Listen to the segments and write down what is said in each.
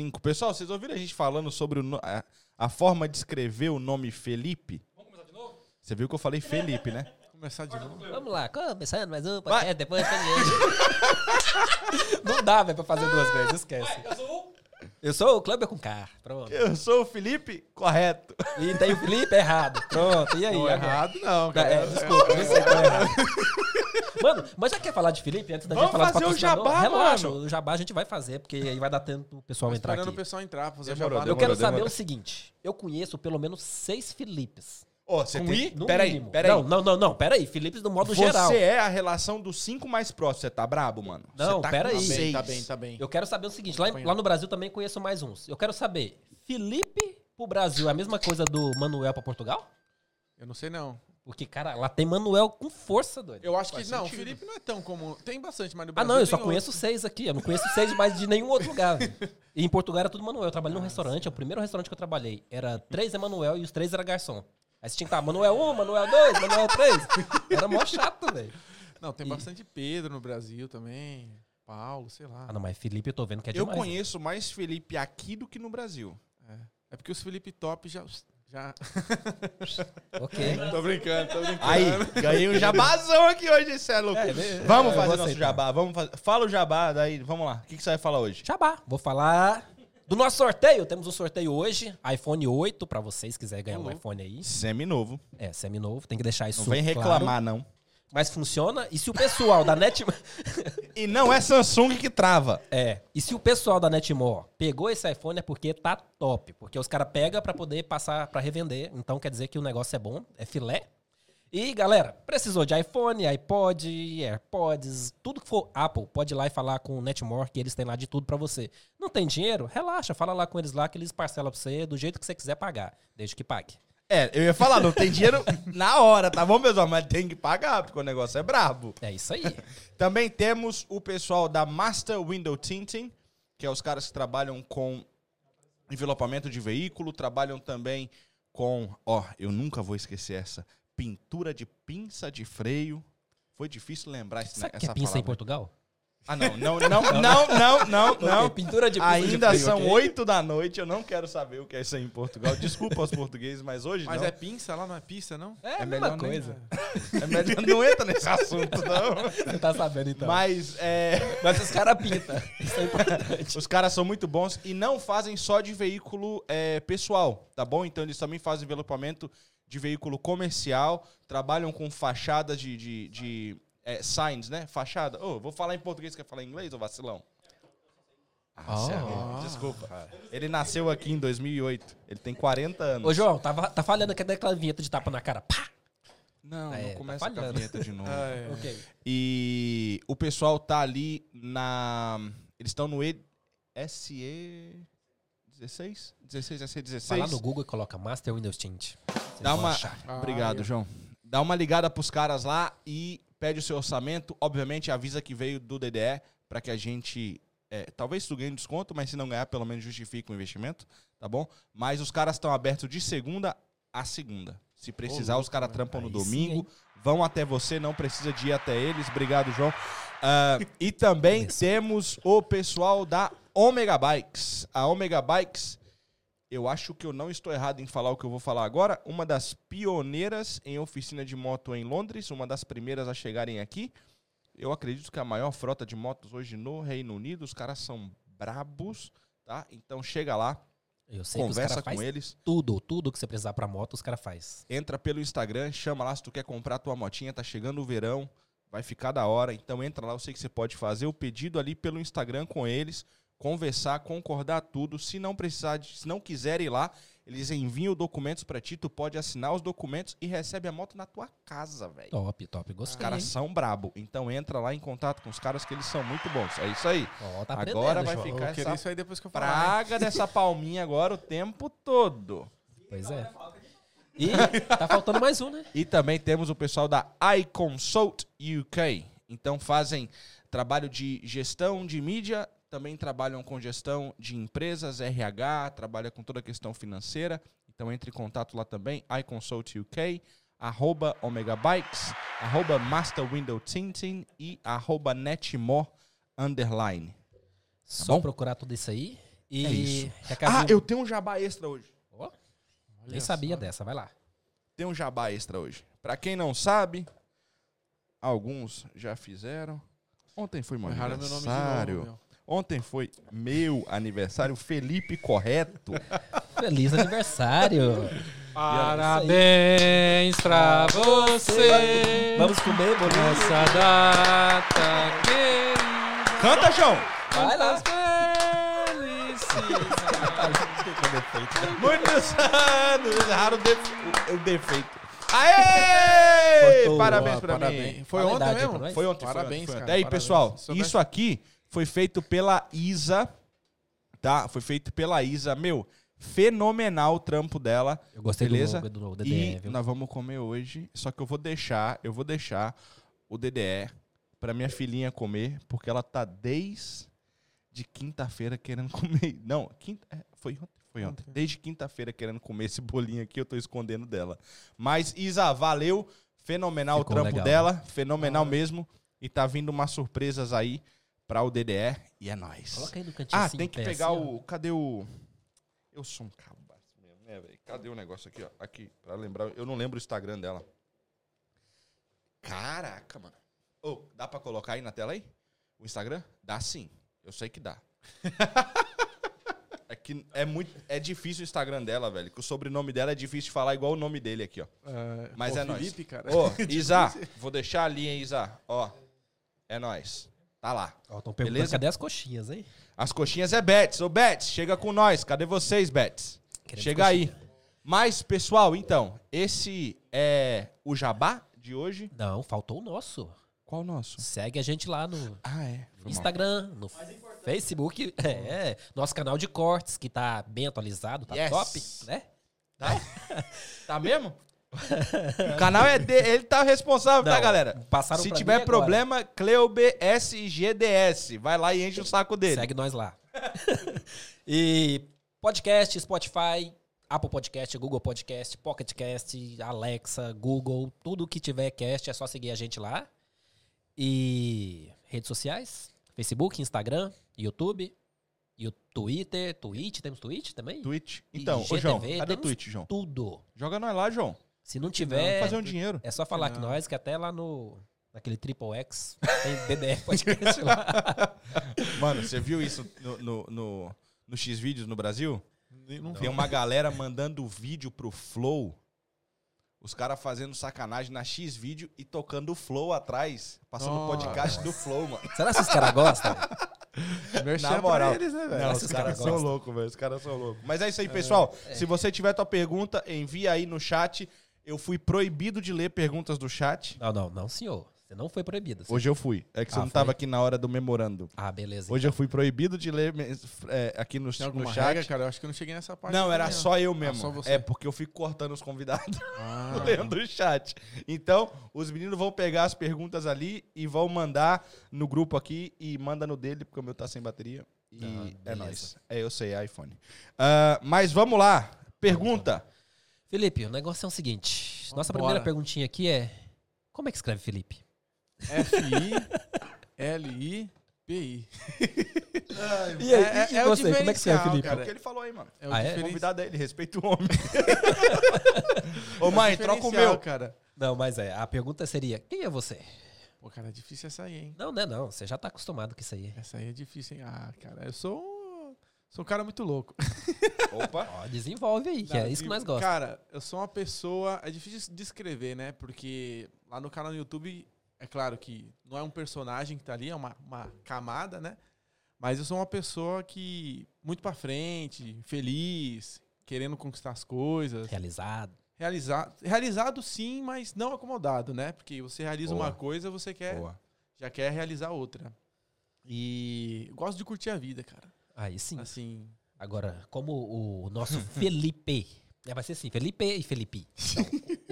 5. Pessoal, vocês ouviram a gente falando sobre o a, a forma de escrever o nome Felipe? Vamos começar de novo? Você viu que eu falei Felipe, né? Começar de novo. Vamos lá, começando mais um Vai. podcast, depois Não dá, velho, pra fazer duas vezes, esquece. Eu sou o... Eu sou o Clube com K, pronto. Eu sou o Felipe, correto. E tem o Felipe errado, pronto. E aí? Não, agora? errado não, Tá, cara. É, desculpa, eu sei que tá errado. Mano, mas já quer falar de Felipe antes da Vamos gente falar do fazer o patrocinador? jabá, Relaxa, mano. o jabá a gente vai fazer, porque aí vai dar tempo o pessoal Tô entrar esperando aqui. o pessoal entrar, pra fazer Demorou, jabá. Eu demorou. quero saber demorou. o seguinte: eu conheço pelo menos seis Filipes. Ô, você Com tem... I? No Peraí, mínimo. peraí. Não, não, não, não, peraí. Filipes do modo Você geral. é a relação dos cinco mais próximos. Você tá brabo, mano? Você Não, tá pera com aí. Tá bem, tá bem, tá bem. Eu quero saber o seguinte: lá, em- lá no Brasil também conheço mais uns. Eu quero saber: Felipe pro Brasil é a mesma coisa do Manuel pra Portugal? Eu não sei não. Porque, cara, lá tem Manuel com força, doido. Eu acho que Faz não, o. Felipe não é tão comum. Tem bastante, mas no Ah, Brasil não, eu só outro. conheço seis aqui. Eu não conheço seis mais de nenhum outro lugar. velho. E em Portugal era tudo Manuel. Eu trabalhei num restaurante, é o primeiro restaurante que eu trabalhei. Era três Emanuel e os três era garçom. Aí você tinha que estar Manuel 1, Manuel 2, Manuel 3. Era mó chato, velho. Não, tem E- bastante Pedro no Brasil também. Paulo, sei lá. Ah, não, mas Felipe eu tô vendo que é Eu demais. né? conheço mais Felipe aqui do que no Brasil. É porque os Felipe Top já. Já... Ok. tô brincando, tô brincando. Aí, ganhei um jabazão aqui hoje, cê é louco. É, vamos é, fazer nosso aceitar. jabá. Vamos fazer. Fala o jabá, daí vamos lá. O que, que você vai falar hoje? Jabá. Vou falar do nosso sorteio. Temos um sorteio hoje. iPhone 8 pra vocês, quiserem ganhar um louco. iPhone aí. Semi-novo. É, semi-novo. Tem que deixar isso Não vem claro. reclamar, não. Mas funciona. E se o pessoal da Net... E não é Samsung que trava. É. E se o pessoal da Netmore pegou esse iPhone é porque tá top. Porque os caras pegam pra poder passar pra revender. Então quer dizer que o negócio é bom, é filé. E galera, precisou de iPhone, iPod, AirPods, tudo que for Apple, pode ir lá e falar com o Netmore, que eles têm lá de tudo pra você. Não tem dinheiro? Relaxa, fala lá com eles lá que eles parcelam pra você do jeito que você quiser pagar, desde que pague. É, eu ia falar, não tem dinheiro na hora, tá bom, pessoal? Mas tem que pagar, porque o negócio é brabo. É isso aí. Também temos o pessoal da Master Window Tinting, que é os caras que trabalham com envelopamento de veículo, trabalham também com, ó, eu nunca vou esquecer essa, pintura de pinça de freio. Foi difícil lembrar esse, Sabe o que essa é pinça em palavra. Portugal? Ah, não, não, não, não, não, não, não. Ok, pintura de pinça de Ainda freio, são ok? oito da noite, eu não quero saber o que é isso aí em Portugal. Desculpa aos portugueses, mas hoje Mas não. é pinça lá, não é pista, não? É, a É mesma melhor nem- coisa. É melhor não entra nesse assunto, não. Você tá sabendo então. Mas é, Mas os caras pintam. Isso é importante. os caras são muito bons e não fazem só de veículo é, pessoal, tá bom? Então eles também fazem envelopamento de veículo comercial, trabalham com fachadas de, de, de, é, signs, né? Fachada. Ô, vou falar em português, quer falar em inglês, ô vacilão? Ah, Oh. Desculpa. Ele nasceu aqui em 2008. Ele tem 40 anos. Ô, João, tá, tá falhando aqui daquela vinheta de tapa na cara. Pá! Não, É, não tá começa com a falhando. vinheta de novo. Ah, é. Ok. E o pessoal tá ali na. Eles estão no E- SE 16? 16, SE 16? Vai lá no Google e coloca Master Windows Tint. Dá uma. achar. Ah, Obrigado, eu- João. Dá uma ligada pros caras lá e pede o seu orçamento. Obviamente, avisa que veio do DDE para que a gente. é, talvez tu ganhe desconto, mas se não ganhar, pelo menos justifique o investimento, tá bom? Mas os caras estão abertos de segunda a segunda. Se precisar, os caras trampam no sim, domingo. hein? vão até você, não precisa de ir até eles. Obrigado, João. Ah, e também temos o pessoal da Omega Bikes. A Omega Bikes, eu acho que eu não estou errado em falar o que eu vou falar agora. Uma das pioneiras em oficina de moto em Londres, uma das primeiras a chegarem aqui. Eu acredito que a maior frota de motos hoje no Reino Unido, os caras são brabos, tá? Então chega lá, conversa com eles. tudo, tudo que você precisar pra moto, os caras fazem. Entra pelo Instagram, chama lá se tu quer comprar tua motinha, tá chegando o verão, vai ficar da hora. Então entra lá, eu sei que você pode fazer o pedido ali pelo Instagram com eles, conversar, concordar tudo. Se não precisar, de, se não quiser ir lá, eles enviam documentos pra ti, tu pode assinar os documentos e recebe a moto na tua casa, velho. Top, top. Os Gostei. caras hein? são brabo. Então entra lá em contato com os caras que eles são muito bons. É isso aí. Ó, tá Agora vai ficar Eu essa isso aí depois que eu falar. praga dessa palminha agora o tempo todo. Pois é. E tá faltando mais um, né? E também temos o pessoal da iConsult UK. Então fazem trabalho de gestão de mídia, também trabalham com gestão de empresas, RH, trabalha com toda a questão financeira. Então entre em contato lá também, iConsult UK, arroba Omega Bikes, arroba Master Window Tinting e arroba Netmore Underline. Só bom? procurar tudo isso aí. E É isso. Ah, eu tenho um jabá extra hoje. Olha nem sabia só. dessa, vai lá. Tem um jabá extra hoje. Pra quem não sabe, alguns já fizeram. Ontem foi meu Erraram meu nome de aniversário. novo, meu. Ontem foi meu aniversário, Felipe Correto. Feliz aniversário! Parabéns pra você. Vamos comer, bolinho? Nessa data querida. Canta, João! Vai lá! Muitos anos! Erraram o, def- o- o defeito. Aê! Parabéns pra parabéns. mim. Foi ontem mesmo? Foi ontem, Parabéns, foi ontem, cara, ontem. Aí, parabéns. pessoal, isso aqui foi feito pela Isa, tá? Foi feito pela Isa. Meu, fenomenal o trampo dela. Eu gostei Beleza? do, do, do E DDE, viu? nós vamos comer hoje, só que eu vou deixar, eu vou deixar o DDE pra minha filhinha comer, porque ela tá desde de quinta-feira querendo comer. Não, quinta, é, foi ontem, foi ontem. Ontem. Desde quinta-feira querendo comer esse bolinho aqui, eu tô escondendo dela. Mas Isa, valeu, fenomenal Ficou o trampo legal, dela, fenomenal Ah. mesmo, e tá vindo umas surpresas aí pra o DDE e é nóis. Coloca aí no cantinho Ah, assim, tem em que pegar assim, ó. o. Cadê o. Eu sou um cabaço mesmo, né, velho? Cadê o negócio aqui, ó? Aqui, pra lembrar. Eu não lembro o Instagram dela. Caraca, mano. Ô, dá pra colocar aí na tela aí? O Instagram? Dá sim. Eu sei que dá. é que é muito. É difícil o Instagram dela, velho. Que o sobrenome dela é difícil de falar igual o nome dele aqui, ó. É, Mas pô, é nóis. Felipe, cara. Ô, Isa, vou deixar ali, hein, Isa. Ó. É nóis. Tá lá. Ó, tão perguntando Beleza? cadê as coxinhas, hein? As coxinhas é Bets. Ô, Bets, chega com nós. Cadê vocês? Queremos Chega aí. coxinha. Mas, pessoal, então, esse é o jabá de hoje. Não, faltou o nosso. Qual o nosso? Segue a gente lá no Ah, é. Instagram, no Facebook. É, nosso canal de cortes, que tá bem atualizado, tá Yes. top, né? Tá mesmo? O canal é dele. Ele tá responsável, tá, Não, galera? passaram Se tiver problema, CleuBSGDS. Vai lá e enche o saco dele. Segue nós lá. e podcast, Spotify, Apple Podcast, Google Podcast, Pocket Cast, Alexa, Google, tudo que tiver cast é só seguir a gente lá. E redes sociais, Facebook, Instagram, YouTube, e o Twitter, Twitch, temos Twitch também? Twitch. Então, ô, João, cadê o Twitch, João? Tudo. Joga nós lá, João. Se não tiver, fazer um dinheiro. é só falar que Não. nós, que até lá no naquele Triple X tem DDR Podcast lá. Mano, você viu isso no, no, no, no X-Vídeos no Brasil? Não Tem uma galera mandando vídeo pro Flow. Os caras fazendo sacanagem na X-Vídeo e tocando o Flow atrás. Passando o Nossa. podcast do Flow, mano. Será que esses caras gostam? Merchan Na pra moral. eles, né, velho? Não, Esses os caras são loucos, velho. Os caras são loucos. Mas é isso aí, pessoal. Se você tiver tua pergunta, envia aí no chat. Eu fui proibido de ler perguntas do chat. Não, não, não, senhor. Você não foi proibido. Hoje eu fui. É que você Ah, não foi? tava aqui na hora do memorando. Ah, beleza. Hoje eu fui proibido de ler é, aqui no, Tem no chat. regra, cara? Eu acho que eu não cheguei nessa parte. Não, era também, só eu mesmo. só você. É porque eu fico cortando os convidados Ah, lendo o chat. Então, os meninos vão pegar as perguntas ali e vão mandar no grupo aqui e manda no dele, porque o meu tá sem bateria. E Ah, é nóis. É, eu sei, é iPhone. Ah, mas vamos lá. Pergunta. Felipe, o negócio é o seguinte. Nossa Vambora. primeira perguntinha aqui é: Como é que escreve Felipe? F-I-L-I-P-I. E aí, É- e é o você, como é que escreve diferencial, Felipe? É o que ele falou aí, mano. É o Ah, é? Convidado é ele, respeita o homem. Ô, é mãe, troca o meu. cara. Não, mas é, a pergunta seria: Quem é você? Pô, cara, é difícil essa aí, hein? Não, não é não. Você já tá acostumado com isso aí. Essa aí é difícil, hein? Ah, cara, eu sou um, sou um cara muito louco. Opa. Ó, desenvolve aí, que é Não, isso que nós gostamos. Cara, eu sou uma pessoa. É difícil descrever, né? Porque lá no canal do YouTube, é claro que não é um personagem que tá ali, é uma, uma camada, né? Mas eu sou uma pessoa que. muito pra frente, feliz, querendo conquistar as coisas. Realizado. Realizado, realizado sim, mas não acomodado, né? Porque você realiza Boa. uma coisa, você quer, Boa. já quer realizar outra. E eu gosto de curtir a vida, cara. Aí sim. Assim, Agora, como o nosso Felipe. É, vai ser assim, Felipe e Felipe. Então,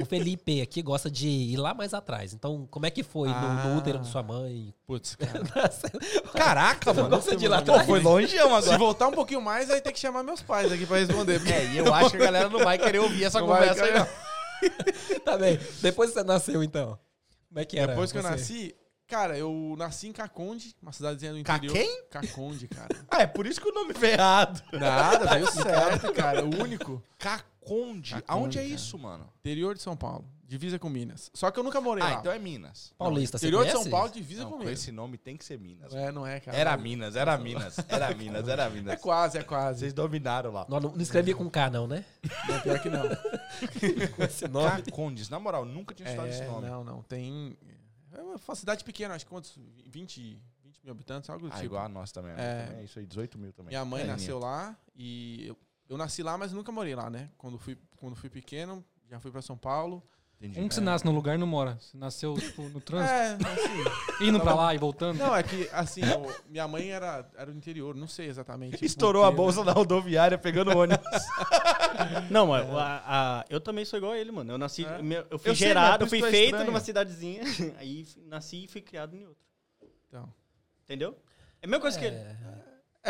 o Felipe aqui gosta de ir lá mais atrás. Então, como é que foi no, no Ah. útero de sua mãe? putz, cara. Caraca, mano. gosta de ir lá atrás? foi longeão Se agora. voltar um pouquinho mais, aí tem que chamar meus pais aqui pra responder. É, e eu acho que a galera não vai querer ouvir essa Não conversa aí, não. tá bem. Depois que você nasceu, então. Como é que era? Depois que eu você? nasci, Cara, eu nasci em Caconde, uma cidadezinha do interior. Caquém? Caconde, cara. Ah, é por isso que o nome veio errado. Nada, veio certo, cara. O único. Caconde. Caconde, Aonde é cara. isso, mano? Interior de São Paulo. Divisa com Minas. Só que eu nunca morei Ah, lá. então é Minas. Paulista, você Interior de? São Paulo, divisa Não, com com Minas. esse nome tem que ser Minas. É, não é, cara. Era Minas, era Minas. Era Minas, era É Minas. quase, é quase. Vocês dominaram lá. Não, não não escrevia com K, não, né? Não, pior que não. Com esse nome. Cacondes, na moral, nunca tinha estudado esse É, nome. não, não. Tem. É uma cidade pequena, acho que quantos? 20, 20 mil habitantes, algo do Ah, tipo. igual a nossa também. né? É. Também é isso aí, 18 mil também. Minha mãe É, nasceu lá e eu, eu nasci lá, mas nunca morei lá, né? Quando fui, quando fui pequeno, já fui pra São Paulo. Entendi. Um que se nasce no lugar não mora. Se nasceu tipo, no trânsito, É, assim. indo pra lá e voltando. Não, é que, assim, eu- minha mãe era, era do interior, não sei exatamente. Estourou a porquê, bolsa da rodoviária pegando ônibus. Não, mas a- a- eu também sou igual a ele, mano. Eu nasci, É? meu- eu fui Eu sei, gerado, eu fui tu é feito estranho. numa cidadezinha, aí f- nasci e fui criado em outra. Então. Entendeu? É a mesma coisa que ele. É,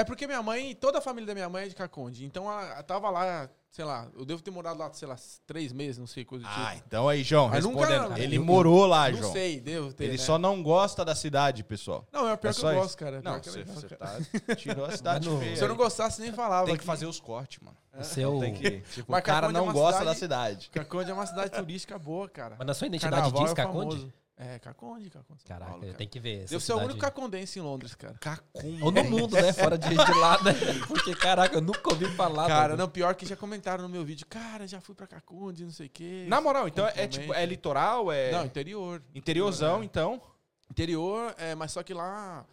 É porque minha mãe, toda a família da minha mãe é de Caconde. Então, a, a- tava lá, sei lá, eu devo ter morado lá, sei lá, três meses, não sei, coisa do Ah, tipo. então aí, João, Mas nunca- respondendo. ele eu- morou lá, não João. sei, devo ter. Ele né? só não gosta da cidade, pessoal. Não, é o pior É que eu isso. gosto, cara. Não, é você, legal, você tá, tirou a cidade feia. não- Se eu não gostasse, nem falava. Tem que aqui. fazer os cortes, mano. o seu... Tem que, tipo, Mas o cara Caconde é não uma gosta cidade- da cidade. Caconde é uma cidade turística boa, cara. Mas na sua identidade Carnaval diz é Caconde? É, Caconde, Caconde. São Caraca, Paulo, cara. tem que ver essa Devo ser o cidade. único cacondense em Londres, cara. Caconde. Ou no mundo, né? Fora de, de lá, né? Porque, caraca, eu nunca ouvi falar. Cara, não, pior que já comentaram no meu vídeo. Cara, já fui pra Caconde, não sei o quê. Na moral, então é Pontualmente. tipo, é litoral, é Não, interior. interiorzão, É. então. Interior, é, mas só que lá,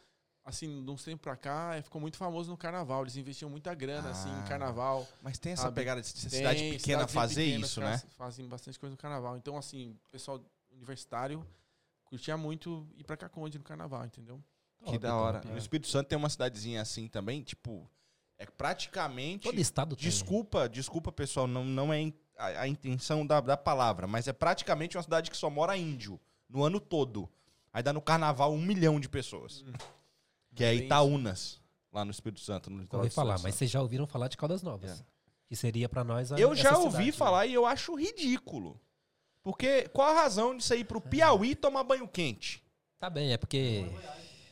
assim, de uns tempos pra cá, é, ficou muito famoso no carnaval. Eles investiam muita grana, assim, Ah. em carnaval. Mas tem essa Sabe? pegada de ser Tem cidade pequena fazer pequena, isso, né? Fazem bastante coisa no carnaval. Então, assim, pessoal universitário curtia muito ir pra Caconde no carnaval, entendeu? Que da hora. No Espírito Santo tem uma cidadezinha assim também, tipo, é praticamente Todo estado tem. Desculpa, desculpa, pessoal, não, não é a, a intenção da, da palavra, mas é praticamente uma cidade que só mora índio no ano todo. Aí dá no carnaval um milhão de pessoas. Que é. Itaúnas, lá no Espírito Santo. No Não litoral ouvi falar, mas vocês já ouviram falar de Caldas Novas. É. Que seria pra nós a Eu essa já ouvi cidade, né? falar e eu acho ridículo. Porque qual a razão de você ir pro Piauí tomar banho quente? Tá bem, é porque.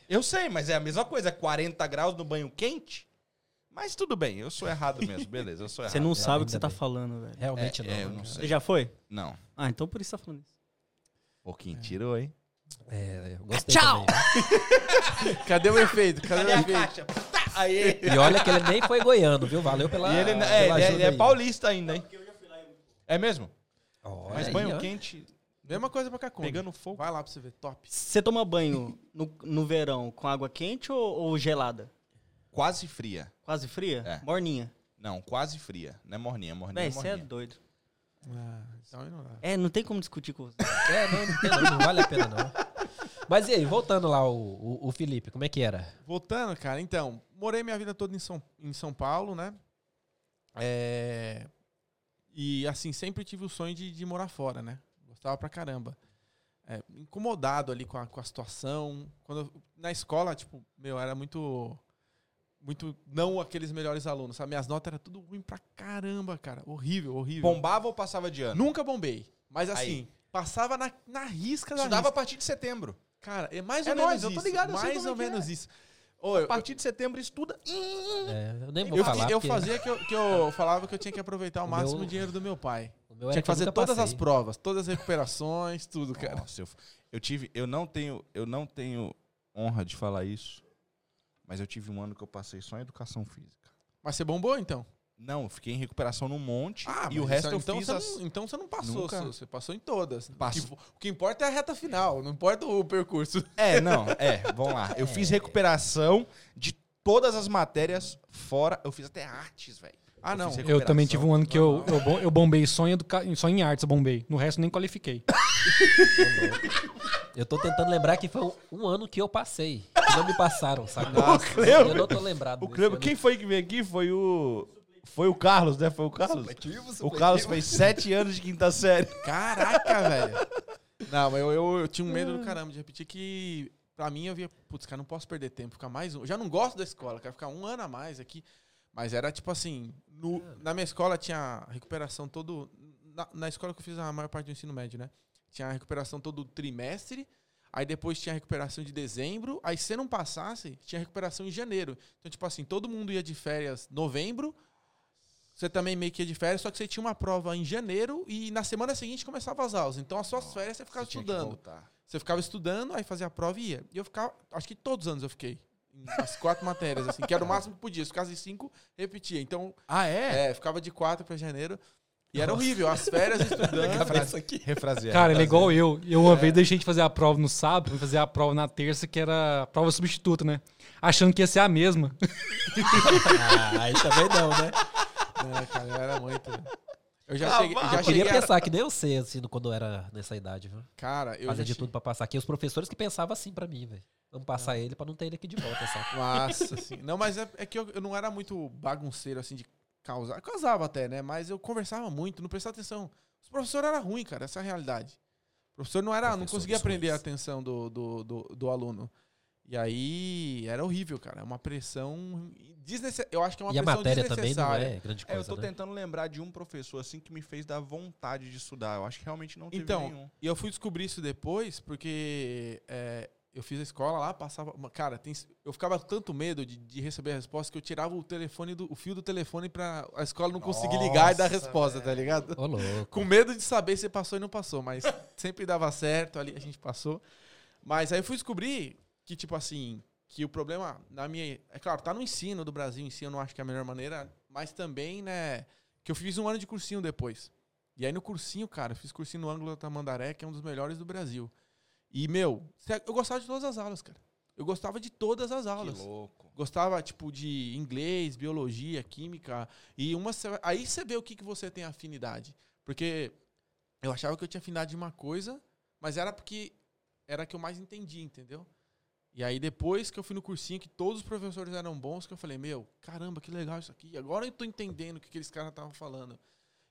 Eu sei, mas é a mesma coisa, é 40 graus no banho quente? Mas tudo bem, eu sou errado mesmo, beleza, eu sou errado. Você não sabe o que você tá bem. falando, velho. Realmente É, não. é, eu né? não sei. Você já foi? Não. Ah, então por isso você tá falando isso. Pouquinho tirou, hein? É, eu gostei Tchau! também. Cadê o efeito? Cadê, Cadê o a efeito? caixa? Aí. E olha que ele nem foi goiano, viu? Valeu pela. E ele, é, pela ele é- ajuda ele é aí. paulista ainda, hein? É mesmo? Olha Mas aí, banho ó. quente, Mesma coisa pra Caconde. pegando fogo. Vai lá pra você ver. Top. Você toma banho no, no verão com água quente ou, ou gelada? Quase fria. Quase fria? É. Morninha. Não, quase fria. Não é morninha, morninha Véi, é você é morninha. doido. Ah, então aí não. É, não tem como discutir com você. É, não, não, tem não, não vale a pena não. Mas e aí, voltando lá, o, o, o Felipe, como é que era? Voltando, cara, então, morei minha vida toda em São, em São Paulo, né? É, E assim, sempre tive o sonho de, de morar fora, né? Gostava pra caramba. É, incomodado ali com a, com a situação. Quando eu- na escola, tipo, meu, era muito. Muito. Não aqueles melhores alunos, sabe? Minhas notas eram tudo ruim pra caramba, cara. Horrível, horrível. Bombava ou passava de ano? Nunca bombei. Mas assim, Aí. passava na, na risca da Estudava a risca. partir de setembro. Cara, é mais É ou menos nóis, eu tô isso. ligado, mais é ou que é. menos isso. Ô, A eu, partir de setembro estuda. É, eu nem vou eu, falar. eu porque fazia que eu, que eu falava que eu tinha que aproveitar ao O máximo meu- o dinheiro do meu pai. meu Tinha que fazer eu todas as passei. provas, todas as recuperações, tudo, cara. Nossa, eu, eu tive, eu não tenho, eu não tenho honra de falar isso, mas eu tive um ano que eu passei só em educação física. Mas você bombou então? Não, eu fiquei em recuperação num monte Ah, e o mas resto isso- eu então fiz você as... não, então você não passou, Nunca. você- passou em todas. Passo. O, que, o que importa é a reta final, não importa o percurso. É, não, é, vamos lá. Eu fiz recuperação de todas as matérias fora, eu fiz até artes, velho. Ah, Eu não. Eu também tive um ano que eu, eu, eu bombei só em, educa... só em artes, eu bombei. No resto nem qualifiquei. Eu tô tentando lembrar que foi um, um ano que eu passei. Que não me passaram, sabe? Cleo- eu não tô lembrado. O Cleber, quem foi que veio aqui foi o foi o Carlos, né? Foi o Carlos. O Carlos fez sete anos de quinta série. Caraca, velho. Não, mas eu, eu, eu tinha um medo do caramba de repetir que, pra mim, eu via, putz, cara, não posso perder tempo, ficar mais um. Eu já não gosto da escola, quero ficar um ano a mais aqui. Mas era tipo assim, no- na minha escola tinha recuperação todo. Na, na escola que eu fiz a maior parte do ensino médio, né? Tinha recuperação todo trimestre. Aí depois tinha recuperação de dezembro. Aí se não passasse, tinha recuperação em janeiro. Então, tipo assim, todo mundo ia de férias novembro. Você também meio que ia de férias, só que você tinha uma prova em janeiro e na semana seguinte começava as aulas. Então as suas férias você ficava Você tinha que estudando. Você ficava estudando, aí fazia a prova e ia. E eu ficava, acho que todos os anos eu fiquei. As quatro matérias, assim, que era o máximo que podia. Se ficasse em cinco, repetia. Então, Ah, é? é, ficava de quatro para janeiro. E era horrível. As férias estudando. Aqui. Refrasear. Cara, ele é igual eu. Eu uma vez deixei de fazer a prova no sábado, fui fazer a prova na terça, que era a prova substituta, né? Achando que ia ser a mesma. Ah, aí também não, né? É, cara, eu era muito. Eu já Ah, cheguei. Já Eu queria pensar que nem eu sei, assim, quando eu era nessa idade, viu? Cara, eu Fazer já de che- tudo pra passar aqui. Os professores que pensavam assim pra mim, velho. Vamos passar ele pra não ter ele aqui de volta, sabe? Nossa, assim. Não, mas é, é que eu, eu não era muito bagunceiro, assim, de causar. Causava até, né? Mas eu conversava muito, não prestava atenção. Os professores eram ruins, cara, essa é a realidade. O professor não era, não Professores conseguia prender a atenção do, do, do, do aluno. E aí era horrível, cara. É uma pressão desnecessária. Eu acho que é uma e a pressão matéria também não desnecessária. é grande É, eu coisa, tô né? tentando lembrar de um professor assim que me fez dar vontade de estudar. Eu acho que realmente não teve Então, nenhum. E eu fui descobrir isso depois, porque é, eu fiz a escola lá, passava. Cara, tem- eu ficava com tanto medo de, de receber a resposta que eu tirava o telefone do, o fio do telefone pra a escola não conseguir ligar e dar a Nossa, resposta, tá ligado? Ô, louco. Com medo de saber se passou e não passou, mas sempre dava certo, ali a gente passou. Mas aí eu fui descobrir que, tipo assim, que o problema na minha. É claro, tá no ensino do Brasil em si, eu não acho que é a melhor maneira, mas também, né, que eu fiz um ano de cursinho depois. E aí no cursinho, cara, eu fiz cursinho no Ângulo da Tamandaré, que é um dos melhores do Brasil. E, meu, eu gostava de todas as aulas, cara. Eu gostava de todas as aulas. Que louco. Gostava, tipo, de inglês, biologia, química. E uma. Aí você vê o que, que você tem afinidade. Porque eu achava que eu tinha afinidade de uma coisa, mas era porque era a que eu mais entendia, entendeu? E aí depois que eu fui no cursinho, que todos os professores eram bons, que eu falei, meu, caramba, que legal isso aqui. Agora eu tô entendendo o que aqueles caras estavam falando.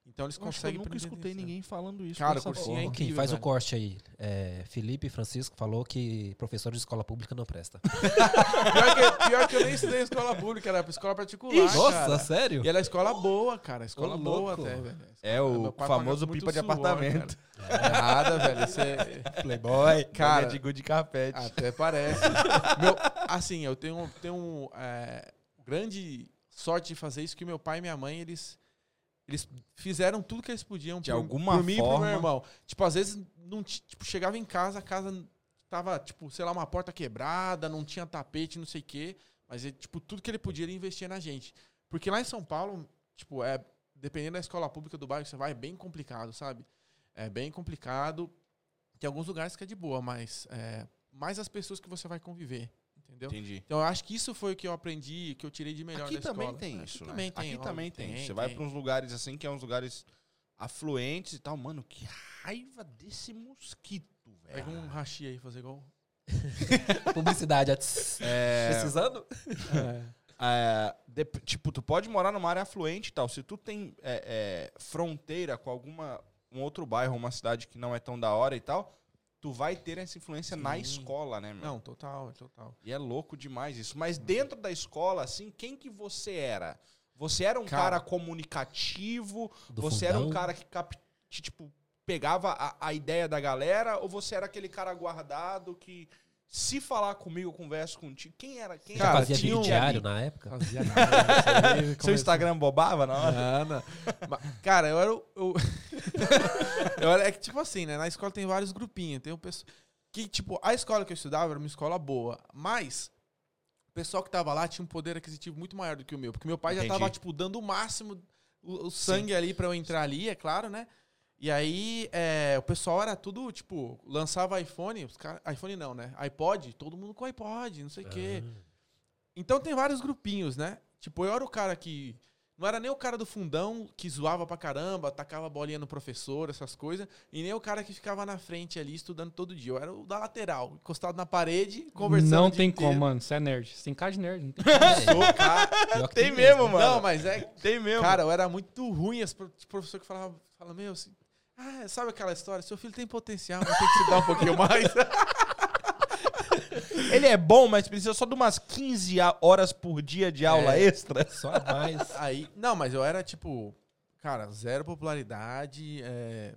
Então eles Eu que eu conseguem nunca escutei ninguém falando isso. Cara, o cursinho é Quem incrível, faz o velho. corte aí? É, Felipe Francisco falou que professor de escola pública não presta. Pior que, pior que eu nem estudei em escola pública, era pra escola particular. Nossa, cara. sério? E era escola boa, cara. Escola Ô, boa até, velho. É o famoso pipa de suor, apartamento. cara. Nada, velho. É... Playboy. Cara- Cara. de good carpete. Até parece. meu, assim, eu tenho, tenho é, grande sorte de fazer isso, que meu pai e minha mãe, eles, eles fizeram tudo que eles podiam De por, alguma por mim e pro forma. meu irmão. Tipo, às vezes, não, ti- tipo, chegava em casa, a casa tava, tipo, sei lá, uma porta quebrada, não tinha tapete, não sei o quê. Mas, ele, tipo, tudo que ele podia, ele investia na gente. Porque lá em São Paulo, tipo, é, dependendo da escola pública do bairro que você vai, é bem complicado, sabe? É bem complicado. Tem alguns lugares que é de boa, mas é, mais as pessoas que você vai conviver, entendeu? Entendi. Então eu acho que isso foi o que eu aprendi, que eu tirei de melhor Aqui da também escola. tem Aqui isso, né? Também tem, Aqui óbvio, também tem. tem, Você vai tem. pra uns lugares assim, que é uns lugares afluentes e tal. Mano, que raiva desse mosquito, velho. Pega um rachi aí, fazer igual. Publicidade. é tss, É, Precisando? é, dep- tipo, tu pode morar numa área afluente e tal. Se tu tem é, é, fronteira com alguma um outro bairro, uma cidade que não é tão da hora e tal, tu vai ter essa influência na Sim. escola, né, meu? Não, total, total. E é louco demais isso. Mas dentro da escola, assim, quem que você era? Você era um cara, Cara, comunicativo? Do você era um fundão? cara que, cap- que, tipo, pegava a, a ideia da galera? Ou você era aquele cara guardado que, se falar comigo, eu converso contigo? Quem era? Quem Já Cara, fazia tinha vídeo um- diário na época? Fazia nada. Seu Instagram bobava na hora? Não, não. Cara, eu era o. Eu, eu era, é que, tipo assim, né? Na escola tem vários grupinhos. Tem o pessoal. Que, tipo, a escola que eu estudava era uma escola boa. Mas o pessoal que tava lá tinha um poder aquisitivo muito maior do que o meu. Porque meu pai já Entendi. tava, tipo, dando o máximo, o, o sangue ali pra eu entrar ali, é claro, né? E aí, é, o pessoal era tudo, tipo, lançava iPhone, os cara, iPhone não, né? iPod, todo mundo com iPod, não sei o quê. Então tem vários grupinhos, né? Tipo, eu era o cara que. Não era nem o cara do fundão que zoava pra caramba, tacava bolinha no professor, essas coisas, e nem o cara que ficava na frente ali estudando todo dia. Eu era o da lateral, encostado na parede, conversando. Não tem inteiro. como, mano. Você é nerd. Você tem cara de nerd. Não tem Sou cara. Que Tem mesmo, mano. Não, mas é. Tem mesmo. Cara, eu era muito ruim. As pro- professor que falava, fala, meu, assim, ah, sabe aquela história? Seu filho tem potencial, mas tem que estudar um pouquinho mais. Ele é bom, mas precisa só de umas 15 a- horas por dia de aula É. extra. Só mais. Aí, não, mas eu era tipo, cara, zero popularidade, é,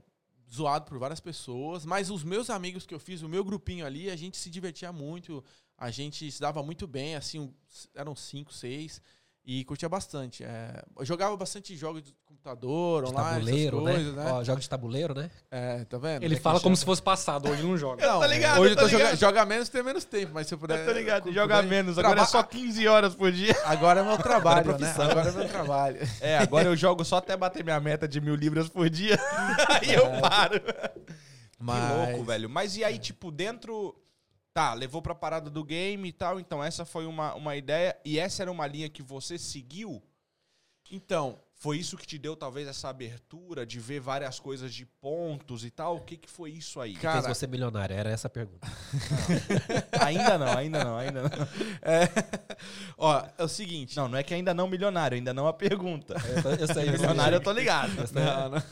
zoado por várias pessoas, mas os meus amigos que eu fiz, o meu grupinho ali, a gente se divertia muito, a gente se dava muito bem, assim, eram cinco, seis, e curtia bastante. É, eu jogava bastante jogos de computador, De online, tabuleiro, essas coisas, né? né? Ó, jogo de tabuleiro, né? É, tá vendo? Ele É fala como chama. se fosse passado, hoje não joga. Não, tô ligado, hoje eu tô eu tô jogando, joga menos, tem menos tempo, mas se eu puder... Eu tô ligado, joga puder- menos. Agora é Traba- só 15 horas por dia. Agora é meu trabalho, né? profissão. Agora é meu trabalho. É, agora eu jogo só até bater minha meta de mil libras por dia. aí eu paro. Que louco, velho. Mas e aí, tipo, dentro. Tá, levou pra parada do game e tal. Então, essa foi uma, uma ideia. E essa era uma linha que você seguiu? Então, Foi isso que te deu, talvez, essa abertura de ver várias coisas de pontos e tal? O que, que foi isso aí? Cara, Fez você milionário, era essa a pergunta. ainda não, ainda não, ainda não. é... Ó, é o seguinte... Não, não é que ainda não milionário, ainda não a pergunta. Eu, tô- eu sei, eu sei. milionário eu tô ligado. Não, não.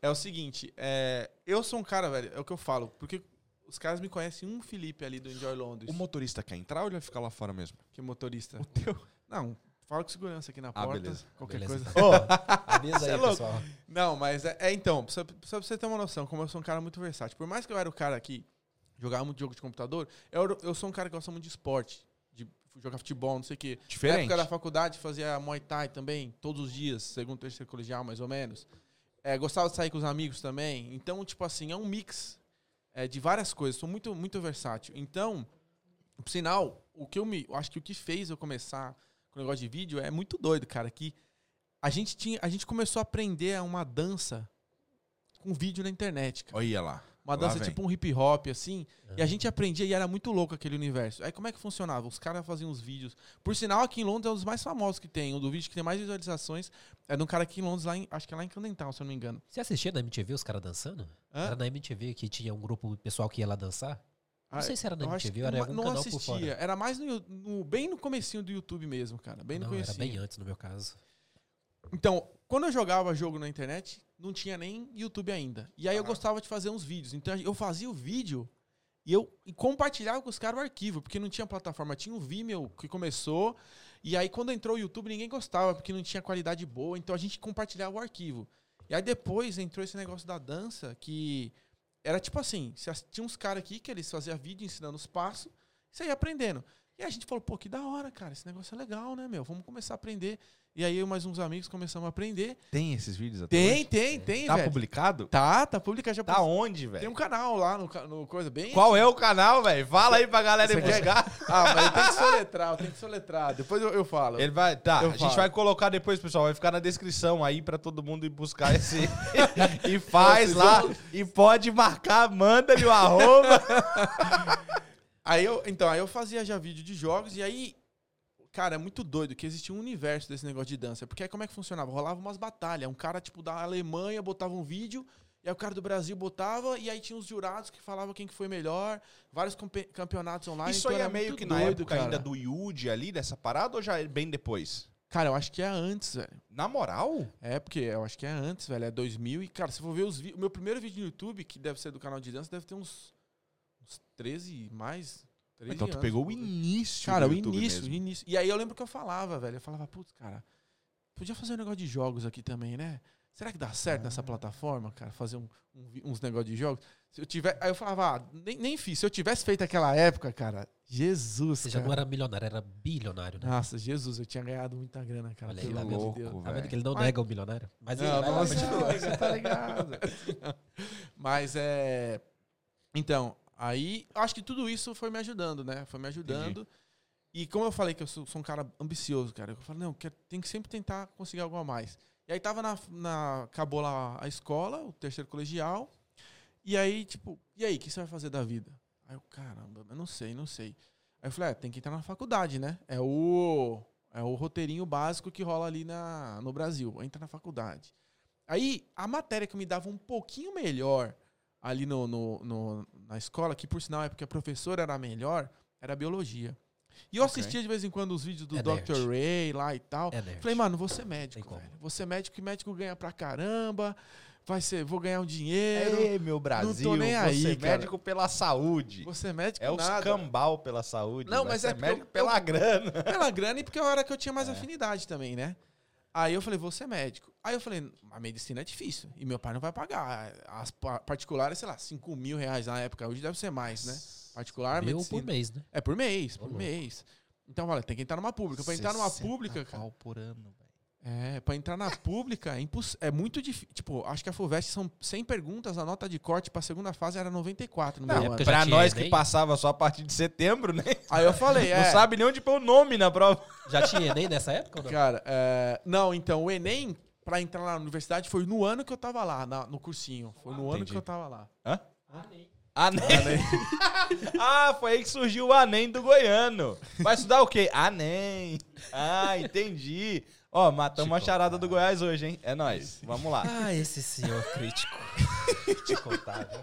É o seguinte, é, eu sou um cara, velho, é o que eu falo, porque os caras me conhecem um Felipe ali do Enjoy Londres, O motorista quer entrar ou ele vai ficar lá fora mesmo? que é motorista. O teu. Não, fala com segurança aqui na Ah, porta, beleza. qualquer Beleza, coisa. tá. Avisa é aí, louco. pessoal. Não, mas é, é, então, só, só pra você ter uma noção, como eu sou um cara muito versátil, por mais que eu era o cara que jogava muito jogo de computador, eu, eu sou um cara que gosta muito de esporte, de jogar futebol, não sei o quê. Na Diferente. época da faculdade fazia Muay Thai também, todos os dias, segundo, terceiro colegial, mais ou menos. É, gostava de sair com os amigos também. Então, tipo assim, é um mix é, de várias coisas. Sou muito, muito versátil. Então, por sinal, o que eu me. eu acho que o que fez eu começar com o negócio de vídeo é muito doido, cara. Que a gente tinha. A gente começou a aprender uma dança com vídeo na internet, cara. Olha lá. Uma dança tipo um hip hop, assim. E a gente aprendia e era muito louco aquele universo. Aí como é que funcionava? Os caras faziam os vídeos. Por sinal, aqui em Londres é um dos mais famosos que tem. Um do vídeo que tem mais visualizações é de um cara aqui em Londres, lá em, acho que é lá em Candental, se eu não me engano. Você assistia na MTV os caras dançando? Hã? Era na MTV que tinha um grupo pessoal que ia lá dançar? Não Ah, sei se era na MTV era algum não canal por assistia. fora. Era mais no, no- bem no comecinho do YouTube mesmo, cara. Bem no Não, era comecinho. bem antes no meu caso. Então, quando eu jogava jogo na internet, não tinha nem YouTube ainda. E aí eu gostava de fazer uns vídeos. Então eu fazia o vídeo e eu e compartilhava com os caras o arquivo, porque não tinha plataforma. Tinha o Vimeo que começou. E aí quando entrou o YouTube, ninguém gostava, porque não tinha qualidade boa. Então a gente compartilhava o arquivo. E aí depois entrou esse negócio da dança, que era tipo assim, tinha uns caras aqui que eles faziam vídeo ensinando os passos, e você ia aprendendo. E aí a gente falou, pô, que da hora, cara, esse negócio é legal, né, meu? Vamos começar a aprender. E aí eu e mais uns amigos começamos a aprender. Tem esses vídeos até Tem, hoje? tem, tem, Tá velho. publicado? Tá, tá publicado já. Tá onde, Tem velho? um canal lá no, ca- no coisa bem... Qual é o canal, velho? Fala aí pra galera Você ir quer- buscar. Ah, mas eu tenho que soletrar, eu tenho que soletrar. Depois eu, eu falo. Ele vai, tá, Eu a gente falo. vai colocar depois, pessoal, vai ficar na descrição aí pra todo mundo ir buscar esse e faz Vocês lá e pode marcar, manda-lhe o arroba. Aí eu, então, aí eu fazia já vídeo de jogos e aí, cara, é muito doido que existia um universo desse negócio de dança. Porque aí como é que funcionava? Rolava umas batalhas. Um cara, tipo, da Alemanha botava um vídeo, e aí o cara do Brasil botava, e aí tinha os jurados que falavam quem que foi melhor, vários campeonatos online. Isso então aí é meio que na doido, época cara. ainda do Yuji ali, dessa parada, ou já é bem depois? Cara, eu acho que é antes, velho. Na moral? É, porque eu acho que é antes, velho. É 2000 e, cara, se for ver os vídeos... O meu primeiro vídeo no YouTube, que deve ser do canal de dança, deve ter uns, uns 13, mais... 13 Então tu pegou o início Cara, do o YouTube início, mesmo. o início. E aí eu lembro que eu falava, velho. Eu falava, putz, cara, podia fazer um negócio de jogos aqui também, né? Será que dá certo Ah. nessa plataforma, cara, fazer um- um uns negócios de jogos? Se eu tiver, aí eu falava, ah, nem, nem fiz. Se eu tivesse feito aquela época, cara, Jesus, Você já não era milionário, era bilionário, né? Nossa, Jesus, eu tinha ganhado muita grana, cara. Olha aí, pelo tá amor de louco, Deus. Tá vendo que ele não Mas- nega o milionário? Mas ele Não, vai lá, não, continua. não, você tá ligado. Mas é. Então, aí acho que tudo isso foi me ajudando, né? Foi me ajudando. E como eu falei que eu sou, sou um cara ambicioso, cara, eu falei, não, quero, tem que sempre tentar conseguir algo a mais. E aí tava na, na. Acabou lá a escola, o terceiro colegial. E aí, tipo, e aí, o que você vai fazer da vida? Aí eu, caramba, eu não sei, não sei. Aí eu falei, é, tem que entrar na faculdade, né? É o. É o roteirinho básico que rola ali na, no Brasil. Entra na faculdade. Aí, a matéria que me dava um pouquinho melhor ali no, no- no- na escola, que por sinal é porque a professora era melhor, era biologia. E eu Ok. assistia de vez em quando os vídeos do É Dr. Ray lá e tal. É. Falei, mano, vou ser médico, velho. Vou ser médico e médico ganha pra caramba. Vai ser, vou ganhar um dinheiro. Ei, meu Brasil, nem aí, você é cara. médico pela saúde. Ser médico É nada. cambal pela saúde. Não, mas é médico eu- pela eu- grana. Pela grana e porque era a hora que eu tinha É. mais afinidade também, né? Aí eu falei, vou ser médico. Aí eu falei, a medicina é difícil. E meu pai não vai pagar. As pa- particulares, sei lá, 5 mil reais na época. Hoje deve ser mais, né? Particular, Mil medicina. por mês, né? É por mês, por mês. Então, olha, tem que entrar numa pública. Pra entrar numa 60 pública, cara. por ano, velho. É, pra entrar na pública é, imposs... é muito difícil. Tipo, acho que a FUVEST são 100 perguntas, a nota de corte pra segunda fase era 94 no Na meu época ano. já Pra tinha nós que passava só a partir de setembro, né? Aí eu falei, é. Não sabe nem onde pôr o nome na prova. Já tinha Enem nessa época ou não? Cara, é, não, então, o Enem, pra entrar na universidade, foi no ano que eu tava lá, na- no cursinho. Foi no ano Entendi. que eu tava lá. Hã? Anem. ah, foi aí que surgiu o Anem do goiano. Vai estudar o quê? Anem. Ah, entendi. Ó, matamos a charada do Goiás hoje, hein? É nóis. Vamos lá. Ah, esse senhor crítico. Te contar, viu?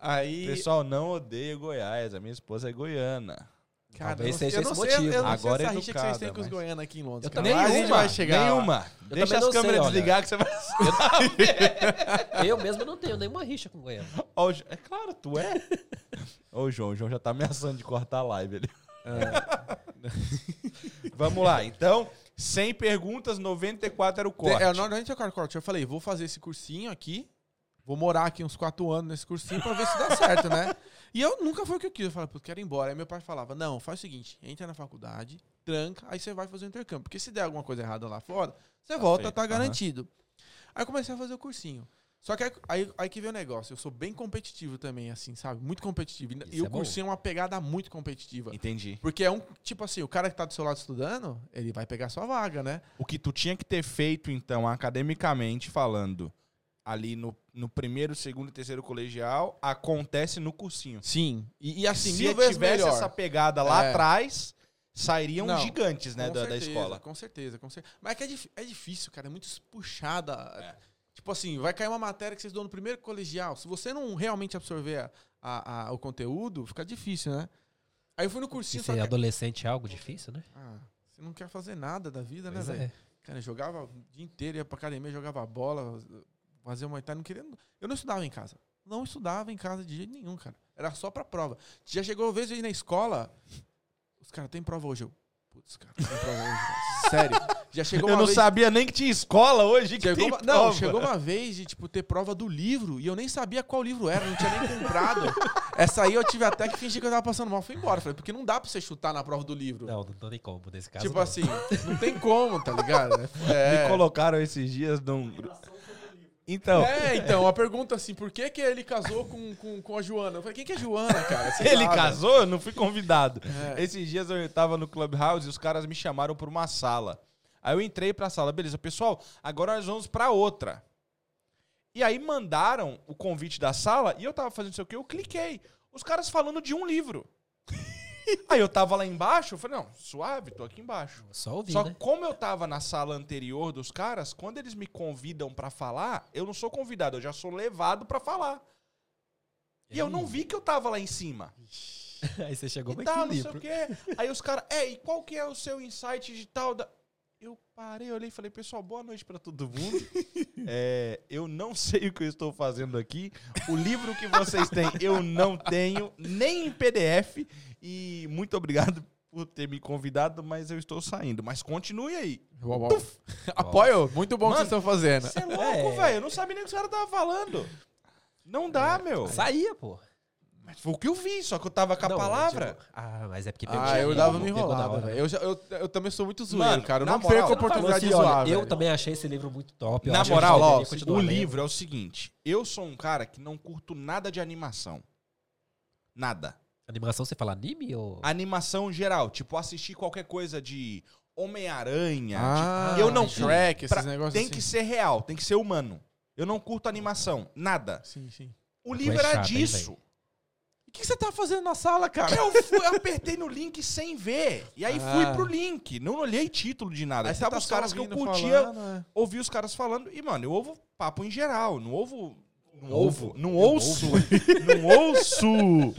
Aí, Pessoal, não odeia Goiás. A minha esposa é goiana. cara, Talvez eu não, seja eu não esse sei, motivo. eu não Agora sei é essa rixa que vocês têm com os mas- goianos aqui em Londres. Eu cara. também Mas a gente Nenhuma. vai chegar lá. Nenhuma. Deixa também as sei, câmeras olha. desligar que você vai. Eu mesmo não tenho nenhuma rixa com Goiânia. Ó, o Jo- é claro, tu é. Ô, o João, o João já tá ameaçando de cortar a live ali. Vamos lá, então, 100 perguntas, 94 era o corte. É, não, não é o corte. Eu falei, vou fazer esse cursinho aqui. Vou morar aqui uns quatro anos nesse cursinho pra ver se dá certo, né? E eu nunca foi o que eu quis. Eu falei, pô, quero ir embora. Aí meu pai falava, não, faz o seguinte, entra na faculdade, tranca, aí você vai fazer o intercâmbio. Porque se der alguma coisa errada lá fora, você Tá volta, feito, tá garantido. Aí eu comecei a fazer o cursinho. Só que aí, aí, que veio o negócio. Eu sou bem competitivo também, assim, sabe? Muito competitivo. E, Isso e é cursinho é uma pegada muito competitiva. Entendi. Porque é um, tipo assim, o cara que tá do seu lado estudando, ele vai pegar sua vaga, né? O que tu tinha que ter feito, então, academicamente falando, ali no, no primeiro, segundo e terceiro colegial, acontece no cursinho. Sim. E, e assim, Se tivesse melhor. essa pegada lá É. atrás, sairiam Não, gigantes, né, da, da certeza, escola. Com certeza, com certeza. Mas é que é, é difícil, cara. É muito puxada. É. Tipo assim, vai cair uma matéria que vocês dão no primeiro colegial. Se você não realmente absorver a- a- a- o conteúdo, fica difícil, né? Aí eu fui no cursinho, ser que... adolescente é algo difícil, né? Ah, você não quer fazer nada da vida, Pois né, velho? é. Cara, eu jogava o dia inteiro, ia pra academia, jogava bola, fazia uma não queria. Eu não estudava em casa. Não estudava em casa de jeito nenhum, cara. Era só pra prova. Já chegou uma vez ir na escola, os caras têm prova hoje. Eu, putz, cara, tem prova hoje. cara. Sério. Já chegou Eu uma não vez. sabia nem que tinha escola hoje que Chegou tem uma, não, prova. chegou uma vez de tipo ter prova do livro e eu nem sabia qual livro era, não tinha nem comprado. Essa aí eu tive até que fingir que eu tava passando mal, fui embora. Falei, porque não dá pra você chutar na prova do livro. Não, não, não tem como nesse caso. tipo não. assim, não tem como, tá ligado? É. Me colocaram esses dias num... Então, É, então, a pergunta assim, por que, que ele casou com, com, com a Joana? Eu falei, quem que é Joana, cara? Você ele sabe? casou, eu não fui convidado. É. Esses dias eu tava no Clubhouse e os caras me chamaram pra uma sala. Aí eu entrei pra sala, beleza, pessoal, agora nós vamos pra outra. E aí mandaram o convite da sala e eu tava fazendo isso aqui, eu cliquei. Os caras falando de um livro. Aí eu tava lá embaixo, eu falei, não, suave, tô aqui embaixo. Só ouvir, Só né? que como eu tava na sala anterior dos caras, quando eles me convidam pra falar, eu não sou convidado, eu já sou levado pra falar. E eu não vi que eu tava lá em cima. Aí você chegou E tal, não sei o quê. Aí os caras, é, e qual que é o seu insight de tal da... Eu parei, olhei e falei, pessoal, boa noite pra todo mundo. É, eu não sei o que eu estou fazendo aqui. O livro que vocês têm, eu não tenho, nem em PDF. E muito obrigado por ter me convidado, mas eu estou saindo. Mas continue aí. Uau, uau. Apoio, muito bom o que vocês estão fazendo. Você é louco, É. velho. Eu não sabia nem o que os caras estavam falando. Não dá, meu. Saía, pô. Mas foi o que eu vi, só que eu tava com a Não, palavra. tipo, ah, mas é porque pegou. Ah, eu dava me hora. velho. Eu, já- eu, eu também sou muito zoeiro, Mano, cara. Eu não perco a oportunidade Assim, de olha, zoar, eu velho. também achei esse livro muito top. eu Na moral, eu ó, o livro é o seguinte: eu sou um cara que não curto nada de animação. Nada. Animação, você fala anime ou. Animação geral, tipo assistir qualquer coisa de Homem-Aranha. Ah, tipo, eu não Shrek, esses pra- negócios Tem assim. que ser real, tem que ser humano. Eu não curto animação, nada. Sim, sim. O livro é era hein, disso. O que você tá fazendo na sala, cara? Eu, fui- eu apertei no link sem ver. E aí fui Ah. pro link. Não olhei título de nada. Aí tava tava os caras que eu curtia, falando, é. ouvi os caras falando. E, mano, eu ouvo papo em geral. Não ouvo. Não Ovo. ouvo. Não ouço. Não ouço.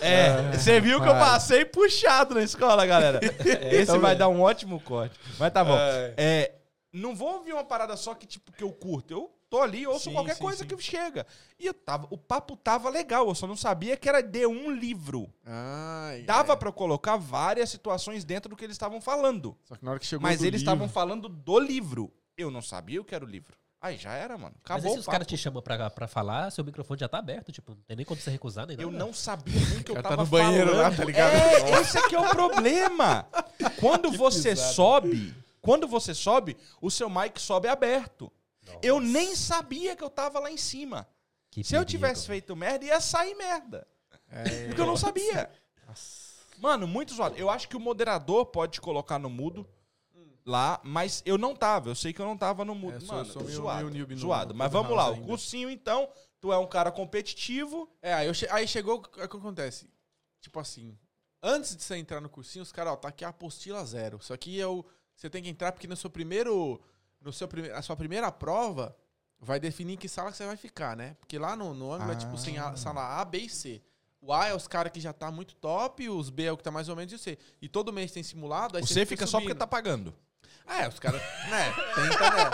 É, você viu que eu passei puxado na escola, galera. Esse vai dar um ótimo corte. Mas tá bom. É, não vou ouvir uma parada só que, tipo, que eu curto. Eu tô ali, ouço Sim, qualquer sim, coisa sim. que chega. E eu tava, o papo tava legal, eu só não sabia que era de um livro. Ai, Dava é. pra colocar várias situações dentro do que eles estavam falando. Só que na hora que chegou Mas eles estavam falando do livro. Eu não sabia o que era o livro. Aí já era, mano. Mas Acabou aí se o os caras te chamam pra, pra falar, seu microfone já tá aberto, tipo, não tem nem como você recusar, nem Eu nada. não sabia nem que eu tá tava no banheiro lá, falando. tá ligado? É, esse aqui é o problema. Quando você sobe, quando você sobe, o seu mic sobe aberto. Eu nem sabia que eu tava lá em cima. Que Se eu perigo, tivesse velho. feito merda, ia sair merda. É, Porque eu não sabia. Mano, muito zoado. Eu acho que o moderador pode te colocar no mudo lá, mas eu não tava. Eu sei que eu não tava no mudo. É, sou- Mano, sou meio- zoado. no- zoado. Mas vamos lá, Clubhouse o ainda. cursinho então, tu é um cara competitivo. É, aí, che- aí chegou, o que acontece? Tipo assim, antes de você entrar no cursinho, os caras, ó, tá aqui a apostila zero. Isso aqui é o. Você tem que entrar porque no seu primeiro. No seu prime, a sua primeira prova vai definir em que sala que você vai ficar, né? Porque lá no, no ângulo é tipo assim, a sala A, B e C. O A é os caras que já tá muito top, os B é o que tá mais ou menos e o C. E todo mês tem simulado, aí Você fica só porque tá pagando. É, os caras. Né? Tenta, né?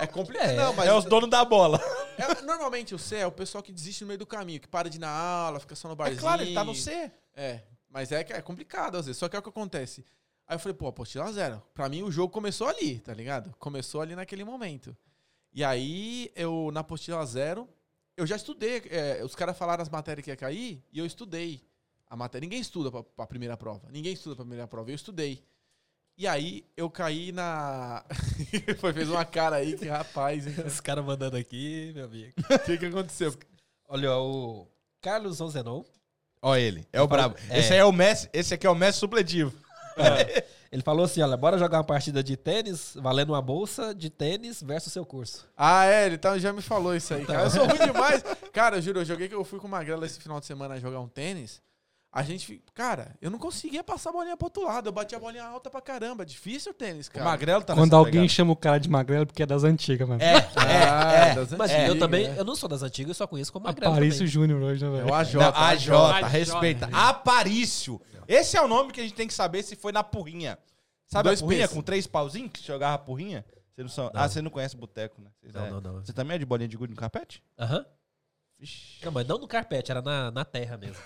É complicado. É, não, mas. é os donos da bola. é- normalmente o C é o pessoal que desiste no meio do caminho, que para de ir na aula, fica só no É barzinho. claro, ele tá no C. É, mas é, é complicado às vezes. Só que é o que acontece. Aí eu falei, pô, apostila zero. Pra mim o jogo começou ali, tá ligado? Começou ali naquele momento. E aí, eu, na apostila zero, eu já estudei. é, os caras falaram as matérias que ia cair e eu estudei a matéria. Ninguém estuda pra, pra primeira prova. Ninguém estuda pra primeira prova. Eu estudei. E aí, eu caí na. Foi, fez uma cara aí que rapaz, hein? Os caras mandando aqui, meu amigo. O que, que aconteceu? Olha, o Carlos Onzenon, Ó ele, é o brabo. É. Esse aí é o Messi, esse aqui é o Messi supletivo. ele falou assim, olha, bora jogar uma partida de tênis, valendo uma bolsa de tênis versus seu curso. Ah, é, ele tá, já me falou isso aí, cara. Eu sou ruim demais. Cara, eu juro, eu joguei que eu fui com o Magrela esse final de semana jogar um tênis. A gente, cara, eu não conseguia passar a bolinha pro outro lado. Eu batia a bolinha alta pra caramba. Difícil o tênis, O cara. Magrelo tá Quando alguém pegada. chama o cara de magrelo, porque é das antigas, mano. É, Ah, é, é. das Mas antigas, eu também, né? eu não sou das antigas, eu só conheço como Magrelo Aparício. Júnior hoje, né, É velho? o AJ. Não, a Jota, AJ. respeita. Aparício. Esse é o nome que a gente tem que saber se foi na porrinha. Sabe Dois a porrinha com três pauzinhos que jogava porrinha? Você não são- Ah, você não conhece boteco, né? Vocês Não, é- não, não. Você também é de bolinha de gude no carpete? Aham. Vixe. Não, mas não no carpete, era na, na terra mesmo.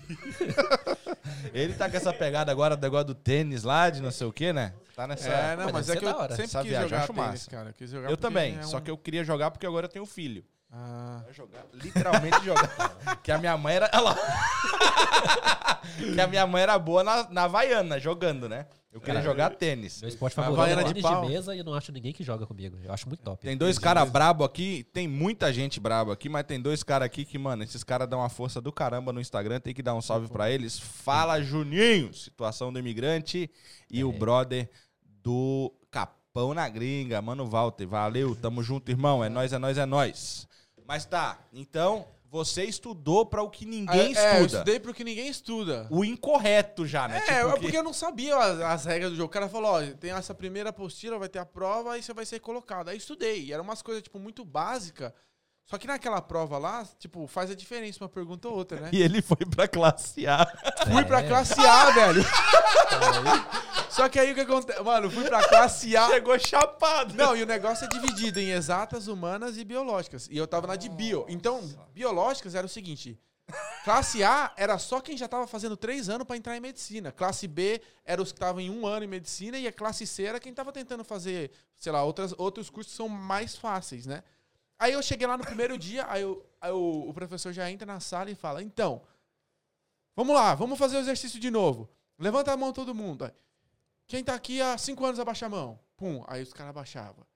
Ele tá com essa pegada agora do negócio do tênis lá, de não sei o que, né? Tá nessa. É, não, Mas mas é que eu sempre quis jogar tênis, cara. Quis jogar eu também, é só um- que eu queria jogar porque agora eu tenho filho. Ah, jogar, literalmente jogar. que a minha mãe era. Olha lá. que a minha mãe era boa na, na Havaiana, jogando, né? Eu queria jogar tênis. Meu esporte favorito é de tênis de, mesa e eu não acho ninguém que joga comigo. Eu acho muito top. Tem dois caras brabo aqui, tem muita gente brabo aqui, mas tem dois caras aqui que, mano, esses caras dão uma força do caramba no Instagram, tem que dar um salve pra eles. Fala Juninho, situação do imigrante e o brother do Capão na Gringa, mano Walter. Valeu, tamo junto, irmão. É nóis, é nóis, é nóis. Mas tá, então você estudou pra o que ninguém é, é, eu estuda. estudei pro que ninguém estuda. O incorreto já, né? É, Tipo, é que- porque eu não sabia as, as regras do jogo. O cara falou, ó, tem essa primeira apostila, vai ter a prova, aí você vai ser colocado. Aí estudei. E eram umas coisas, tipo, muito básicas. Só que naquela prova lá, tipo, faz a diferença uma pergunta ou outra, né? E ele foi pra classe A. Fui pra classe A, velho. Só que aí o que acontece? Mano, fui pra classe A. Chegou chapado. Não, e o negócio é dividido em exatas, humanas e biológicas. E eu tava na de bio. Então, biológicas era o seguinte: classe A era só quem já tava fazendo três anos pra entrar em medicina. Classe B era os que estavam em um ano em medicina. E a classe C era quem tava tentando fazer, sei lá, outras, outros cursos que são mais fáceis, né? Aí eu cheguei lá no primeiro dia, aí, eu- aí o, o professor já entra na sala e fala: então, vamos lá, vamos fazer o exercício de novo. Levanta a mão todo mundo. Aí, Quem tá aqui há cinco anos abaixa a mão. Pum, aí os caras abaixavam.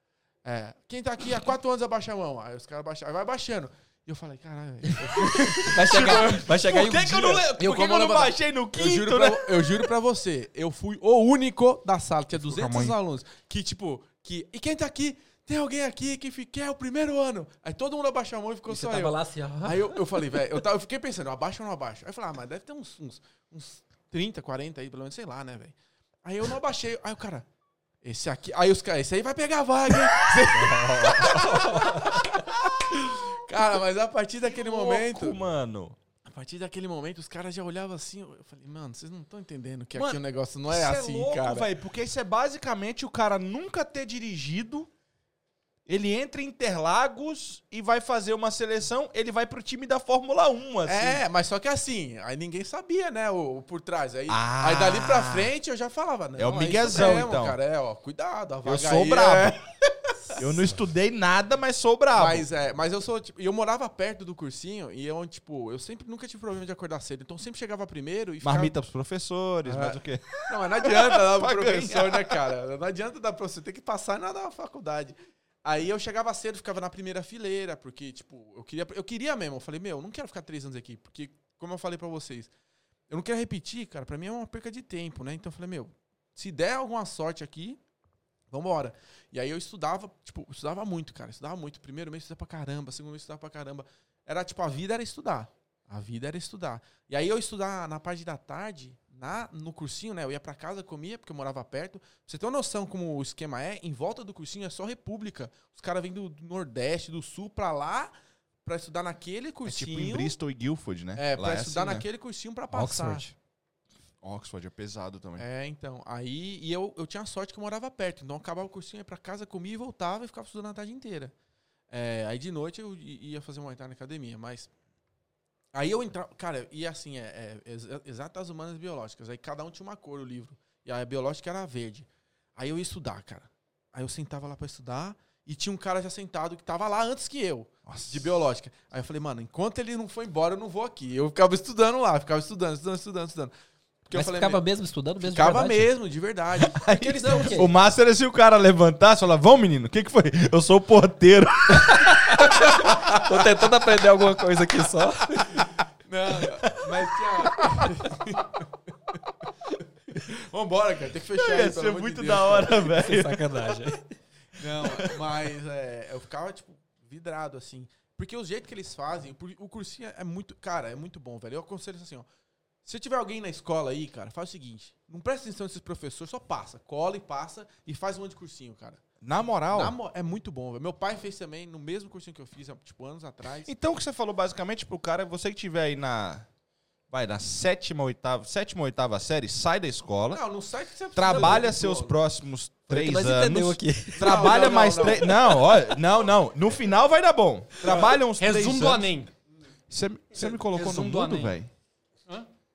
É, quem tá aqui há quatro anos abaixa a mão. Aí os caras abaixavam. Aí vai baixando. E eu falei, caralho, velho. Vai chegar, vai chegar Por em que, um que eu não, Eu por que eu não baixei no Eu quinto, juro, né? pra, eu juro pra você, eu fui o único da sala, tinha 200 mãe. alunos, que tipo, que, e quem tá aqui? Tem alguém aqui que quer o primeiro ano. Aí todo mundo abaixou a mão e ficou E você só tava eu. lá assim, ó. Aí eu, eu falei, velho, eu, eu fiquei pensando, eu abaixo ou não abaixo? Aí eu falei, ah, mas deve ter uns, uns, uns 30, 40 aí, pelo menos, sei lá, né, velho. Aí eu não abaixei. Aí o cara, esse aqui. Aí os caras, esse aí vai pegar a vaga, hein? cara, mas a partir daquele momento. Louco, mano. A partir daquele momento, os caras já olhavam assim. Eu falei, mano, vocês não estão entendendo que Mano, aqui o negócio não é Isso assim, louco, cara. velho, porque isso é basicamente o cara nunca ter dirigido. Ele entra em Interlagos e vai fazer uma seleção, ele vai pro time da Fórmula 1, assim. É, mas só que assim, aí ninguém sabia, né, o, o por trás. Aí, Ah. aí dali pra frente eu já falava, né? É o miguezão, então. cara, é, ó, cuidado, a vaga Eu sou brabo. é- Eu não estudei nada, mas sou brabo. Mas, é, mas eu sou, tipo, eu morava perto do cursinho e eu, tipo, eu sempre nunca tive problema de acordar cedo. Então eu sempre chegava primeiro e ficava... Marmita pros professores, É. mas o quê? Não, mas não adianta dar Pra pro professor, né, cara? Não adianta dar pro professor, tem que passar na na faculdade. Aí eu chegava cedo, ficava na primeira fileira, porque, tipo, eu queria, eu queria mesmo. Eu falei, meu, eu não quero ficar três anos aqui, porque, como eu falei pra vocês, eu não quero repetir, cara, pra mim é uma perca de tempo, né? Então eu falei, meu, se der alguma sorte aqui, vambora. E aí eu estudava, tipo, estudava muito, cara, estudava muito. Primeiro mês estudava pra caramba, segundo mês estudava pra caramba. Era, tipo, a vida era estudar. A vida era estudar. E aí eu estudar na parte da tarde, na, no cursinho, né? Eu ia pra casa, comia, porque eu morava perto. Pra você ter uma noção como o esquema é, em volta do cursinho é só república. Os caras vêm do Nordeste, do Sul pra lá, pra estudar naquele É cursinho. tipo em Bristol e Guilford, né? É, Lá pra estudar assim, né? naquele cursinho pra passar. Oxford. Oxford é pesado também. É, então. Aí, e eu, eu tinha sorte que eu morava perto. Então, eu acabava o cursinho, ia pra casa, comia e voltava e ficava estudando a tarde inteira. É, aí, de noite, eu ia fazer uma entrada na academia. Mas, aí eu entrava... Cara, e assim, é, é exa- exatas humanas biológicas. Aí, cada um tinha uma cor, o livro. E a biológica era verde. Aí, eu ia estudar, cara. Aí, eu sentava lá pra estudar e tinha um cara já sentado que tava lá antes que eu Nossa. de biológica. Aí eu falei, mano, enquanto ele não for embora, eu não vou aqui. Eu ficava estudando lá, ficava estudando, estudando, estudando, estudando. Porque Mas eu falei, ficava "Meu, mesmo estudando mesmo de ficava verdade? mesmo, de verdade. Porque eles Não, têm- ok. O massa era se o cara levantasse e falar, vamos menino, o que que foi? Eu sou o porteiro. Tô tentando aprender alguma coisa aqui só. Não, mas tinha. Vambora, cara, tem que fechar aí, ser amor de muito Deus, da hora, velho. Sacanagem. Não, mas é, eu ficava, tipo, vidrado, assim. Porque o jeito que eles fazem, o cursinho é muito. Cara, é muito bom, velho. Eu aconselho assim, ó. Se tiver alguém na escola aí, cara, faz o seguinte: não presta atenção nesses professores, só passa. Cola e passa e faz um monte de cursinho, cara. Na moral. Na mo- é muito bom, velho. Meu pai fez também no mesmo cursinho que eu fiz, há, tipo, anos atrás. Então o que você falou basicamente pro cara, você que tiver aí na. Vai, na sétima, oitava, sétima, oitava série, sai da escola, Não, no site você precisa trabalha seus próximos três anos. aqui. Trabalha Não, não, mais não, três. Não, olha, não, não. No final vai dar bom. Trabalha uns três Resumo do anos. Anem. Você você me colocou Resumo no do mudo, Anem. velho?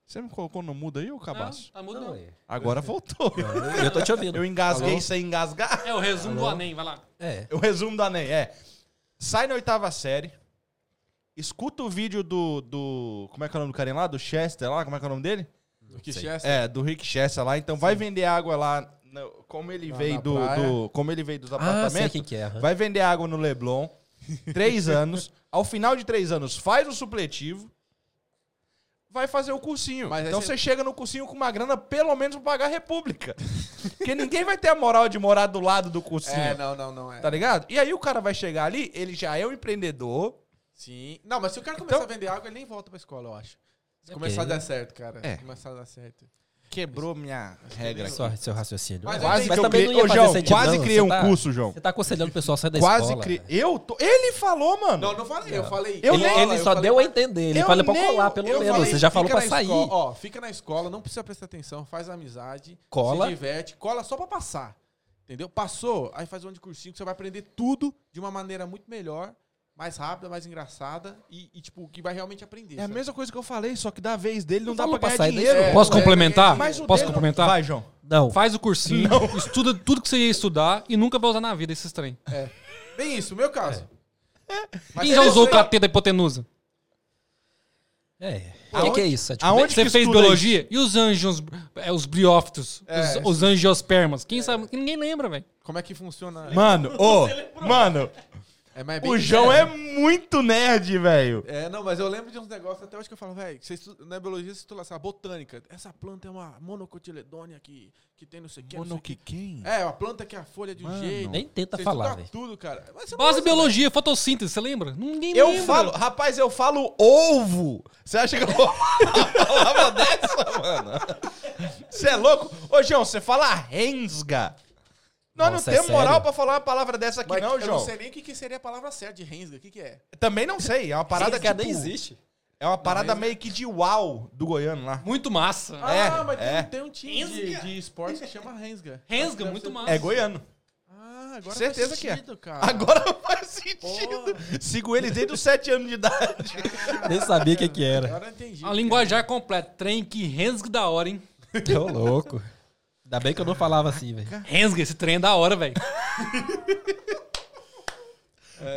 Você me colocou no mudo aí, ô cabaço? Tá mudo Não, não. é. Agora voltou. Eu tô te ouvindo. Eu engasguei Alô? sem engasgar. É o resumo do Anem, vai lá. É. O resumo da NEM é: sai na oitava série, escuta o vídeo do, do. Como é que é o nome do carinha lá? Do Chester lá? Como é que é o nome dele? O que Sei. Chester- É, do Rick Chester lá. Então vai vender água lá. no- como ele Lá veio do, do- Como ele veio dos Ah, sei apartamentos. quem que é. Vai vender água no Leblon. Três anos. Ao final de três anos, faz o supletivo. Vai fazer o cursinho. Mas então você- você chega no cursinho com uma grana, pelo menos, pra pagar a república. Porque ninguém vai ter a moral de morar do lado do cursinho. É, não, não, não é. Tá ligado? E aí o cara vai chegar ali, ele já é um empreendedor. Sim. Não, mas se o cara começar Então- a vender água, ele nem volta pra escola, eu acho. Se Ok. começar a dar certo, cara. É. Se começar a dar certo. Quebrou minha regra aqui. Só seu raciocínio. Mas Quase Mas que eu também criei. não ia Ô, fazer João, sentido, quase não. criei Você um tá- curso, João. Você tá aconselhando o pessoal a sair da Quase escola. criei. Eu tô... Ele falou, mano. Não, não falei, eu falei. Eu ele nem- ele eu só falei deu a entender. Ele Eu falou pra nem- colar, pelo eu menos. falei, Você já falou pra sair. escola, ó, fica na escola, não precisa prestar atenção, faz amizade, Cola. se diverte, cola só pra passar. Entendeu? Passou, aí faz um ano de cursinho que você vai aprender tudo de uma maneira muito melhor, mais rápida, mais engraçada e, e, tipo, que vai realmente aprender. É a sabe? mesma coisa que eu falei, só que da vez dele não, Não dá pra ganhar dinheiro. escola. Posso É, complementar? Mas o Posso não- complementar? Vai, João. Não. Faz o cursinho, estuda tudo que você ia estudar e nunca vai usar na vida esses trem. Bem isso, o meu caso. Mas Quem já eu usou o catê da hipotenusa? É. O que, que é isso? É tipo, aonde- Você que fez biologia? E os anjos, é, os briófitos, É, os, os angiospermas? Quem sabe? Ninguém lembra, velho. Como é que funciona? Mano, ô, mano, É, mas é bem o. João é muito nerd, velho. É, não, mas eu lembro de uns negócios até hoje que eu falo, velho, na biologia você estuda essa botânica. Essa planta é uma monocotiledônia que, que tem não sei o que. quem? É, uma planta que é a folha de um Mano. jeito. Nem tenta Você falar, velho. tudo, cara. Mas você não Base biologia, fotossíntese, você lembra? Ninguém Eu lembra. falo, rapaz, eu falo ovo. Você acha que eu vou falar uma palavra dessa, mano? Você é louco? Ô, João, você fala rensga. Nós Nossa, não é temos moral sério? pra falar uma palavra dessa aqui, Mas não, eu João. não sei nem o que, que seria a palavra certa de Rensga. O que, que é? Também não sei. É uma parada Parada tipo, nem existe. É uma parada Não, meio que de uau do goiano lá. Muito massa. É, ah, mas é. Tem, tem um time de, de esportes que chama Rensga. Rensga, muito ser- massa. É goiano. Ah, agora Certeza faz que é. sentido, cara. Agora faz sentido. Porra, Sigo eles desde os 7 anos de idade. Nem sabia o que, que era. agora eu entendi. A linguajar completa. Trem que rensga da hora, hein? Ô, louco. Ainda bem que eu não falava assim, velho. Rensga, esse trem é da hora, velho.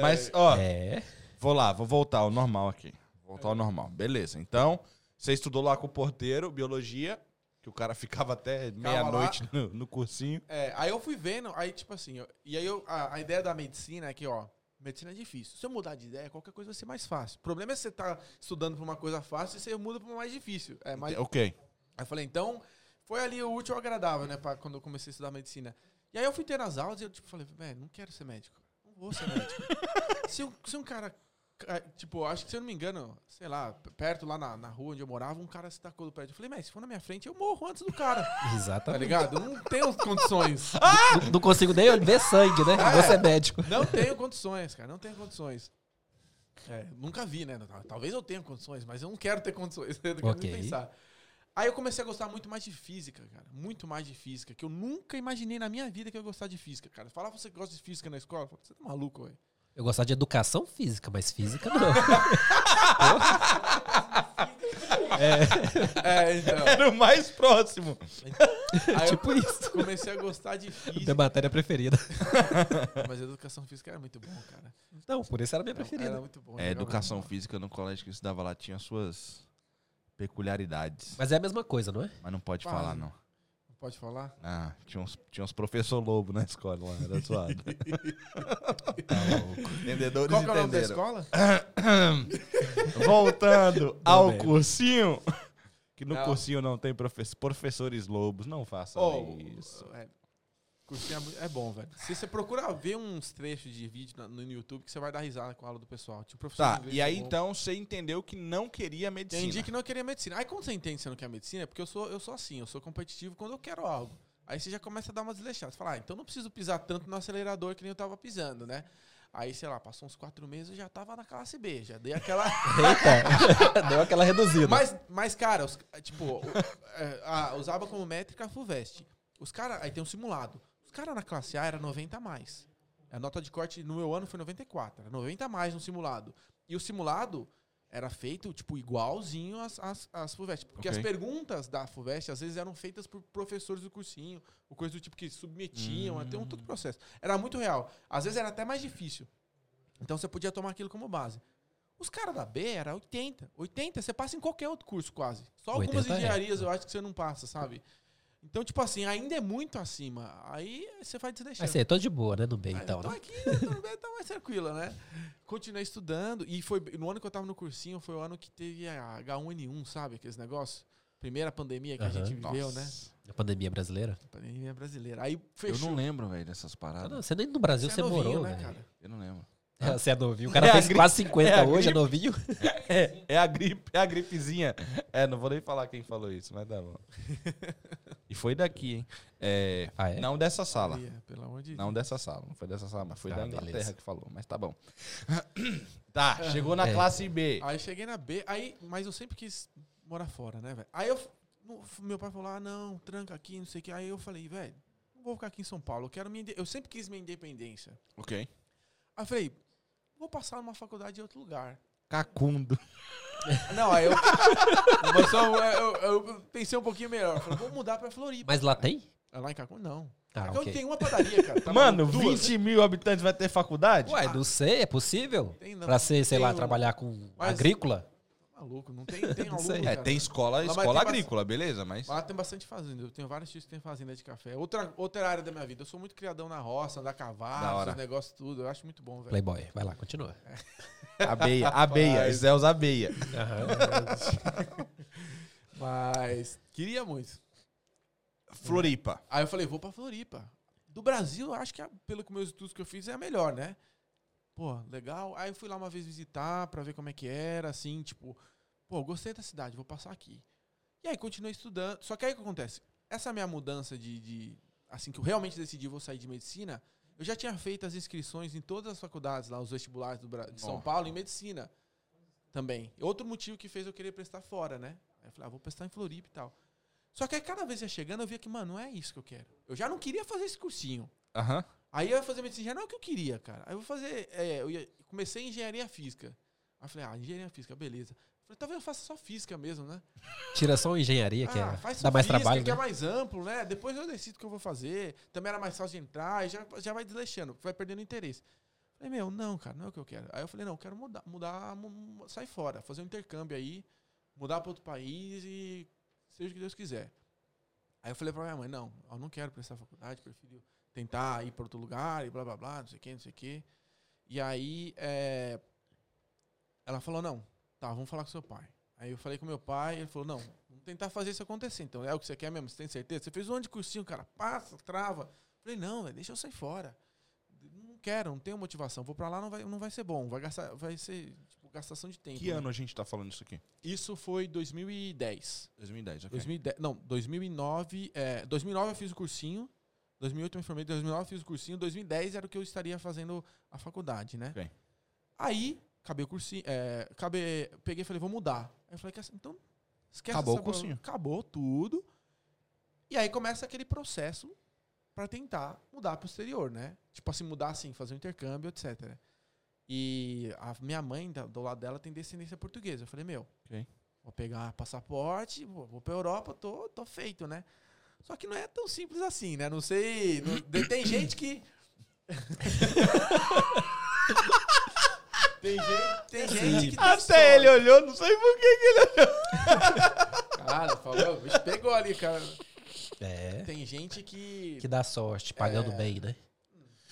Mas, ó, É. vou lá, vou voltar ao normal aqui. Voltar ao normal. Beleza. Então, você estudou lá com o porteiro, biologia, que o cara ficava até meia-noite no, no cursinho. É, aí eu fui vendo, aí tipo assim, eu- e aí eu, a, a ideia da medicina é que, ó, medicina é difícil. Se eu mudar de ideia, qualquer coisa vai ser mais fácil. O problema é você tá estudando pra uma coisa fácil e você muda pra uma mais difícil. É mais, Ok. Aí eu falei, então, foi ali o útil ao agradável, né, pra, quando eu comecei a estudar medicina. E aí eu fui ter nas aulas e eu, tipo, falei, velho, não quero ser médico. Não vou ser médico. se, um, se um cara, ca- tipo, acho que se eu não me engano, sei lá, perto lá na, na rua onde eu morava, um cara se tacou do prédio. Eu falei, mas se for na minha frente, eu morro antes do cara. Tá Exatamente. ligado? Eu não tenho condições. Não, não consigo nem ver sangue, né? Você é médico. Não tenho condições, cara. Não tenho condições. É, nunca vi, né? Tal- Talvez eu tenha condições, mas eu não quero ter condições. Eu não quero pensar. Aí eu comecei a gostar muito mais de física, cara. Muito mais de física. Que eu nunca imaginei na minha vida que eu ia gostar de física, cara. Falar você que gosta de física na escola, eu falo, você tá maluco, velho. Eu gostava de educação física, mas física não. É, então. Era o mais próximo. Aí tipo eu isso. comecei a gostar de Minha física. matéria preferida. Mas educação física era muito bom, cara. Então, por isso era a minha Era, preferida. era muito bom. É, educação física no colégio que eu estudava lá tinha suas peculiaridades. Mas, Mas é a mesma coisa, não é? não pode Quase. falar, não. Não Pode falar? Ah, tinha uns, tinha uns professor lobo na escola lá, era suado. Entendedores Qual que é o nome da escola? Voltando ao bem. cursinho. Que no Não. cursinho não tem professor, professores lobos, não façam Oh, isso. é, cursinho é é bom, velho. Se você procurar ver uns trechos de vídeo no YouTube, que você vai dar risada com a aula do pessoal. Tipo, professor Tá, e aí é então você entendeu que não queria medicina. Entendi que não queria medicina. Aí quando você entende que você não quer medicina, é porque eu sou, eu sou assim, eu sou competitivo quando eu quero algo. Aí você já começa a dar uma desleixada. Você fala, ah, então não preciso pisar tanto no acelerador que nem eu tava pisando, né? Aí, sei lá, passou uns quatro meses eu já tava na classe B, já dei aquela. Eita, deu aquela reduzida. Mas, mas cara, os, tipo, é, a- usava como métrica a FUVEST. Os caras, aí tem um simulado. Os caras na classe A era 90 a mais. A nota de corte no meu ano foi 94. Era 90 a mais no simulado. E o simulado era feito, tipo, igualzinho às, às, às FUVEST. Porque Ok. as perguntas da FUVEST, às vezes, eram feitas por professores do cursinho. Ou coisa do tipo que submetiam, até um todo processo. Era muito real. Às vezes era até mais difícil. Então você podia tomar aquilo como base. Os caras da B era 80. 80 você passa em qualquer outro curso quase. Só algumas 80 é. engenharias eu acho que você não passa, sabe? Então, tipo assim, ainda é muito acima. Aí você vai desdeixando. Mas você é todo de boa, né? No bem, Ah, então, então né? aqui no B tá mais tranquila, né? Continuei estudando. E foi no ano que eu tava no cursinho, foi o ano que teve a H1N1, sabe? Aqueles negócios. Primeira pandemia que a Aham. gente viveu, né? A pandemia brasileira. Pandemia brasileira. Aí Eu fechou. não lembro, velho, dessas Ah, paradas. não, você nem no Brasil Você você, é novinho, morou, né, velho. cara? Eu não lembro. É, Você é novinho. O cara É a fez quase 50 é a hoje, é novinho. É, é a gripe, é a gripezinha. É, não vou nem falar quem falou isso, mas tá bom. E foi daqui, hein? É, Ah, é? Não dessa sala. Maria, Pelo amor de Não dessa sala, não foi dessa sala, mas foi Tá, da Inglaterra beleza. que falou, mas tá bom. tá, chegou na É. classe B. Aí cheguei na B, aí, mas eu sempre quis morar fora, né, velho? Aí eu, meu pai falou: ah, não, tranca aqui, não sei o que. Aí eu falei, velho, não vou ficar aqui em São Paulo, eu quero minha. Eu sempre quis minha independência. Ok. Aí eu falei, vou passar numa faculdade em outro lugar. Cacundo. Não, aí eu. mas só, eu, eu- eu pensei um pouquinho melhor. Eu falei, vou mudar pra Floripa. Mas lá tem? É Lá em Cacum, não. Ah, Cacum ok. tem uma padaria, cara. Tá Mano, maluco? Duas. 20 mil habitantes vai ter faculdade? Ué, não sei, é possível? Tem, não. Pra ser, sei Tem lá, um- trabalhar com Mas- agrícola? Tá maluco, não tem, tem aluno, é, cara. tem escola, Lá, escola agrícola, beleza, mas... Lá tem bastante fazenda. Eu tenho vários tios que têm fazenda de café. Outra, outra área da minha vida. Eu sou muito criadão na roça, andar cavalo, negócios tudo. Eu acho muito bom, velho. Playboy, vai lá, continua. Abeia, abeia, Rapaz. Zé os abeia. Mas queria muito. Floripa. Aí eu falei, vou pra Floripa. Do Brasil, acho que, a- pelo que meus estudos que eu fiz, é a melhor, né? Pô, legal. Aí eu fui lá uma vez visitar pra ver como é que era, assim, tipo, pô, gostei da cidade, vou passar aqui. E aí continuei estudando. Só que aí o que acontece? Essa minha mudança de, de- assim, que eu realmente decidi vou sair de medicina, eu já tinha feito as inscrições em todas as faculdades lá, os vestibulares do, de São Ó. Paulo, em medicina também. Outro motivo que fez eu querer prestar fora, né? Aí eu falei, ah, vou prestar em Floripa e tal. Só que aí cada vez ia chegando, eu via que, mano, não é isso que eu quero. Eu já não queria fazer esse cursinho. Aham. Aí eu ia fazer medicina não é o que eu queria, cara. Aí eu vou fazer. é, eu ia- comecei em engenharia física. Aí eu falei, ah, engenharia física, beleza. Falei, talvez eu faça só física mesmo, né? Tira só engenharia, que ah, é, faz dá mais física, trabalho, que né? é mais amplo, né? Depois eu decido o que eu vou fazer. Também era mais fácil de entrar e já, já vai desleixando, vai perdendo interesse. Falei, meu, não, cara, não é o que eu quero. Aí eu falei, não, eu quero mudar, mudar, mu- mu- sair fora, fazer um intercâmbio aí, mudar para outro país e seja o que Deus quiser. Aí eu falei pra minha mãe, não, eu não quero prestar faculdade, prefiro tentar ir para outro lugar e blá blá blá, não sei o que, não sei o que. E aí é, ela falou, não, tá, vamos falar com seu pai. Aí eu falei com meu pai, ele falou, não, vamos tentar fazer isso acontecer. Então, é o que você quer mesmo? Você tem certeza? Você fez um ano de cursinho, cara, passa, trava. Falei, não, velho, deixa eu sair fora. Não quero, não tenho motivação. Vou pra lá, não vai, não vai ser bom. Vai, gastar, vai ser, tipo, gastação de tempo. Que né? ano a gente tá falando isso aqui? Isso foi 2010. 2010, ok. 2010 não, 2009. É, 2009 eu fiz o cursinho. 2008 eu me formei. 2009 eu fiz o cursinho. 2010 era o que eu estaria fazendo a faculdade, né? Aí, acabei o cursinho. É, acabei, peguei e falei, vou mudar. Aí eu falei, "Quer- então, esquece Acabou o cursinho. Acabou tudo. E aí começa aquele processo pra tentar mudar pro exterior, né? Tipo assim, mudar assim, fazer um intercâmbio, etc. E a minha mãe, do lado dela, tem descendência portuguesa. Eu falei, meu, Ok. vou pegar passaporte, vou, vou pra Europa, tô, tô feito, né? Só que não é tão simples assim, né? Não sei. não- tem gente que. tem gente, tem gente que sorte. Até ele olhou, não sei por que ele olhou. Cara, falou, o bicho pegou ali, cara. É, Tem gente que. que dá sorte, pagando É. bem, né?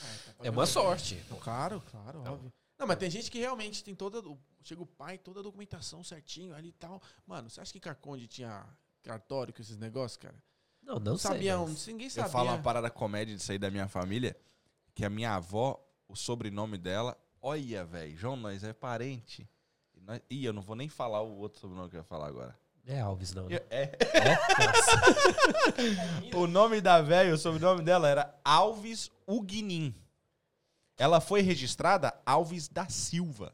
Ah, tá É uma bem. sorte. Claro, claro, óbvio. Não, mas tem gente que realmente tem toda. Chega o pai, toda a documentação certinho ali e tal. Mano, você acha que Carconde tinha cartório com esses negócios, cara? Não, não, Não sei, sabia, mas- onde, ninguém Eu sabia. falo uma parada comédia disso aí da minha família, que a minha avó, o sobrenome dela, olha, velho, João, nós é parente. E nós- Ih, eu não vou nem falar o outro sobrenome que eu ia falar agora. É Alves, não. Né? É. É? O nome da velha, o sobrenome dela era Alves Ugnin. Ela foi registrada Alves da Silva.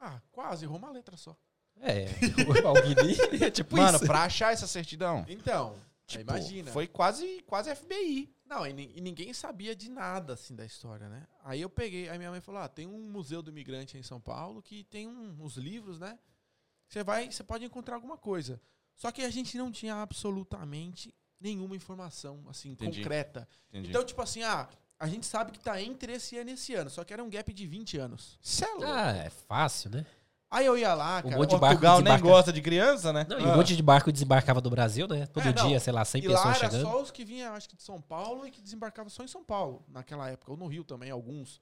Ah, quase, errou uma letra só. É, o Alguini é tipo Mano, isso. pra achar essa certidão, Então, tipo, imagina. foi quase, quase FBI. Não, e, e ninguém sabia de nada, assim, da história, né? Aí eu peguei, aí minha mãe falou, ah, tem um museu do imigrante em São Paulo que tem um- uns livros, né? Você vai, você pode encontrar alguma coisa. Só que a gente não tinha absolutamente nenhuma informação, assim, Entendi. concreta. Entendi. Então, tipo assim, ah, a gente sabe que tá entre esse ano e esse ano, só que era um gap de 20 anos. Cê é louco. Ah, é fácil, né? Aí eu ia lá, Um cara, monte de barco Portugal nem desembarca- gosta de criança, né? Não, e um monte de barco desembarcava do Brasil, né? Todo É, dia, sei lá, 100 E lá pessoas era chegando. só os que vinham, acho que de São Paulo e que desembarcavam só em São Paulo naquela época, ou no Rio também, alguns.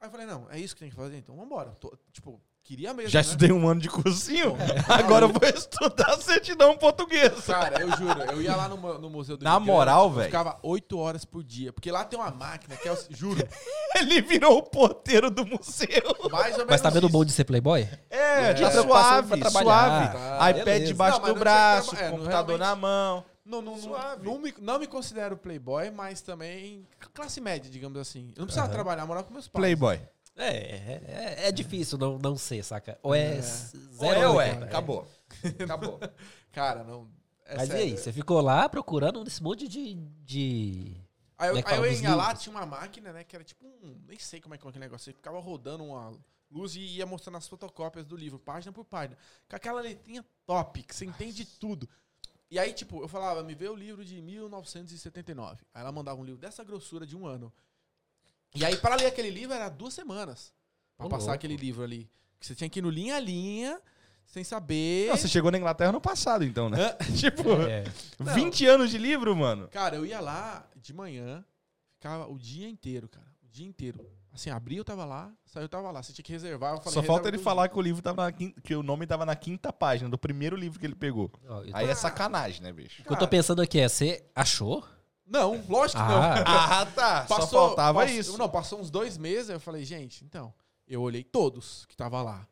Aí eu falei, não, é isso que tem que fazer, então vambora. Tô- tipo, queria mesmo. Já né? estudei um ano de cursinho, agora eu vou estudar certidão português. Cara, eu juro, eu ia lá no, no Museu do Na Imigrante, moral, eu velho. Ficava oito horas por dia. Porque lá tem uma máquina que é. o- Juro, Ele virou o porteiro do museu. mais ou menos. Mas tá vendo o isso. bom de ser playboy? É, Tinha tá suave, suave. Tá, iPad beleza. debaixo Não, do não braço, é, não, computador na mão. Não, não, não, Suave. não me, não me considero playboy, mas também classe média, digamos assim. Eu não precisava Aham. trabalhar, morar com meus pais. Playboy. É, é, é- é difícil não, não ser, saca? Ou é, É. s- Ou zero é, ou é. oitenta, Acabou. Acabou. Cara, não. é Mas e sério. aí, você ficou lá procurando esse monte de. de... Aí eu, é que aí eu ia lá, tinha uma máquina, né? Que era tipo um. Nem sei como é que é aquele negócio. Você ficava rodando uma luz e ia mostrando as fotocópias do livro, página por página. Com aquela letrinha top, que você entende tudo. E aí, tipo, eu falava, me vê o livro de 1979. Aí ela mandava um livro dessa grossura de um ano. E aí, para ler aquele livro, era duas semanas. Pra Ô, passar louco. aquele livro ali. Que você tinha que ir no linha a linha, sem saber. Não, você chegou na Inglaterra no passado, então, né? tipo, É. Não. 20 anos de livro, mano. Cara, eu ia lá de manhã, ficava o dia inteiro, cara. O dia inteiro. Assim, abria, eu tava lá, saiu, eu tava lá. Você tinha que reservar, eu falei, Só falta ele falar que o livro tava na quinta, que o nome tava na quinta página do primeiro livro que ele pegou. Tô- Aí é sacanagem, né, bicho? O que eu tô pensando aqui é, você achou? Não, lógico que Ah, não. Ah, tá. Só faltava passou- isso. Não, passou uns dois meses, eu falei, gente, então, eu olhei todos que tava lá.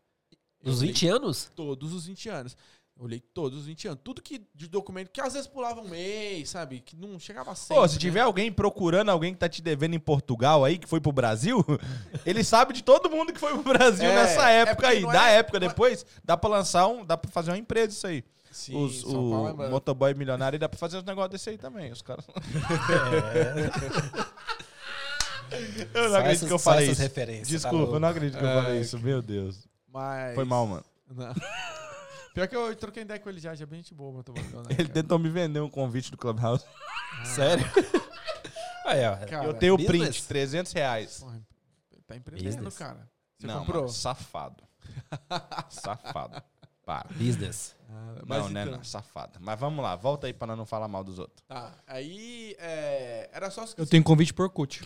Eu Os olhei 20 anos? Todos os 20 anos. Eu olhei todos os 20 anos. Tudo que de documento, que às vezes pulava um mês, sabe? Que não chegava a sempre, Pô, se né? tiver alguém procurando alguém que tá te devendo em Portugal aí, que foi pro Brasil, ele sabe de todo mundo que foi pro Brasil É, nessa é época porque aí. Da é- época, é- depois, dá pra lançar um. Dá pra fazer uma empresa isso aí. Sim, Os, São o Paulo é mano. motoboy milionário dá pra fazer uns negócios desse aí também. Os caras. Eu não Só acredito essas- que eu falei isso. referências, tá Desculpa, eu louco. não acredito que eu É, falei isso. Meu Deus. Mas. Foi mal, mano. Não. Pior que eu troquei ideia com ele já, já é bem gente boa, brincando, né, Ele cara? tentou me vender um convite do Clubhouse. Sério? Aí, ó. Cara, eu tenho o business. print, 300 reais. Porra, tá empreendendo, Business. cara. Você não, comprou? mano, safado. safado. Para. Business. Ah, mas Não, né, então- não, safado. Mas vamos lá, volta aí pra não falar mal dos outros. Tá, aí é, era só... Eu tenho convite por Orkut.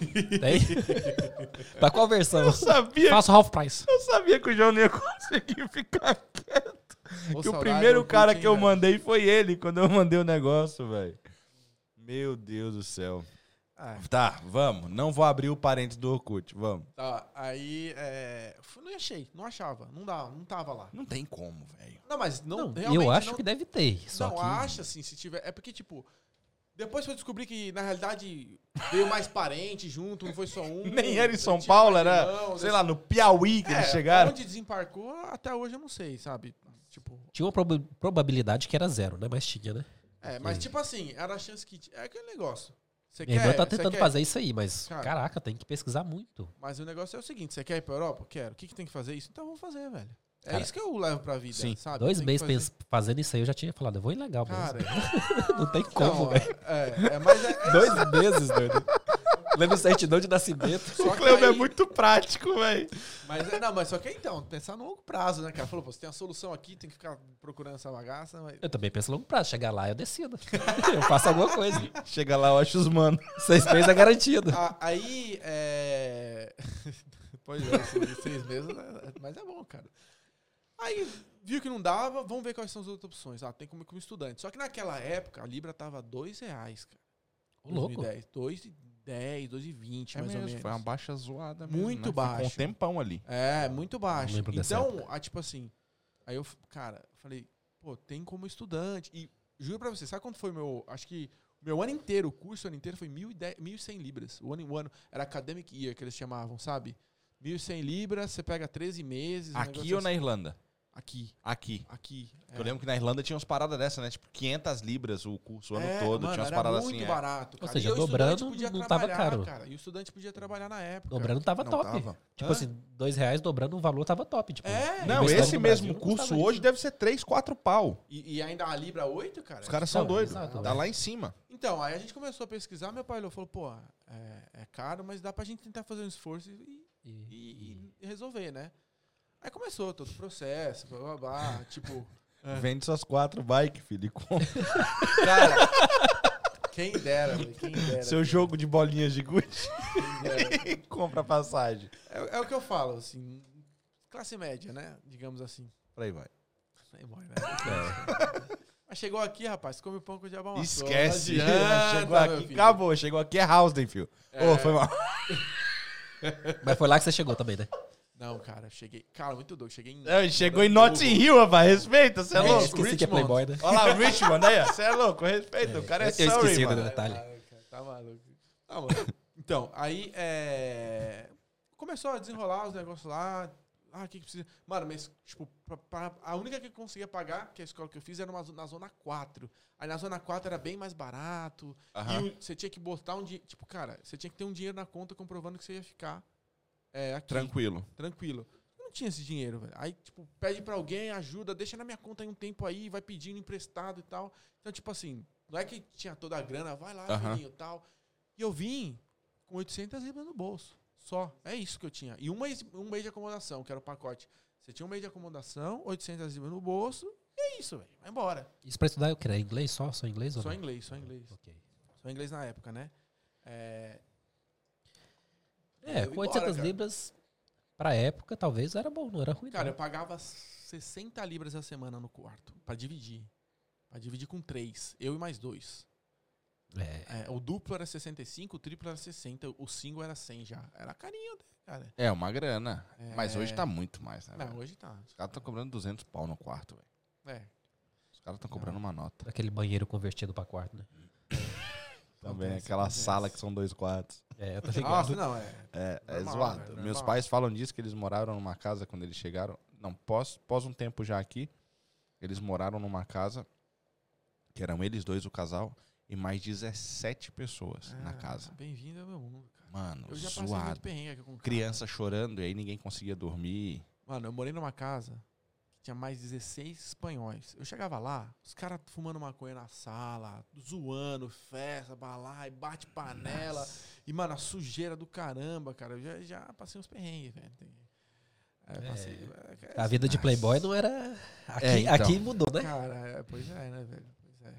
Tem? pra qual versão? Eu sabia, Faço half price. eu sabia que o João não ia conseguir ficar quieto. Que o primeiro cara que eu velho. mandei foi ele, quando eu mandei o negócio, velho. Meu Deus do céu. Ah, Tá, vamos. Não vou abrir o parênteses do Orkut, vamos. tá, aí é, não achei, não achava, não dava, não tava lá. Não tem como, velho. Não, mas não, Não, realmente eu acho não, que deve ter. Só não que... acha assim, se tiver, é porque tipo depois foi descobrir que na realidade veio mais parente junto, não foi só um. Nem era em São tinha Paulo, era, irmãos, sei assim. lá, no Piauí que É, eles chegaram. Onde desembarcou, até hoje eu não sei, sabe? Tipo, Tinha uma proba- probabilidade que era zero, né? Mas tinha, né? é, mas tipo assim, era a chance que. É aquele negócio. Você Minha quer, irmã tá tentando fazer isso aí, mas Cara. caraca, tem que pesquisar muito. Mas o negócio é o seguinte: você quer ir pra Europa? Quero. O que, que tem que fazer isso? Então vamos fazer, velho. É Cara, isso que eu levo pra vida, sim. sabe? Dois meses fazer- fazendo isso aí, eu já tinha falado, eu vou ilegal mesmo. Cara, não tem como, velho. é, é, mas é Dois meses, doido. Lembra certidão de nascimento. só O que Cleuber é aí- muito prático, velho. Mas, é- não, mas só que então, pensar no longo prazo, né, cara? Falou, pô, você tem a solução aqui, tem que ficar procurando essa bagaça, mas... Eu também penso longo prazo. Chegar lá, eu decido. eu faço alguma coisa. Chega lá, eu acho os mano. Seis meses é garantido. Ah, aí, é... pois é, seis, seis meses, é- mas é bom, cara. Aí, viu que não dava, vamos ver quais são as outras opções. Ah, tem como ir como estudante. Só que naquela época, a Libra tava dois reais, cara. Ô, louco. 2010. Dois e dez, dois e vinte, mais ou menos. É Foi uma baixa zoada mesmo, Muito né? Ficou baixo. um tempão ali. É, muito baixo. Então, ah, tipo assim, aí eu, cara, falei, pô, tem como estudante. E juro pra você, sabe quanto foi meu, acho que meu ano inteiro, o curso ano inteiro foi 1.010 1.100 libras. O ano, o ano era academic year que eles chamavam, sabe? 1.100 libras, você pega 13 meses. um Aqui negócio ou na assim. Irlanda? Aqui, Aqui. aqui. Eu lembro que na Irlanda tinha umas paradas dessas, né? Tipo, 500 libras o curso o ano É, todo. mano, tinha umas paradas muito assim. é. barato. Ou cara. seja, E o dobrando não tava caro. Cara. E o estudante podia trabalhar na época. Dobrando tava Não top. tava. Tipo Hã? assim, dois reais dobrando o valor tava top. Tipo, É, Não, Universidade esse mesmo Brasil não curso hoje isso. deve ser 3, 4 pau. E, e ainda a Libra 8, cara. Os caras são Não, doidos. Tá velho. lá em cima. Então, aí a gente começou a pesquisar, meu pai olhou e falou, pô, é, é caro, mas dá pra gente tentar fazer um esforço e, E- e- e resolver, né? Aí começou todo o processo, blá, blá, blá, tipo... Vende suas quatro bikes, filho. e compra. Cara, quem dera, velho, quem dera. Seu jogo de bolinhas de Gucci quem dera. e compra passagem. É, é o que eu falo, assim, classe média, né? Digamos assim. Por aí vai. Aí vai, né? Mas chegou aqui, rapaz, come o pão com o diabo amassou. Esquece. Não adianta, chegou meu aqui, filho. acabou. Chegou aqui é Housden, filho. Ô, É. foi mal. Mas foi lá que você chegou também, né? Não, cara, eu cheguei... Cara, muito doido, cheguei em... Não, chegou em Notting Hill, rapaz. Respeita, você é É, louco. esqueci que é Richmond. Playboy, né? Olha lá, Richmond aí, ó. Você é louco, respeita. O cara é eu Surrey, esqueci do mano. detalhe. Ah, cara, Tá maluco. Tá, mano. Então, aí é... começou a desenrolar os negócios lá. Ah, o que, que precisa? Mano, mas, tipo, pra- pra- a única que eu conseguia pagar, que é a escola que eu fiz, era uma na zona 4. Aí na zona 4 era bem mais barato. Aham. E o- você tinha que botar um dinheiro. Tipo, cara, você tinha que ter um dinheiro na conta comprovando que você ia ficar é, aqui. Tranquilo. Tranquilo. Eu não tinha esse dinheiro, velho. Aí, tipo, pede pra alguém, ajuda, deixa na minha conta aí um tempo aí, vai pedindo emprestado e tal. Então, tipo assim, não é que tinha toda a grana, vai lá, Aham. filhinho e tal. E eu vim com 800 libras no bolso. Só. É isso que eu tinha. E um mês, um mês de acomodação, que era o pacote. Você tinha um mês de acomodação, 800 libras no bolso, e é isso, velho. Vai embora. Isso pra estudar, eu queria inglês só? Só inglês ou Só não? inglês, só inglês. Ok. Só inglês na época, né? É, É, com embora, 800 cara. libras, pra época, talvez era bom, não era ruim. Cara, não. eu pagava 60 libras a semana no quarto, pra dividir. Pra dividir com três, eu e mais dois. É, É, o duplo era 65, o triplo era 60, o single era 100 já. Era carinho, né, cara. É, uma grana. Mas É. hoje tá muito mais, né? Não, velho? hoje tá. Os caras estão cobrando 200 pau no quarto, velho. É. Os caras estão cobrando uma nota. aquele banheiro convertido pra quarto, né? Também Acontece, aquela acontece. sala que são dois quartos. É, eu tô ligado. Nossa, não, é. É, é Normal, zoado. né? Meus Normal. pais falam disso, que eles moraram numa casa quando eles chegaram. Não, pós, pós um tempo já aqui, eles moraram numa casa que eram eles dois, o casal, e mais 17 pessoas na Ah, casa. Bem-vindo ao meu mundo, cara. Mano, Eu já passei muito zoado. perrengue aqui com casa. Criança chorando e aí ninguém conseguia dormir. Mano, eu morei numa casa tinha mais 16 espanhóis. Eu chegava lá, os caras fumando maconha na sala, zoando, festa, balai, bate panela. E, mano, a sujeira do caramba, cara. Eu já, já passei uns perrengues, velho. É, eu passei. é, A vida de Playboy não era. Aqui, É, então. aqui mudou, né? Cara, é, pois é, né, velho? Pois é.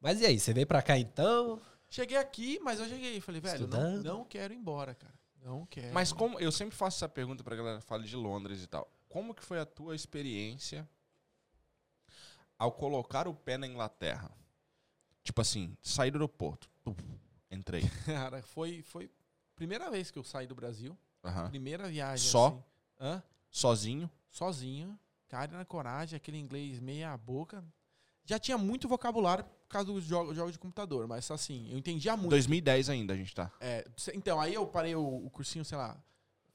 Mas e aí, você veio pra cá então? Cheguei aqui, mas eu cheguei e falei, velho, não, não quero ir embora, cara. Não quero. Mas como eu sempre faço essa pergunta pra galera que fala de Londres e tal. Como que foi a tua experiência ao colocar o pé na Inglaterra? Tipo assim, sair do aeroporto. Pum, Entrei. Cara, foi, foi primeira vez que eu saí do Brasil. Aham. Primeira viagem. Só? assim. Hã? Sozinho. Sozinho. Cara na coragem, aquele inglês meia boca. Já tinha muito vocabulário por causa dos jogos jogo de computador, mas assim, eu entendia muito. 2010 ainda a gente tá. É, então, aí eu parei o, o cursinho, sei lá,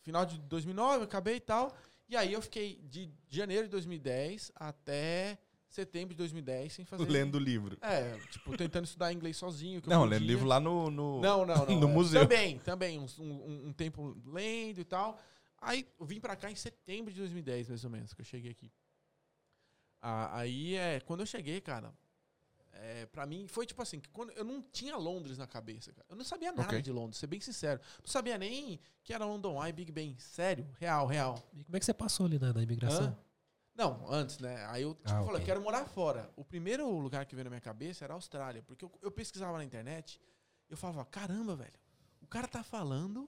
final de 2009, eu acabei e tal. E aí eu fiquei de janeiro de 2010 até setembro de 2010 sem fazer. Lendo o livro. É, tipo, tentando estudar inglês sozinho. Não, lendo livro lá no. no... Não, não, não. no é. museu. Também, também. Um, um- um tempo lendo e tal. Aí eu vim pra cá em setembro de 2010, mais ou menos, que eu cheguei aqui. Ah, aí é. Quando eu cheguei, cara. É, pra mim, foi tipo assim, que quando eu não tinha Londres na cabeça, cara. Eu não sabia nada Ok. de Londres, ser bem sincero. Não sabia nem que era London Eye, Big Ben. Sério, real, real. E como é que você passou ali na, na imigração? Hã? Não, antes, né? Aí eu tipo, Ah, falei, ok. eu quero morar fora. O primeiro lugar que veio na minha cabeça era a Austrália. Porque eu, eu pesquisava na internet eu falava, caramba, velho, o cara tá falando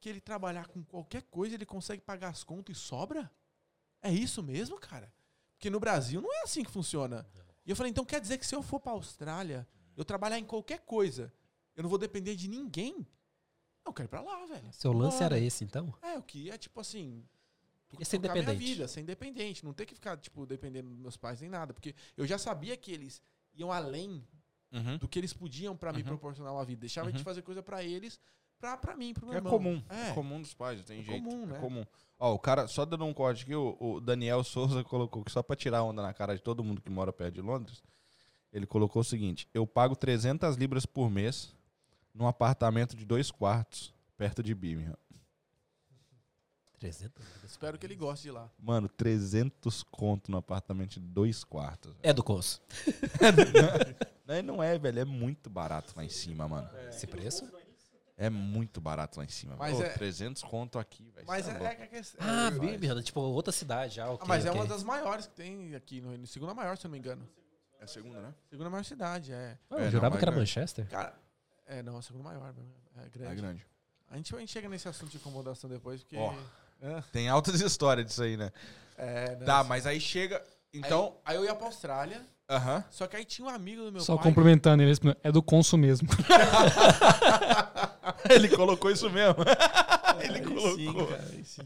que ele trabalhar com qualquer coisa, ele consegue pagar as contas e sobra? É isso mesmo, cara? Porque no Brasil não é assim que funciona. E eu falei, então quer dizer que se eu for pra Austrália, eu trabalhar em qualquer coisa, eu não vou depender de ninguém? Eu quero ir pra lá, velho. Seu lance Bora. era esse, então? É, o que é tipo assim, Queria ser tocar minha independente. vida, ser independente, não ter que ficar, tipo, dependendo dos meus pais nem nada. Porque eu já sabia que eles iam além Uhum. do que eles podiam me Uhum. proporcionar uma vida. Deixava de Uhum. fazer coisa pra eles, pra, pra mim, pro meu É irmão. comum. É. É. comum dos pais, tem É jeito. comum, né? É comum. Ó, o cara, só dando um corte aqui, o, o Daniel Souza colocou que só pra tirar onda na cara de todo mundo que mora perto de Londres, ele colocou o seguinte: eu pago 300 libras por mês num apartamento de dois quartos perto de Birmingham. 300? Espero que ele goste de lá. Mano, 300 conto no apartamento de dois quartos. É do curso. Não, não é, velho. É muito barato lá em cima, mano. Esse preço? É muito barato lá em cima. Mas Pô, é- 300 conto aqui, velho. Mas cê é, louco. é, a questão- Ah, é, Birmingham, tipo outra cidade já, ok. Ah, mas é ok. uma das maiores que tem aqui, no, segunda maior, se eu não me engano. É a segunda, né? Segunda maior cidade, é. Ah, eu É, não, jurava mas que era é. Manchester. Cara, é, não, a segunda maior, é grande. É grande. A, gente, a gente chega nesse assunto de incomodação depois, porque... É, Tem altas histórias disso aí, né? é, né? Tá, mas aí chega. Então. Aí, aí eu ia pra Austrália, Aham. só que aí tinha um amigo do meu Só pai... complementando, ele respondeu, é do Consul mesmo. Ele colocou isso mesmo. Ele Aí colocou. sim, cara, aí sim.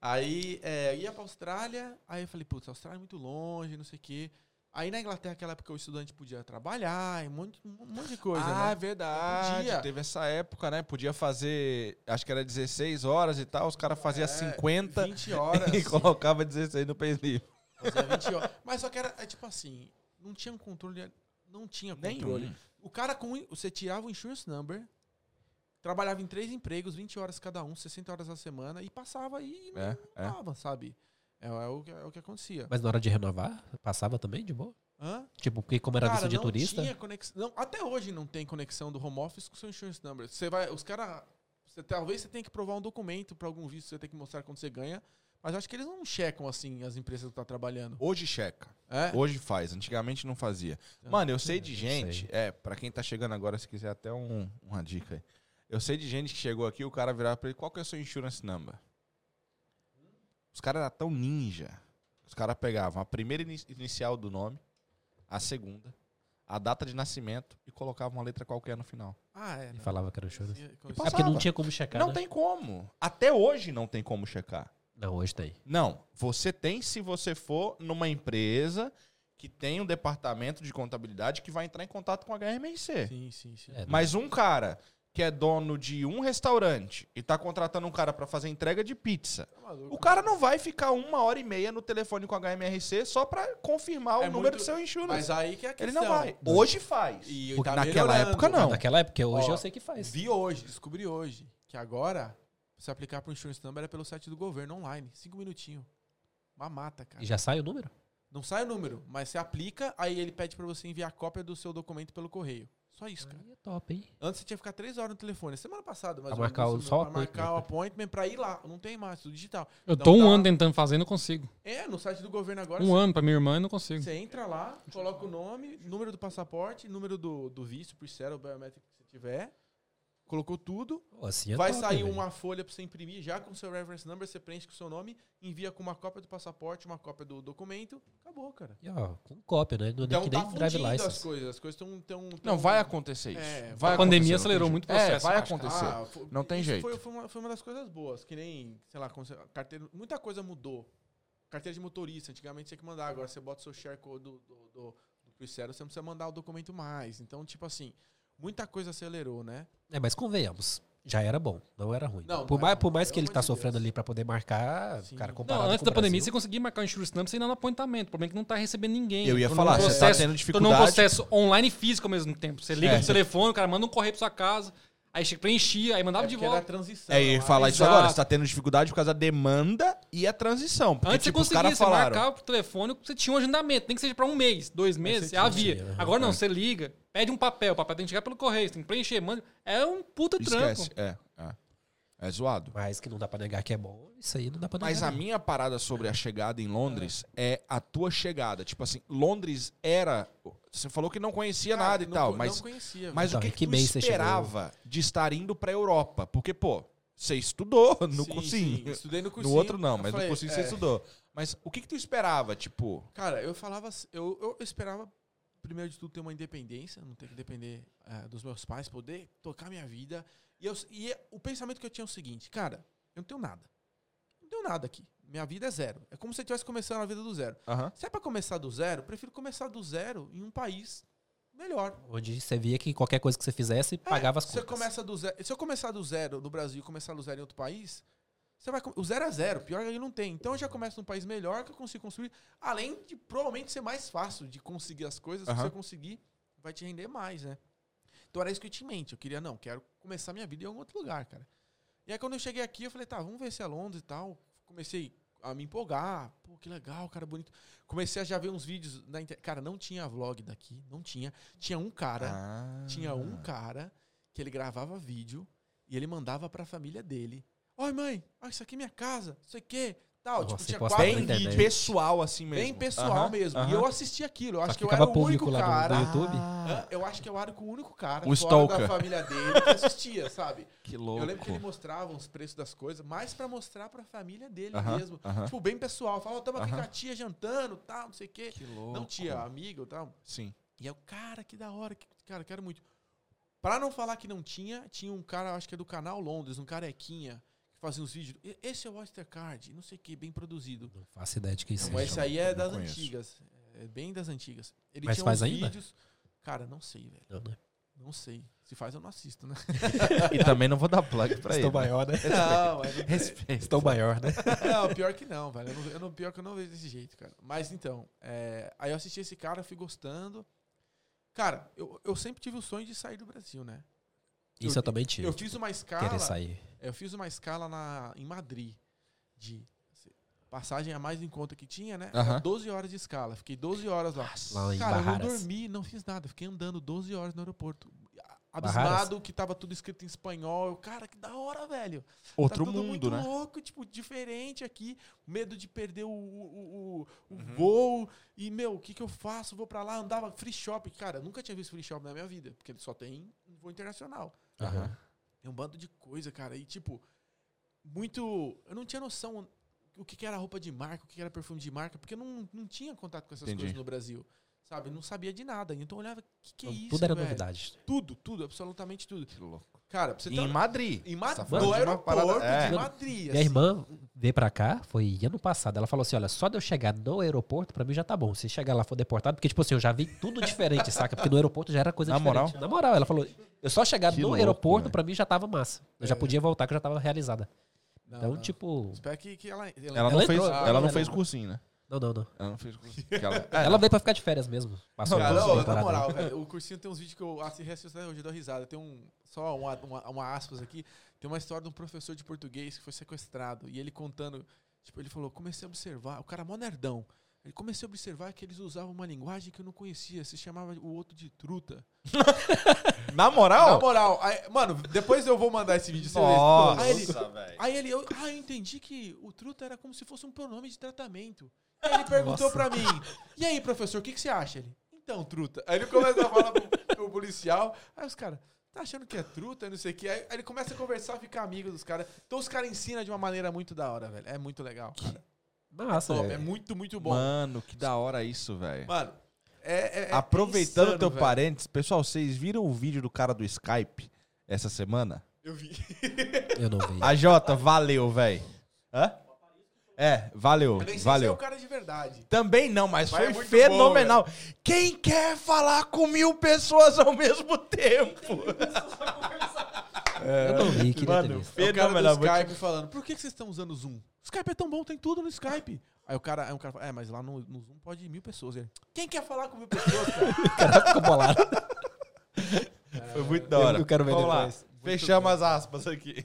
Aí é, eu ia pra Austrália, aí eu falei, putz, a Austrália é muito longe, não sei o quê. Aí na Inglaterra, naquela época, o estudante podia trabalhar, um monte, um monte de coisa, ah, é né? verdade. Podia. Teve essa época, né? Podia fazer. Acho que era 16 horas e tal. Os caras faziam É, 50 20 horas. e colocava 16 no payslip. Fazia 20 horas. Mas só que era, é tipo assim, não tinha um controle, não tinha controle. Nenhum. O cara, com, você tirava o insurance number, trabalhava em três empregos, 20 horas cada um, 60 horas na semana, e passava e não É, é. tava, sabe? É, é o que, é o que acontecia. Mas na hora de renovar, passava também de boa? Hã? Tipo, porque como era Cara, visto de não turista. Tinha conexão, não, até hoje não tem conexão do home office com o seu insurance number. Você vai, os caras, talvez você tenha que provar um documento para algum visto, você tem que mostrar quando você ganha, mas eu acho que eles não checam assim as empresas que tá trabalhando. Hoje checa. É? Hoje faz. Antigamente não fazia. Ah, Mano, eu sei de eu gente. sei. É, pra quem tá chegando agora, se quiser até um- uma dica aí. Eu sei de gente que chegou aqui, o cara virava pra ele, qual que é o seu insurance number? Os caras eram tão ninja. Os caras pegavam a primeira ini- inicial do nome, a segunda, a data de nascimento e colocavam uma letra qualquer no final. Ah, é. E não. falava que era o. Conhecia- É porque não tinha como checar, não né? tem como. Até hoje não tem como checar. Não, hoje tem. Não, você tem se você for numa empresa que tem um departamento de contabilidade que vai entrar em contato com a HMRC. Sim, sim, sim. É, Mas um cara que é dono de um restaurante e tá contratando um cara pra fazer entrega de pizza, Tá maluco. o cara não vai ficar uma hora e meia no telefone com a HMRC só pra confirmar É o número muito- do seu insurance. Mas aí que é a Ele questão. não vai. Hoje faz. E tá naquela melhorando. época não. Naquela época, hoje Ó, eu sei que faz. Vi hoje, descobri hoje, que agora, se aplicar pro Insurance Number é pelo site do governo online. Cinco minutinhos. Uma mata, cara. E já sai o número? Não sai o número, mas você aplica, aí ele pede pra você enviar cópia do seu documento pelo correio. Só isso, cara. Aí é top, hein? Antes você tinha que ficar três horas no telefone. Semana passada, mas marcar o- só o pra marcar o appointment. pra ir lá. Não tem mais, tudo digital. Eu Então tô um ano tentando fazer e não consigo. É, no site do governo agora. Um você, ano pra minha irmã e não consigo. você entra lá, coloca o nome, número do passaporte, número do, do visto, por ser o biométrico que você tiver. Colocou tudo. Assim é vai top, sair velho. uma folha pra você imprimir já com o seu reference number, você preenche com o seu nome, envia com uma cópia do passaporte, uma cópia do documento. Acabou, cara. E, ó, com cópia, né? Não é Então que tá nem drive fundindo as license. coisas. As coisas estão. Tão, tão, Não, vai acontecer isso. É, vai a pandemia acelerou muito o processo, É, vai acontecer. Ah, fo- Não tem isso jeito. Foi, foi, uma, foi uma das coisas boas, que nem, sei lá, carteira, muita coisa mudou. Carteira de motorista, antigamente tinha que mandar, agora você bota o seu share code do, do, do, do Pricero, você não precisa mandar o documento mais. Então, tipo assim, muita coisa acelerou, né? É, mas convenhamos. Já era bom, não era ruim. Não, por, não mais, era por mais que ele tá de sofrendo ali pra poder marcar, Sim. cara, Não, comparado Não, antes com da o pandemia Brasil, você conseguia marcar o insurance number sem ir lá no apontamento. O problema é que não tá recebendo ninguém. Eu ia Tô falar, você tá processo- tendo Tô num dificuldade. processo online e físico ao mesmo tempo. Você liga É, no telefone, o cara manda um correio pra sua casa, aí chega preenchia, aí mandava é de porque era a volta. transição. É, ia não, falar isso agora. Você tá tendo dificuldade por causa da demanda e a transição. Porque, Antes tipo, você os conseguia, você falaram. marcava pro telefone, você tinha um agendamento, nem que seja pra um mês, dois meses, você havia. tinha, Agora não, é. você liga, pede um papel, o papel tem que chegar pelo correio, você tem que preencher, manda. É um puta trampo. Esquece. É, é. É zoado. Mas que não dá pra negar que é bom, isso aí não dá pra negar. Mas a não. minha parada sobre a chegada em Londres é a tua chegada. Tipo assim, Londres era. Você falou que não conhecia Cara, nada e não tal, co- mas, Não conhecia. mas Então, o que, em que que tu esperava de estar indo pra Europa? Porque, pô, você estudou no Sim, cursinho. sim, Estudei no No cursinho. outro não, mas falei, no cursinho é, você estudou. Mas o que, que tu esperava, tipo. Cara, eu falava. Eu, eu esperava, primeiro de tudo, ter uma independência, não ter que depender eh, dos meus pais, poder tocar minha vida. E, eu, e o pensamento que eu tinha é o seguinte, cara, eu não tenho nada. Não tenho nada aqui. Minha vida é zero. É como se eu estivesse começando a vida do zero. Aham. Se é pra começar do zero, eu prefiro começar do zero em um país melhor. Onde você via que qualquer coisa que você fizesse, É, pagava as se eu contas. começa do zero, se eu começar do zero no Brasil e começar do zero em outro país, você vai o zero é zero, pior que aí não tem. Então eu já começo num país melhor que eu consigo construir, além de provavelmente ser mais fácil de conseguir as coisas, se Aham. você conseguir, vai te render mais, né? Então era isso que eu tinha em mente. Eu queria, não, quero começar minha vida em algum outro lugar, cara. E aí quando eu cheguei aqui, eu falei, tá, vamos ver se é Londres e tal. Comecei a me empolgar. Pô, que legal, cara, bonito. Comecei a já ver uns vídeos na internet. Cara, não tinha vlog daqui, não tinha. Tinha um cara Ah. tinha um cara que ele gravava vídeo e ele mandava pra família dele. Oi, mãe, ó, isso aqui é minha casa, não sei o quê. Tal, Nossa, tipo, tinha quatro Bem pessoal assim mesmo. Bem pessoal Aham, mesmo. aham. E eu assisti aquilo. Eu acho Só que eu era o único cara. no YouTube. Hã? Eu acho que eu era o único cara O fora stalker. da família dele que assistia, sabe? Que louco. Eu lembro que ele mostrava os preços das coisas, mais pra mostrar pra família dele Aham, mesmo. aham. Tipo, bem pessoal. Falava, tamo aqui com a tia jantando, tal, não sei o quê. Que louco. Não tinha amigo e tal. Sim. E eu, cara, que da hora, que, cara, quero muito. Pra não falar que não tinha, tinha um cara, acho que é do canal Londres, um carequinha, que fazia uns vídeos. "E- Esse é o Oyster Card, não sei o que, bem produzido. Não faço ideia de que isso Mas seja. esse aí é não das conheço. antigas. É bem das antigas. Ele Mas tinha faz uns ainda? vídeos. Cara, não sei, velho. Não, né? Não sei. Se faz, eu não assisto, né? E também não vou dar plug pra ele. Estou maior, né? Não. Respeito. Estou maior, né? Não, pior que não, velho. Eu não, eu não- pior que eu não vejo desse jeito, cara. Mas então, é, aí eu assisti esse cara, fui gostando. Cara, eu, eu sempre tive o sonho de sair do Brasil, né? Isso eu, também tive. Eu fiz uma escala. Querer sair. Eu fiz uma escala na, em Madrid de passagem a mais em conta que tinha, né? Era 12 horas de escala. Fiquei 12 horas lá. Lá Cara, eu não dormi, não fiz nada. Fiquei andando 12 horas no aeroporto. Barraras? Abismado que tava tudo escrito em espanhol. Eu, Cara, que da hora, velho. Outro tá mundo, muito né? louco, tipo, diferente aqui. Medo de perder o, o, o- o Uhum. voo. E, meu, o que que eu faço? Vou pra lá, andava free shop. Cara, eu nunca tinha visto free shop na minha vida. Porque ele só tem voo internacional. Aham. É um bando de coisa, cara. E, tipo, muito. Eu não tinha noção o que, que era roupa de marca, o que, que era perfume de marca, porque eu não, não tinha contato com essas Entendi. coisas no Brasil. Sabe? Não sabia de nada. Então eu olhava, que que é isso, Tudo era velho? novidade. Tudo, tudo, absolutamente tudo. Que louco. Cara, você ter Em Madrid. em Tá Madrid, no aeroporto parada- é. de Madrid. Minha assim. irmã veio pra cá, foi ano passado. Ela falou assim: olha, só de eu chegar no aeroporto, pra mim já tá bom. Se chegar lá for deportado, porque, tipo assim, eu já vi tudo diferente, saca? Porque no aeroporto já era coisa Na diferente. moral? Na moral, ela falou: eu só chegar Que no louco, aeroporto, velho. pra mim já tava massa. Eu já É. podia voltar, que eu já tava realizada. Não, então, não. tipo. Espero que, que ela, Ela, Ela não fez, entrou, ela não ela fez cursinho, né? Não, não, não. Ela não fez cursinho. Ela- Ela veio pra ficar de férias mesmo. Passou Cara, ô, na moral, velho, o cursinho tem uns vídeos que eu assisto até hoje, eu dou risada. Tem um, só uma, uma, uma aspas aqui, tem uma história de um professor de português que foi sequestrado. E ele contando, tipo, ele falou, comecei a observar, o cara é mó nerdão. Ele comecei a observar que eles usavam uma linguagem que eu não conhecia, se chamava o outro de truta. Na moral? Na moral, aí- mano, depois eu vou mandar esse vídeo. Nossa, Aí ele, velho. Aí ele, eu, ah, eu entendi que o truta era como se fosse um pronome de tratamento. Aí ele perguntou pra mim, e aí, professor, o que, que você acha? Ele, então, truta. Aí ele começa a falar pro, pro policial, aí os caras, tá achando que é truta, não sei o que. Aí, aí ele começa a conversar, fica amigo dos caras. Então os caras ensinam de uma maneira muito da hora, velho. É muito legal, cara. Nossa, Top, é. é muito, muito bom. Mano, que da hora isso, velho. Mano, é, é- é Aproveitando insano, teu velho. parênteses, pessoal, vocês viram o vídeo do cara do Skype essa semana? Eu vi. Eu não vi. A Jota, valeu, velho. Hã? É, valeu, Eu nem sei se é valeu. o cara de verdade. Também não, mas, Mas é foi muito fenomenal. Quem quer falar com mil pessoas ao mesmo tempo? Eu não vi, queria ter Mano, visto. É o cara do Skype falando, por que, que vocês estão usando o Zoom? O Skype é tão bom, tem tudo no Skype. Aí o cara, aí um cara fala, é, mas lá no, no Zoom pode ir mil pessoas. Ele, Quem quer falar com mil pessoas, cara? O cara ficou bolado. Foi muito da hora. Eu quero ver Vamos lá. depois. Fechamos as aspas aqui.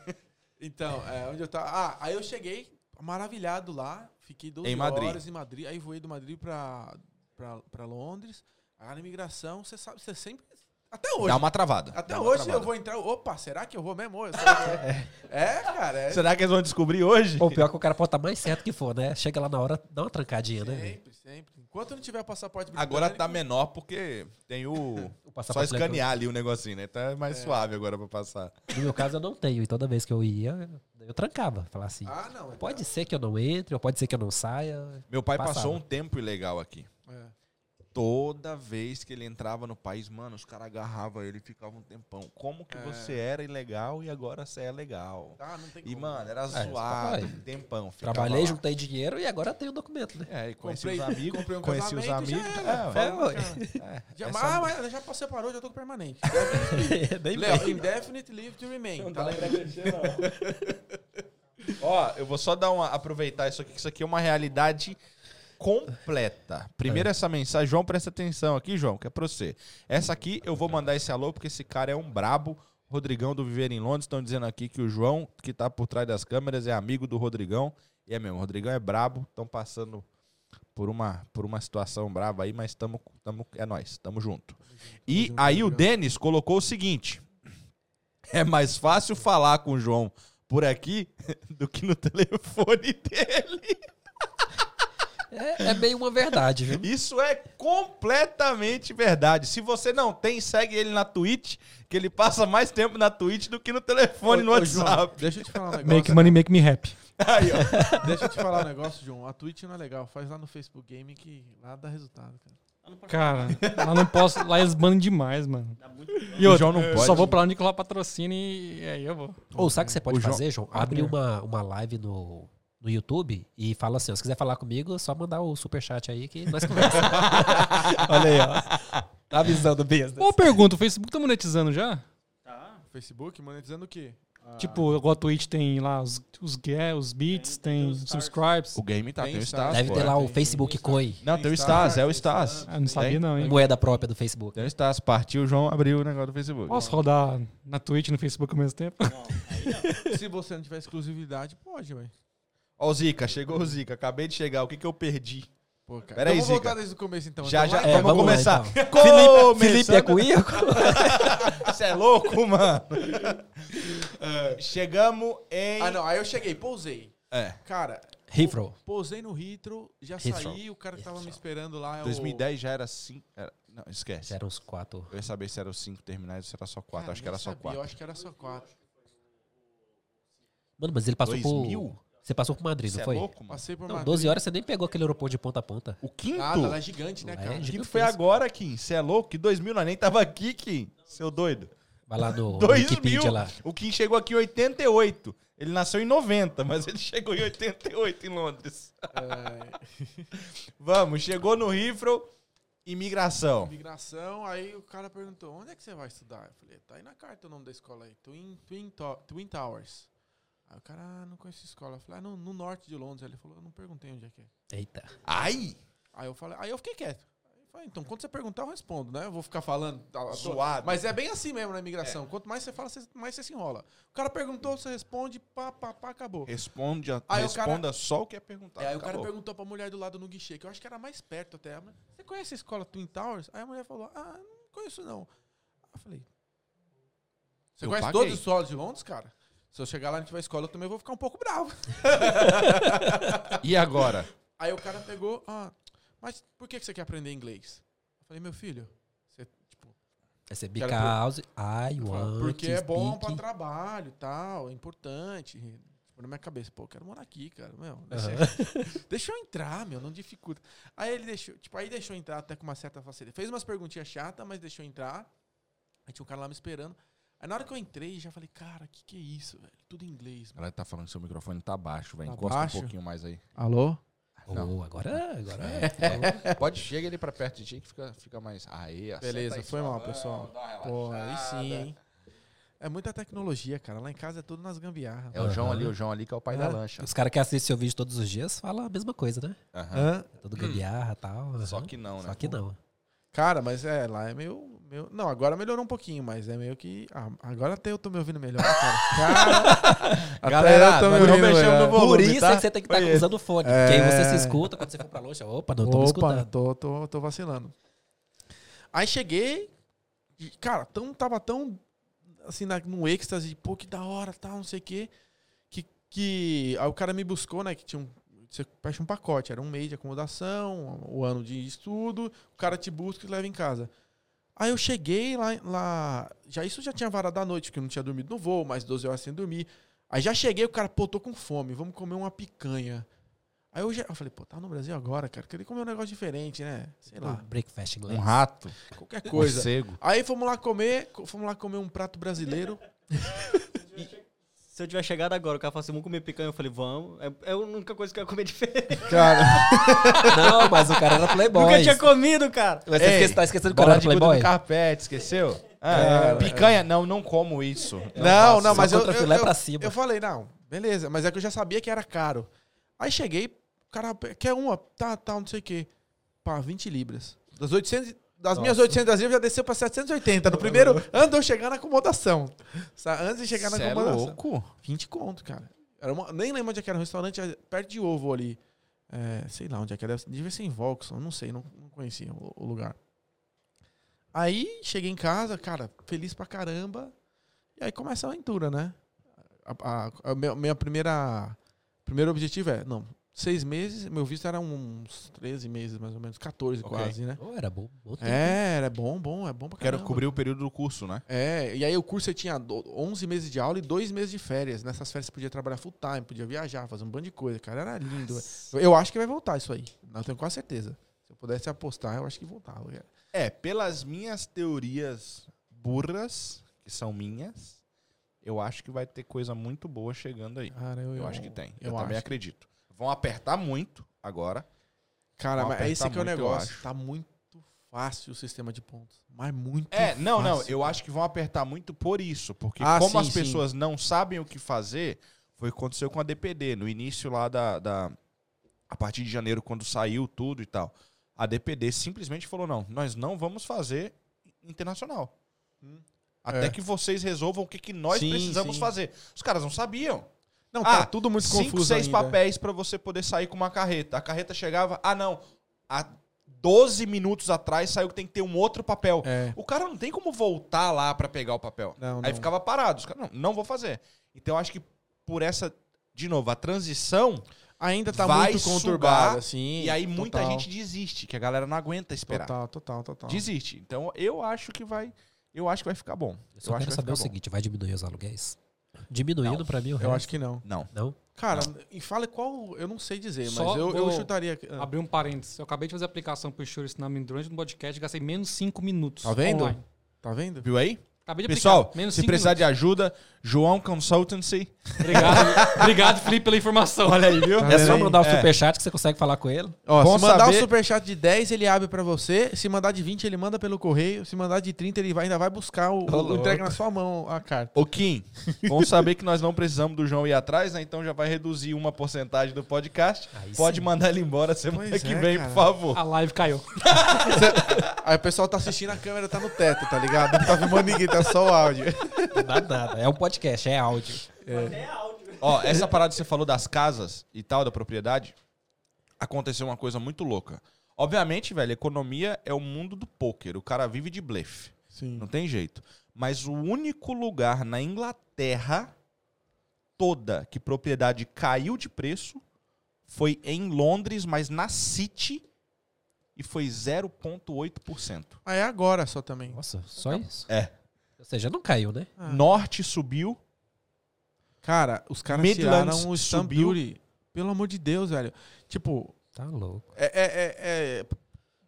então, é, onde eu tava? Ah, aí eu cheguei maravilhado lá, fiquei 12 Em Madrid. horas em Madrid, aí voei do Madrid pra Londres. Aí na imigração, você sabe, você sempre... Até hoje. Dá uma travada. Até Dá hoje travada. eu vou entrar. Opa, será que eu vou mesmo? Será que é? é, cara. É Será que eles vão descobrir hoje? Pô, pior que o cara pode estar mais certo que for, né? Chega lá na hora, dá uma trancadinha, né? velho? sempre, sempre. Enquanto não tiver passaporte Agora tá menor porque tem o. O Só passaporte escanear ali o negocinho, né? Tá mais suave agora pra passar. No meu caso, eu não tenho. E toda vez que eu ia, eu trancava. Falar assim, Ah, não. é pode ser que eu não entre, ou pode ser que eu não saia. Meu pai Passava. passou um tempo ilegal aqui. É. Toda vez que ele entrava no país, mano, os caras agarravam ele e ficavam um tempão. Como que É. você era ilegal e agora você é legal? Tá, não tem E, como. mano, era É, zoado, papai. um tempão. Trabalhei, lá. juntei dinheiro e agora tenho o documento, né? É, e conheci Comprei- os amigos. comprei um conheci os já amigos. era. É, É, é, Já, essa- ah, mas já passou, parou, já tô com permanente. Nem Léo, indefinite leave to remain. Tá legal. Ó, eu vou só dar uma aproveitar isso aqui, que isso aqui é uma realidade completa. Primeiro essa mensagem, João, presta atenção aqui, João, que é pra você. Essa aqui eu vou mandar esse alô porque esse cara é um brabo. Rodrigão do Viver em Londres estão dizendo aqui que o João, que tá por trás das câmeras, é amigo do Rodrigão. E é mesmo, o Rodrigão é brabo, estão passando por uma, por uma situação brava aí, mas estamos, tamo, é nós, tamo junto. E aí o. Denis colocou o seguinte: é mais fácil falar com o João por aqui do que no telefone dele. É, é meio uma verdade, viu? Isso é completamente verdade. Se você não tem, segue ele na Twitch, que ele passa mais tempo na Twitch do que no telefone no Ô, ô, João, WhatsApp. deixa eu te falar um negócio. Make money, make me happy. Aí, ó. Deixa eu te falar um negócio, João. A Twitch não é legal. Faz lá no Facebook Game que lá dá resultado, cara. Cara, lá não posso. Lá eles bandem demais, mano. Dá muito E outra, João não eu pode. Só vou pra onde que lá patrocina e aí eu vou. Ou sabe o que você pode O fazer, João? Abre uma, uma live no, no YouTube e fala assim: ó, se quiser falar comigo, é só mandar o superchat aí que nós conversamos. Olha aí, ó. Tá avisando o business. Uma pergunta, o Facebook tá monetizando já? Tá. Facebook monetizando o quê? Ah, Tipo, igual a Twitch tem lá os, os, os beats, Tem- tem tem, os subscribes. O game tá, Tem tem o Stars. Deve pô, ter lá o tem- Facebook tem- Coin. Não, tem o Stars, é o Stars. Ah, não sabia Tem? não, hein? Moeda própria do Facebook. Tem o Stars. Partiu, o João abriu o negócio do Facebook. Posso rodar na Twitch e no Facebook ao mesmo tempo? Não, aí não. Se você não tiver exclusividade, pode, ué. Ó o Zica, chegou o Zica. Acabei de chegar. O que que eu perdi? Pô, cara. Pera aí, então vamos Zica. voltar desde o começo, então. Já, Então, já, vai- É, vamos, vamos lá, começar. Felipe, Felipe é Começando- com Ico? Você é louco, mano? É, chegamos em... Ah, não. Aí eu cheguei, pousei. É, Cara, Heathrow. pousei no Heathrow, já Heathrow. saí, o cara que tava me esperando lá é o... 2010 já era 5... Não, esquece. Eram os quatro. Eu ia saber se eram 5 terminais ou se era só 4. Cara, Acho que nem era só sabia, 4. Eu acho que era só quatro. Mano, mas ele passou 2000? por. Você passou por Madrid, Você não é foi? louco, mano? Passei por Não, Madrid. 12 horas você nem pegou aquele aeroporto de ponta a ponta. O quinto? Nada, ela é gigante, né, É, cara? O quinto foi agora, Kim. Você é louco? Que 2000 nós nem tava aqui, Kim. Seu doido. Vai lá no, no 2000. Wikipedia lá. O Kim chegou aqui em 88. Ele nasceu em 90, mas ele chegou em 88 em Londres. É, Vamos, chegou no Heathrow, imigração. Imigração, aí o cara perguntou, onde é que você vai estudar? Eu falei, tá aí na carta o nome da escola aí, Twin, Twin, To- Twin Towers. Aí o cara, ah, não conheço a escola. Eu falei, ah, no, no norte de Londres. Aí ele falou, eu não perguntei onde é que é. Eita. Ai! Aí eu falei, aí eu fiquei quieto. Aí eu falei, então, quando você perguntar, eu respondo, né? Eu vou ficar falando. Zoado. Mas é bem assim mesmo na imigração. Quanto mais você fala, mais você se enrola. O cara perguntou, você responde, pá, pá, pá, acabou. Responde a- Aí responda cara- só o que é perguntado. É, aí o cara Acabou. perguntou pra mulher do lado no guichê, que eu acho que era mais perto até. Você conhece a escola Twin Towers? Aí a mulher falou, ah, não conheço não. Aí eu falei, você Eu conhece paguei. todos os escolas de Londres, cara? Se eu chegar lá e não tiver escola, eu também vou ficar um pouco bravo. E agora? Aí o cara pegou, ah, mas por que você quer aprender inglês? Eu falei, meu filho, você, tipo, Vai ser Quero because I want porque to é bom speak. pra trabalho e tal, é importante. Tipo, na minha cabeça, pô, eu quero morar aqui, cara. Meu, deixa, deixa eu entrar, meu, não dificulta. Aí ele deixou, tipo, aí deixou entrar até com uma certa facilidade. Fez umas perguntinhas chatas, mas deixou entrar. Aí tinha um cara lá me esperando. Aí na hora que eu entrei, já falei, cara, que que é isso, velho? Tudo em inglês. A galera tá falando que seu microfone tá baixo, velho. Tá Encosta baixo? um pouquinho mais aí. Alô? Não. Oh, agora, agora É. Pode chegar ele pra perto de ti que fica, fica mais. Aí, acerta Beleza, aí foi mal, pessoal. Pô, aí sim, hein? É muita tecnologia, cara. Lá em casa é tudo nas gambiarras. É o João ali, o João ali que é o pai da É. lancha. Os caras que assistem seu vídeo todos os dias falam a mesma coisa, né? Aham. Hã? É tudo gambiarra e tal. Só que não, né? Só que não. Cara, mas é, lá é meio, meio. Não, agora melhorou um pouquinho, mas é meio que. Ah, agora até eu tô me ouvindo melhor, cara. Cara, até Galera, eu tô me ouvindo melhor. no volume, Por isso tá? é que você tem que estar esse. usando fone. É. Porque aí você se escuta quando você for pra longe. Opa, não tô me Opa, escutando. tô, tô, tô vacilando. Aí cheguei, e, cara, tão, tava tão assim, na, num êxtase, pô, que da hora, tal, não sei o quê. Que, que aí o cara me buscou, né? Que tinha um. Você fecha um pacote, era um mês de acomodação, o ano de estudo, o cara te busca e leva em casa. Aí eu cheguei lá, lá. Já isso já tinha varado da noite, porque eu não tinha dormido no voo, mais 12 horas sem dormir. Aí já cheguei, o cara, pô, tô com fome, vamos comer uma picanha. Aí eu, já, eu falei, pô, tá no Brasil agora, cara. Queria comer um negócio diferente, né? Sei Um lá, breakfast inglês. Um rato. qualquer coisa. Morcego. Aí fomos lá comer, co- fomos lá comer um prato brasileiro. Se eu tivesse chegado agora, o cara falou assim, vamos comer picanha, eu falei, vamos. É, é a única coisa que eu ia comer diferente. Cara, Não, mas o cara era playboy. Nunca tinha comido, cara. Mas você Ei, esquece- tá esquecendo que o cara era playboy? no carpete, esqueceu? Ah, Cara, picanha? Não, não como isso. não, faço. não, mas eu, eu, filé eu, pra cima. eu falei, não, beleza, mas é que eu já sabia que era caro. Aí cheguei, o cara quer uma, tá, tá, não sei o quê. Pá, 20 libras. Das 800, das minhas 800 libras já desceu pra 780. No primeiro ano eu chegar na acomodação. Antes de chegar na Cê é acomodação. louco? 20 conto, cara. Era uma- nem lembro onde é que era um restaurante é perto de ovo ali. É, sei lá onde é que era. Devia ser em Volkson, não sei, não, não conhecia o, o lugar. Aí cheguei em casa, cara, feliz pra caramba. E aí começa a aventura, né? A, a- a minha, minha primeira. Primeiro objetivo é, não, seis meses, meu visto era uns 13 meses, mais ou menos, 14 Ok. quase, né? Oh, era bom. É, era bom, bom, é bom pra Quero caramba. cobrir o período do curso, né? É, e aí o curso você tinha do- 11 meses de aula e dois meses de férias. Nessas férias você podia trabalhar full time, podia viajar, fazer um bando de coisa. Cara, era lindo. Eu, eu acho que vai voltar isso aí. Não tenho quase certeza. Se eu pudesse apostar, eu acho que voltava. É, pelas minhas teorias burras, que são minhas, eu acho que vai ter coisa muito boa chegando aí. Cara, eu, Eu acho que tem. Eu, eu também acho. acredito. Vão apertar muito agora. Cara, mas esse apertar aqui é o eu negócio. Tá muito fácil o sistema de pontos. Mas muito É, não, não. fácil, Eu cara. acho que vão apertar muito por isso. Porque Ah, como sim, as sim. pessoas não sabem o que fazer, foi o que aconteceu com a DPD. No início lá da, da. A partir de janeiro, quando saiu tudo e tal. A DPD simplesmente falou: não, nós não vamos fazer internacional. Até É. que vocês resolvam o que, que nós Sim, precisamos sim. fazer. Os caras não sabiam. Não, tá Ah, tudo muito Cinco, confuso seis ainda. papéis pra você poder sair com uma carreta. A carreta chegava, ah não, há 12 minutos atrás saiu que tem que ter um outro papel. É. O cara não tem como voltar lá pra pegar o papel. Não, Aí não. ficava parado. Os caras, não, não vou fazer. Então eu acho que por essa, de novo, a transição, Ainda tá vai muito sugar, conturbado, assim. e aí muita total. gente desiste, que a galera não aguenta esperar. Total, total, total. Desiste. Então eu acho que vai, eu acho que vai ficar bom. Eu só acho quero que vai saber o bom. seguinte, vai diminuir os aluguéis? Diminuindo Não. pra mil Eu reais? acho que não. Não. Não? Cara, e fala qual. Eu não sei dizer, Só mas eu, eu chutaria. ah, Abrir um parênteses. Eu acabei de fazer a aplicação pro Insurance na durante no podcast, gastei menos 5 minutos. Tá vendo? online. Tá vendo? Viu aí? Acabei de Pessoal, aplicar. Menos se cinco precisar minutos. de ajuda, João Consultancy. Obrigado, obrigado, Felipe, pela informação. Olha aí, viu? É só mandar o É. superchat que você consegue falar com ele. Ó, Bom se mandar saber- o superchat de 10, ele abre pra você. Se mandar de 20, ele manda pelo correio. Se mandar de 30, ele vai, ainda vai buscar o, o entrega na sua mão a carta. Ô Kim, vamos saber que nós não precisamos do João ir atrás, né? Então já vai reduzir uma porcentagem do podcast. Aí Pode sim. mandar ele embora semana Pois que é, vem, cara. por favor. A live caiu. Aí o pessoal tá assistindo, a câmera tá no teto, tá ligado? Não tá filmando ninguém, tá só o áudio. Não dá nada. É um podcast, é áudio. Ó, essa parada que você falou das casas e tal, da propriedade, aconteceu uma coisa muito louca. Obviamente, velho, economia é o mundo do pôquer. O cara vive de blefe. Sim. Não tem jeito. Mas o único lugar na Inglaterra toda que propriedade caiu de preço foi em Londres, mas na City, e foi 0,8%. Ah, é agora só também. Nossa, só isso? É. Ou seja, não caiu, né? Ah. Norte subiu, Cara, os caras Midlands tiraram o Stamp subiu. Duty. Pelo amor de Deus, velho. Tipo, Tá louco. é, é, é- é,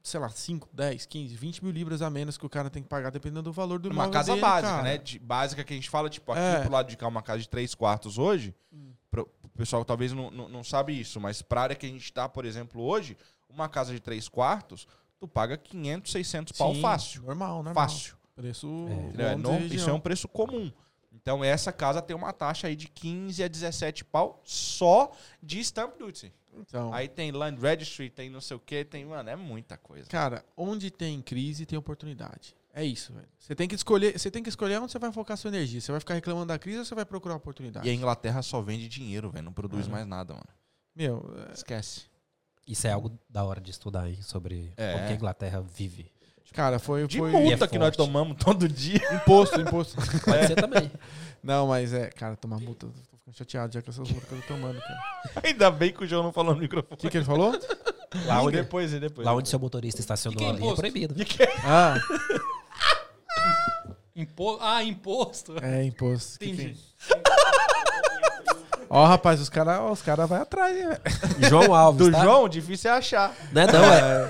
sei lá, 5, 10, 15, 20 mil libras a menos que o cara tem que pagar dependendo do valor do uma casa dele, básica, cara. né? De- básica que a gente fala, tipo, aqui É. pro lado de cá, uma casa de três quartos hoje. Hum. Pro, o pessoal talvez não, não, não sabe isso, mas pra área que a gente tá, por exemplo, hoje, uma casa de três quartos, tu paga 500, 600 pau Sim, fácil. Normal, normal. Fácil. Preço. É, não- e isso é um preço comum. Então essa casa tem uma taxa aí de 15 a 17 pau só de stamp duty. Então, Aí tem land registry, tem não sei o que, tem, mano, é muita coisa. cara, onde tem crise tem oportunidade. É isso, velho. Você tem que escolher, você tem que escolher onde você vai focar sua energia. Você vai ficar reclamando da crise ou você vai procurar oportunidade? E a Inglaterra só vende dinheiro, velho, não produz É. mais nada, mano. Meu, é, Esquece. Isso é algo da hora de estudar, hein? Sobre É. como que a Inglaterra vive. Cara, foi De foi multa é que nós tomamos todo dia. imposto, imposto. Pode ser também. Não, mas é, cara, tomar multa, tô ficando chateado já com essas multas que eu tô tomando, cara. Ainda bem que o João não falou no microfone. O que, que ele falou? Lá ou depois, e depois. Lá onde seu motorista estacionou que é ali é imposto? proibido. Ah, Impo... Ah, imposto. é imposto. Que Entendi. Ó, rapaz, os caras os cara vai atrás, hein, velho. João Alves, Do tá? João, difícil é achar. Não é não, é.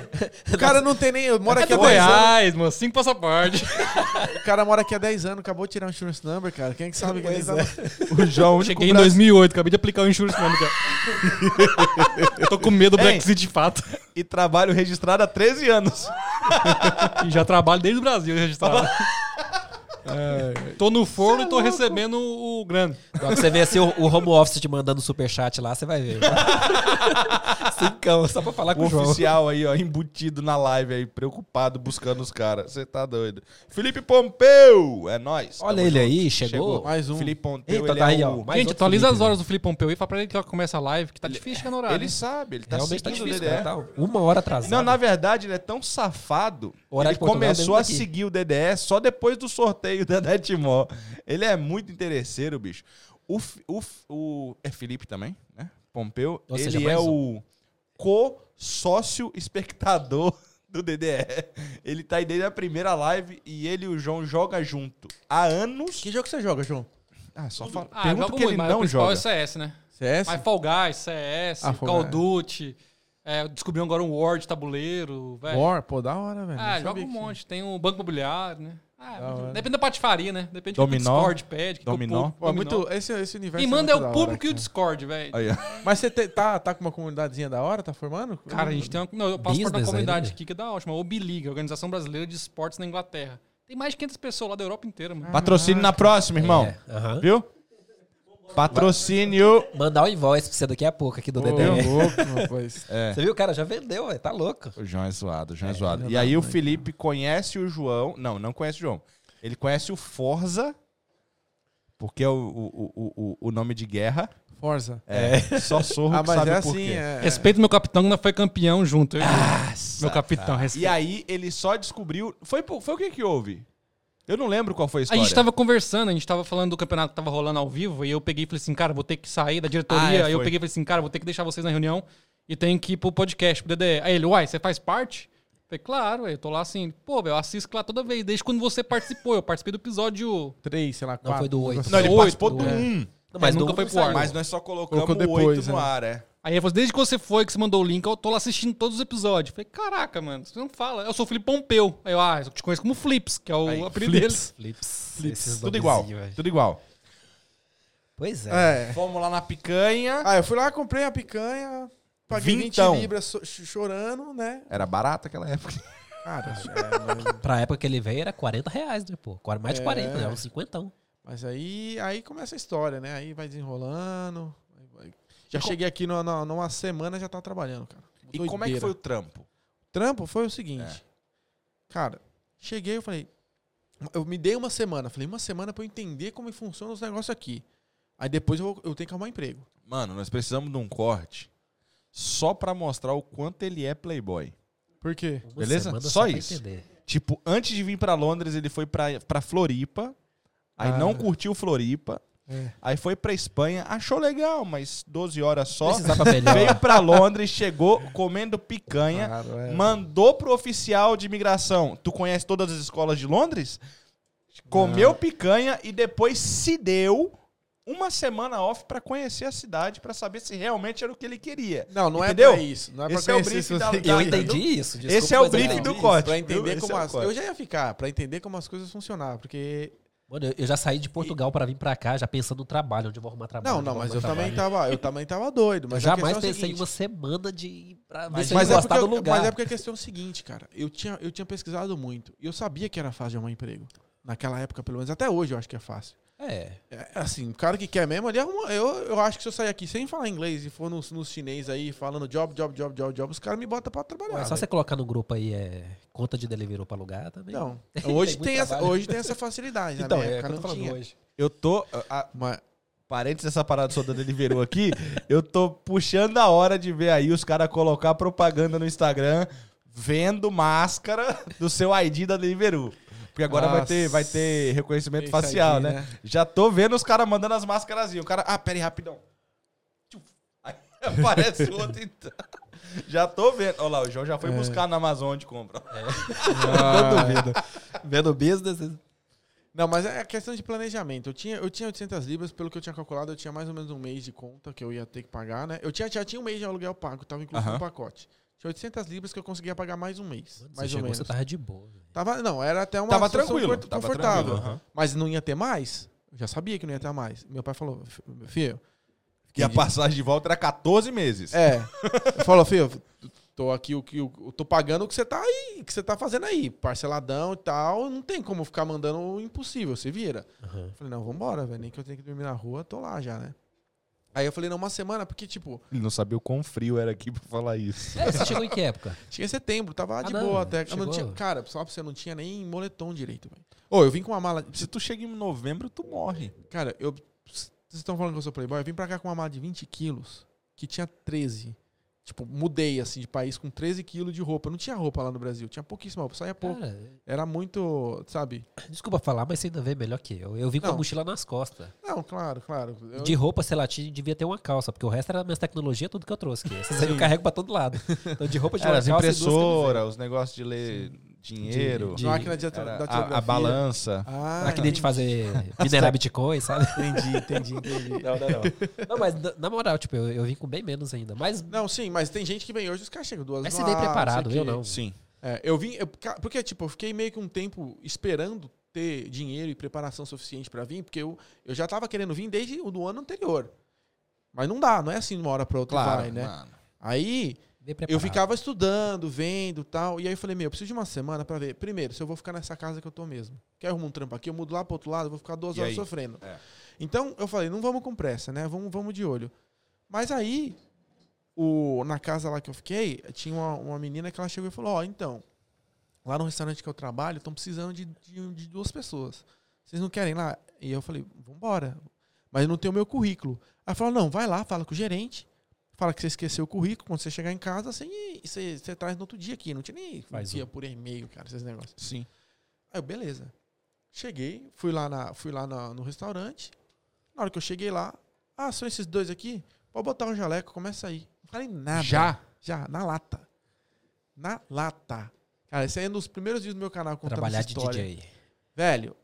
O cara não tem nem. Mora aqui É há do 10 anos. Goiás, mano. Cinco passaportes. O cara mora aqui há 10 anos, acabou de tirar um insurance number, cara. Quem é que sabe que ele tá... O João, o único Cheguei em brasi- 2008, acabei de aplicar o insurance number, cara. Eu tô com medo do? Brexit de fato. e trabalho registrado há 13 anos. E já trabalho desde o Brasil registrado. Tô no forno e tô recebendo o grana. Quando você vê assim o, o home office te mandando superchat lá, você vai ver. Cincão, só pra falar com O o João. oficial aí, ó, embutido na live aí, preocupado, buscando os caras. Você tá doido. Felipe Pompeu, é nóis. Olha Tamo ele junto. aí, chegou. Mais um. Felipe Pompeu, Eita, ele tá é aí, ó. Mais Gente, atualiza Felipe, as horas do Felipe Pompeu aí, fala pra ele que começa a live, que tá difícil chegar no horário. Ele sabe, ele tá Realmente tá difícil, o DDE. cara. Tá uma hora atrasado. Não, na verdade, ele é tão safado. Ele é começou a seguir o DDE só depois do sorteio da Netmore. Ele é muito interesseiro, bicho. O, o, o- é Felipe também, né? Pompeu. Seja, ele é mais o co-sócio espectador do DDE. Ele tá aí desde a primeira live e ele e o João jogam junto há anos. Que jogo você joga, João? Ah, só fala. Ah, Pergunta que ele muito, o não joga. é CS, né? CS? Mas Fall Guys, CS, Ah, Fall Call of Guys. Duty. É, descobri agora um War de tabuleiro, velho. War? Pô, da hora, velho. Ah, joga um monte. Tem o Banco Imobiliário, né? Ah, hora. depende da patifaria, né? Depende do que o Discord pede. Que Dominó. Que o público, é dominó. muito, esse, esse universo Quem manda é da o hora, público e o. Discord, velho. Aí, ó. Mas você te- tá, tá com uma comunidadezinha da hora? Tá formando? Cara, a gente tem uma. Não, eu passo da Business comunidade aqui que é da ótima. Obiliga, Organização Brasileira de Esportes na Inglaterra. Tem mais de 500 pessoas lá da Europa inteira, mano. Patrocínio na próxima, irmão. É, aham. Viu? Patrocínio. Mandar um invoice pra você daqui a pouco aqui do DDE. louco, rapaz. É. Você viu, cara? Já vendeu, ué. Tá louco. O João é zoado, o João é, É, zoado. não E aí o Felipe conhece o João. Não, não conhece o João. Ele conhece o Forza, porque é o, o, o, o, o nome de guerra. Forza. É. Só sorro Ah, que mas sabe é por assim, quê. é. Respeito meu capitão que ainda foi campeão junto. e. Nossa, meu capitão, respeito. E aí ele só descobriu. Foi, por- foi o que que houve? Eu não lembro qual foi a A história. gente tava conversando, a gente tava falando do campeonato que tava rolando ao vivo, e eu peguei e falei assim, cara, vou ter que sair da diretoria. Ah, é, aí eu peguei e falei assim, cara, vou ter que deixar vocês na reunião e tenho que ir pro podcast, pro DDE. Aí ele, uai, você faz parte? Eu falei, claro, eu tô lá assim, pô, velho, eu assisto lá toda vez, desde quando você participou. Eu participei do episódio. Três, sei lá, Não, quatro. foi do oito. Não, ele Oito, participou do é. 1. Não, mas É, nunca não- foi não pro ar. Mas nós só colocamos Colocou oito depois, no né? ar, é. Aí ele falou, desde que você foi, que você mandou o link, eu tô lá assistindo todos os episódios. Falei, caraca, mano, você não fala. Eu sou o Felipe Pompeu. Aí eu, ah, eu te conheço como Flips, que é o Aí, apelido Flips. dele. Flips. Tudo esses igual, velho. tudo igual. Pois é. É. Fomos lá na picanha. Ah, eu fui lá, comprei a picanha, paguei Vintão. 20 libras chorando, né? Era barata aquela época. Cara, é, mas, Pra época que ele veio era 40 reais, né, pô? Mais de É. 40, né? Uns 50. mas aí, aí começa a história, né? Aí vai desenrolando. Já E com- cheguei aqui no, no- numa semana já tava trabalhando, cara. E como é que Doideira. foi o trampo? trampo foi o seguinte. É. Cara, cheguei, eu falei. Eu me dei uma semana. Falei, uma semana pra eu entender como funciona os negócios aqui. Aí depois eu, vou- eu tenho que arrumar emprego. Mano, nós precisamos de um corte só pra mostrar o quanto ele é playboy. Por quê? Uma Beleza? Só isso. entender. Tipo, antes de vir pra Londres, ele foi pra, pra Floripa. Aí Ah. não curtiu Floripa. É. Aí foi pra Espanha. Achou legal, mas 12 horas só. Veio pra Londres, chegou comendo picanha. Claro, é. Mandou pro oficial de imigração. Tu conhece todas as escolas de Londres? Comeu picanha e depois se deu uma semana off pra conhecer a cidade, pra saber se realmente era o que ele queria. Não, não Entendeu? é pra isso. Não é pra Esse é o briefing se da- Eu entendi isso. desculpa, Esse é o briefing do corte. Pra viu? entender como é as, corte. eu já ia ficar, pra entender como as coisas funcionavam, porque Mano, eu- eu já saí de Portugal pra vir pra cá, já pensando no trabalho, onde eu vou arrumar trabalho. não, não, mas eu também trabalho. tava, eu também tava doido, Eu mas a jamais é pensei em seguinte, uma semana de. Pra ver Mas, eu mas é porque, do eu- lugar. mas é porque a questão é o seguinte, cara. Eu tinha, eu tinha pesquisado muito. E eu sabia que era fácil de arrumar emprego. Naquela época, pelo menos. Até hoje eu acho que é fácil. É. É, assim, o cara que quer mesmo, ele arruma. Eu, eu acho que se eu sair aqui sem falar inglês e for nos, nos chinês aí falando job, job, job, job, job, os caras me botam pra trabalhar. Ué, é só velho. você colocar no grupo aí é, conta de delivery pra alugar também. Não. Tem Hoje muito tem, essa, hoje tem essa facilidade. Então, minha é época eu tô falando tinha. hoje. Eu tô. A, Mas, parentes dessa parada só da Deliveroo aqui, eu tô puxando a hora de ver aí os caras colocar propaganda no Instagram vendo máscara do seu ID da Deliveroo. Porque agora vai ter, vai ter reconhecimento Face facial, ID, né? né? Já tô vendo os caras mandando as máscarazinhas. O cara, ah, pera aí, rapidão. Aí aparece outro então. Já tô vendo. Olha lá, o João já foi É. buscar na Amazon de compra. Ah, Vendo business. Não, mas é questão de planejamento. Eu tinha, eu tinha 800 libras, pelo que eu tinha calculado, eu tinha mais ou menos um mês de conta que eu ia ter que pagar, né? Eu tinha, já tinha um mês de aluguel pago, tava incluso no pacote. Tinha 800 libras que eu conseguia pagar mais um mês, Você mais ou chegou, menos. você tava de boa. velho. Tava, não, era até uma Tava tranquilo, confort- tava confortável. tranquilo, aham. Mas não ia ter mais? Eu já sabia que não ia ter mais. Meu pai falou, "Fi- filho... E a passagem de volta era 14 meses. É. falou, filho, tô aqui, o que tô pagando o que você tá aí, que você tá fazendo aí, parceladão e tal, não tem como ficar mandando o impossível, você vira. Eu falei, não, vambora, velho. Nem que eu tenha que dormir na rua, tô lá já, né? Aí eu falei, não, uma semana, porque, tipo, Ele não sabia o quão frio era aqui pra falar isso. É, você chegou em que época? tinha setembro, tava de Ah, não, boa até. Eu não chegou. tinha, cara, só pra você, não tinha nem moletom direito, velho. Ô, eu vim com uma mala. Se tu chega em novembro, tu morre. Cara, eu. Vocês estão falando que eu sou playboy? Eu vim pra cá com uma mala de 20 quilos, que tinha 13. Tipo, mudei, assim, de país com 13 quilos de roupa. Não tinha roupa lá no Brasil, tinha pouquíssima roupa, saía pouco. Cara, Era muito, sabe? desculpa falar, mas você ainda vê melhor que eu. Eu vim com a mochila nas costas. Não, claro, claro. Eu- De roupa, sei lá, tinha- devia ter uma calça, porque o resto era minhas tecnologias, tudo que eu trouxe. Essas aí eu carrego pra todo lado. Então, de roupa, de Era uma as impressoras, os negócios de ler dinheiro, De- de- máquina de, era da a- a, balança. Ah, camisetas. Aqui de fazer minerar Bitcoin, sabe? entendi, entendi, entendi. Não, não, não. Não, mas na, moral, tipo, eu, eu vim com bem menos ainda. Mas, Não, sim, mas tem gente que vem hoje, os caras chegam duas mas no você preparado, eu não. Sim. É, eu vim, eu- porque tipo, eu fiquei meio que um tempo esperando ter dinheiro e preparação suficiente pra vir, porque eu, eu já tava querendo vir desde o do ano anterior. Mas não dá, não é assim de uma hora pra outra Claro, vai, né? mano. Aí eu ficava estudando, vendo tal, e aí eu falei, meu, eu preciso de uma semana pra ver, primeiro, se eu vou ficar nessa casa que eu tô mesmo. Quer arrumar um trampo aqui, eu mudo lá pro outro lado, eu vou ficar duas E horas aí? sofrendo. É. Então eu falei, não vamos com pressa, né? Vamos, vamos de olho. Mas aí, o, na casa lá que eu fiquei, tinha uma, uma menina que ela chegou e falou: Ó, então, lá no restaurante que eu trabalho, estão precisando de, de, de duas pessoas. Vocês não querem ir lá? E eu falei: Vambora. Mas eu não tenho o meu currículo. Aí ela falou: Não, vai lá, fala com o gerente. Fala que você esqueceu o currículo. Quando você chegar em casa, você, você, você traz no outro dia aqui. Não tinha nem Faz um. por e-mail, cara, esses negócios. Sim. Aí eu, beleza. Cheguei, fui lá, na, fui lá na- no restaurante. Na hora que eu cheguei lá, ah, são esses dois aqui? Pode botar um jaleco, começa aí. Não falei nada. Já? Já, na lata. Na lata. Cara, esse aí é um dos primeiros vídeos do meu canal contando Trabalhar essa de história. DJ. Velho,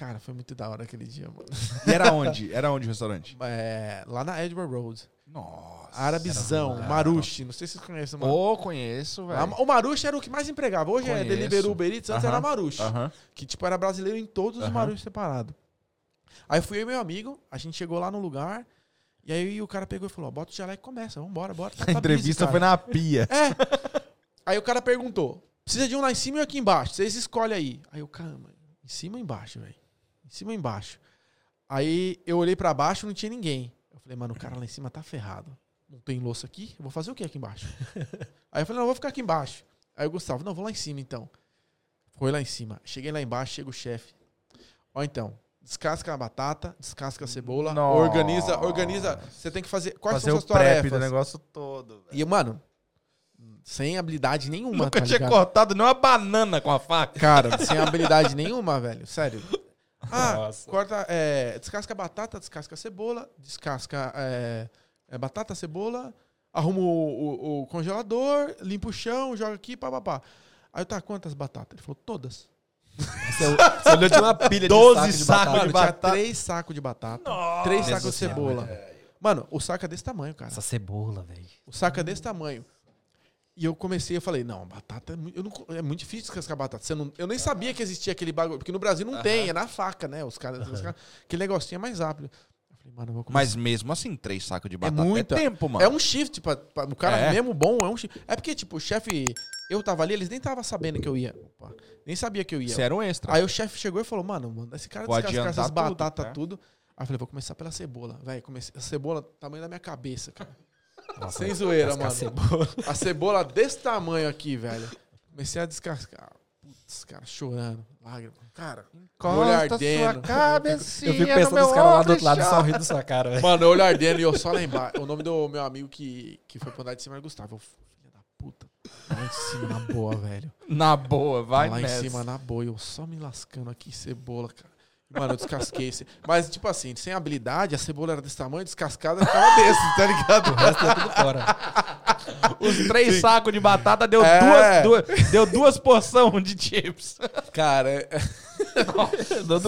Cara, foi muito da hora aquele dia, mano. E era onde? Era onde o restaurante? É, lá na Edward Road. Nossa. Arabizão, era Marushi. Não sei se vocês conhecem, mano. Ô, conheço, velho. O Marushi era o que mais empregava. Hoje é Conheço. Deliveroo, Uber Eats, antes Aham. era Marushi. Aham. Que, tipo, era brasileiro em todos os Aham. Marushi separados. Aí fui eu e meu amigo, a gente chegou lá no lugar, e aí o cara pegou e falou, ó, bota o jaleco e começa, vambora, bora. Tá, A entrevista foi na pia. É. Aí o cara perguntou, precisa de um lá em cima e aqui embaixo, vocês escolhem aí. Aí eu, caramba, em cima ou embaixo, velho? Em cima ou embaixo? Aí eu olhei pra baixo não tinha ninguém. Eu falei, mano, o cara lá em cima tá ferrado. Não tem louça aqui? Eu vou fazer o que aqui embaixo? aí eu falei, não, eu vou ficar aqui embaixo. Aí o Gustavo, não, vou lá em cima então. Foi lá em cima. Cheguei lá embaixo, chega o chefe. Ó, então, descasca a batata, descasca a cebola, Nossa. organiza, organiza. Você tem que fazer. Quais Fazer são o suas prep tarefas? do negócio todo. velho. E, mano, sem habilidade nenhuma, Nunca tá tinha ligado? cortado nem uma banana com a faca. Cara, sem habilidade nenhuma, velho. Sério. Ah, Nossa. corta, é, descasca a batata, descasca a cebola, descasca é, é, batata, cebola, arruma o, o- o congelador, limpa o chão, joga aqui, pá, pá, pá. Aí eu, tá, quantas batatas? Ele falou, todas. Você, você olhou, tinha uma pilha de 12 saco de sacos batata. De tinha batata. três sacos de batata, três sacos de cebola. Mano, o saco é desse tamanho, cara. Essa cebola, velho. O saco é desse tamanho. E eu comecei, eu falei, não, batata é muito, eu não- é muito difícil descascar batata. Você não, eu nem sabia que existia aquele bagulho, porque no Brasil não tem, é na faca, né? Os caras, os caras- aquele negocinho é mais rápido. Eu falei, mano, eu vou. Mas mesmo assim, três sacos de batata é, muita. tempo, mano. É um shift, pra, pra- o cara É. mesmo bom, é um shift. É porque, tipo, o chefe, eu tava ali, eles nem tava sabendo que eu ia. Opa, nem sabia que eu ia. Isso era um extra. Aí o chefe chegou e falou, mano, mano esse cara Vou descascar essas tudo, batatas né? tudo. Aí eu falei, vou começar pela cebola. Velho, comecei, a cebola, tamanho da minha cabeça, cara. Nossa, Sem zoeira, mano. cebola. A cebola desse tamanho aqui, velho. Comecei a descascar. Putz, cara, chorando. Lágrima. Cara, olho ardendo. Eu fico pensando nos caras lá do outro lado só rindo da sua cara, velho. Mano, olho ardendo e eu só lá embaixo. O nome do meu amigo que, que foi pro andar de cima era Gustavo. Filha da puta. Lá em cima, na boa, velho. Na boa, vai lá nessa. em cima, na boa. Eu só me lascando aqui, cebola, cara. Mano, eu descasquei. esse- Mas, tipo assim, sem habilidade, a cebola era desse tamanho, descascada ficava desse, tá ligado? O resto é tudo fora. Os três sacos de batata deu, É. duas, duas- deu duas porções de chips. Cara, é...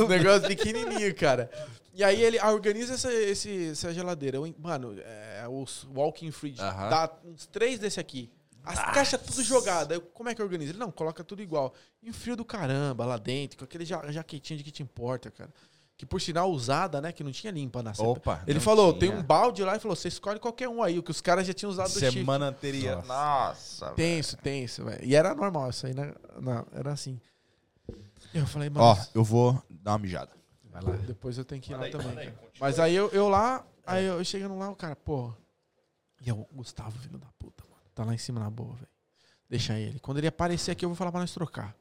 um negócio pequenininho, cara. E aí ele ah, organiza essa, esse, essa geladeira. Eu, mano, é, os walking fridge. Aham. Dá uns três desse aqui. As caixas tudo jogadas. Eu, como é que organiza? Ele, não, coloca tudo igual. E um frio do caramba lá dentro, com aquele ja jaquetinho de que te importa, cara. Que por sinal usada, né? Que não tinha limpa na CEPA. Opa. Ele falou, tinha. tem um balde lá e falou, você escolhe qualquer um aí, o que os caras já tinham usado do. Semana anterior. Nossa. velho. Tenso, tenso, velho. E era normal isso aí, né? Não, era assim. Eu falei, mano, Ó, eu vou dar uma mijada. Vai lá. depois eu tenho que ir lá também. cara. Mas aí eu, eu lá, aí eu chegando lá, o cara, pô. E é o Gustavo, filho da puta. Tá lá em cima na boa, velho. Deixa ele. Quando ele aparecer aqui, eu vou falar pra nós trocar.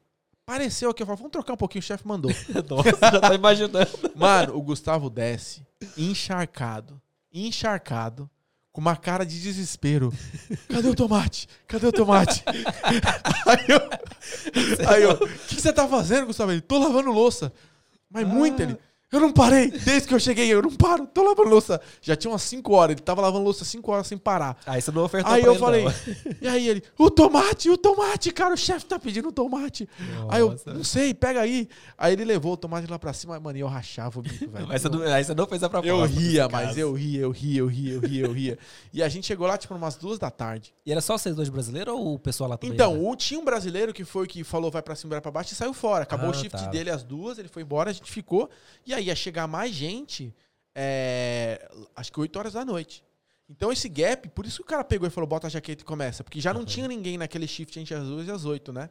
Apareceu aqui, eu falo, vamos trocar um pouquinho, o chefe mandou. Nossa, já tá imaginando. Mano, o Gustavo desce, encharcado, encharcado, com uma cara de desespero. Cadê o tomate? Cadê o tomate? aí eu, aí eu, o que que você tá fazendo, Gustavo? Ele, tô lavando louça. Mas muito, ele, eu não parei, desde que eu cheguei, eu não paro, tô lavando louça. Já tinha umas 5 horas, ele tava lavando louça 5 horas sem parar. Aí você não ofertou Aí eu ele, falei, não. e aí ele, o tomate, o tomate, cara, o chefe tá pedindo o tomate. Aí eu, Nossa. não sei, pega aí. Aí ele levou o tomate lá pra cima, mano, e eu rachava o bico, velho. Aí você, não, aí você não fez a proposta. Eu ria, mas eu ria, eu ria, eu ria, eu ria, eu ria. E a gente chegou lá, tipo, umas duas da tarde. E era só vocês dois brasileiros ou o pessoal lá também? Então, o, tinha um brasileiro que foi que falou vai pra cima, vai pra baixo e saiu fora. Acabou Ah, o shift tá. dele às duas, ele foi embora, a gente ficou. E aí ia chegar mais gente, é, acho que 8 horas da noite. Então esse gap, por isso que o cara pegou e falou, bota a jaqueta e começa. Porque já não Aham. tinha ninguém naquele shift entre as duas e as 8, né?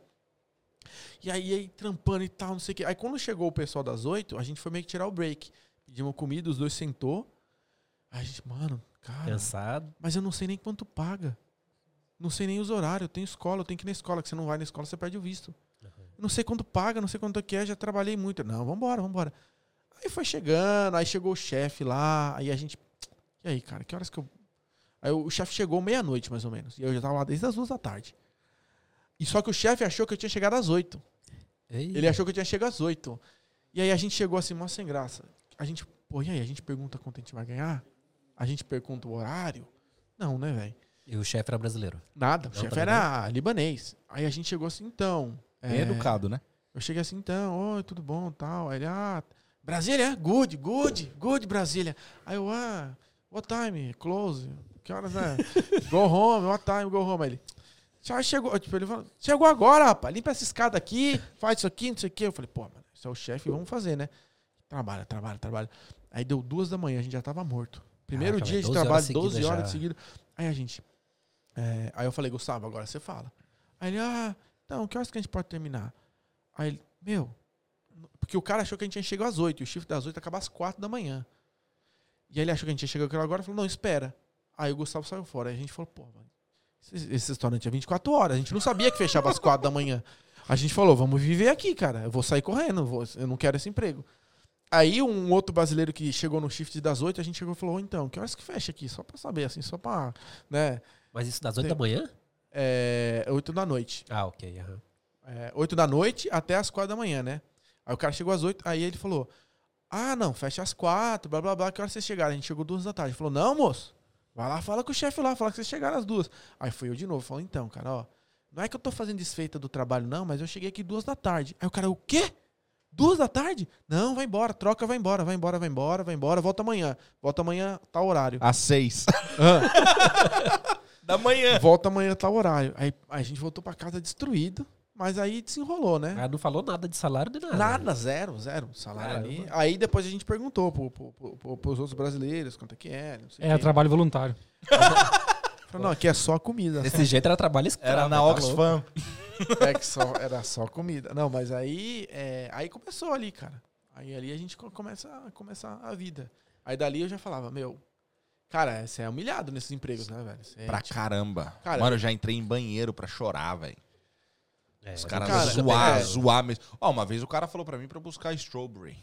E aí, aí trampando e tal, não sei o quê. Aí quando chegou o pessoal das 8, a gente foi meio que tirar o break. Pedimos comida, os dois sentou. Aí a gente, mano, cara... Cansado. Mas eu não sei nem quanto paga. Não sei nem os horários. Eu tenho escola, eu tenho que ir na escola. Que você não vai na escola, você perde o visto. Eu não sei quanto paga, não sei quanto que é, já trabalhei muito. Não, vambora, vambora. Aí foi chegando, aí chegou o chefe lá, aí a gente. E aí, cara, que horas que eu. Aí o chefe chegou meia-noite, mais ou menos. E eu já tava lá desde as duas da tarde. E só que o chefe achou que eu tinha chegado às oito. Ele achou que eu tinha chegado às oito. E aí a gente chegou assim, mó sem graça. A gente, pô, e aí? A gente pergunta quanto a gente vai ganhar? A gente pergunta o horário? Não, né, velho? E o chefe era brasileiro. Nada. O chefe tá era libanês. Aí a gente chegou assim, então. Bem é, educado, né? Eu cheguei assim, então, oi, tudo bom, tal. Aí ele, ah, Brasília? Good, good, good, Brasília. Aí eu, ah, what time? Close. Que horas é? go home, what time, go home. Aí ele, já chegou, tipo, ele falou, chegou agora, rapaz, limpa essa escada aqui, faz isso aqui, não sei o quê. Eu falei, pô, mano, isso é o chefe, vamos fazer, né? Trabalha, trabalha, trabalha. Aí deu duas da manhã, a gente já tava morto. Primeiro Caraca, dia de 12 horas trabalho, 12 seguidas horas já. de seguida. Aí a gente. é, aí eu falei, Gustavo, agora você fala. Aí ele, ah, então, que horas que a gente pode terminar? Aí ele, meu. Porque o cara achou que a gente ia chegar às 8, e o shift das 8 acaba às 4 da manhã. E aí ele achou que a gente ia chegar aquela agora e falou, não, espera. Aí o Gustavo saiu fora. Aí a gente falou, pô, mano, esse, esse restaurante é 24 horas. A gente não sabia que fechava às 4 da manhã. A gente falou, vamos viver aqui, cara. Eu vou sair correndo, eu vou- eu não quero esse emprego. Aí um outro brasileiro que chegou no shift das 8, a gente chegou e falou, então, que horas que fecha aqui? Só pra saber, assim, só pra, né? Mas isso das 8 Tem- da manhã? É, 8 da noite. Ah, ok. aham. É, 8 da noite até as 4 da manhã, né? Aí o cara chegou às 8, aí ele falou, ah, não, fecha às 4, blá, blá, blá, que hora vocês chegaram? A gente chegou duas da tarde. Ele falou, não, moço, vai lá, fala com o chefe lá, fala que vocês chegaram às duas. Aí fui eu de novo, falou, então, cara, ó, não é que eu tô fazendo desfeita do trabalho, não, mas eu cheguei aqui duas da tarde. Aí o cara, o quê? Duas da tarde? Não, vai embora, troca, vai embora, vai embora, vai embora, vai embora, volta amanhã. Volta amanhã, tal horário. Às seis. Da manhã. volta amanhã, tal horário. Aí a gente voltou pra casa destruído, mas aí desenrolou, né? Ah, não falou nada de salário nem nada. Nada, zero, zero. Salário Caramba. ali. Aí depois a gente perguntou pro, pro, pro, pro, pros outros brasileiros quanto é que é, não sei o É, trabalho voluntário. Falou, não, aqui é só comida. Desse jeito era trabalho escravo. Era na tá. Oxfam. é que só, era só comida. Não, mas aí, é, aí começou ali, cara. Aí ali a gente co- começa a começar a vida. Aí dali eu já falava, meu, cara, você é humilhado nesses empregos, né, velho? Você Pra tipo, caramba. Cara, Mano, eu já entrei em banheiro pra chorar, velho. É, Os caras Cara, zoar, é. zoar mesmo. Ó, uma vez o cara falou pra mim pra eu buscar strawberry.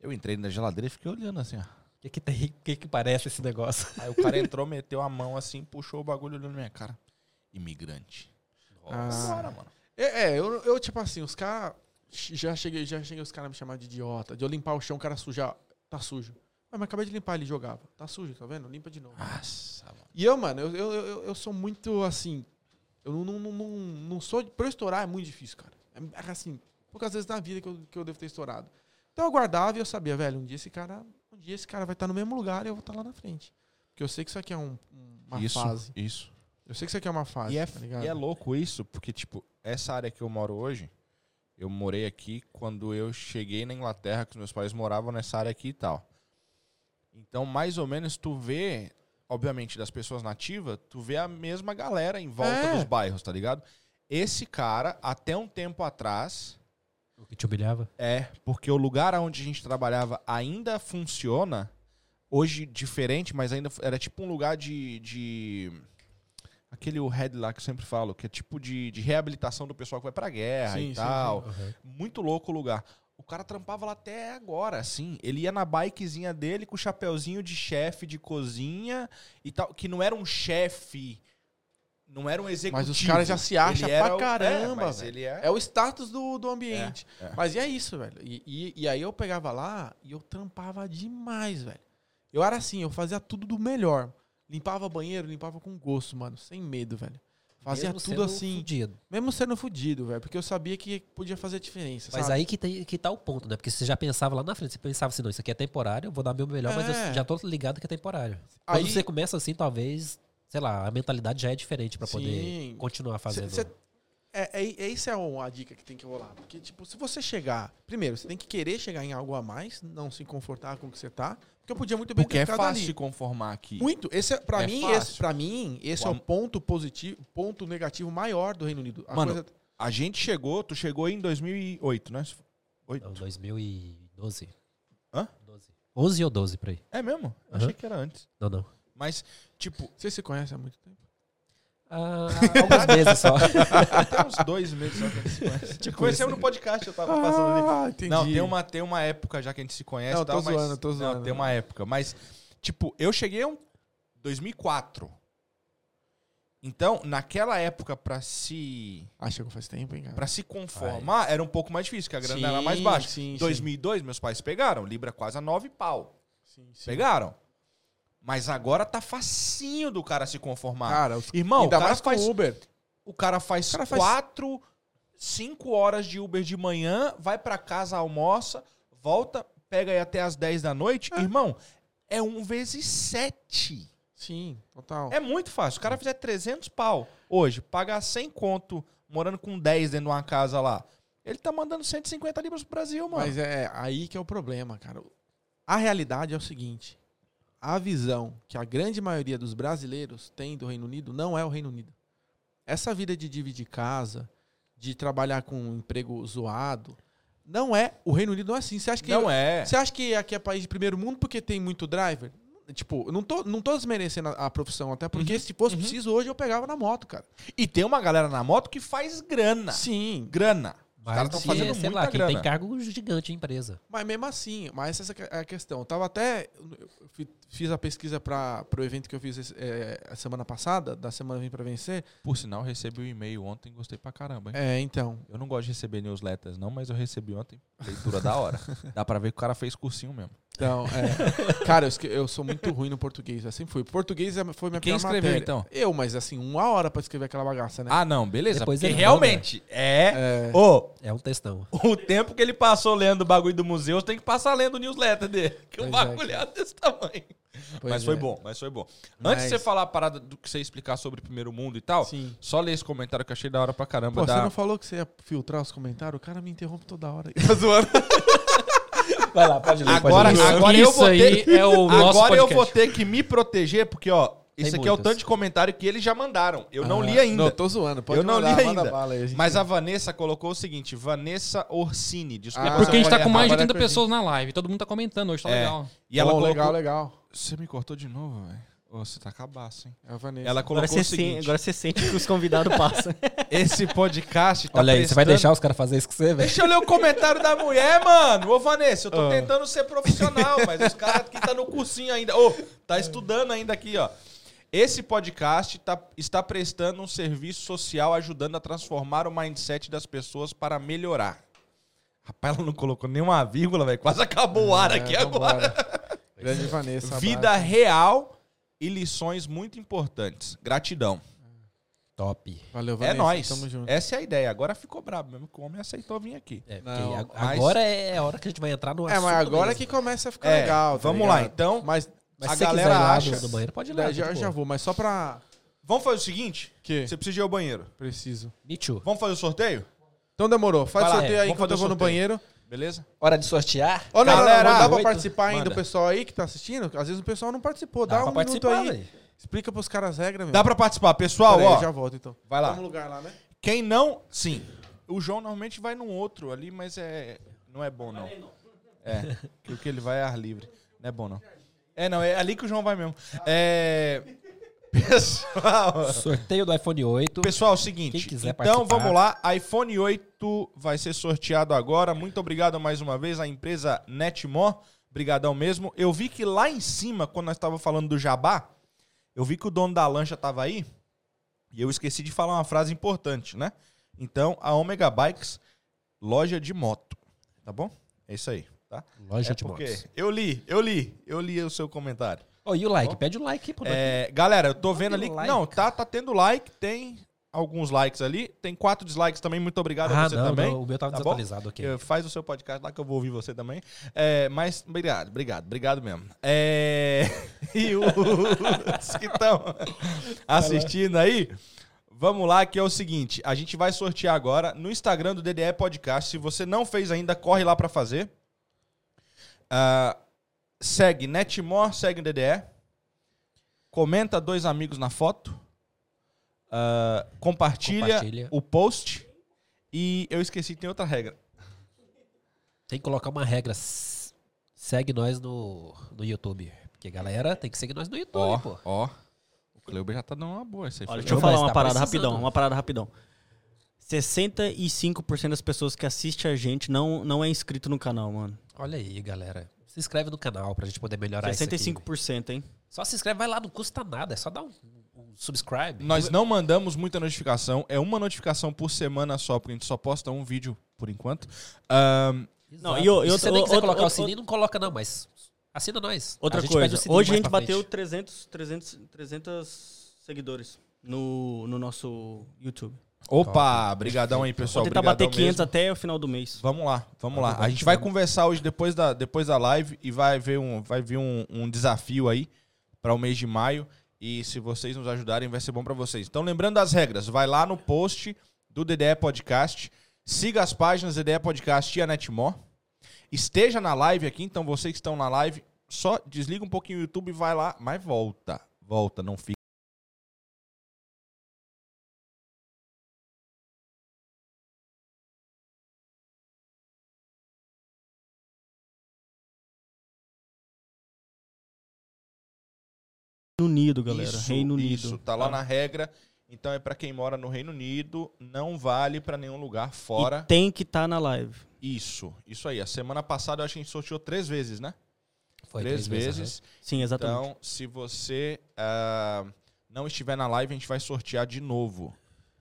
Eu entrei na geladeira e fiquei olhando assim, ó. O que que tem? O que que parece esse negócio? Aí o cara entrou, meteu a mão assim, puxou o bagulho olhando na minha cara. Imigrante. Ah. Bora, mano. É, é, eu, eu, tipo assim, os caras. Já cheguei, já cheguei os caras me chamar de idiota. De eu limpar o chão, o cara sujar. Tá sujo. Ah, mas acabei de limpar, ele jogava. Tá sujo, tá vendo? Limpa de novo. Nossa, mano. E eu, mano, eu, eu, eu, eu sou muito assim. Eu não, não, não, não, sou. Pra eu estourar é muito difícil, cara. É assim, poucas vezes na vida que eu, que eu devo ter estourado. Então eu guardava e eu sabia, velho, um dia esse cara. Um dia esse cara vai estar no mesmo lugar e eu vou estar lá na frente. Porque eu sei que isso aqui é um- uma isso, fase. isso. Eu sei que isso aqui é uma fase. E é, tá e é louco isso, porque, tipo, essa área que eu moro hoje, eu morei aqui quando eu cheguei na Inglaterra, que os meus pais moravam nessa área aqui e tal. Então, mais ou menos, tu vê, obviamente, das pessoas nativas, tu vê a mesma galera em volta É. dos bairros, tá ligado? Esse cara, até um tempo atrás, O que te humilhava? é, porque o lugar onde a gente trabalhava ainda funciona, hoje diferente, mas ainda era tipo um lugar de. de aquele o head lá que eu sempre falo, que é tipo de, de reabilitação do pessoal que vai pra guerra Sim, e sim, tal. Muito louco o lugar. O cara trampava lá até agora, assim. Ele ia na bikezinha dele com o chapeuzinho de chefe de cozinha e tal, que não era um chefe. Não era um executivo. Mas os caras já se acham pra o- caramba, é, velho. ele é, É o status do, do ambiente. É, é. Mas e é isso, velho. E, e, e aí eu pegava lá e eu trampava demais, velho. Eu era assim, eu fazia tudo do melhor. Limpava banheiro, limpava com gosto, mano. Sem medo, velho. Fazia Mesmo tudo assim. fudido. Mesmo sendo fudido, velho. Porque eu sabia que podia fazer diferença. Mas sabe? aí que, tem, que tá o ponto, né? Porque você já pensava lá na frente, você pensava assim, não, isso aqui é temporário, eu vou dar meu melhor, mas É. eu já tô ligado que é temporário. Quando Aí- você começa assim, talvez, sei lá, a mentalidade já é diferente pra poder continuar fazendo. Cê- cê- é, é, é, isso é uma dica que tem que rolar. Porque, tipo, se você chegar. Primeiro, você tem que querer chegar em algo a mais, não se confortar com o que você tá. Porque eu podia muito bem Porque é ter ficado fácil ali. se conformar aqui. Muito. Esse é, pra, É mim, fácil. esse, pra mim, esse é o ponto positivo, ponto negativo maior do Reino Unido. A Mano, coisa- A gente chegou, tu chegou em 2008, né? Oito. Não, 2012. Hã? 12. 11 ou 12 por aí. É mesmo? Eu Aham. Achei que era antes. Não, não. Mas, tipo, Vocês se conhecem há muito tempo? Ah, alguns meses só. tem uns dois meses só que a gente se conhece. Te conhecemos no podcast, eu tava passando ali. Ah, entendi. Não, tem uma, tem uma época já que a gente se conhece Não, tal, tô mas... zoando, tô zoando. Não, tem uma época. Mas, tipo, eu cheguei em 2004. Então, naquela época, pra se... Ah, chegou faz tempo, hein, cara? Pra se conformar, era um pouco mais difícil, porque a grana era mais Sim, baixa. sim, Em 2002, meus pais pegaram. Libra quase a 9 pau. Sim, sim. Pegaram. Mas agora tá facinho do cara se conformar. Cara, os... Irmão, o ainda cara, mais faz, o Uber. o cara faz O cara faz- quatro, cinco horas de Uber de manhã, vai pra casa, almoça, volta, pega aí até as 10 da noite. É. Irmão, é um vezes 7. Sim, total. É muito fácil. O cara fizer 300 pau hoje, pagar 100 conto, morando com 10 dentro de uma casa lá. Ele tá mandando 150 libras pro Brasil, mano. Mas é aí que é o problema, cara. A realidade é o seguinte: a visão que a grande maioria dos brasileiros tem do Reino Unido não é o Reino Unido. Essa vida de dividir casa, de trabalhar com um emprego zoado, não é. O Reino Unido não é assim. Você acha que Não é. Você acha que aqui é país de primeiro mundo porque tem muito driver? Tipo, eu não tô, não tô desmerecendo a, a profissão, até porque se fosse preciso hoje eu pegava na moto, cara. E tem uma galera na moto que faz grana. Sim, Grana. Os caras estão fazendo sei muita lá, quem grana. tem cargo gigante em empresa. mas mesmo assim, mas essa é a questão. Eu tava até. eu fiz a pesquisa para o evento que eu fiz é, a semana passada, da semana Vem pra Vencer. Por sinal, eu recebi o e-mail ontem gostei pra caramba, hein? É, então. Eu não gosto de receber newsletters, não, mas eu recebi ontem. Leitura da hora. Dá pra ver que o cara fez cursinho mesmo. Então, é. Cara, eu, eu sou muito ruim no português. Eu sempre fui. Português é- foi minha Quem pior escreveu, matéria. então? Eu, mas assim, uma hora pra escrever aquela bagaça, né? Ah, não, beleza. Depois porque realmente é. É. Ô, É um textão. o tempo que ele passou lendo o bagulho do museu, você tem que passar lendo o newsletter dele. Que o Pois é, bagulho é desse tamanho. Pois mas foi é. bom, mas foi bom. Mas- Antes de você falar a parada do que você explicar sobre o primeiro mundo e tal, Sim. só ler esse comentário que eu achei da hora pra caramba. Pô, da- você não falou que você ia filtrar os comentários? O cara me interrompe toda hora. Tá zoando. Vai lá, pode ler. Agora, pode ler. agora eu Isso vou aí ter... é o nosso Agora eu vou ter que me proteger, porque, ó, Tem isso aqui é o muitas. tanto de comentário que eles já mandaram. Eu não Ah, li ainda. Não, tô zoando. Pode eu não mandar, li manda ainda. bala aí, a gente- Mas a Vanessa colocou o seguinte: Vanessa Orsini. Desculpa. Ah, se Porque a eu gente tá com mais de errado. 80 pessoas na live. Todo mundo tá comentando hoje, tá É. legal. E ela Bom, colocou... legal, legal. Você me cortou de novo, velho. Você tá cabaço, hein? É a Vanessa. Ela Agora colocou você, o seguinte: sente, agora você sente que os convidados passam. esse podcast tá Olha aí, você vai prestando- deixar os caras fazer isso com você, velho? Deixa eu ler o comentário da mulher, mano. Ô, Vanessa, eu tô Ah. tentando ser profissional, mas os caras aqui tá no cursinho ainda. Ô, tá estudando ainda aqui, ó. Esse podcast tá- está prestando um serviço social ajudando a transformar o mindset das pessoas para melhorar. Rapaz, ela não colocou nenhuma vírgula, velho. Quase acabou o ar aqui É, agora. vambora. Grande Vanessa. Vida abraço. real e lições muito importantes. Gratidão. Top. Valeu, É Vanessa. nóis. Tamo junto. Essa é a ideia. Agora ficou brabo mesmo que o homem aceitou vir aqui. É, porque Não, ag- mas- agora é a hora que a gente vai entrar no É, assunto mas agora mesmo. que começa a ficar É, legal. tá vamos lá, ligado? então. Mas Mas a se você quiser galera ir lá acha- do, do banheiro, pode ir lá. já, já vou. Mas só pra... Vamos fazer o seguinte? Que? Você precisa ir ao banheiro. Preciso. Me too. Vamos fazer o sorteio? Então demorou. Faz Vai lá, sorteio é, aí enquanto eu vou no o banheiro. Beleza? Hora de sortear? Ô, não, Galera, não, não dá pra oito. participar ainda, o pessoal aí que tá assistindo. Às vezes o pessoal não participou. Dá, Dá um minuto aí. velho. Explica pros caras as regras, meu. Dá pra participar. Pessoal, Pera aí, ó. já volto então. Vai lá. Vamos no lugar lá, né? Quem não... Sim. O João normalmente vai num outro ali, mas é... Não é bom, não. É. Que o que ele vai é ar livre. Não é bom, não. É, não. É ali que o João vai mesmo. É... Pessoal... Sorteio do iPhone 8. Pessoal, é o seguinte. Então participar. vamos lá. iPhone 8 vai ser sorteado agora. Muito obrigado mais uma vez à empresa Netmore. Brigadão mesmo. Eu vi que lá em cima, quando nós estávamos falando do Jabá, eu vi que o dono da lancha estava aí. E eu esqueci de falar uma frase importante, né? Então, a Omega Bikes, loja de moto. Tá bom? É isso aí, tá? Loja é de motos. eu li, eu li, eu li o seu comentário. Ô, e o like? Pede o like aí, pô. É, galera, eu tô vendo ali. like. Não, tá, tá tendo like, tem alguns likes ali. Tem quatro dislikes também. Muito obrigado a ah, você não, também. não, o meu tava tá desatualizado aqui. Eh, Faz o seu podcast lá que eu vou ouvir você também. É, mas obrigado, obrigado, obrigado mesmo. É, e os que estão assistindo aí, vamos lá, que é o seguinte: a gente vai sortear agora no Instagram do DDE Podcast. Se você não fez ainda, corre lá pra fazer. Ah, segue Netmore, segue o DDE. Comenta dois amigos na foto. Ah, compartilha, Compartilha. o post. E eu esqueci, tem outra regra. Tem que colocar uma regra. Segue nós no, no YouTube. Porque, galera, tem que seguir nós no YouTube, Ó, pô. ó. O Cleuber já tá dando uma boa. Olha, deixa eu falar tá uma parada precisando. rapidão, uma parada rapidão. 65% das pessoas que assistem a gente não, não é inscrito no canal, mano. Olha aí, galera. Se inscreve no canal pra gente poder melhorar isso aqui. 65%, hein? Só se inscreve, vai lá, não custa nada. É só dar um, um subscribe. Nós não mandamos muita notificação. É uma notificação por semana só, porque a gente só posta um vídeo por enquanto. Ahn, Não, e o- e se você nem quiser colocar o sininho, não coloca não, mas assina nós. Outra coisa, hoje a gente bateu frente. 300, 300, 300 seguidores no, no nosso YouTube. Opa, brigadão aí, pessoal. Vou tentar bater 500 mesmo. até o final do mês. Vamos lá, vamos lá. A gente vai conversar hoje depois da, depois da live e vai ver um, vai vir um, um desafio aí para o mês de maio. E se vocês nos ajudarem, vai ser bom para vocês. Então, lembrando das regras, vai lá no post do DDE Podcast, siga as páginas DDE Podcast e a Netmore. Esteja na live aqui, então vocês que estão na live, só desliga um pouquinho o YouTube e vai lá, mas volta. Volta, não fica. Unido, galera. Isso, Reino Unido. Isso, tá lá na regra. Então é pra quem mora no Reino Unido, não vale pra nenhum lugar fora. E tem que estar na live. Isso, isso aí. A semana passada eu acho que a gente sorteou três vezes, né? Foi três, vezes. Sim, exatamente. Então, se você ah, não estiver na live, a gente vai sortear de novo.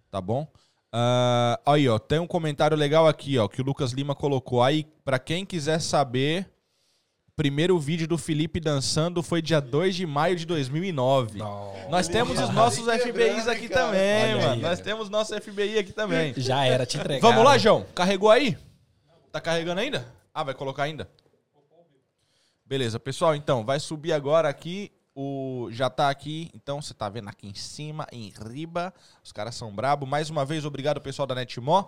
Tá bom? Ah, aí, ó, tem um comentário legal aqui, ó, que o Lucas Lima colocou. Aí, pra quem quiser saber, primeiro vídeo do Felipe dançando foi dia 2 de maio de 2009. Nós temos os nossos FBIs aqui também, Olha mano. aí, Nós temos nosso FBI aqui também. Já era, te entregar. Vamos lá, João. Carregou aí? Tá carregando ainda? Ah, vai colocar ainda? Beleza, pessoal, então, vai subir agora aqui. O já tá aqui, então você tá vendo aqui em cima, em riba. Os caras são brabo. Mais uma vez, obrigado pessoal da Netmore.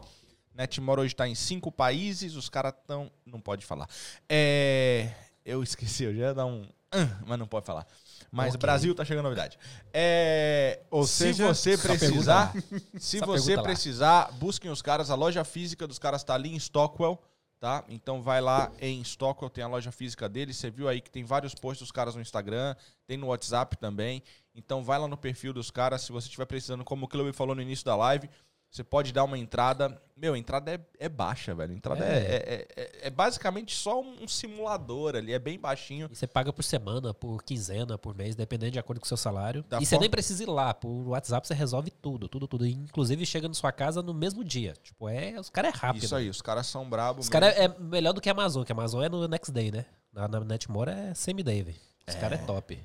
Netmore hoje tá em cinco países. Os caras tão, não pode falar. É, eu esqueci, eu já ia dar um, "Ah", mas não pode falar. Mas Ok. Brasil tá chegando novidade. É, Ou se seja, você precisar, se você lá. precisar, busquem os caras. A loja física dos caras tá ali em Stockwell, tá? Então vai lá em Stockwell, tem a loja física deles. Você viu aí que tem vários posts dos caras no Instagram, tem no WhatsApp também. Então vai lá no perfil dos caras. Se você estiver precisando, como o Cleo falou no início da live, você pode dar uma entrada. Meu, a entrada é, é baixa, velho. A entrada é, É. é- é- é basicamente só um simulador ali, é bem baixinho. E você paga por semana, por quinzena, por mês, dependendo de acordo com o seu salário. Da e você forma- nem precisa ir lá. Por WhatsApp você resolve tudo, tudo, tudo. Inclusive chega na sua casa no mesmo dia. Tipo, é. Os caras é rápido. Isso aí, os caras são brabos. Os caras é melhor do que a Amazon, que a Amazon é no next day, né? Na, na Netmore é same-day, velho. Os caras é top.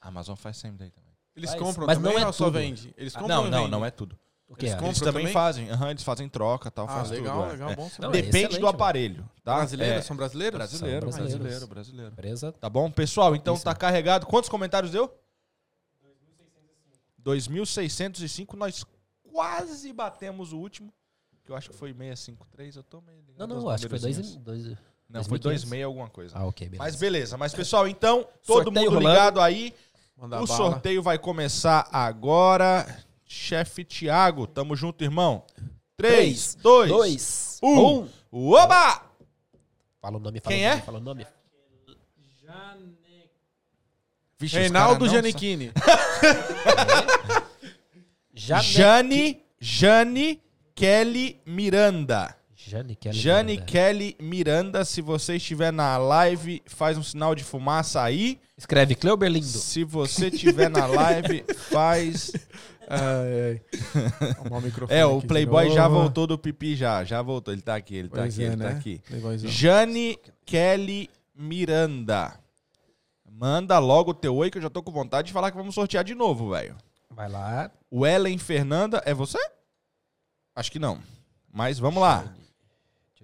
A Amazon faz same day também. Eles Mas- compram mas também não é ou só tudo. vende? Eles Ah, compram não, não, não é tudo. O que Eles é? compram Eles também também? fazem, aham, eles fazem troca tal, Ah, faz legal, tudo. é. legal, É. bom saber. Não, Depende excelente, do aparelho, tá? Brasileiros? É, São brasileiros? brasileiro, São brasileiros. brasileiro, brasileiro. Empresa. Tá bom? Pessoal, então Isso. tá carregado. Quantos comentários deu? 2.605. Nós quase batemos o último, que eu acho que foi 653. Eu tô meio ligado Não, não, acho que foi dois, numerozinhos. e- dois. Não, foi 2.500. 2,6 alguma coisa. Ah, ok, beleza. Mas beleza. Mas pessoal, então, todo Sorteio mundo rolando. ligado aí. Manda o bala. sorteio vai começar agora. Chefe Thiago, tamo junto, irmão. 3, 2, dois, um. um. Oba! Fala o nome, fala Quem o nome, é? fala o nome. Vixe, os Reinaldo Giannichini. Jane... Jane, Jane Kelly Miranda. Jane Kelly. Jane Miranda. Kelly Miranda, se você estiver na live, faz um sinal de fumaça aí. Escreve Cleuber Lindo. Se você estiver na live, faz. Ai, ai. Arrumar o microfone É, o Playboy já voltou do pipi já, já voltou. Ele tá aqui, ele tá Pois aqui, é, ele né? tá aqui. Playboyzão. Jane Kelly Miranda. Manda logo o teu oi que eu já tô com vontade de falar que vamos sortear de novo, velho. Vai lá. O Ellen Fernanda, é você? Acho que não. Mas vamos lá.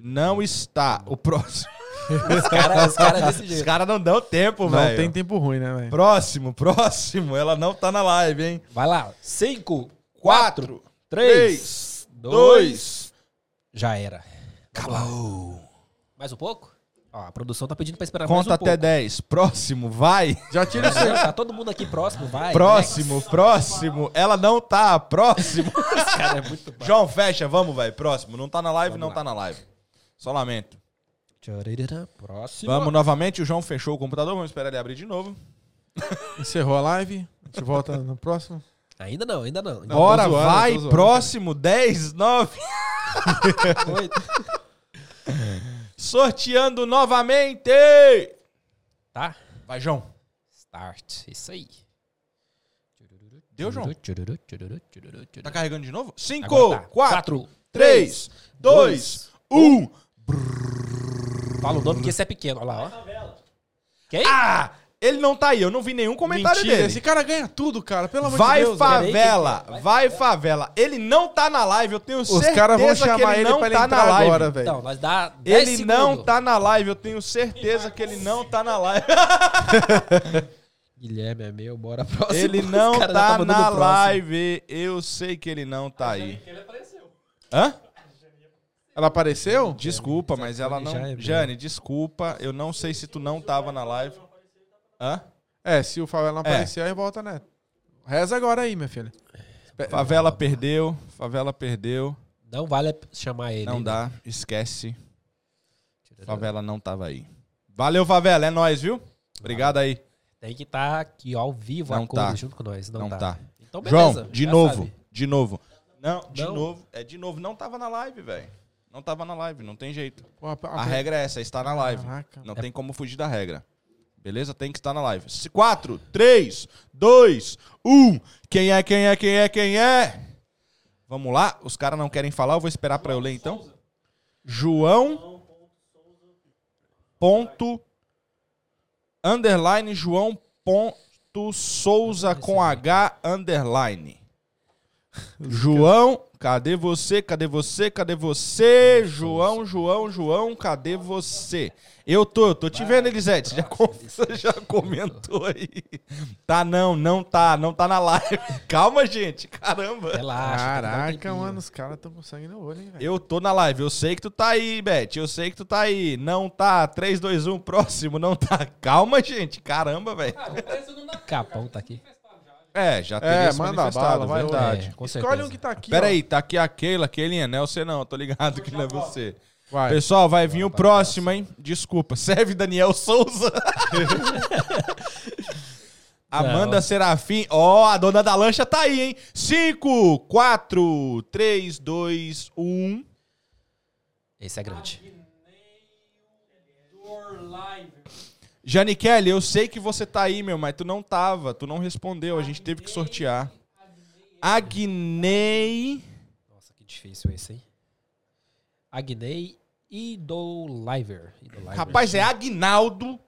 Não está. O próximo. Os caras os cara desse Os jeito. caras não dão tempo, Não velho. tem tempo ruim, né, velho? Próximo, próximo. Ela não tá na live, hein? Vai lá. Cinco, Quatro, três, três, dois. Já era. Acabou. Mais um pouco? Ó, a produção tá pedindo pra esperar Conta mais um até pouco. 10. Próximo, vai. Já tira o seu. Não, tá todo mundo aqui próximo, vai. Próximo, próximo. Ela não tá. Próximo. Esse cara é muito bom. João, fecha. Vamos, velho. Próximo. Não tá na live, Vamos não lá. tá na live. Só lamento. Próximo. Vamos novamente. O João fechou o computador. Vamos esperar ele abrir de novo. Encerrou a live. A gente volta no próximo. Ainda não, ainda não. Não, Bora, zoando, vai. Próximo. 10, 9. Oito. Sorteando novamente. Tá? Vai, João. Start. Isso aí. Deu, João? Tá carregando de novo? 5, Agora tá. 4, Quatro, 3, 2, 1. Fala o nome que esse é pequeno. Olha lá, ó. Quem? Ah! Ele não tá aí, eu não vi nenhum comentário Mentira, dele. esse cara ganha tudo, cara. Pelo amor Vai de Deus. favela, vai favela. Ele não tá na live, eu tenho Os certeza caras vão que chamar ele ele não pra ele tá na entrar live. agora, velho. Então, nós dá 10 Ele não segundos. tá na live, eu tenho certeza que ele não tá na live. Guilherme é meu, bora próximo. Ele Os não tá tá na live, eu sei que ele não tá aí. Hã? Ela apareceu? Desculpa, mas ela é não. meu. Jane, desculpa, eu não sei se tu não tava na live. Hã? É, se o Favela não É. aparecer, aí volta, né? Reza agora aí, minha filha. Favela perdeu, favela perdeu. Não vale chamar ele. Não hein? dá, esquece. Favela não tava aí. Valeu, favela, é nóis, viu? Obrigado aí. Tem que estar aqui, ó, ao vivo, Não a tá. junto com nós. Não, Não tá. tá. Então, beleza. João, de novo, sabe. de novo. Não, de Não. novo. É de novo, não tava na live, velho. Não tava na live, não tem jeito. A- regra é essa, é estar na live. Não tem como fugir da regra. Beleza? Tem que estar na live. 4, 3, 2, 1. Quem é, quem é, quem é, quem é? Vamos lá. Os caras não querem falar, eu vou esperar pra eu ler então. João. Ponto. Underline João. Ponto Souza com H. Underline. João, cadê você? Cadê você? Cadê você? João, João, João, cadê você? Eu tô, eu tô te vendo, Elisete. Você já, com- você já comentou aí. Tá não, não tá, não tá na live. Calma, gente, caramba. Relaxa. um Caraca, mano, os caras tão com sangue no olho, hein, velho. Eu tô na live, eu sei que tu tá aí, Beth. Eu sei que tu tá aí. Não tá. 3, 2, 1, próximo, não tá. Calma, gente. Caramba, velho. Capão tá aqui. É, já teria É, se manda manifestado, bala, vai, verdade. É, com Escolhe certeza. um que tá aqui, Pera ó. aí, tá aqui a Keila, Keilinha, não é você não, tô ligado que não é você. Vai. Pessoal, vai vir o próximo, hein? Desculpa. Serve Daniel Souza. Amanda Serafim. Ó, a dona da lancha tá aí, hein? 5, 4, 3, 2, 1. Esse é grande. Jane Kelly, eu sei que você tá aí, meu, mas tu não tava. Tu não respondeu. A gente teve que sortear. Agnei. Nossa, que difícil esse, hein? Agnei Idoliver. Idoliver. Rapaz, é Agnaldo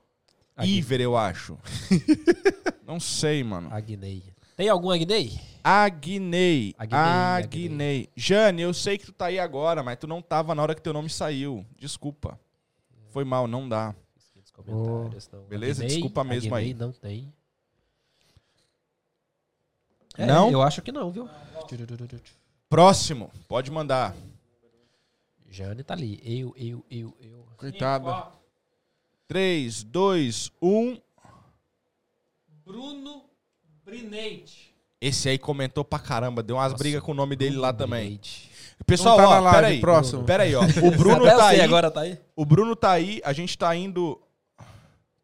Agui- Iver, eu acho. não sei, mano. Agnei. Tem algum Agnei? Agnei. Agnei, Agnei. Jane, eu sei que tu tá aí agora, mas tu não tava na hora que teu nome saiu. Desculpa. Foi mal, não dá. Comentários, não. Beleza? Agnei, Desculpa mesmo aí. não tem. É, Não? Eu acho que não, viu? Próximo, pode mandar. Jane tá ali. Eu, eu, eu, eu. Coitado. 3, 2, 1. Bruno Brinete. Esse aí comentou pra caramba, deu umas Nossa, brigas com o nome dele lá também. Pessoal, tá ó, peraí. próximo. Peraí, ó. O Bruno tá você aí. agora tá aí? O Bruno tá aí, a gente tá indo.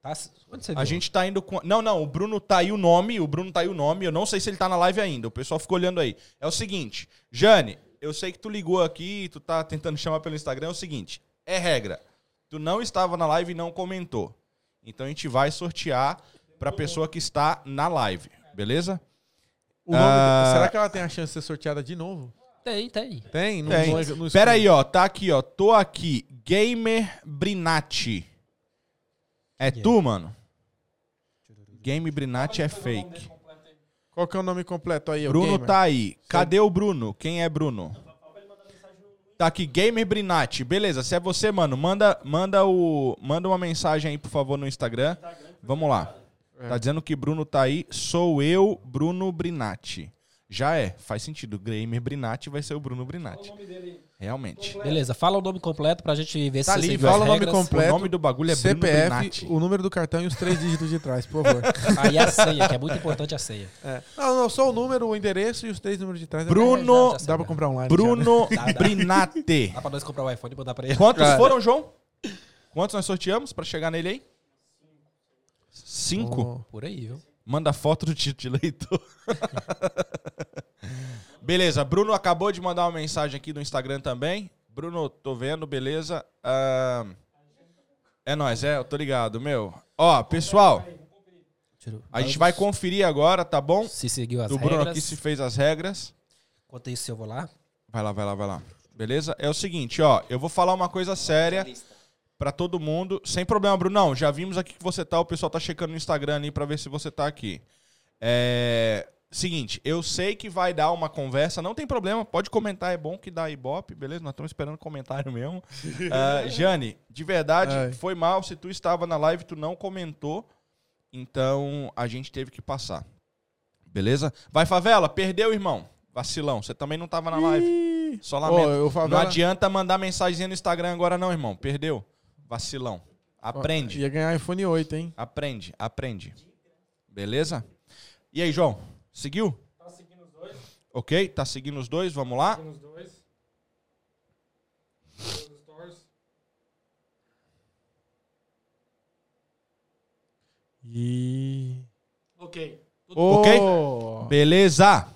Tá, onde você A viu? gente tá indo com. Não, não, o Bruno tá aí o nome, o Bruno tá aí o nome. Eu não sei se ele tá na live ainda. O pessoal ficou olhando aí. É o seguinte, Jane, eu sei que tu ligou aqui, tu tá tentando chamar pelo Instagram. É o seguinte, é regra. Tu não estava na live e não comentou. Então a gente vai sortear pra pessoa que está na live, beleza? O nome Ah. do- Será que ela tem a chance de ser sorteada de novo? Tem, tem. Tem? Não, Tem. Pera aí, ó, tá aqui, ó. Tô aqui, Gamer Brinatti. É tu, mano? Game Brinatti é fake. Qual que é o nome completo aí? Bruno tá aí. Cadê o Bruno? Quem é Bruno? Tá aqui, Gamer Brinatti. Beleza, se é você, mano, manda, manda, o, manda uma mensagem aí, por favor, no Instagram. Vamos lá. Tá dizendo que Bruno tá aí. Sou eu, Bruno Brinatti. Já é, faz sentido. Gamer Brinatti vai ser o Bruno Brinatti. Realmente. Beleza, fala o nome completo pra gente ver Tá se ali, você fala as o nome regras. completo. O nome do bagulho é Bruno CPF, Brinatti. o número do cartão e os três dígitos de trás, por favor. Aí a senha, que é muito importante a senha. É. Não, não, só o número, o endereço e os três números de trás. Bruno, Já sei, Dá pra já. comprar online. Bruno Dá, dá. Brinatti. Dá pra nós comprar o iPhone e mandar pra ele. Quantos Cara. foram, João? Quantos nós sorteamos pra chegar nele aí? Cinco? Por aí, viu? Manda foto do título de eleitor. beleza, Bruno acabou de mandar uma mensagem aqui no Instagram também. Bruno, tô vendo, beleza. Ah, é nóis, é, eu tô ligado, meu. Ó, pessoal, a gente vai conferir agora, tá bom? Se seguiu as Do Bruno regras. aqui se fez as regras. Enquanto isso, eu vou lá. Vai lá, vai lá, vai lá. Beleza? É o seguinte, ó, eu vou falar uma coisa séria. Pra todo mundo. Sem problema, Brunão. Já vimos aqui que você tá. O pessoal tá checando no Instagram ali pra ver se você tá aqui. É. Seguinte, eu sei que vai dar uma conversa, não tem problema, pode comentar, é bom que dá ibope, beleza? Nós estamos esperando comentário mesmo. Ah, Jane, de verdade, Ai. foi mal. Se tu estava na live, tu não comentou, então a gente teve que passar. Beleza? Vai, favela, perdeu, irmão. Vacilão, você também não tava na live. Só lamento. Não favela, adianta mandar mensagem no Instagram agora, não, irmão. Perdeu. Vacilão. Aprende. Ia ganhar iPhone 8, hein? Aprende, aprende. Beleza? E aí, João? Seguiu? Tá seguindo os dois. Ok, tá seguindo os dois, vamos lá. Seguindo os dois. E. Ok. Tudo Ok? Oh! Beleza.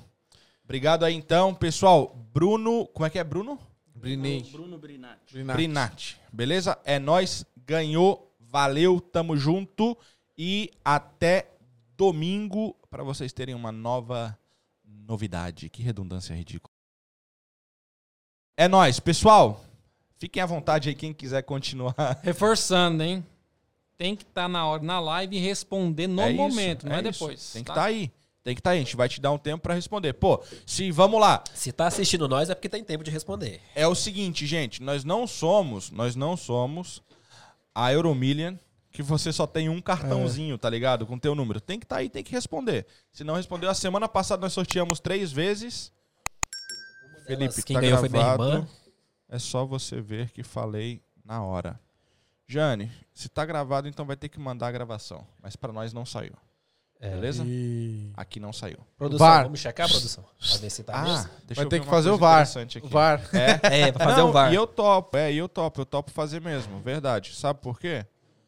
Obrigado aí então, pessoal. Bruno, como é que é Bruno? Brinei. Bruno Brinatti. Brinati. Beleza? É nós, ganhou. Valeu, tamo junto e até domingo pra vocês terem uma nova novidade. Que redundância ridícula. É nós, pessoal. Fiquem à vontade aí quem quiser continuar. Reforçando, hein? Tem que estar na hora, na live e responder no É isso, momento, não é, isso. depois. Tem que tá? estar aí. Tem que estar aí. A gente vai te dar um tempo pra responder. Pô, se vamos lá. Se tá assistindo nós é porque tem tempo de responder. É o seguinte, gente, nós não somos, nós não somos a Euromillion que você só tem um cartãozinho, tá ligado? Com teu número. Tem que estar aí, tem que responder. Se não respondeu, a semana passada nós sorteamos três vezes. Felipe, Quem tá ganhou foi minha gravado. irmã. É só você ver que falei na hora. Jane, se tá gravado, então vai ter que mandar a gravação. Mas pra nós não saiu. É. Beleza? E... Aqui não saiu. Produção, VAR. vamos checar, produção? Pra ver se tá Ah, Vai eu ter que fazer o VAR. aqui. O VAR. É, É, pra fazer Não, um VAR. E eu topo, é, e eu topo, eu topo fazer mesmo, verdade. Sabe por quê?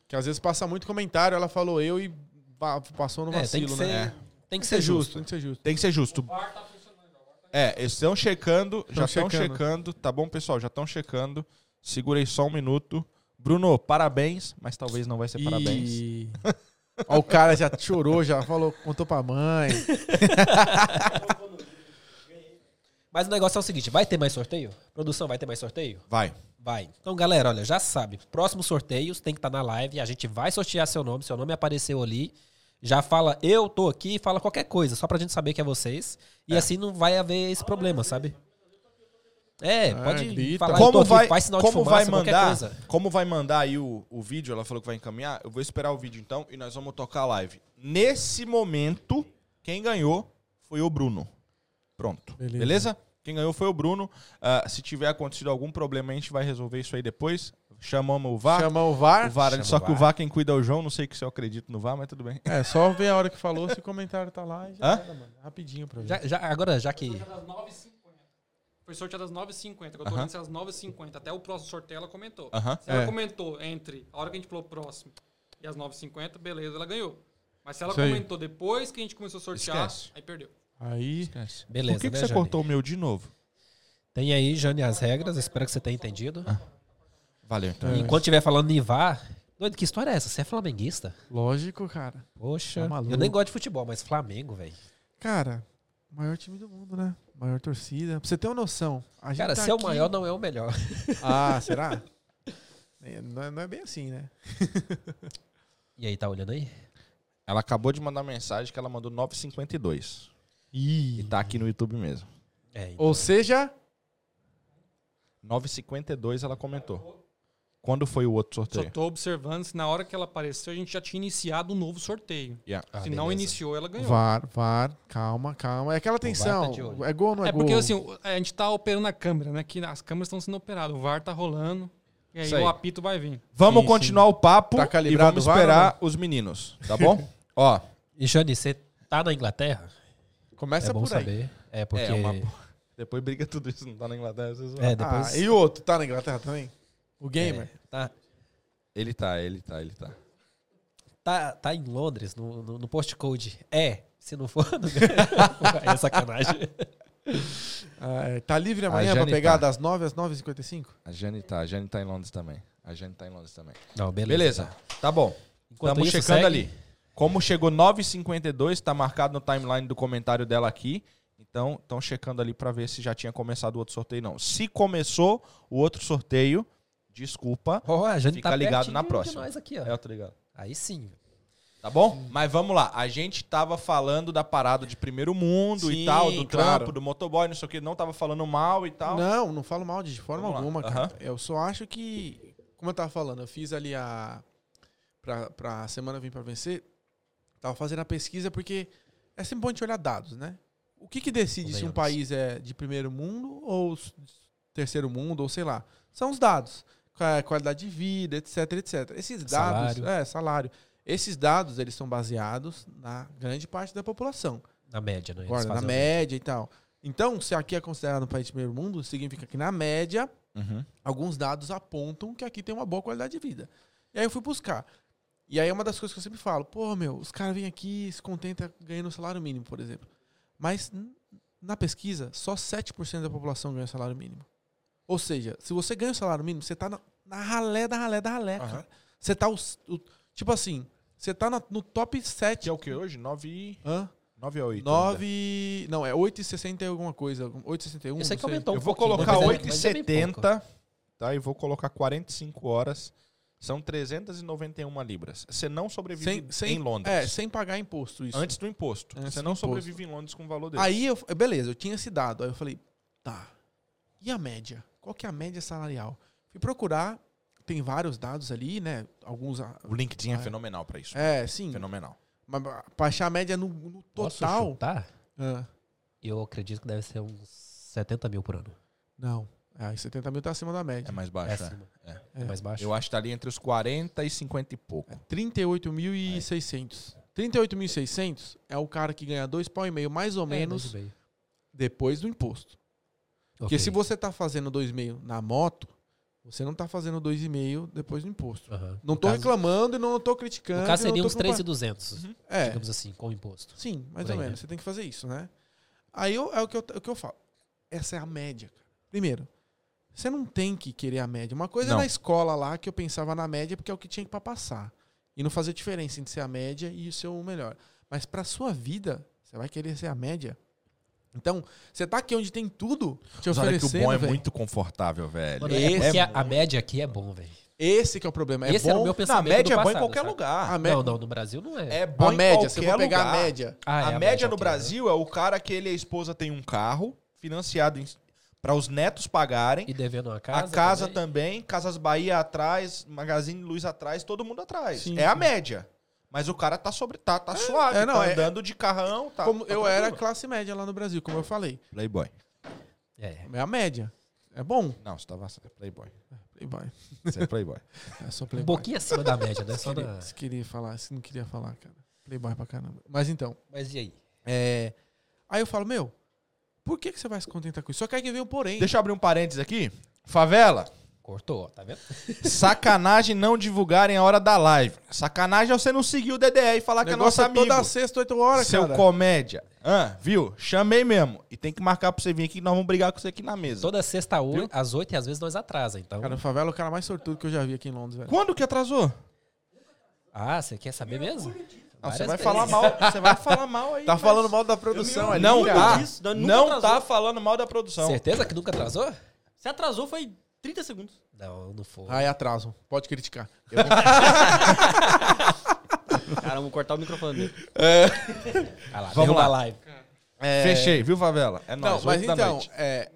Que às vezes passa muito comentário, ela falou eu e pa- passou no É, tem vacilo, que ser, né? tem que ser justo. Tem que ser justo. Tem que ser justo. É, eles estão checando, já estão checando. checando, tá bom, pessoal? Já estão checando. Segurei só um minuto. Bruno, parabéns, mas talvez não vai ser parabéns. Ó, o cara já chorou, já falou, contou pra mãe. Mas o negócio é o seguinte, vai ter mais sorteio? Produção, vai ter mais sorteio? Vai. Vai. Então, galera, olha, já sabe. Próximos sorteios tem que estar na live. A gente vai sortear seu nome. Seu nome apareceu ali. Já fala, eu tô aqui, fala qualquer coisa, só pra gente saber que é vocês. E assim não vai haver esse problema, sabe? É, Ah, pode grita. falar, Como aqui, vai, faz sinal como de vai fumaça, qualquer mandar, coisa. como vai mandar aí o, o vídeo, ela falou que vai encaminhar, eu vou esperar o vídeo então e nós vamos tocar a live. Nesse momento, quem ganhou foi o Bruno. Pronto. Beleza. Beleza? Quem ganhou foi o Bruno. Ah, se tiver acontecido algum problema, a gente vai resolver isso aí depois. Chamamos o VAR. Chama o VAR. O VAR, Chama só o que o VAR. VAR quem cuida é o João, não sei que se eu acredito no VAR, mas tudo bem. É, só ver a hora que falou, se o comentário tá lá e já Hã? era, mano. Rapidinho pra ver. Já, já- agora, já que. Sorteado às 9h50. Foi sorteado às 9h50. que Eu tô olhando se é às 9h50. Até o próximo sorteio ela comentou. Aham. Se ela É. comentou entre a hora que a gente falou próximo e as 9h50, beleza, ela ganhou. Mas se ela Isso aí. comentou depois que a gente começou a sortear, Esquece. aí perdeu. Aí. Esquece. Beleza, Por que, que né, você Jane? cortou o meu de novo? Tem aí, Jane, as regras. Espero que você tenha entendido. Valeu, então. É. Enquanto estiver falando em VAR. Doido, que história é essa? Você é flamenguista? Lógico, cara. Poxa, maluco. eu nem gosto de futebol, mas Flamengo, velho. Cara, maior time do mundo, né? Maior torcida. Pra você ter uma noção. A gente Cara, tá ser o aqui- maior não é o melhor. Ah, será? É, não, é, não é bem assim, né? E aí, tá olhando aí? Ela acabou de mandar mensagem que ela mandou 9,52. E tá aqui no YouTube mesmo. É, então. Ou seja, 9,52 ela comentou. Quando foi o outro Só sorteio? tô observando se na hora que ela apareceu a gente já tinha iniciado um novo sorteio. Yeah. Ah, se não beleza. iniciou, ela ganhou. VAR, VAR, calma, calma. É aquela VAR tensão. tá é gol ou não é, É gol? porque assim, a gente tá operando a câmera, né? Que as câmeras estão sendo operadas. O VAR tá rolando. E aí, aí. o apito vai vir. Vamos Sim, continuar o papo Tá e vamos esperar os meninos, tá bom? Ó, E Jane, você tá na Inglaterra? Começa é bom por aí. saber. É porque. É, uma- depois briga tudo isso, não tá na Inglaterra. Vocês vão. É, depois. Ah, e o outro? Tá na Inglaterra também? O Gamer? É, tá, Ele tá, ele tá, ele tá. tá, tá em Londres, no, no, no postcode. É. Se não for, não é sacanagem. Ah, é, tá livre amanhã pra pegar tá. das 9 às 9h55? A Jane tá, a Jane tá em Londres também. A Jane tá em Londres também. Não, beleza. Beleza, tá bom. Enquanto Estamos isso, checando segue. ali. Como chegou 9h52, tá marcado no timeline do comentário dela aqui. Então, estão checando ali pra ver se já tinha começado o outro sorteio. Não. Se começou o outro sorteio, Desculpa. Ó, a gente Fica tá ligado na de próxima. nós aqui, ó. É, tô ligado. Aí sim. Tá bom? Mas vamos lá. A gente tava falando da parada de primeiro mundo e Sim, tal, do claro. trampo, do motoboy, não sei o que. Não tava falando mal e tal. Não, não falo mal de forma Vamos lá. alguma, Aham. cara. Eu só acho que, como eu tava falando, eu fiz ali a. Pra, pra semana vir pra vencer, tava fazendo a pesquisa porque é sempre bom a gente olhar dados, né? O que que decide se um país é de primeiro mundo ou terceiro mundo, ou sei lá? São os dados. Qua- Qualidade de vida, etc, etc. Esses dados. Salário. É, salário. Esses dados, eles são baseados na grande parte da população. Na média, né? Concorda? Na média e tal. Então, se aqui é considerado um país de primeiro mundo, significa que na média, Uhum. alguns dados apontam que aqui tem uma boa qualidade de vida. E aí eu fui buscar. E aí é uma das coisas que eu sempre falo, pô, meu, os caras vêm aqui e se contentam ganhando salário mínimo, por exemplo. Mas na pesquisa, só 7% da população ganha salário mínimo. Ou seja, se você ganha o salário mínimo, você tá na, na ralé da ralé da ralé, cara. Você tá os- o- tipo assim, você tá na- no top 7. Que é o que hoje? 9 e... Hã? 9 a 8. 9. Não, é 8,60 e alguma coisa. 8,61. Eu sei não que aumentou um Eu vou colocar mas é- 8,70, tá? E vou colocar 45 horas. São 391 libras. Você não sobrevive Sem, sem, em Londres. É, sem pagar imposto isso. Antes do imposto. Antes Você do não imposto. sobrevive em Londres com um valor desse. Aí, eu, beleza, eu tinha esse dado. Aí eu falei, tá. E a média? Qual que é a média salarial? Fui procurar, tem vários dados ali, né? Alguns. O LinkedIn é É. fenomenal pra isso. É, sim. Fenomenal. Mas pra achar a média no, no total. chutar? Ah, Eu acredito que deve ser uns 70 mil por ano. não. Ah, 70 mil tá acima da É média. mais É, baixo. é. É. É mais baixo. Eu acho que tá ali entre os 40 e 50 e pouco. É 38.600. 38.600 é o cara que ganha dois pau e meio, mais ou É, menos, dois e meio. depois do imposto. Porque Ok. se você tá fazendo 2,5 na moto, você não tá fazendo 2,5 depois do imposto. Aham. Não caso- reclamando e não tô criticando. No caso, seria uns culpando. 3,200, É, digamos assim, com o imposto. sim, mais Por ou aí, menos. né? Você tem que fazer isso, né? Aí eu- é o que, eu, o que eu falo. Essa é a média, cara. Primeiro, você não tem que querer a média. Uma coisa Não. é na escola lá que eu pensava na média porque é o que tinha pra passar. E não fazer diferença entre ser a média e ser o melhor. Mas pra sua vida, você vai querer ser a média. Então, você tá aqui onde tem tudo te Mas olha que o oferecendo, bom é muito confortável, velho. Mano, Esse- é a, a média aqui é bom, velho. Esse que é o problema. É Esse era o bom. meu Na pensamento média do é bom em qualquer sabe? lugar. A média, Não, não, no Brasil não é. É bom a em média, se eu qualquer for pegar lugar. a média. Ah, é a, média no ok, Brasil é o cara que ele e a esposa tem um carro financiado para os netos pagarem. E devendo uma casa. a casa também. também, Casas Bahia atrás, Magazine Luiza atrás, todo mundo atrás. Sim, é a sim. média. Mas o cara tá sobre tá, tá suave, é, não, tá é- andando de carrão, tá. como tá eu era classe média lá no Brasil, como eu falei. Playboy. É. É a média. É bom. Não, você tava é Playboy. Playboy. Você é Playboy. É só Um Playboy. pouquinho acima da média, né? Só queria, na... se queria falar, se não queria falar, cara. Playboy pra caramba. Mas então, Mas e aí? é... Aí eu falo, meu, por que, que você vai se contentar com isso? Só que aí que vem o porém. Deixa eu abrir um parênteses aqui. Favela, Cortou, ó, tá vendo? sacanagem não divulgarem a hora da live. Sacanagem é você não seguir o DDE e falar o que é nosso negócio é amigo. toda sexta, 8 horas, Seu cara. comédia. Ah, viu? Chamei mesmo. E tem que marcar pra você vir aqui que nós vamos brigar com você aqui na mesa. Toda sexta oi- Viu? às oito e às vezes nós atrasa, então... Cara, favela é o cara mais sortudo que eu já vi aqui em Londres, velho. Quando que atrasou? Ah, você quer saber mesmo? Não, você vai vezes. falar mal. Você vai falar mal aí. Tá mas- falando mal da produção ali, Não cara. tá. disso, Não atrasou. tá falando mal da produção. Certeza que nunca atrasou? Você atrasou foi 30 segundos. Não, não foi. Aí atraso. Pode criticar. Cara, vamos cortar o microfone dele. Ah lá, Vamos lá. a live. É, Fechei, viu, Favela? É Não, nóis, mas oito da então, é,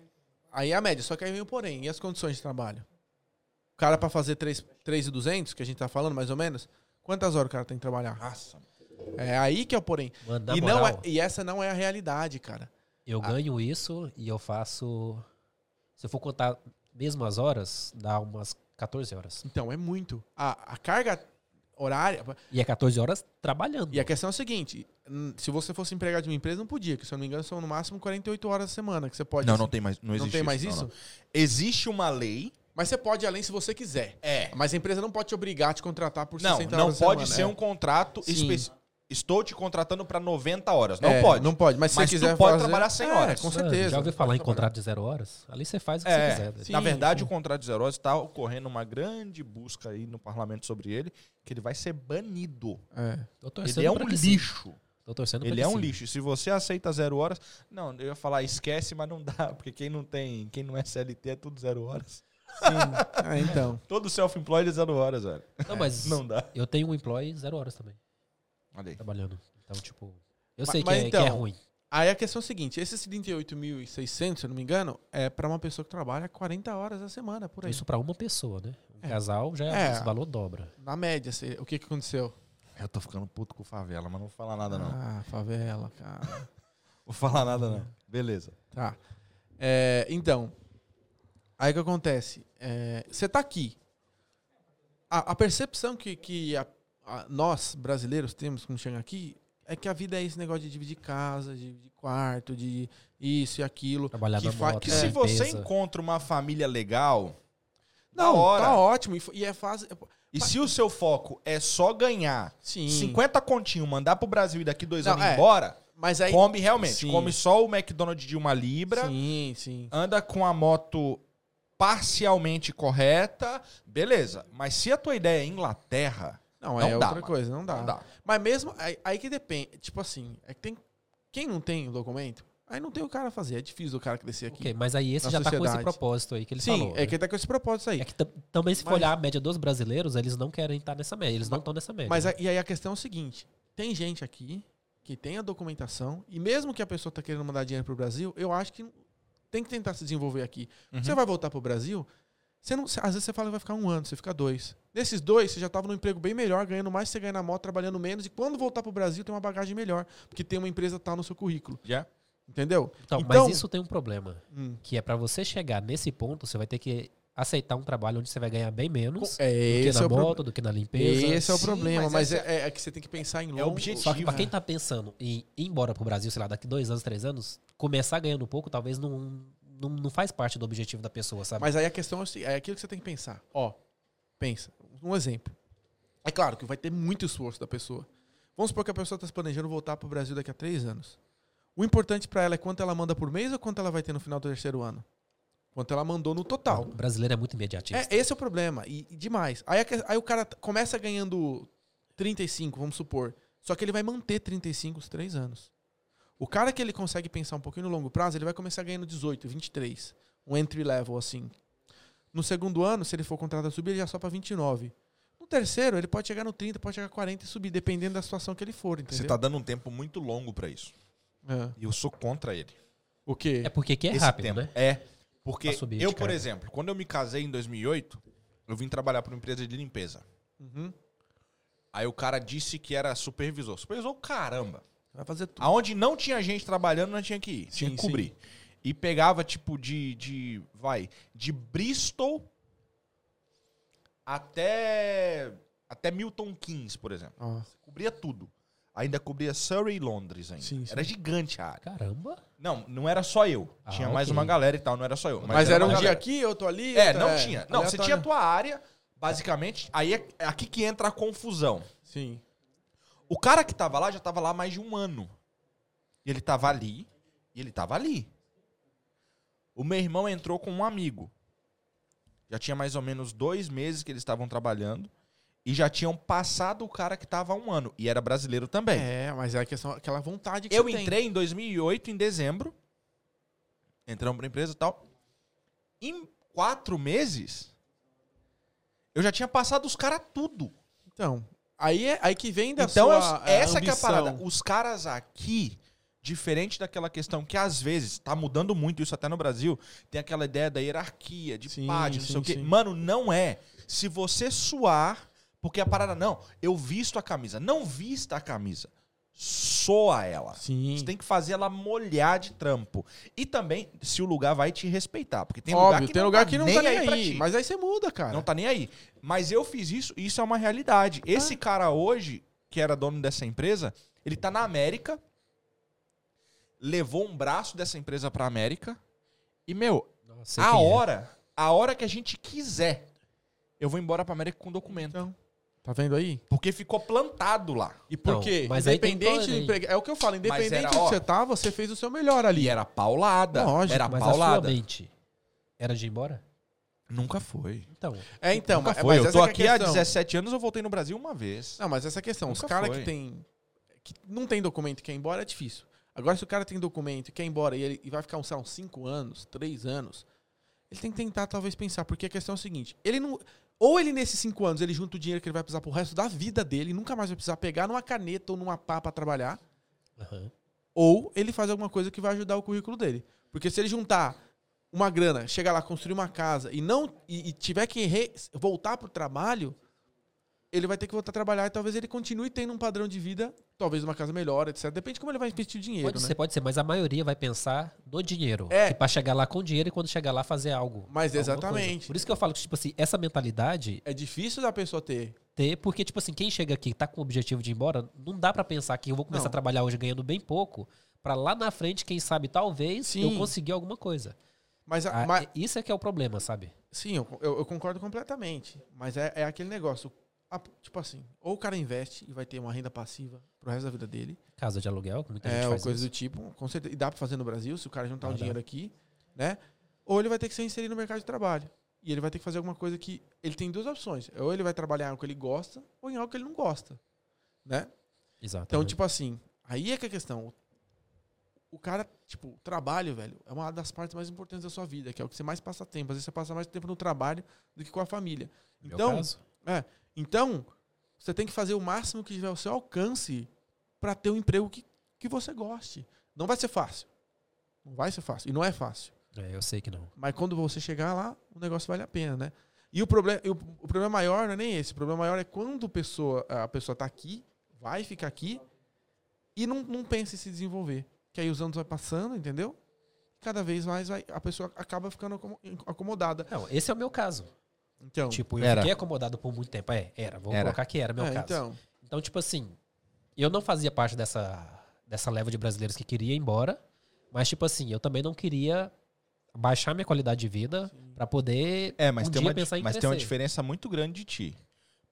aí é a média, só que aí vem o porém. E as condições de trabalho? O cara pra fazer 3,200, que a gente tá falando mais ou menos, quantas horas o cara tem que trabalhar? Nossa. É aí que é o porém. Mano, na E, não é, e essa não é a realidade, cara. eu ganho isso e eu faço... Se eu for contar mesmo as horas, dá umas 14 horas. Então, é muito. A, a carga horária. E é 14 horas trabalhando. E a questão é a seguinte: se você fosse empregado de uma empresa, não podia, que se eu não me engano, são no máximo 48 horas a semana que você pode. Não, não tem mais. Não, Não existe tem mais não, isso? não. Existe uma lei. Mas você pode ir além se você quiser. É. Mas a empresa não pode te obrigar a te contratar por Não, 60 não horas pode a ser semana. um contrato específico. Estou te contratando para 90 horas. Não É, pode. Não pode, mas se Mas você tu quiser pode fazer- trabalhar 100 É, horas. com Mano, certeza. Já ouviu falar em contrato de zero horas? Ali você faz o que É, você quiser. sim. Na verdade, sim. o contrato de zero horas está ocorrendo uma grande busca aí no parlamento sobre ele, que ele vai ser banido. É. Ele é um sim. lixo. Tô torcendo Ele que é um sim. lixo. Se você aceita zero horas, não, eu ia falar esquece, mas não dá, porque quem não tem, quem não é CLT é tudo zero horas. Sim. Ah, então. Todo self-employed é zero horas, velho. Não, mas Não dá. eu tenho um employee zero horas também, Olha aí. trabalhando. Então, tipo, eu sei que, mas é, que então, é ruim. Aí a questão é a seguinte: esses 38.600, se eu não me engano, é pra uma pessoa que trabalha 40 horas a semana, por aí. Isso pra uma pessoa, né? Um É. casal já É. esse valor dobra. Na média, se- o que, que aconteceu? Eu tô ficando puto com favela, mas não vou falar nada, não. Ah, favela, cara. Vou falar nada, não. Beleza. Tá. É, então, aí o que acontece? É, Você tá aqui. A, a percepção que, que a- a- nós, brasileiros, temos quando chega aqui é que a vida é esse negócio de dividir casa, de dividir quarto, de isso e aquilo. Trabalhar que fa- Que É. se você encontra uma família legal, Não, hora. tá ótimo. E, fo- e é. E se o seu foco é só ganhar Sim. 50 continho, mandar pro Brasil e daqui dois Não, anos ir é. embora, Mas aí. come realmente. Sim. Come só o McDonald's de uma libra, Sim, sim. anda com a moto parcialmente correta, beleza. Mas se a tua ideia é Inglaterra, Não, Não é dá, outra mano. coisa, não dá. não dá. Mas mesmo. Aí, aí que depende. Tipo assim, é que tem. Quem não tem o documento, aí não tem o cara fazer. É difícil o cara crescer aqui. Ok, mas aí esse já tá com esse sociedade. propósito aí que ele Sim, falou. é né? que tá com esse propósito aí. É que tam- também se for Mas- olhar a média dos brasileiros, eles não querem estar nessa média. Eles não estão nessa média. Mas a- e aí a questão é o seguinte: tem gente aqui que tem a documentação, e mesmo que a pessoa tá querendo mandar dinheiro pro Brasil, eu acho que tem que tentar se desenvolver aqui. Uhum. Você vai voltar pro Brasil, você não, às vezes você fala que vai ficar um ano, você fica dois. Nesses dois, você já tava num emprego bem melhor, ganhando mais você ganha na moto, trabalhando menos, e quando voltar pro Brasil tem uma bagagem melhor, porque tem uma empresa tal no seu currículo. Já? Entendeu? Então, então- mas isso tem um problema. Hum. Que é pra você chegar nesse ponto, você vai ter que aceitar um trabalho onde você vai ganhar bem menos É, do que na é o moto, problema. do que na limpeza. Esse é o Sim, problema, mas mas, essa é, é que você tem que pensar em É longo. objetivo. Só que pra né? quem tá pensando em ir embora pro Brasil, sei lá, daqui dois anos, três anos, começar ganhando pouco, talvez não, não, não faz parte do objetivo da pessoa, sabe? Mas aí a questão é, é aquilo que você tem que pensar. Ó, pensa. Um exemplo. É claro que vai ter muito esforço da pessoa. Vamos supor que a pessoa está se planejando voltar para o Brasil daqui a três anos. O importante para ela é quanto ela manda por mês ou quanto ela vai ter no final do terceiro ano? Quanto ela mandou no total. O brasileiro é muito imediatista. É, esse é o problema. E, e demais. Aí, aí o cara começa ganhando 35, vamos supor. Só que ele vai manter 35 os três anos. O cara que ele consegue pensar um pouquinho no longo prazo, ele vai começar ganhando 18, 23. Um entry level, assim. No segundo ano, se ele for contratado a subir, ele já sobe para 29. No terceiro, ele pode chegar no 30, pode chegar a 40 e subir, dependendo da situação que ele for, entendeu? Você tá dando um tempo muito longo pra isso. É. E eu sou contra ele. O quê? É porque aqui é Esse rápido, tempo. né? É. Porque subir eu, por exemplo, quando eu me casei em 2008, eu vim trabalhar para uma empresa de limpeza. Uhum. Aí o cara disse que era supervisor. Supervisor, caramba. Vai fazer tudo. Aonde não tinha gente trabalhando, não tinha que ir. tinha Sim, que cobrir. E pegava, tipo, de, de. Vai. De Bristol até. Até Milton Keynes, por exemplo. Ó, Cobria tudo. Ainda cobria Surrey e Londres ainda. Sim, sim. Era gigante a área. Caramba. Não, não era só eu. Ah, tinha mais ok. uma galera e tal, não era só eu. Mas, era um uma dia galera. aqui, eu tô ali. É, não tinha. Não, você aleatório. tinha a tua área, basicamente. Aí é é aqui que entra a confusão. Sim. O cara que tava lá já tava lá há mais de um ano. E ele tava ali, e ele tava ali. O meu irmão entrou com um amigo. Já tinha mais ou menos dois meses que eles estavam trabalhando. E já tinham passado o cara que tava há um ano. E era brasileiro também. É, mas é a questão, aquela vontade que Eu você tem. entrei em 2008, em dezembro. Entramos pra empresa e tal. Em quatro meses, eu já tinha passado os caras tudo. Então, aí é aí que vem da então, sua eu- essa que é a parada. Os caras aqui, diferente daquela questão que às vezes tá mudando muito isso até no Brasil, tem aquela ideia da hierarquia, de Sim, pá, de não sei sim, o quê. sim. Mano, não é. Se você suar, porque a parada não, eu visto a camisa. Não vista a camisa. Soa ela. Sim. Você tem que fazer ela molhar de trampo. E também, se o lugar vai te respeitar. Porque tem lugar Óbvio, que tem não lugar tá que não tá nem aí. ti. Mas aí você muda, cara. Não tá nem aí. Mas eu fiz isso e isso é uma realidade. Esse cara hoje, que era dono dessa empresa, ele tá na América, levou um braço dessa empresa pra América e, meu, Nossa, a quem é. hora, a hora que a gente quiser, eu vou embora pra América com documento. Então, tá vendo aí? Porque ficou plantado lá. E por Não, quê? mas Independente do emprego. É o que eu falo, independente era, do que ó, você tá, você fez o seu melhor ali. E era paulada. Lógico, era Mas a sua paulada. mente era de ir embora? Nunca foi. Então, É, então, Nunca mas, foi. mas Eu tô aqui é a há questão. 17 anos, eu voltei no Brasil uma vez. Não, mas essa é a questão. Os Nunca caras foi. que tem que não tem documento e quer ir embora é difícil. Agora, se o cara tem documento e quer ir embora e ele e vai ficar uns, uns 5 anos, 3 anos, ele tem que tentar talvez pensar, porque a questão é o seguinte, ele não... Ou ele nesses cinco anos, ele junta o dinheiro que ele vai precisar pro resto da vida dele, nunca mais vai precisar pegar numa caneta ou numa pá pra trabalhar, Aham. ou ele faz alguma coisa que vai ajudar o currículo dele. Porque se ele juntar uma grana, chegar lá, construir uma casa e não e, e tiver que re- voltar pro trabalho, ele vai ter que voltar a trabalhar e talvez ele continue tendo um padrão de vida, talvez uma casa melhor, etc. Depende de como ele vai investir o dinheiro, Pode né? ser, pode ser, mas a maioria vai pensar no dinheiro. É. Pra chegar lá com dinheiro e quando chegar lá fazer algo. Mas exatamente. coisa. Por isso que eu falo que, tipo assim, essa mentalidade É difícil da pessoa ter. ter, porque, tipo assim, quem chega aqui e tá com o objetivo de ir embora, não dá pra pensar que eu vou começar Não. a trabalhar hoje ganhando bem pouco, pra lá na frente, quem sabe, talvez, Sim. eu conseguir alguma coisa. Mas, a- Ah, mas- Isso é que é o problema, sabe? sim, eu, eu- eu concordo completamente. Mas é, é aquele negócio. Tipo assim, ou o cara investe e vai ter uma renda passiva pro resto da vida dele. Casa de aluguel, muita É, gente ou coisa isso. do tipo. Com certeza. E dá pra fazer no Brasil, se o cara juntar Dá, um dinheiro aqui, né? Ou ele vai ter que se inserir no mercado de trabalho. E ele vai ter que fazer alguma coisa que. Ele tem duas opções. Ou ele vai trabalhar em algo que ele gosta, ou em algo que ele não gosta. Né? Exato. Então, tipo assim, aí é que é a questão. O cara, tipo, o trabalho, velho, é uma das partes mais importantes da sua vida, que é o que você mais passa tempo. Às vezes você passa mais tempo no trabalho do que com a família. Então, então você tem que fazer o máximo que tiver ao seu alcance para ter um emprego que, que você goste. Não vai ser fácil. Não vai ser fácil. E não é fácil. É, eu sei que não. Mas quando você chegar lá, o negócio vale a pena, né? E o problema, o, o problema maior não é nem esse. O problema maior é quando a pessoa, a pessoa tá aqui, vai ficar aqui e não, não pensa em se desenvolver. Que aí os anos vai passando, entendeu? Cada vez mais vai, a pessoa acaba ficando acomo- acomodada. Não, esse é o meu caso. Então, Tipo, eu Era. fiquei acomodado por muito tempo. É, era. Vou Era. colocar que era meu é, caso. então, Então, tipo assim, eu não fazia parte dessa, dessa leva de brasileiros que queria ir embora, mas, tipo assim, eu também não queria baixar minha qualidade de vida pra poder É, mas, um tem, dia uma, pensar em mas crescer. tem uma diferença muito grande de ti.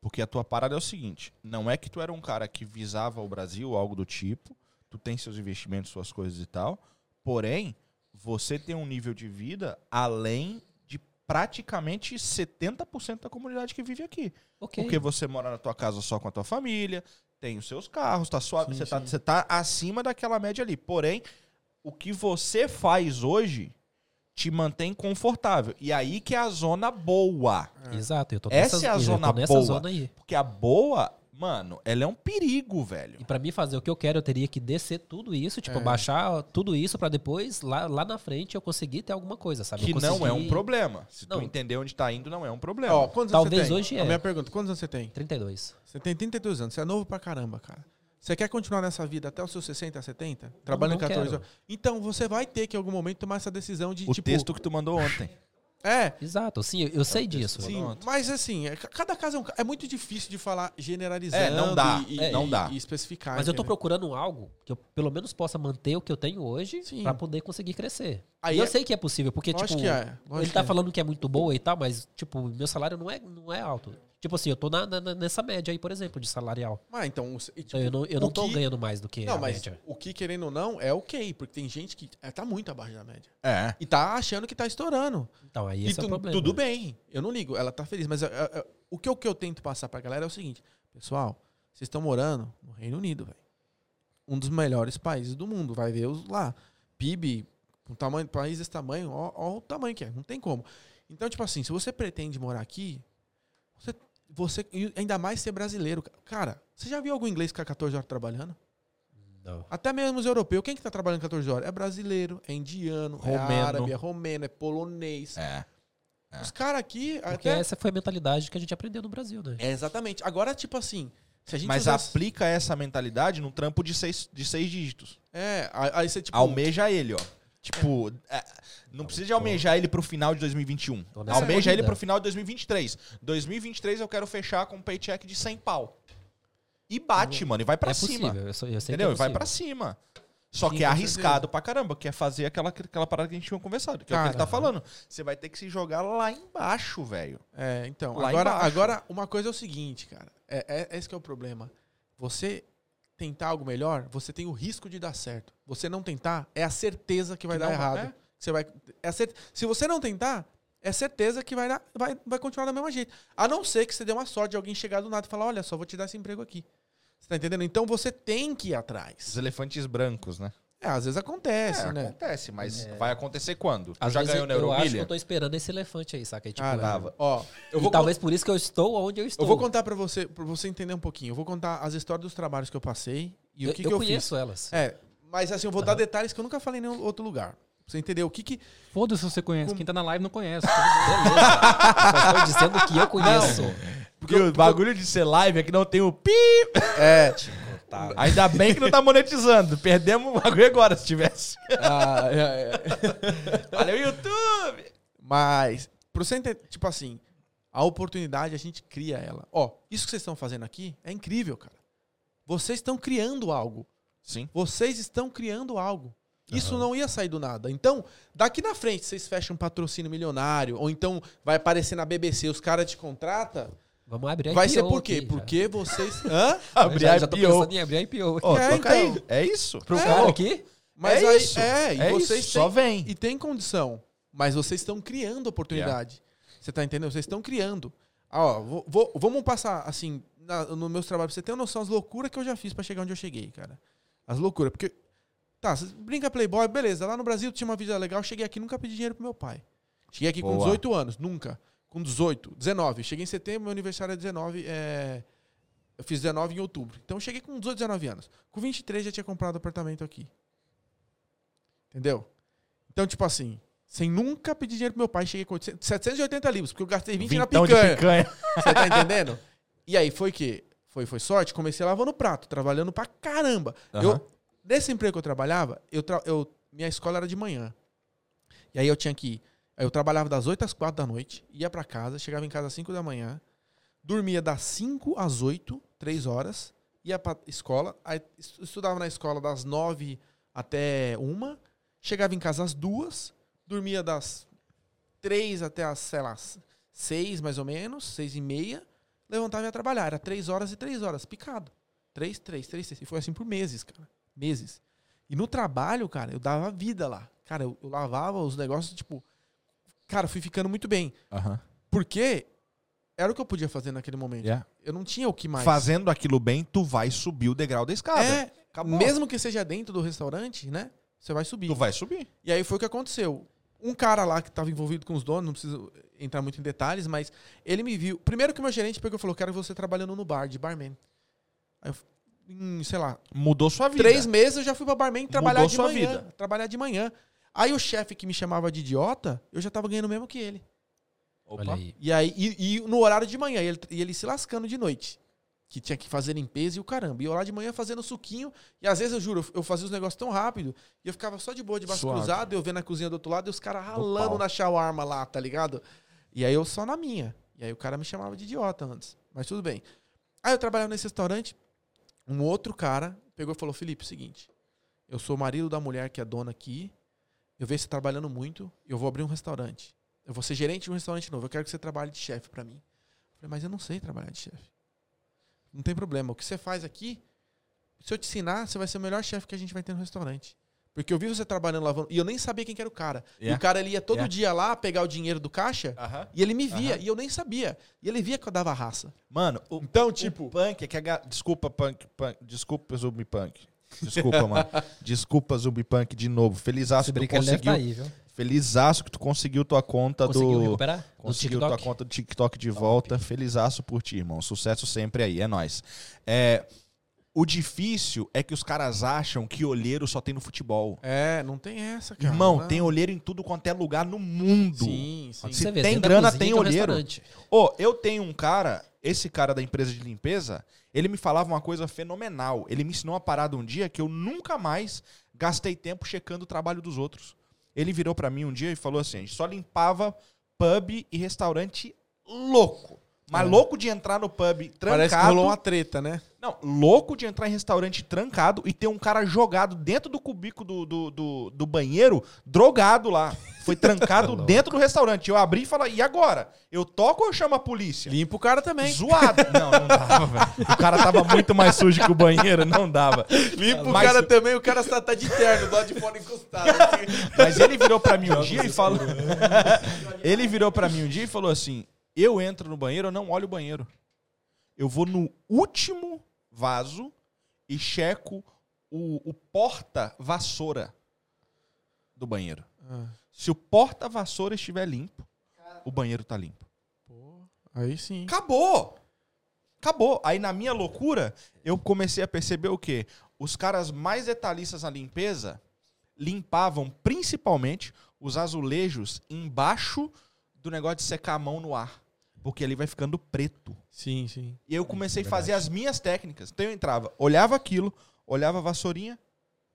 Porque a tua parada é o seguinte: não é que tu era um cara que visava o Brasil, algo do tipo, tu tem seus investimentos, suas coisas e tal, porém, você tem um nível de vida além praticamente 70% da comunidade que vive aqui. Ok. Porque você mora na tua casa só com a tua família, tem os seus carros, tá suave, Sim, você, tá, você tá acima daquela média ali. Porém, o que você faz hoje te mantém confortável. E aí que é a zona boa. Exato, eu tô Essa nessa, é a zona boa. zona aí. Porque a boa, mano, ela é um perigo, velho. E pra mim fazer o que eu quero, eu teria que descer tudo isso, tipo, É. baixar tudo isso pra depois, lá, lá na frente, eu conseguir ter alguma coisa, sabe? Que não é um problema. Se tu Não. entender onde tá indo, não é um problema. ó, quantos anos Talvez você tem? hoje A é. minha pergunta, quantos anos você tem? 32. Você tem 32 anos, você é novo pra caramba, cara. Você quer continuar nessa vida até os seus 60, 70? Trabalhando não 14 quero. horas? Então, você vai ter que em algum momento tomar essa decisão de, o tipo... texto que tu mandou ontem. É, Exato, sim, eu, eu sei disso. sim. Pronto. Mas assim, é- cada caso é, um é muito difícil de falar generalizando É, não dá. e, É, não dá. e especificar. Mas eu tô entendeu? procurando algo que eu pelo menos possa manter o que eu tenho hoje pra poder conseguir crescer. Aí e eu é- sei que é possível, porque, Lógico tipo, que é. ele tá que é. falando que é muito boa e tal, mas, tipo, meu salário não é, não é alto. Tipo assim, eu tô na, na- nessa média aí, por exemplo, de salarial. Ah, então, o- e, tipo, Então eu não, eu o não tô que- ganhando mais do que Não, a mas média. o que querendo ou não é ok, porque tem gente que é, tá muito abaixo da média. É. E tá achando que tá estourando. Então, aí E esse é o tu- problema. tudo bem, eu não ligo, ela tá feliz. Mas é, é, é, o, que, eu- que eu tento passar pra galera é o seguinte: pessoal, vocês estão morando no Reino Unido, velho. Um dos melhores países do mundo. Vai ver os lá. PIB, um tamanho, país desse tamanho, ó, ó o tamanho que é, não tem como. Então, tipo assim, se você pretende morar aqui, você, e ainda mais ser brasileiro. Cara, você já viu algum inglês ficar 14 horas trabalhando? Não. Até mesmo os europeus. Quem que tá trabalhando 14 horas? É brasileiro, é indiano, é Romeno. árabe, é romeno, é polonês. É. É. Os caras aqui. Porque até- essa foi a mentalidade que a gente aprendeu no Brasil, né? É, exatamente. Agora, tipo assim. Se a gente Mas usasse- aplica essa mentalidade num trampo de seis, de seis dígitos. É, aí aí você, tipo. Almeja ele, ó. Tipo, é, não precisa de almejar ele pro final de 2021. Tô nessa Almeja ele pro final de 2023. 2023 eu quero fechar com um paycheck de 100 pau. E bate, mano, e vai pra é cima. possível, eu, sou- eu sei Entendeu? que E é vai pra cima. Só Sim, que é arriscado pra caramba, que é fazer aquela, aquela parada que a gente tinha conversado. Que é o que ele tá Cara. falando. Você vai ter que se jogar lá embaixo, velho. É, então. Lá Agora, embaixo. agora, uma coisa é o seguinte, cara. É, é, esse que é o problema. Você tentar algo melhor, você tem o risco de dar certo. Você não tentar, é a certeza que vai Que dar não errado. é. Você vai, é a cer- Se você não tentar, é certeza que vai, dar, vai, vai continuar do mesmo jeito. A não ser que você dê uma sorte de alguém chegar do nada e falar: olha, só vou te dar esse emprego aqui. Você tá entendendo? Então você tem que ir Os atrás. elefantes brancos, né? É, às vezes acontece, É, né? acontece, mas vai acontecer quando? Às já ganhou na eu acho que Euromilha? eu tô esperando esse elefante aí, saca? E, tipo, Cara, ó, eu e vou, talvez por isso que eu estou onde eu estou. eu vou contar pra você, pra você entender um pouquinho. Eu vou contar as histórias dos trabalhos que eu passei e eu, o que, eu que eu conheço elas. É, mas assim, eu vou dar detalhes que eu nunca falei em nenhum outro lugar. Pra você entender o que que... Foda-se se você conhece. Quem tá na live não conhece. Beleza. Só dizendo que eu conheço. Porque o bagulho de ser live é que não tem o pi. É, Ainda bem que não tá monetizando. Perdemos o bagulho agora, se tivesse. ah, é, é. Valeu, YouTube! Mas, pra você entender, tipo assim, a oportunidade a gente cria ela. Ó, isso que vocês estão fazendo aqui é incrível, cara. Vocês estão criando algo. Sim. Vocês estão criando algo. Isso não ia sair do nada. Então, daqui na frente, vocês fecham um patrocínio milionário, ou então vai aparecer na BBC, os caras te contratam. Vamos abrir a Vai IPO ser por quê? aqui, já. Porque vocês. Hã? Abrir já, a já tô IPO. pensando em abrir a IPO. Ó, É, então. aí. É isso. Pro É. cara aqui, Mas é aí. isso. É, e É vocês isso. têm, Só vem. E tem condição. Mas vocês estão criando oportunidade. Você tá entendendo? Vocês estão criando. Ah, ó, vou- vou- vamos passar, assim, na, nos meus trabalhos, pra você ter uma noção das loucuras que eu já fiz pra chegar onde eu cheguei, cara. As loucuras. Porque. Tá, você brinca Playboy, beleza. Lá no Brasil tinha uma vida legal, cheguei aqui nunca pedi dinheiro pro meu pai. Cheguei aqui com Boa. 18 anos, nunca. Com 18, 19. Cheguei em setembro, meu aniversário é 19. É... Eu fiz 19 em outubro. Então eu cheguei com 18, 19 anos. Com 23 já tinha comprado apartamento aqui. Entendeu? Então, tipo assim, sem nunca pedir dinheiro pro meu pai, cheguei com 800 780 livros, porque eu gastei 20 na picanha. picanha. Você tá entendendo? E aí foi que foi foi sorte, comecei lavando prato, trabalhando pra caramba. Aham. Eu nesse emprego que eu trabalhava, eu, tra- eu minha escola era de manhã. E aí eu tinha que ir, eu trabalhava das 8 às 4 da noite, ia pra casa, chegava em casa às 5 da manhã, dormia das 5 às 8, 3 horas, ia pra escola, aí es- estudava na escola das 9 até 1, chegava em casa às 2, dormia das 3 até as, sei lá, 6 mais ou menos, 6 e meia, levantava e ia trabalhar. Era 3 horas e 3 horas, picado. 3, 3, 3, 3. E foi assim por meses, cara. Meses. E no trabalho, cara, eu dava vida lá. Cara, eu, eu lavava os negócios, tipo. Cara, fui ficando muito bem. Aham. Porque era o que eu podia fazer naquele momento. Yeah. Eu não tinha o que mais. Fazendo aquilo bem, tu vai subir o degrau da escada. É, Acabou. mesmo que seja dentro do restaurante, né? Você vai subir. Tu vai subir. E aí foi o que aconteceu. Um cara lá que estava envolvido com os donos, não preciso entrar muito em detalhes, mas ele me viu. Primeiro que o meu gerente pegou e falou: Quero você trabalhando no bar, de barman. Aí eu, sei lá, Mudou sua vida. três meses eu já fui pra barman trabalhar Mudou de sua manhã. vida. Trabalhar de manhã. Aí o chefe que me chamava de idiota, eu já tava ganhando mesmo que ele. olha aí. E aí, e, e no horário de manhã, e ele, e ele se lascando de noite. Que tinha que fazer limpeza e o caramba. E eu lá de manhã fazendo suquinho. E às vezes, eu juro, eu- eu fazia os negócios tão rápido. E eu ficava só de boa, de braço Suave. cruzado, eu vendo a cozinha do outro lado e os caras ralando na shawarma lá, tá ligado? E aí eu só na minha. E aí o cara me chamava de idiota antes. Mas tudo bem. Aí eu trabalhava nesse restaurante. Um outro cara pegou e falou: Felipe, é o seguinte. Eu sou o marido da mulher que é dona aqui. Eu vejo você trabalhando muito. Eu vou abrir um restaurante. Eu vou ser gerente de um restaurante novo. Eu quero que você trabalhe de chefe pra mim. Eu falei, mas eu não sei trabalhar de chefe. Não tem problema. O que você faz aqui, se eu te ensinar, você vai ser o melhor chefe que a gente vai ter no restaurante. Porque eu vi você trabalhando lavando. E eu nem sabia quem que era o cara. E Yeah. o cara ele ia todo Yeah. dia lá pegar o dinheiro do caixa. Aham. E ele me via. Aham. E eu nem sabia. E ele via que eu dava raça. Mano, o, Então, o tipo. punk é que a Desculpa, punk, punk. Desculpa, Zumbi Punk. Desculpa, mano. Desculpa, Zumbi Punk, de novo. Felizaço Se que tu conseguiu. tá aí, viu? Felizaço que tu conseguiu tua conta Conseguiu do. recuperar? Conseguiu tua conta do TikTok de volta. Felizaço por ti, irmão. Sucesso sempre aí, é nóis. É, o difícil é que os caras acham que olheiro só tem no futebol. É, não tem essa, cara. Irmão, Não. tem olheiro em tudo quanto é lugar no mundo. Sim, sim. Se Você vê, tem grana, tem olheiro. restaurante. Ô, eu tenho um cara, esse cara da empresa de limpeza, ele me falava uma coisa fenomenal. Ele me ensinou uma parada um dia que eu nunca mais gastei tempo checando o trabalho dos outros. Ele virou pra mim um dia e falou assim: a gente só limpava pub e restaurante louco. Mas É. louco de entrar no pub trancado. Parece que rolou uma treta, né? Não, louco de entrar em restaurante trancado e ter um cara jogado dentro do cubico do, do, do, do banheiro, drogado lá. Foi trancado dentro do restaurante. Eu abri e falei, e agora? Eu toco ou eu chamo a polícia? Limpa o cara também. Zoado. Não, não dava, velho. O cara tava muito mais sujo que o banheiro, não dava. Limpa o cara também, o cara tá, tá de terno, do de fora encostado. assim. Mas ele virou pra mim um dia e falou. ele virou pra mim um dia e falou assim: Eu entro no banheiro, eu não olho o banheiro. Eu vou no último vaso e checo o, o porta-vassoura do banheiro. Ah, Se o porta-vassoura estiver limpo, o banheiro tá limpo. pô, aí sim. Acabou! Acabou. Aí na minha loucura, eu comecei a perceber o quê? Os caras mais detalhistas na limpeza limpavam principalmente os azulejos embaixo do negócio de secar a mão no ar. Porque ali vai ficando preto. Sim, sim. E eu comecei a fazer as minhas técnicas. Então eu entrava, olhava aquilo, olhava a vassourinha,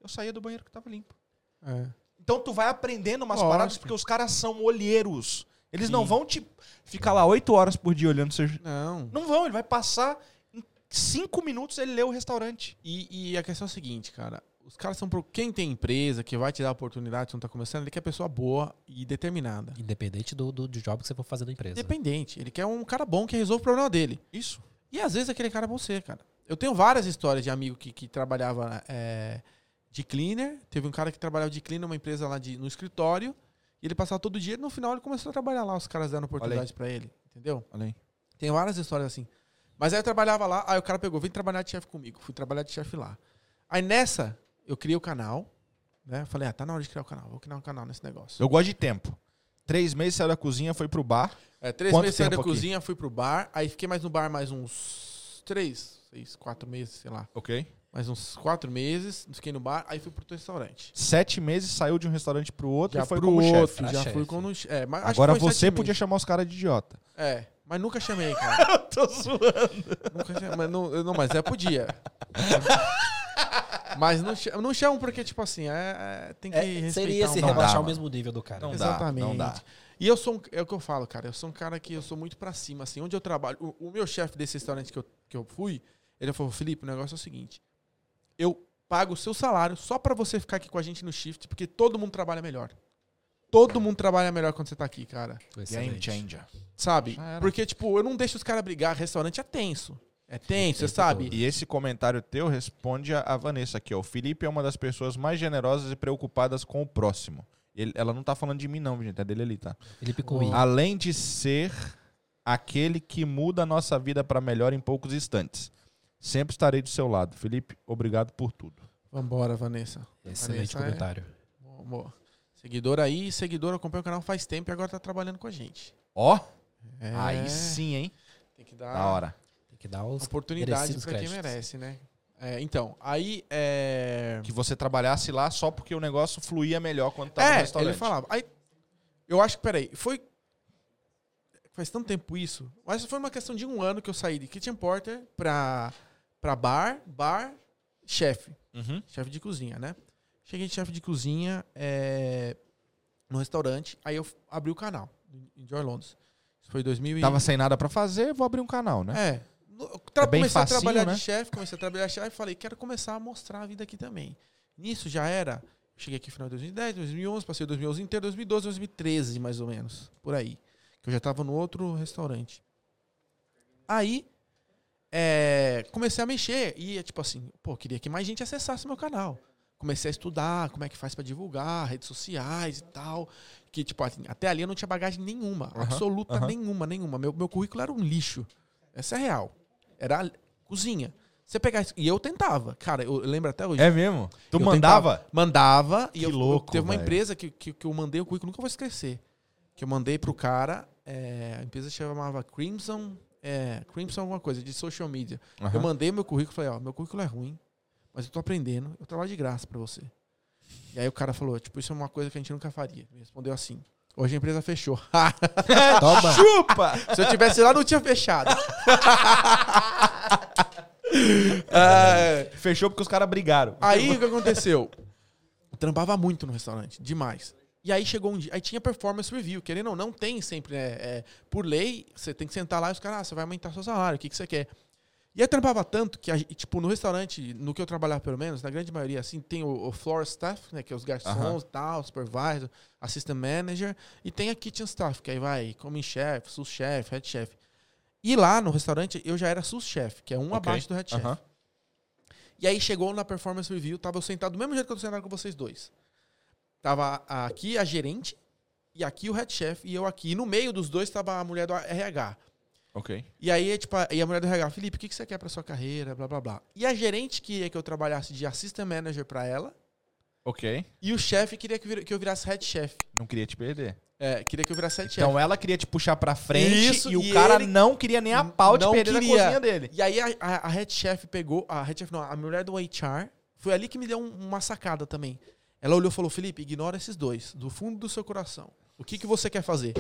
eu saía do banheiro que tava limpo. É. Então tu vai aprendendo umas Lógico. paradas porque os caras são olheiros. Eles não Sim. vão te ficar lá oito horas por dia olhando seu. Não. Não vão, ele vai passar em cinco minutos ele lê o restaurante. E, e a questão é a seguinte, cara. Os caras são. pro- Quem tem empresa, que vai te dar oportunidade, se não tá começando, ele quer pessoa boa e determinada. Independente do, do, do job que você for fazer na empresa. Independente. Ele quer um cara bom que resolva o problema dele. Isso. E às vezes aquele cara é você, cara. Eu tenho várias histórias de amigo que, que trabalhava é, de cleaner. Teve um cara que trabalhava de cleaner numa empresa lá de, no escritório. E ele passava todo dia. No final ele começou a trabalhar lá. Os caras dando oportunidade pra ele. Entendeu? Olha aí. Tem várias histórias assim. Mas aí eu trabalhava lá. Aí o cara pegou, vem trabalhar de chefe comigo. Fui trabalhar de chefe lá. Aí nessa, eu criei o canal. Né? Falei, ah, tá na hora de criar o canal. Vou criar um canal nesse negócio. Eu gosto de tempo. Três meses saiu da cozinha, foi pro bar. É, três Quanto meses saí da aqui? cozinha, fui pro bar. Aí fiquei mais no bar mais uns três, seis, quatro meses, sei lá. Ok. Mais uns quatro meses, fiquei no bar, aí fui pro teu restaurante. Sete meses saiu de um restaurante pro outro Já e foi pro como outro, chefe. já Ah, fui chefe. como... É, mas acho Agora você podia meses. chamar os caras de idiota. É, mas nunca chamei, cara. Tô zoando. nunca chamei, mas não, eu- não, mas é, podia. mas não, cha- não chamo porque, tipo assim, é, é- tem que É, respeitar seria se um rebaixar o mesmo nível do cara. Não né? dá, Exatamente. não dá. E eu sou um, é o que eu falo, cara. Eu sou um cara que eu sou muito pra cima, assim. Onde eu trabalho, o, o meu chefe desse restaurante que eu, que eu fui, ele falou: Felipe, o negócio é o seguinte. Eu pago o seu salário só pra você ficar aqui com a gente no shift, porque todo mundo trabalha melhor. Todo mundo trabalha melhor quando você tá aqui, cara. Game Excelente. changer. Sabe? Porque, tipo, eu não deixo os caras brigar. Restaurante é tenso. É tenso, você sabe? E esse comentário teu responde a, Vanessa aqui, ó. O Felipe é uma das pessoas mais generosas e preocupadas com o próximo. Ele- ela não tá falando de mim, não, gente. É dele ali, tá? Felipe Cui. Além de ser aquele que muda a nossa vida para melhor em poucos instantes. Sempre estarei do seu lado. Felipe, obrigado por tudo. Vambora, Vanessa. Excelente Vanessa é- comentário. Boa, boa. Seguidor aí, seguidor, acompanha o canal faz tempo e agora tá trabalhando com a gente. Ó, É, aí sim, hein? Tem que dar Da hora. Que dar os oportunidade pra quem merece, né? É, então, aí é. Que você trabalhasse lá só porque o negócio fluía melhor quando tava no É, restaurante. ele falava. Aí, eu acho que, peraí, foi. Faz tanto tempo isso. Mas foi uma questão de um ano que eu saí de kitchen porter pra, pra bar, bar, chefe. Uhum. Chefe de cozinha, né? Cheguei de chefe de cozinha é, no restaurante, aí eu abri o canal, Enjoy Londres. Isso foi 2000 e... Tava sem nada pra fazer, vou abrir um canal, né? É. Tra- É comecei facinho, a trabalhar né? de chefe, comecei a trabalhar de chefe e falei, quero começar a mostrar a vida aqui também. Nisso já era. Cheguei aqui no final de 2010, 2011, passei 2011 inteiro, 2012, 2013, mais ou menos. Por aí. Que eu já tava no outro restaurante. Aí, é, comecei a mexer. E, tipo assim, pô, queria que mais gente acessasse meu canal. Comecei a estudar como é que faz pra divulgar, redes sociais e tal. Que, tipo, assim, até ali eu não tinha bagagem nenhuma. Absoluta nenhuma, nenhuma. Meu, meu currículo era um lixo. Essa é real. Era cozinha. Você pegar. E eu tentava. Cara, eu lembro até hoje. É mesmo? Tu Eu mandava? tentava- mandava. E Que eu, eu- louco, Teve uma velho. empresa que, que, que eu mandei o currículo, nunca vou esquecer. Que eu mandei pro cara. é, a empresa chamava Crimson. É, Crimson alguma coisa, de social media. Eu Aham. mandei meu currículo e falei, ó, meu currículo é ruim, mas eu tô aprendendo, eu trabalho de graça pra você. E aí o cara falou, tipo, isso é uma coisa que a gente nunca faria. Me respondeu assim. Hoje a empresa fechou. Toma. Chupa! Se eu tivesse lá, não tinha fechado. É, Fechou porque os caras brigaram. Aí o que aconteceu? Eu trampava muito no restaurante, demais. E aí chegou um dia, aí tinha performance review, querendo ou não, tem sempre, né? é, por lei, você tem que sentar lá e os caras, ah, você vai aumentar seu salário, o que, que você quer? E aí eu trampava tanto que, a tipo, no restaurante, no que eu trabalhava pelo menos, na grande maioria, assim, tem o, o floor staff, né? Que é os garçons e tal, supervisor, assistant manager, e tem a kitchen staff, que aí vai coming chef, sous chef, head chef. E lá no restaurante eu já era sous chef, que é um Ok, abaixo do head chef. E aí chegou na performance review, tava eu sentado do mesmo jeito que eu tô sentado com vocês dois. Tava aqui a gerente e aqui o head chef e eu aqui. E no meio dos dois tava a mulher do RH. Ok. E aí, tipo, a- e a mulher do RH, Felipe, o que que você quer pra sua carreira, blá, blá, blá. E a gerente queria que eu trabalhasse de assistant manager pra ela, Ok. e o chefe queria que eu virasse head chef. Não queria te perder. É, queria que eu virasse head chef. Então ela queria te puxar pra frente Isso, e o e cara ele não queria nem a pau não perder queria. na cozinha dele. E aí a, a, a head chef pegou, a head chef não, a mulher do HR, foi ali que me deu um- uma sacada também. Ela olhou e falou, Felipe, ignora esses dois, do fundo do seu coração. O que, que você quer fazer?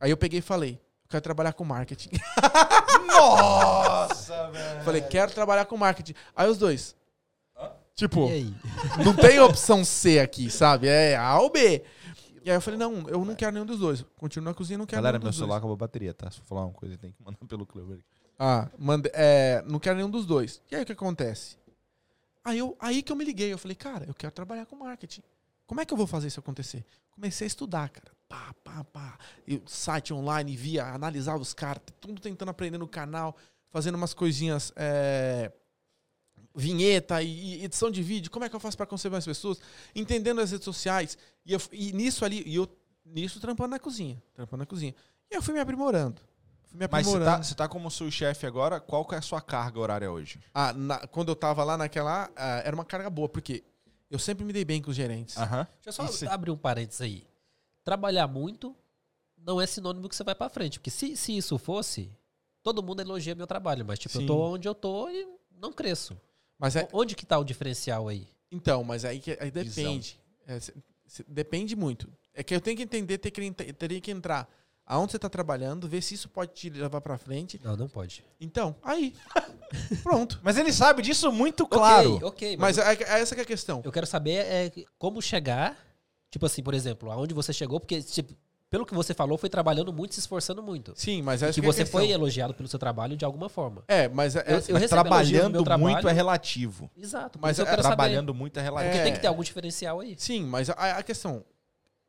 Aí eu peguei e falei, quero trabalhar com marketing. Nossa, velho. falei, quero trabalhar com marketing. Aí os dois, tipo, E aí? não tem opção C aqui, sabe? É A ou B. E aí eu falei, não, eu não quero nenhum dos dois. Continuo na cozinha, não quero Galera, nenhum meu dos celular dois. acabou a bateria, tá? Se eu falar uma coisa, tem que mandar pelo Clever. Ah, mande, é, não quero nenhum dos dois. E aí o que acontece? Aí, eu, aí que eu me liguei, eu falei, cara, eu quero trabalhar com marketing. Como é que eu vou fazer isso acontecer? Comecei a estudar, cara. Pá, pá, pá. Eu, site online, via, analisava os caras, tudo tentando aprender no canal, fazendo umas coisinhas, é, vinheta e, edição de vídeo. Como é que eu faço para conservar as pessoas? Entendendo as redes sociais. E, eu, e nisso ali, e eu nisso trampando na cozinha. Trampando na cozinha. E eu fui me aprimorando. Fui me Mas você aprimorando. tá, você tá como sous-chefe agora, qual que é a sua carga horária hoje? Ah, na- quando eu tava lá naquela, ah, era uma carga boa, porque eu sempre me dei bem com os gerentes. Aham. Deixa eu só Isso. abrir um parênteses aí. Trabalhar muito não é sinônimo que você vai pra frente. Porque se, se isso fosse, todo mundo elogia meu trabalho. Mas, tipo, Sim. eu tô onde eu tô e não cresço. Mas é, Onde que tá o diferencial aí? então, mas aí, que- aí depende. É, cê- cê- depende muito. É que eu tenho que entender, ter que, teria que entrar aonde você tá trabalhando, ver se isso pode te levar pra frente. Não, não pode. Então, aí. Pronto. Mas ele sabe disso muito claro. Ok, ok. Mas, Mas é, é essa que é a questão. eu quero saber é, como chegar. Tipo assim, por exemplo, aonde você chegou, porque, tipo, pelo que você falou, foi trabalhando muito, se esforçando muito. Sim, mas essa que que é você questão. foi elogiado pelo seu trabalho de alguma forma. É, mas é, Eu- essa- eu Mas trabalhando trabalho. muito é relativo. Exato. Mas eu é- quero Trabalhando saber. muito é Porque relativo. É. tem que ter algum diferencial aí. Sim, mas a, a questão.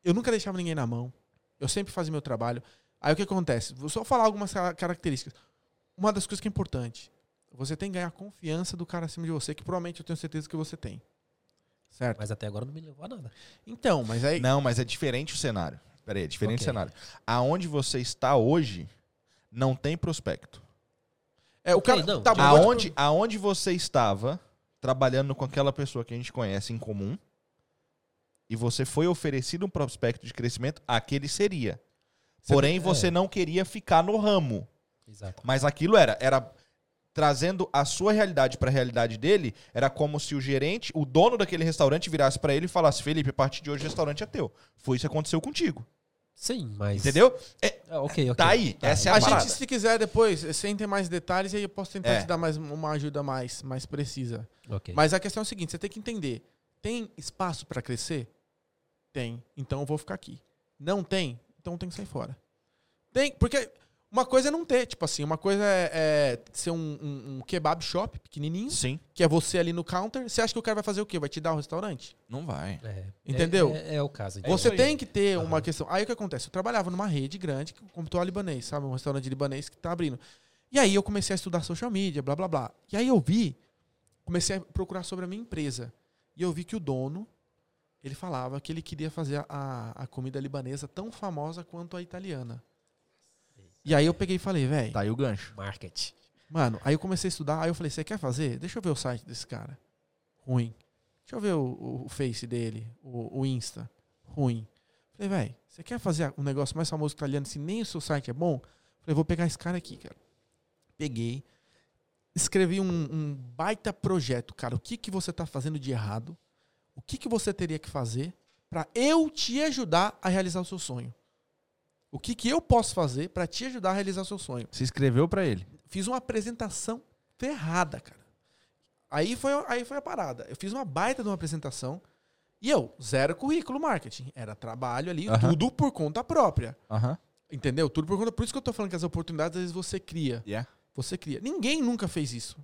Eu nunca deixava ninguém na mão. Eu sempre fazia meu trabalho. Aí o que acontece? Vou só falar algumas ca- características. Uma das coisas que é importante. Você tem que ganhar confiança do cara acima de você, que provavelmente eu tenho certeza que você tem. Certo? Mas até agora não me levou a nada. Então, mas aí. Não, mas é diferente o cenário. Pera aí, é diferente Ok. o cenário. Aonde você está hoje, não tem prospecto. É, o cara. não, tá bom, Pode Aonde, aonde você estava trabalhando com aquela pessoa que a gente conhece em comum e você foi oferecido um prospecto de crescimento, aquele seria. Porém, é. você não queria ficar no ramo. Exato. Mas aquilo era, era trazendo a sua realidade para a realidade dele, era como se o gerente, o dono daquele restaurante virasse para ele e falasse: "Felipe, a partir de hoje o restaurante é teu". Foi isso que aconteceu contigo. Sim, mas. Entendeu? Ah, ok, ok. Tá aí, essa é a, a parada. gente, se quiser depois, sem ter mais detalhes, aí eu posso tentar É. te dar mais uma ajuda mais, mais precisa. Ok. Mas a questão é o seguinte: você tem que entender. Tem espaço para crescer? Tem. Então eu vou ficar aqui. Não tem? Então tem que sair fora. Tem, porque uma coisa é não ter. Tipo assim, uma coisa é, é ser um, um- um kebab shop pequenininho, Sim, que é você ali no counter. Você acha que o cara vai fazer o quê? Vai te dar o restaurante? não vai. É, Entendeu? É, é- é o caso. então. Você tem que ter uma Aham. questão. Aí o que acontece? Eu trabalhava numa rede grande, como tô libanês, sabe? Um restaurante libanês que tá abrindo. E aí eu comecei a estudar social media, blá blá blá. E aí eu vi, comecei a procurar sobre a minha empresa. E eu vi que o dono, ele falava que ele queria fazer a, a comida libanesa tão famosa quanto a italiana. E aí eu peguei e falei, velho, Tá aí o gancho. Market. Mano, aí eu comecei a estudar, aí eu falei, você quer fazer? Deixa eu ver o site desse cara. Ruim. Deixa eu ver o, o- Face dele, o, o Insta. Ruim. Falei, velho, você quer fazer um negócio mais famoso que italiano se nem o seu site é bom? Falei, vou pegar esse cara aqui, cara. Peguei, escrevi um, um baita projeto, cara. O que, que você tá fazendo de errado? O que, que você teria que fazer para eu te ajudar a realizar o seu sonho? O que, que eu posso fazer para te ajudar a realizar o seu sonho? Se inscreveu para ele. fiz uma apresentação ferrada, cara. Aí foi, aí foi a parada. Eu fiz uma baita de uma apresentação e eu, zero currículo marketing. Era trabalho ali, tudo por conta própria. Entendeu? Tudo por conta. Por isso que eu tô falando que as oportunidades, às vezes, você cria. Yeah. Você cria. Ninguém nunca fez isso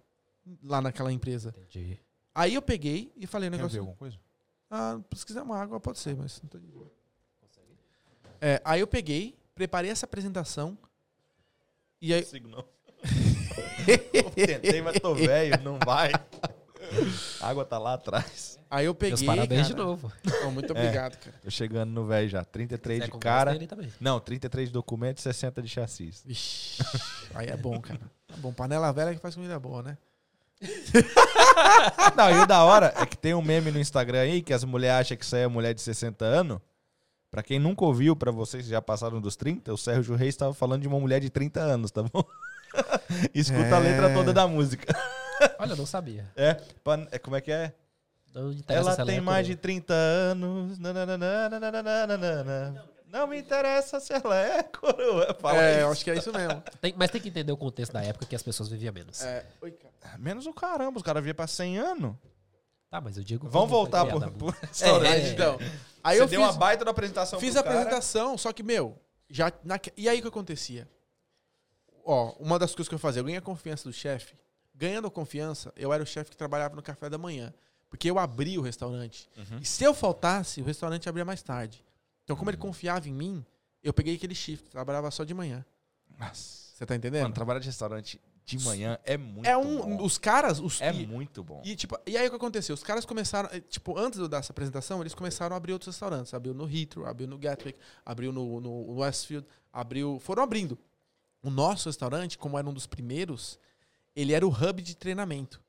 lá naquela empresa. Entendi. Aí eu peguei e falei um Quer ver negócio. alguma coisa? Ah, se quiser uma água, pode ser, mas não tô de boa. É, aí eu peguei, preparei essa apresentação. E aí, consigo não. Tentei, mas tô velho, não vai. A água tá lá atrás. Aí eu peguei. Meus parabéns cara. de novo. Ô, muito obrigado, cara. Tô chegando no velho já. 33 Quiser de cara. Não, 33 de documento e 60 de chassis. Vixe, aí é bom, cara. Tá bom, panela velha que faz comida boa, né? Não, e o da hora é que tem um meme no Instagram aí que as mulheres acham que isso aí é mulher de 60 anos. Pra quem nunca ouviu, pra vocês que já passaram dos 30, o Sérgio Reis estava falando de uma mulher de 30 anos, tá bom? Escuta a letra É. toda da música. Olha, eu não sabia. É, é, como é que é? Ela tem é mais de hétero. 30 anos. nananana. Não me interessa se ela é coroa. Fala é, isso. eu acho que é isso mesmo. Tem- mas tem que entender o contexto da época que as pessoas viviam menos. É, oi, cara. Menos o caramba, os caras vinham pra 100 anos. Tá, mas eu digo. Vamos voltar foi pro, restaurante. É, Então, aí Você eu deu fiz, uma baita da apresentação fiz pro a cara. apresentação, só que, meu, já naque- e aí o que acontecia? Ó, uma das coisas que eu fazia, eu ganhei a confiança do chefe. Ganhando a confiança, eu era o chefe que trabalhava no café da manhã. Porque eu abria o restaurante. Uhum. E se eu faltasse, o restaurante abria mais tarde. Então, como ele confiava em mim, eu peguei aquele shift, trabalhava só de manhã. Nossa. Você tá entendendo? Mano, trabalhar de restaurante de manhã é muito é um. bom. Os caras. Os, É e, muito bom. e, tipo, e aí o que aconteceu? Os caras começaram. eh, Tipo, antes de eu dar essa apresentação, eles começaram a abrir outros restaurantes. Abriu no Heathrow, abriu no Gatwick, abriu no, no Westfield, abriu. Foram abrindo. O nosso restaurante, como era um dos primeiros, ele era o hub de treinamento.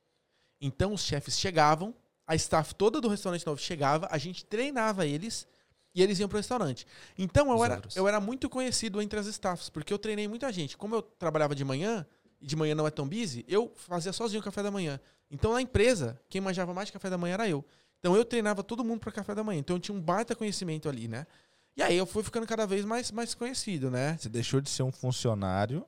Então os chefes chegavam, a staff toda do restaurante novo chegava, a gente treinava eles e eles iam pro restaurante. Então eu era, eu era muito conhecido entre as staffs, porque eu treinei muita gente. Como eu trabalhava de manhã, e de manhã não é tão busy, eu fazia sozinho o café da manhã. Então na empresa, quem manjava mais café da manhã era eu. Então eu treinava todo mundo para café da manhã. Então eu tinha um baita conhecimento ali, né? E aí eu fui ficando cada vez mais, mais conhecido, né? Você deixou de ser um funcionário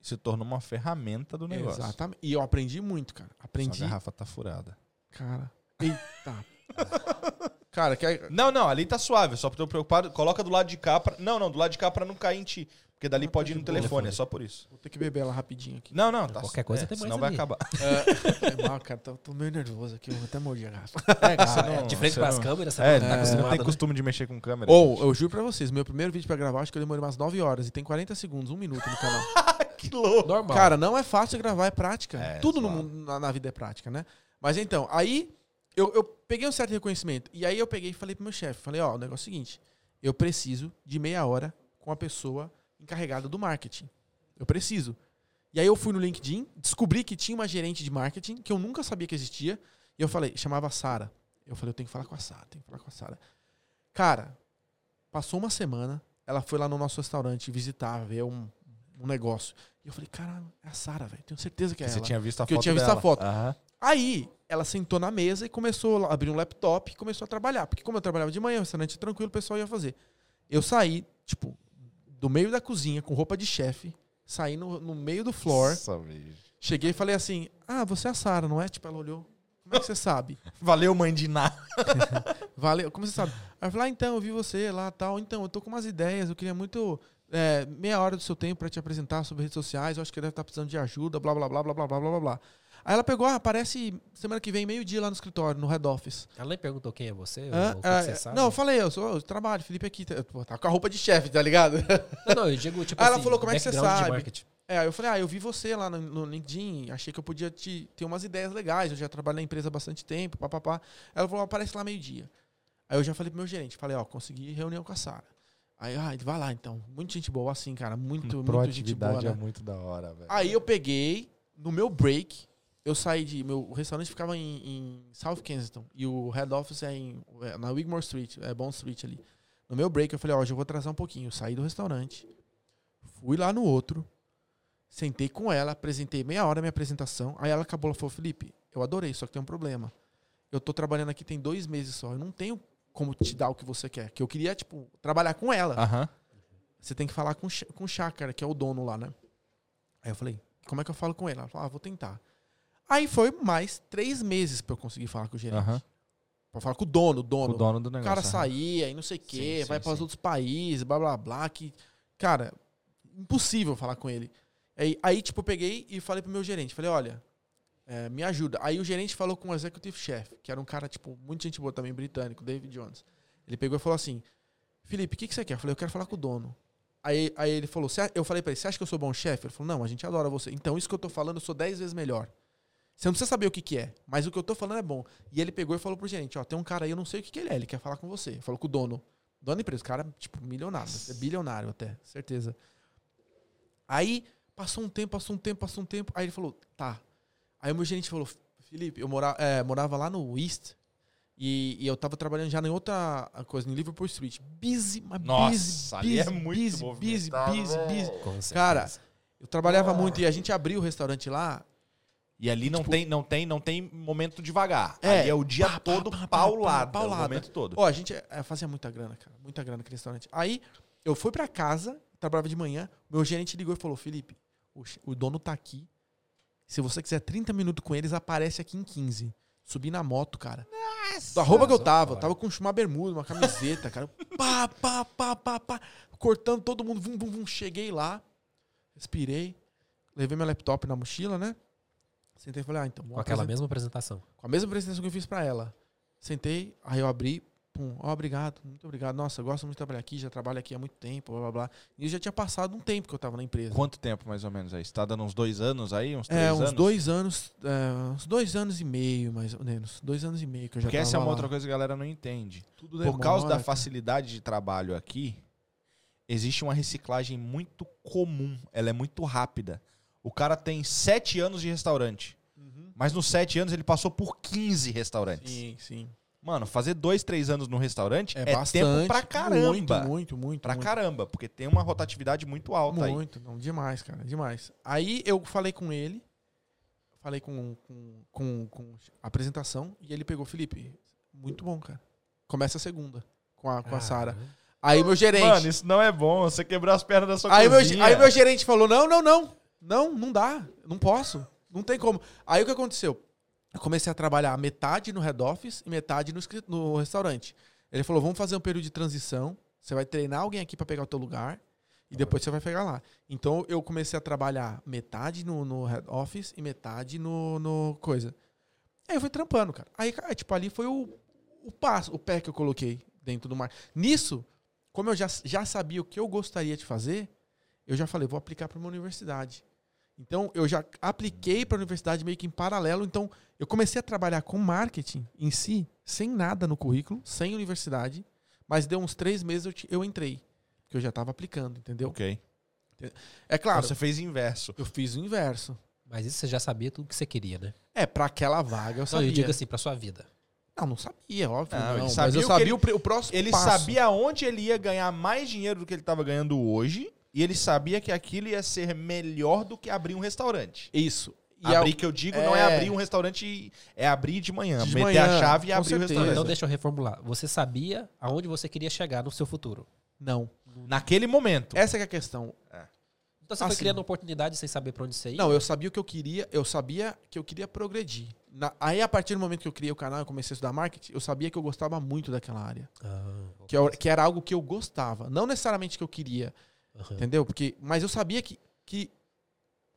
e se tornou uma ferramenta do negócio. Exatamente. E eu aprendi muito, cara. Aprendi. Sua garrafa tá furada. Cara. Eita. cara. Não, não, ali tá suave. Só tô preocupado. Coloca do lado de cá. Pra... Não, não, do lado de cá pra não cair em ti. Porque dali Ah, pode ir no telefone, é só por isso. Vou ter que beber ela rapidinho aqui. Não, não, tá Qualquer coisa é, tem mais Senão vai ali. acabar. É, mal, cara. Tô, tô meio nervoso aqui. Eu vou até morder a garrafa. É, Ah, é, de frente pras não- câmeras, você É, não tá não tem né? costume de mexer com câmera. Ou, gente. eu juro pra vocês, meu primeiro vídeo pra gravar, acho que eu demorei umas 9 horas e tem 40 segundos, um minuto no canal. que louco. Normal. Cara, não é fácil gravar, é prática. É, Tudo no mundo, na, na vida é prática, né? Mas então, aí eu, eu peguei um certo reconhecimento. E aí eu peguei e falei pro meu chefe, falei, ó, o negócio é o seguinte, eu preciso de meia hora com a pessoa encarregada do marketing. Eu preciso. E aí eu fui no LinkedIn, descobri que tinha uma gerente de marketing que eu nunca sabia que existia. E eu falei, chamava Sara. Eu falei, eu tenho que falar com a Sara, tenho que falar com a Sara. Cara, passou uma semana, ela foi lá no nosso restaurante visitar, ver um, um negócio. E eu falei, caralho, é a Sara, velho. Tenho certeza que é Você ela. tinha visto a Que eu foto tinha visto a dela. foto. Aham. Aí, ela sentou na mesa e começou a abrir um laptop e começou a trabalhar. Porque como eu trabalhava de manhã, o restaurante tranquilo, o pessoal ia fazer. Eu saí, tipo, do meio da cozinha, com roupa de chefe, saí no, no meio do floor, Nossa, cheguei e falei assim, ah, você é a Sara, não é? Tipo, ela olhou, como é que você sabe? Valeu, mãe de nada. Valeu, como você sabe? Aí eu falei, ah, então, eu vi você lá tal. Então, eu tô com umas ideias, eu queria muito é, meia hora do seu tempo pra te apresentar sobre redes sociais, eu acho que deve estar precisando de ajuda, blá, blá, blá, blá, blá, blá, blá, blá. Aí ela pegou, ah, aparece semana que vem, meio-dia lá no escritório, no head office. Ela nem perguntou quem é você, Hã? ou o que Ah, você sabe. não, eu falei, eu, sou, eu trabalho, Felipe aqui, tá, pô, tá com a roupa de chefe, tá ligado? Não, não, eu digo, tipo Aí ela assim, falou, como é que você sabe? É, aí eu falei, ah, eu vi você lá no, no LinkedIn, achei que eu podia te, ter umas ideias legais, eu já trabalho na empresa há bastante tempo, papapá. Ela falou, aparece lá meio-dia. Aí eu já falei pro meu gerente, falei, ó, consegui reunião com a Sara. Aí, ah, vai lá então. Muita gente boa assim, cara, muito, muito gente boa, Proatividade né? é muito da hora, velho. Aí eu peguei, no meu break, eu saí de. Meu, restaurante ficava em, em South Kensington. E o head office é, em, é na Wigmore Street, é Bond Street ali. No meu break, eu falei, ó, hoje eu vou atrasar um pouquinho. Eu saí do restaurante, fui lá no outro, sentei com ela, apresentei meia hora a minha apresentação. Aí ela acabou, ela falou, Felipe, eu adorei, só que tem um problema. Eu tô trabalhando aqui tem dois meses só. Eu não tenho como te dar o que você quer. Que eu queria, tipo, trabalhar com ela. Você tem que falar com, com o Chácara, que é o dono lá, né? Aí eu falei, como é que eu falo com ele? Ela falou, ah, vou tentar. Aí foi mais três meses pra eu conseguir falar com o gerente. Aham. Pra falar com o dono, o dono. O dono do O negócio. cara aham. saía e não sei o quê, Sim, vai para os outros países, blá blá blá. Que, cara, impossível falar com ele. Aí, aí, tipo, eu peguei e falei pro meu gerente, falei, olha, é, me ajuda. Aí o gerente falou com o executive chef, que era um cara, tipo, muito gente boa também, britânico, David Jones. Ele pegou e falou assim, Felipe, o que, que você quer? Eu falei, eu quero falar com o dono. Aí, aí ele falou, eu falei pra ele, você acha que eu sou bom chefe? Ele falou, não, a gente adora você. Então, isso que eu tô falando, eu sou dez vezes melhor. Você não precisa saber o que, que é, mas o que eu tô falando é bom. E ele pegou e falou pro gerente, ó, tem um cara aí, eu não sei o que, que ele é, ele quer falar com você. Falou com o dono. Dono da empresa, o cara, tipo, milionário, é bilionário até, certeza. Aí, passou um tempo, passou um tempo, passou um tempo, aí ele falou, tá. Aí o meu gerente falou, Felipe, eu mora, é, morava lá no East, e, e eu tava trabalhando já em outra coisa, em Liverpool Street. Busy, mas Nossa, busy, ali é busy, muito busy, busy, busy, busy. Cara, eu trabalhava muito e a gente abriu o restaurante lá. E ali não, Tipo- tem, não, tem, não tem momento devagar. É, ali é o dia pá, todo pá, pá, paulado. pá, paulada. O momento todo. Ó, a gente é, fazia muita grana, cara. Muita grana naquele restaurante. Aí eu fui pra casa, trabalhava de manhã. Meu gerente ligou e falou: Felipe, o, o dono tá aqui. Se você quiser 30 minutos com eles, aparece aqui em 15. Subi na moto, cara. Da roupa que eu tava. Eu tava com uma bermuda, uma camiseta, cara. Pá, pá, pá, pá, pá. Cortando todo mundo. Vum, vum, vum. Cheguei lá. Respirei. Levei meu laptop na mochila, né? Sentei e falei, ah, então. Com aquela apresentar- mesma apresentação. com a mesma apresentação que eu fiz pra ela. Sentei, aí eu abri, pum, ó, obrigado, muito obrigado. Nossa, eu gosto muito de trabalhar aqui, já trabalho aqui há muito tempo, blá blá blá. E já tinha passado um tempo que eu tava na empresa. Quanto tempo mais ou menos aí? Você tá dando uns dois anos aí? Uns três É, anos? uns dois anos, é, uns dois anos e meio, mais ou menos. Dois anos e meio que eu já Porque tava essa é uma lá. outra coisa que a galera não entende. Tudo Por causa da demora, cara. facilidade de trabalho aqui, existe uma reciclagem muito comum. Ela é muito rápida. O cara tem sete anos de restaurante. Uhum. Mas nos sete anos ele passou por 15 restaurantes. Sim, sim. Mano, fazer dois, três anos no restaurante é, É, tempo bastante. pra caramba. Muito, muito, muito. Pra muito. caramba, porque tem uma rotatividade muito alta aí. Muito, não, demais, cara, demais. Aí eu falei com ele, falei com, com, com, com a apresentação, e ele pegou, Felipe, muito bom, cara. Começa a segunda, com a, com a Sara. Aí meu gerente. Mano, isso não é bom. Você quebrou as pernas da sua aí, meu, cozinha. aí meu gerente falou: não, não, não. Não, não dá. Não posso. Não tem como. Aí o que aconteceu? Eu comecei a trabalhar metade no head office e metade no, no restaurante. Ele falou: vamos fazer um período de transição. Você vai treinar alguém aqui pra pegar o teu lugar. E depois você vai pegar lá. Então eu comecei a trabalhar metade no, no head office e metade no, no coisa. Aí eu fui trampando, cara. Aí, tipo, ali foi o, o passo, o pé que eu coloquei dentro do mar. Nisso, como eu já, já sabia o que eu gostaria de fazer, eu já falei, vou aplicar para uma universidade. Então, eu já apliquei para a universidade meio que em paralelo. Então, eu comecei a trabalhar com marketing em si, sem nada no currículo, sem universidade. Mas deu uns três meses eu, ti- eu entrei. Porque eu já estava aplicando, entendeu? Ok. É claro, Então você fez inverso. eu fiz o inverso. Mas isso você já sabia tudo que você queria, né? É, para aquela vaga eu Não, sabia. eu digo assim, pra sua vida. Não, não sabia, óbvio. Não, Não, ele mas sabia eu o que sabia ele- o, pre- o próximo Ele passo. sabia onde ele ia ganhar mais dinheiro do que ele estava ganhando hoje. E ele sabia que aquilo ia ser melhor do que abrir um restaurante. Isso. E abrir, é o- que eu digo, não é é- abrir um restaurante, e- é abrir de manhã. De meter manhã, a chave e abrir o certeza. restaurante. Então deixa eu reformular. Você sabia aonde você queria chegar no seu futuro. Não. Naquele momento. Essa que é a questão. Então você foi Assim. criando oportunidade sem saber pra onde você ia? Não, eu sabia o que eu queria, eu sabia que eu queria progredir. Na- aí, a partir do momento que eu criei o canal e comecei a estudar marketing, eu sabia que eu gostava muito daquela área. Ah, Que, eu- que era algo que eu gostava. Não necessariamente que eu queria, aham. entendeu? Porque, mas eu sabia que, que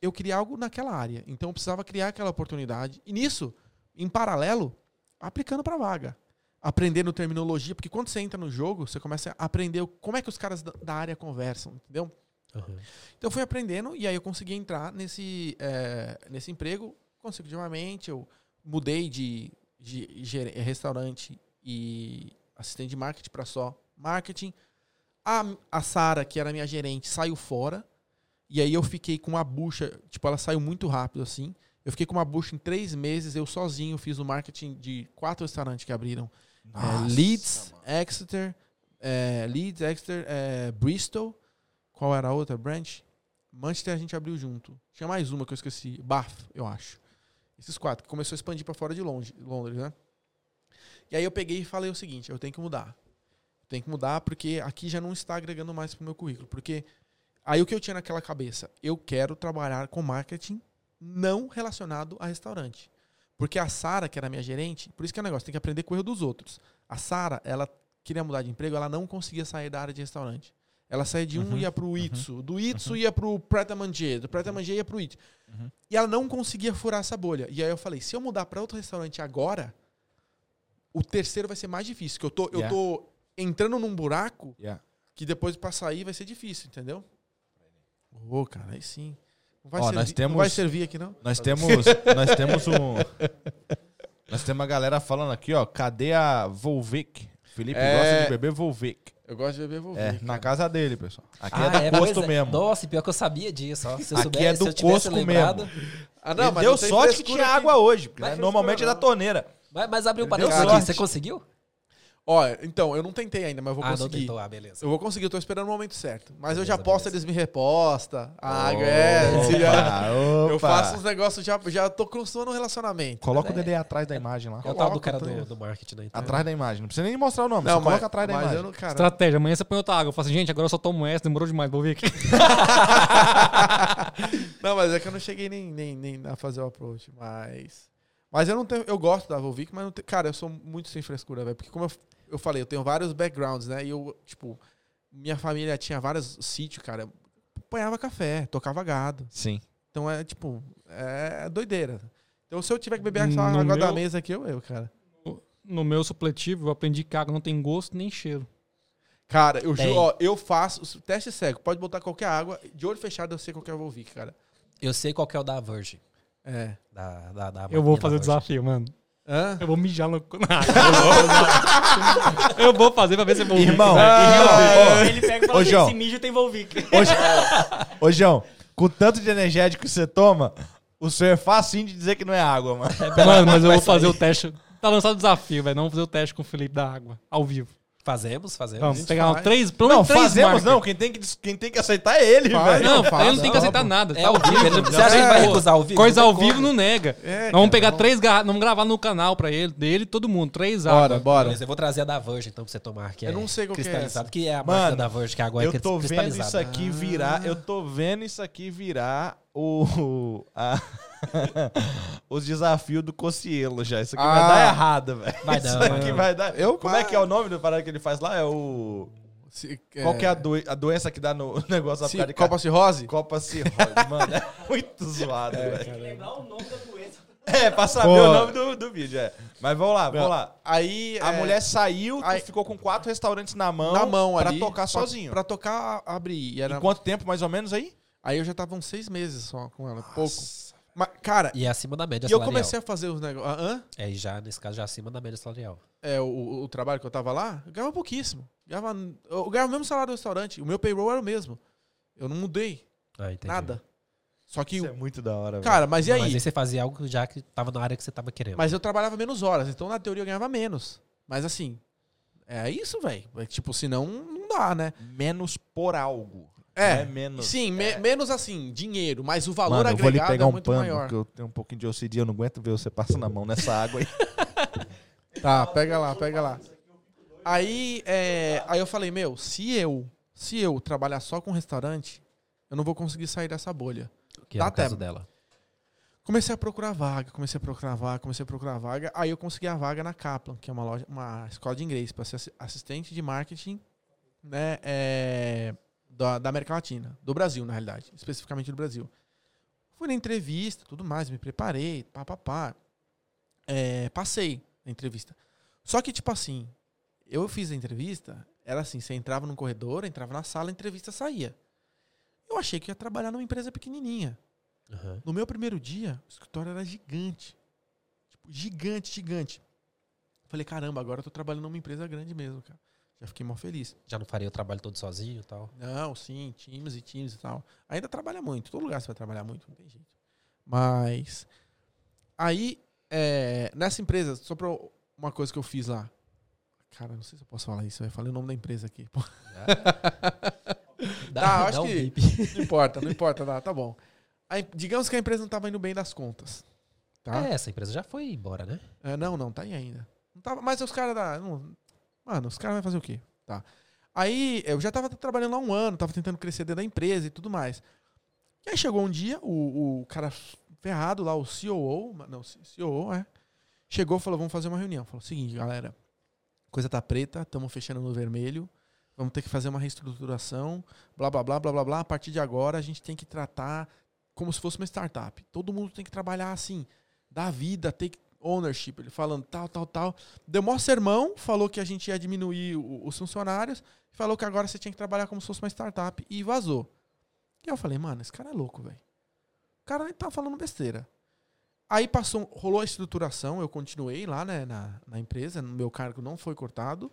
eu queria algo naquela área. Então eu precisava criar aquela oportunidade. E nisso, em paralelo, aplicando pra vaga. Aprendendo terminologia, porque quando você entra no jogo, você começa a aprender como é que os caras da, área conversam, entendeu? Aham. Então eu fui aprendendo e aí eu consegui entrar nesse, eh, nesse emprego consecutivamente. Eu mudei de, de gere- restaurante e assistente de marketing para só marketing. A, a Sara, que era minha gerente, saiu fora. E aí eu fiquei com uma bucha, tipo, ela saiu muito rápido assim. Eu fiquei com uma bucha em três meses, eu sozinho fiz o marketing de quatro restaurantes que abriram. É, Nossa, Leeds, mano. Exeter, é, Leeds, Exeter, é, Bristol. Qual era a outra branch? Manchester a gente abriu junto. Tinha mais uma que eu esqueci. Bath, eu acho. Esses quatro, que começou a expandir pra fora de Londres, Londres, né? E aí eu peguei e falei o seguinte, eu tenho que mudar. Eu tenho que mudar porque aqui já não está agregando mais pro meu currículo. Porque aí o que eu tinha naquela cabeça? Eu quero trabalhar com marketing não relacionado a restaurante. Porque a Sara, que era minha gerente, por isso que é um negócio, tem que aprender com o erro dos outros. A Sara, ela queria mudar de emprego, ela não conseguia sair da área de restaurante. Ela saía de um Uhum, ia pro Itsu, do Itsu ia pro Pret a Manger, do Pret a Manger ia pro Itsu. Uhum. E ela não conseguia furar essa bolha. E aí eu falei, se eu mudar para outro restaurante agora, o terceiro vai ser mais difícil, que eu tô, eu Yeah. tô entrando num buraco Yeah. que depois pra sair vai ser difícil, entendeu? Ô, cara, aí sim. Não vai, Ó, servir, nós não temos- vai servir aqui, não? Nós temos, nós temos um. Nós temos uma galera falando aqui, ó. Cadê a Volvic? Felipe É. gosta de beber Volvic. Eu gosto de beber vou É, na casa dele, pessoal. Aqui Ah, é do Costo é. mesmo. Nossa, pior que eu sabia disso, ó. Se eu Aqui é do Cosco lembrado. Ah, Ele mas deu não sorte que tinha aqui. água hoje, Não né, normalmente é da torneira. Mas, mas abriu o sorte. aqui, você conseguiu? Ó, então, eu não tentei ainda, mas eu vou ah, não conseguir. tentou, ah, beleza. Eu vou conseguir, eu tô esperando o momento certo. Mas eu já Beleza, posto, beleza. eles me reposta. A água é. já- Eu opa. faço uns negócios, já, já tô construindo um relacionamento. Coloca o DD atrás da imagem lá. É o tal do cara do, do marketing, né? Então, Atrás da imagem. Não precisa nem mostrar o nome, Não, mas, coloca atrás da imagem. eu não, cara. Estratégia. Amanhã você põe outra água. Eu falo assim, gente, agora eu só tomo essa, demorou demais, vou ver aqui. não, mas é que eu não cheguei nem, nem, nem a fazer o approach, mas. Mas eu não tenho. Eu gosto da Volvic, mas não tenho, cara, eu sou muito sem frescura, velho. Porque como eu, eu falei, eu tenho vários backgrounds, né? E eu, tipo, minha família tinha vários sítios, cara. Apanhava café, tocava gado. Sim. Então é tipo, é doideira. Então se eu tiver que beber essa água da meu- mesa aqui, eu, eu, cara. No meu supletivo, eu aprendi que a água não tem gosto nem cheiro. Cara, eu juro, ó, eu faço teste cego. Pode botar qualquer água, de olho fechado eu sei qual que é o Volvic, cara. Eu sei qual que é o da Virgin. É. Da, da, da Eu vou fazer o da desafio, mano. Hã? Eu vou mijar no... na água. Eu vou fazer pra ver se eu vou Irmão, Ah, irmão, Ele pega e fala Ô, assim, João. esse mijo tem Volvic. ô, João, com o tanto de energético que você toma, o senhor é facinho de dizer que não é água, mano. Mano, mas eu vou fazer o teste. Tá lançado o desafio, velho. Não vou fazer o teste com o Felipe da água, ao vivo. Fazemos, fazemos. Vamos pegar um, faz. três, pelo Não, três fazemos marcas. não. Quem tem, que, quem tem que aceitar é ele, Faz. velho. Não, faz, ele não tem que aceitar nada. É tá ao vivo. ele- Você acha que vai recusar ao vivo? Coisa Não ao vivo não nega. É, Vamos cara, pegar não- três garrafas, vamos gravar no canal pra ele, dele, todo mundo. Três Bora, águas. bora. Beleza, eu vou trazer a da Virgin, então, pra você tomar. Que Eu é não sei qual que é cristalizado, que é a Mano, marca da Virgin, que a água é Eu tô vendo isso aqui virar. Eu tô vendo isso aqui virar o. a- os desafios do Cocielo já. Isso aqui vai Ah. dar errado, velho. Vai Isso não, vai aqui não. vai dar. Eu- Como é que é o nome do parada que ele faz lá? É o. Se- Qual que é a, doen- a doença que dá no negócio da se- de Copa cirrose? Copa cirrose, mano. É muito zoado, velho. Lembrar o nome da doença. É, pra saber Pô. o nome do, do vídeo, é. Mas vamos lá, vamos lá. Aí. A é, mulher saiu, tu aí- ficou com quatro restaurantes na mão, na mão pra ali. tocar sozinho. Pra tocar, abrir. E era- Em quanto tempo, mais ou menos, aí? Aí eu já tava uns seis meses só com ela, pouco. Mas, cara, E é acima da média e eu salarial. comecei a fazer os negócios. Hã? É, e já, nesse caso, já acima da média salarial. É, o- o, trabalho que eu tava lá, eu ganhava pouquíssimo. Ganhava, eu ganhava o mesmo salário do restaurante. O meu payroll era o mesmo. Eu não mudei. Ah, entendi. Nada. Só que. Isso é muito da hora, velho. cara, mas e aí? Mas aí você fazia algo já que tava na área que você tava querendo. Mas eu trabalhava menos horas, então na teoria eu ganhava menos. Mas assim, é isso, velho. É, Tipo, senão não dá, né? Menos por algo. É, é menos. Sim, me- menos assim, dinheiro, mas o valor Mano, eu vou ali agregado pegar é um muito pano, maior. porque eu tenho um pouquinho de OCD, eu não aguento ver você passando a mão nessa água aí. Tá, pega lá, pega lá. Aí, é, aí eu falei, meu, se eu, se eu trabalhar só com restaurante, eu não vou conseguir sair dessa bolha. que dá é o caso tempo. dela. Comecei a procurar vaga, comecei a procurar vaga, comecei a procurar vaga. Aí eu consegui a vaga na Kaplan, que é uma loja, uma escola de inglês, para ser assi- assistente de marketing, né, é, da, da América Latina, do Brasil, na realidade, especificamente do Brasil. Fui na entrevista, tudo mais, me preparei, pá, pá, pá. É, passei na entrevista. Só que, tipo assim, eu fiz a entrevista, era assim, você entrava num corredor, entrava na sala, a entrevista saía. Eu achei que ia trabalhar numa empresa pequenininha. Aham. No meu primeiro dia, o escritório era gigante. Tipo, gigante, gigante. Falei, caramba, agora eu tô trabalhando numa empresa grande mesmo, cara. Fiquei mó feliz. Já não faria o trabalho todo sozinho e tal. Não, sim, times e times e tal. Ainda trabalha muito. Todo lugar você vai trabalhar muito, não tem jeito. Mas. Aí, é, nessa empresa, só pra uma coisa que eu fiz lá. Cara, não sei se eu posso falar isso. Eu falei o nome da empresa aqui. Pô, Tá, acho um que- bip. não importa, não importa, tá, tá bom. Aí, digamos que a empresa não tava indo bem das contas. Tá? É, essa empresa já foi embora, né? É, não, não, tá aí ainda. Não tava, mas os caras da. não- mano, os caras vão fazer o quê? Tá. Aí eu já tava trabalhando há um ano, tava tentando crescer dentro da empresa e tudo mais. E aí chegou um dia, o, o cara ferrado lá, o ma- não, COO, é. Chegou e falou: vamos fazer uma reunião. Falou: seguinte, galera, coisa tá preta, estamos fechando no vermelho, vamos ter que fazer uma reestruturação, blá blá blá blá blá blá. A partir de agora a gente tem que tratar como se fosse uma startup. Todo mundo tem que trabalhar assim, dar vida, take ownership. Ele falando tal, tal, tal. Deu maior sermão, falou que a gente ia diminuir o- os funcionários, falou que agora você tinha que trabalhar como se fosse uma startup e vazou. E eu falei, mano, esse cara é louco, velho. O cara tá falando besteira. Aí passou, rolou a estruturação, eu continuei lá né, na, na empresa, no meu cargo não foi cortado.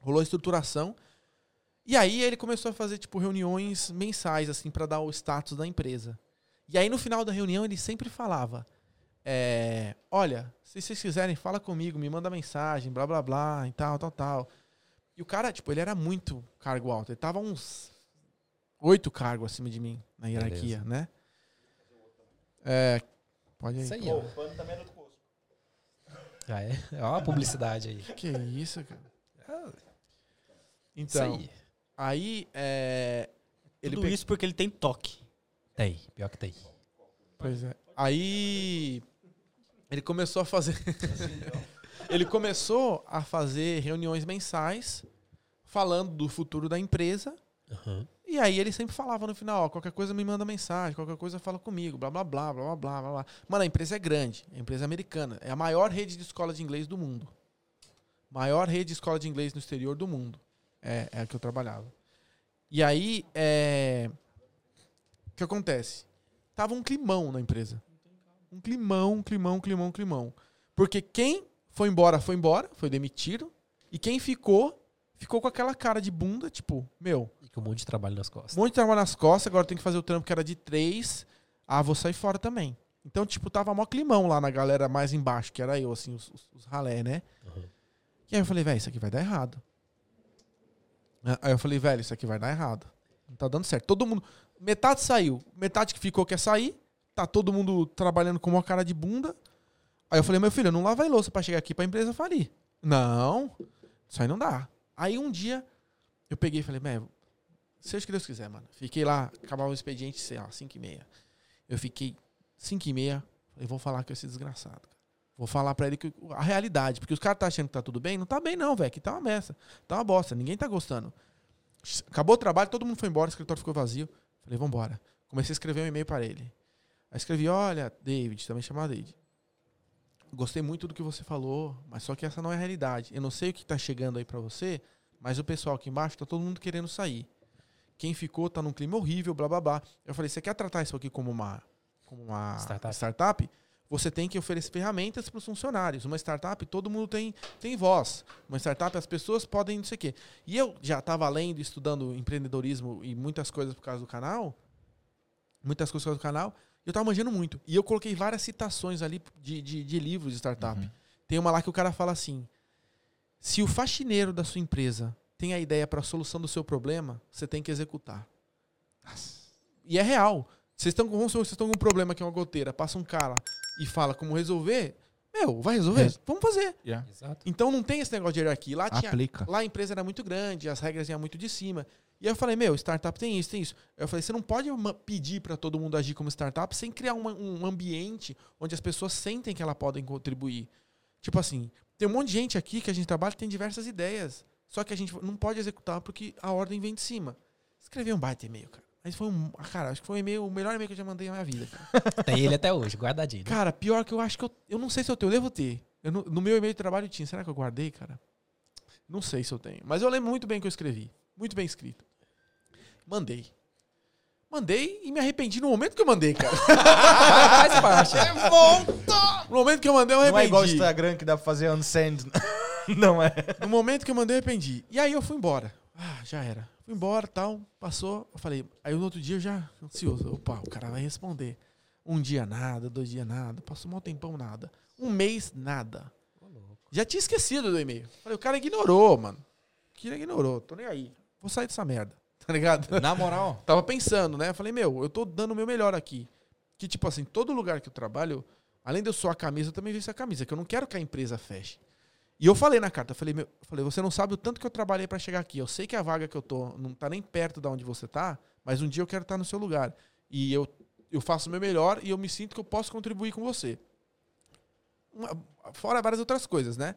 Rolou a estruturação. E aí ele começou a fazer tipo reuniões mensais assim para dar o status da empresa. E aí no final da reunião ele sempre falava: é, olha, se vocês quiserem, fala comigo, me manda mensagem, blá blá blá, e tal, tal, tal. E o cara, tipo, ele era muito cargo alto. Ele tava uns oito cargos acima de mim na hierarquia, né? É, pode aí. Isso aí, ó. Já é. É uma publicidade aí. Que isso, cara? Isso Então, aí. aí, é, ele Tudo pe- isso porque ele tem toque. Tem, pior que tem. Pois é. Aí ele começou a fazer ele começou a fazer reuniões mensais falando do futuro da empresa. E aí ele sempre falava no final, ó, qualquer coisa me manda mensagem, qualquer coisa fala comigo, blá blá blá, blá blá blá blá. Mano, a empresa é grande, é a empresa americana, é a maior rede de escola de inglês do mundo. Maior rede de escola de inglês no exterior do mundo. É, é a que eu trabalhava. E aí, é... o que acontece? Tava um climão na empresa. Um climão, um climão, um climão, um climão. Porque quem foi embora, foi embora, foi demitido. E quem ficou, ficou com aquela cara de bunda, tipo, meu, E com um monte de trabalho nas costas. um monte de trabalho nas costas, agora tem que fazer o trampo que era de três. Ah, vou sair fora também. Então, tipo, tava mó climão lá na galera mais embaixo, que era eu, assim, os, os, os ralé, né? Uhum. E aí eu falei, velho, isso aqui vai dar errado. Ah, Aí eu falei, velho, isso aqui vai dar errado. Não tá dando certo. Todo mundo. Metade saiu, metade que ficou quer sair. Tá todo mundo trabalhando com uma cara de bunda. Aí eu falei, meu filho, não lava a louça pra chegar aqui pra empresa falir. Não, isso aí não dá. Aí um dia eu peguei e falei, meu, seja o que Deus quiser, mano. Fiquei lá, acabava o expediente, sei lá, 5 e meia. Eu fiquei 5 e meia, falei, vou falar com esse desgraçado. Vou falar pra ele que a realidade, porque os caras tá achando que tá tudo bem, não tá bem não, velho, que tá uma merda. Tá uma bosta, ninguém tá gostando. Acabou o trabalho, todo mundo foi embora, o escritório ficou vazio. Falei, vambora. Comecei a escrever um e-mail para ele. Aí escrevi, olha, David, também chamado David. Gostei muito do que você falou, mas só que essa não é a realidade. Eu não sei o que tá chegando aí pra você, mas o pessoal aqui embaixo tá todo mundo querendo sair. Quem ficou tá num clima horrível, blá blá blá. Eu falei, você quer tratar isso aqui como uma, como uma Startup. startup? Você tem que oferecer ferramentas para os funcionários. Uma startup, todo mundo tem, tem voz. Uma startup, as pessoas podem não sei o quê. E eu já estava lendo, estudando empreendedorismo e muitas coisas por causa do canal. Muitas coisas por causa do canal. Eu tava manjando muito. E eu coloquei várias citações ali de, de, de livros de startup. Tem uma lá que o cara fala assim: se o faxineiro da sua empresa tem a ideia para a solução do seu problema, você tem que executar. E é real. Vocês estão com, vocês estão com um problema que é uma goteira, passa um cara e fala como resolver, meu, vai resolver? Res- Vamos fazer. Yeah. Exato. Então não tem esse negócio de hierarquia. Lá, tinha, lá a empresa era muito grande, as regras iam muito de cima. E aí eu falei, meu, startup tem isso, tem isso. Eu falei, você não pode pedir para todo mundo agir como startup sem criar uma- um ambiente onde as pessoas sentem que elas podem contribuir. Tipo assim, tem um monte de gente aqui que a gente trabalha que tem diversas ideias. Só que a gente não pode executar porque a ordem vem de cima. Escrevi um baita e-mail, cara. Mas foi um. ah, Cara, acho que foi um e-mail, o melhor e-mail que eu já mandei na minha vida, cara. Tem ele até hoje, guardadinho. Cara, pior que eu acho que eu. Eu não sei se eu tenho, eu devo ter. Eu no, no meu e-mail de trabalho tinha. Será que eu guardei, cara? Não sei se eu tenho. Mas eu lembro muito bem que eu escrevi. Muito bem escrito. Mandei. Mandei e me arrependi no momento que eu mandei, cara. Faz parte. No momento que eu mandei, eu Não é igual o arrependi. Instagram que dá pra fazer unsend. Não é. No momento que eu mandei, eu arrependi. E aí eu fui embora. Ah, já era. Fui embora, tal, passou. Eu falei, aí no outro dia eu já ansioso. Opa, o cara vai responder. Um dia nada, dois dias nada, passou um tempão nada. Um mês nada. Já tinha esquecido do e-mail. Falei, o cara ignorou, mano. O cara ignorou, tô nem aí. Vou sair dessa merda. Tá ligado? Na moral. Tava pensando, né? Eu falei, meu, eu tô dando o meu melhor aqui. Que, tipo assim, todo lugar que eu trabalho, além de eu suar a camisa, eu também visto a camisa, que eu não quero que a empresa feche. E eu falei na carta, eu falei, meu, eu falei, você não sabe o tanto que eu trabalhei pra chegar aqui. Eu sei que a vaga que eu tô não tá nem perto da onde você tá, mas um dia eu quero estar no seu lugar. E eu, eu faço o meu melhor e eu me sinto que eu posso contribuir com você. Uma- fora várias outras coisas, né?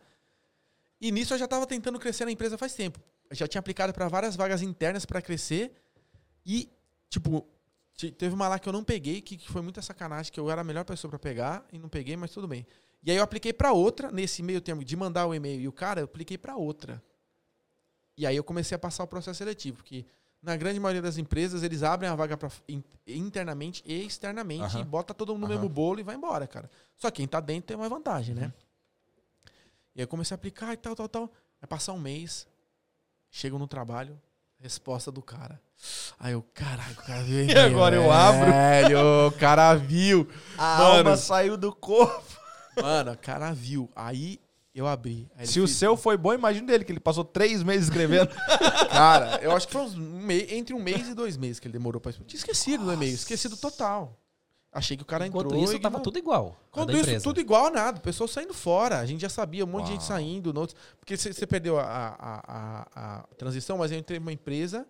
E nisso eu já tava tentando crescer na empresa faz tempo. Eu já tinha aplicado para várias vagas internas para crescer e, tipo, te- teve uma lá que eu não peguei, que, que foi muita sacanagem, que eu era a melhor pessoa para pegar e não peguei, mas tudo bem. E aí eu apliquei para outra, nesse meio termo de mandar o e-mail e o cara, eu apliquei para outra. E aí eu comecei a passar o processo seletivo, porque Na grande maioria das empresas, eles abrem a vaga pra, in- internamente e externamente e bota todo mundo no mesmo bolo e vai embora, cara. Só que quem tá dentro tem mais vantagem, né? E aí eu comecei a aplicar e tal, tal, tal. Vai passar um mês, chego no trabalho, resposta do cara. Aí eu, caralho, o cara viu. E agora eu abro? Velho, o cara viu. A Mano. alma saiu do corpo. Mano, o cara viu. Aí eu abri. Aí ele Se o fez- seu foi bom, imagina dele, que ele passou três meses escrevendo. Cara, eu acho que foi uns um me- entre um mês e dois meses que ele demorou pra Tinha esquecido do e-mail, esquecido total. Achei que o cara Enquanto entrou. isso, e tava tudo igual. Enquanto da isso, empresa. tudo igual nada. Pessoas saindo fora. A gente já sabia, um monte de gente Uau. saindo. outro- Porque você perdeu a, a, a- a transição, mas eu entrei numa empresa.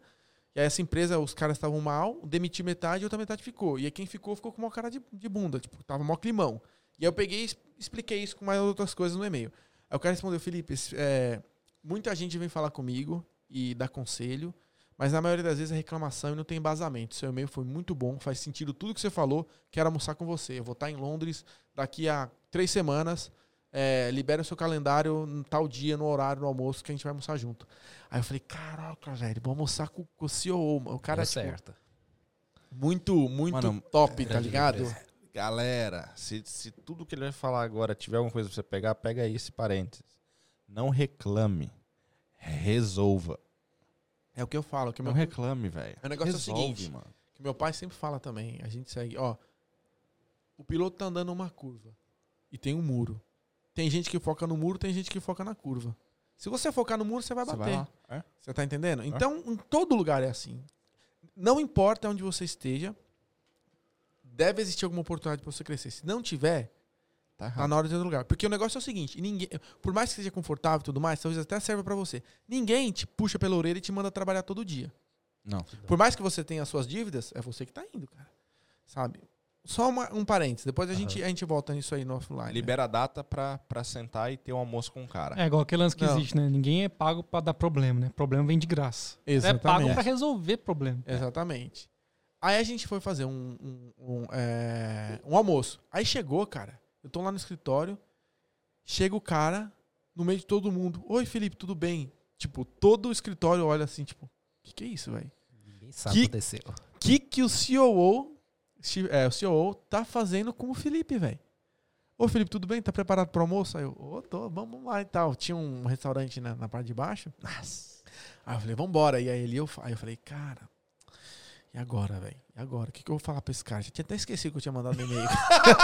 E aí essa empresa, os caras estavam mal, demiti metade e outra metade ficou. E aí quem ficou, ficou com uma cara de, de bunda. Tipo, tava mó climão. E aí eu peguei e expliquei isso com mais outras coisas no e-mail. Aí o cara respondeu, Felipe, é, muita gente vem falar comigo e dá conselho, mas na maioria das vezes é reclamação e não tem embasamento. Seu e-mail foi muito bom, faz sentido tudo que você falou, quero almoçar com você. Eu vou estar em Londres daqui a três semanas. É, libera o seu calendário no tal dia, no horário, no almoço, que a gente vai almoçar junto. Aí eu falei, caraca, velho, vou almoçar com, com o CEO. O cara é tipo, certo. muito, muito Mano, top, tá grande ligado? empresa. Galera, se, se tudo que ele vai falar agora tiver alguma coisa pra você pegar, pega aí esse parênteses. Não reclame. Resolva. É o que eu falo. Que Não meu, reclame, velho. O negócio é o Resolve, seguinte. mano. que meu pai sempre fala também. A gente segue, ó. O piloto tá andando numa curva e tem um muro. Tem gente que foca no muro, tem gente que foca na curva. Se você focar no muro, você vai Você bater. vai. É? Você tá entendendo? Então, em todo lugar é assim. Não importa onde você esteja, deve existir alguma oportunidade para você crescer. Se não tiver, Tá tá na hora de outro lugar. Porque o negócio é o seguinte, ninguém, por mais que seja confortável e tudo mais, talvez até serva para você. Ninguém te puxa pela orelha e te manda trabalhar todo dia. Não. Por mais que você tenha as suas dívidas, é você que tá indo, cara. Sabe? Só uma- um parênteses, depois a, Aham. gente, a gente volta nisso aí no offline. né? Libera a data pra, pra sentar e ter um almoço com o cara. É igual aquele lance que Não. existe, né? Ninguém é pago pra dar problema, né? Problema vem de graça. É Exatamente. pago pra resolver problema. Exatamente. Aí a gente foi fazer um, um, um, é, um almoço. Aí chegou, cara. Eu tô lá no escritório. Chega o cara, no meio de todo mundo. Oi, Felipe, tudo bem? Tipo, todo o escritório olha assim, tipo, o que, que é isso, velho? Ninguém sabe Que- o que aconteceu. O que, que o Steve- é, o COO tá fazendo com o Felipe, velho? Ô, Felipe, tudo bem? Tá preparado pro almoço? Aí eu, ô, tô, vamos lá e tal. Tinha um restaurante na, na parte de baixo. Aí eu falei, vambora. E aí, ele, eu, aí eu falei, cara, e agora, velho? E agora? O que, que eu vou falar pra esse cara? Já tinha até esquecido que eu tinha mandado e-mail.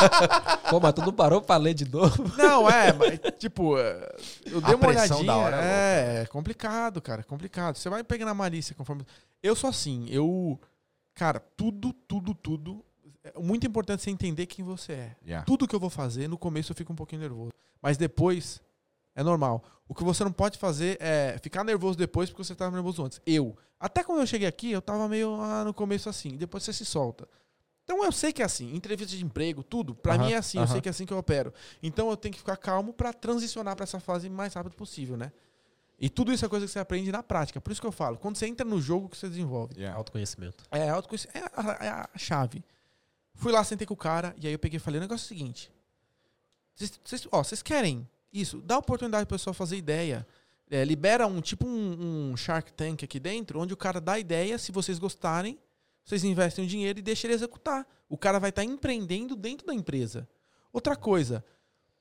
Pô, mas tu não parou pra ler de novo? Não, é, mas, tipo, é, eu dei A uma olhadinha. da hora é é, é complicado, cara, é complicado. Você vai pegando a malícia conforme. Eu sou assim, eu. Cara, tudo, tudo, tudo. É muito importante você entender quem você é. Yeah. Tudo que eu vou fazer, no começo eu fico um pouquinho nervoso. Mas depois é normal. O que você não pode fazer é ficar nervoso depois porque você estava nervoso antes. Eu. Até quando eu cheguei aqui, eu tava meio ah, no começo assim. Depois você se solta. Então eu sei que é assim. Entrevista de emprego, tudo. Pra Aham, mim é assim. Eu sei que é assim que eu opero. Então eu tenho que ficar calmo pra transicionar pra essa fase o mais rápido possível, né? E tudo isso é coisa que você aprende na prática. Por isso que eu falo. Quando você entra no jogo, que você desenvolve. Yeah. Autoconhecimento. É, autoconhecimento. É a, é a chave. Fui lá, sentei com o cara, e aí eu peguei e falei, o negócio é o seguinte. Vocês, vocês- ó, vocês querem isso? Dá oportunidade pro pessoal fazer ideia. É, libera um tipo um, um Shark Tank aqui dentro, onde o cara dá ideia, se vocês gostarem, vocês investem o dinheiro e deixam ele executar. O cara vai estar empreendendo dentro da empresa. Outra coisa,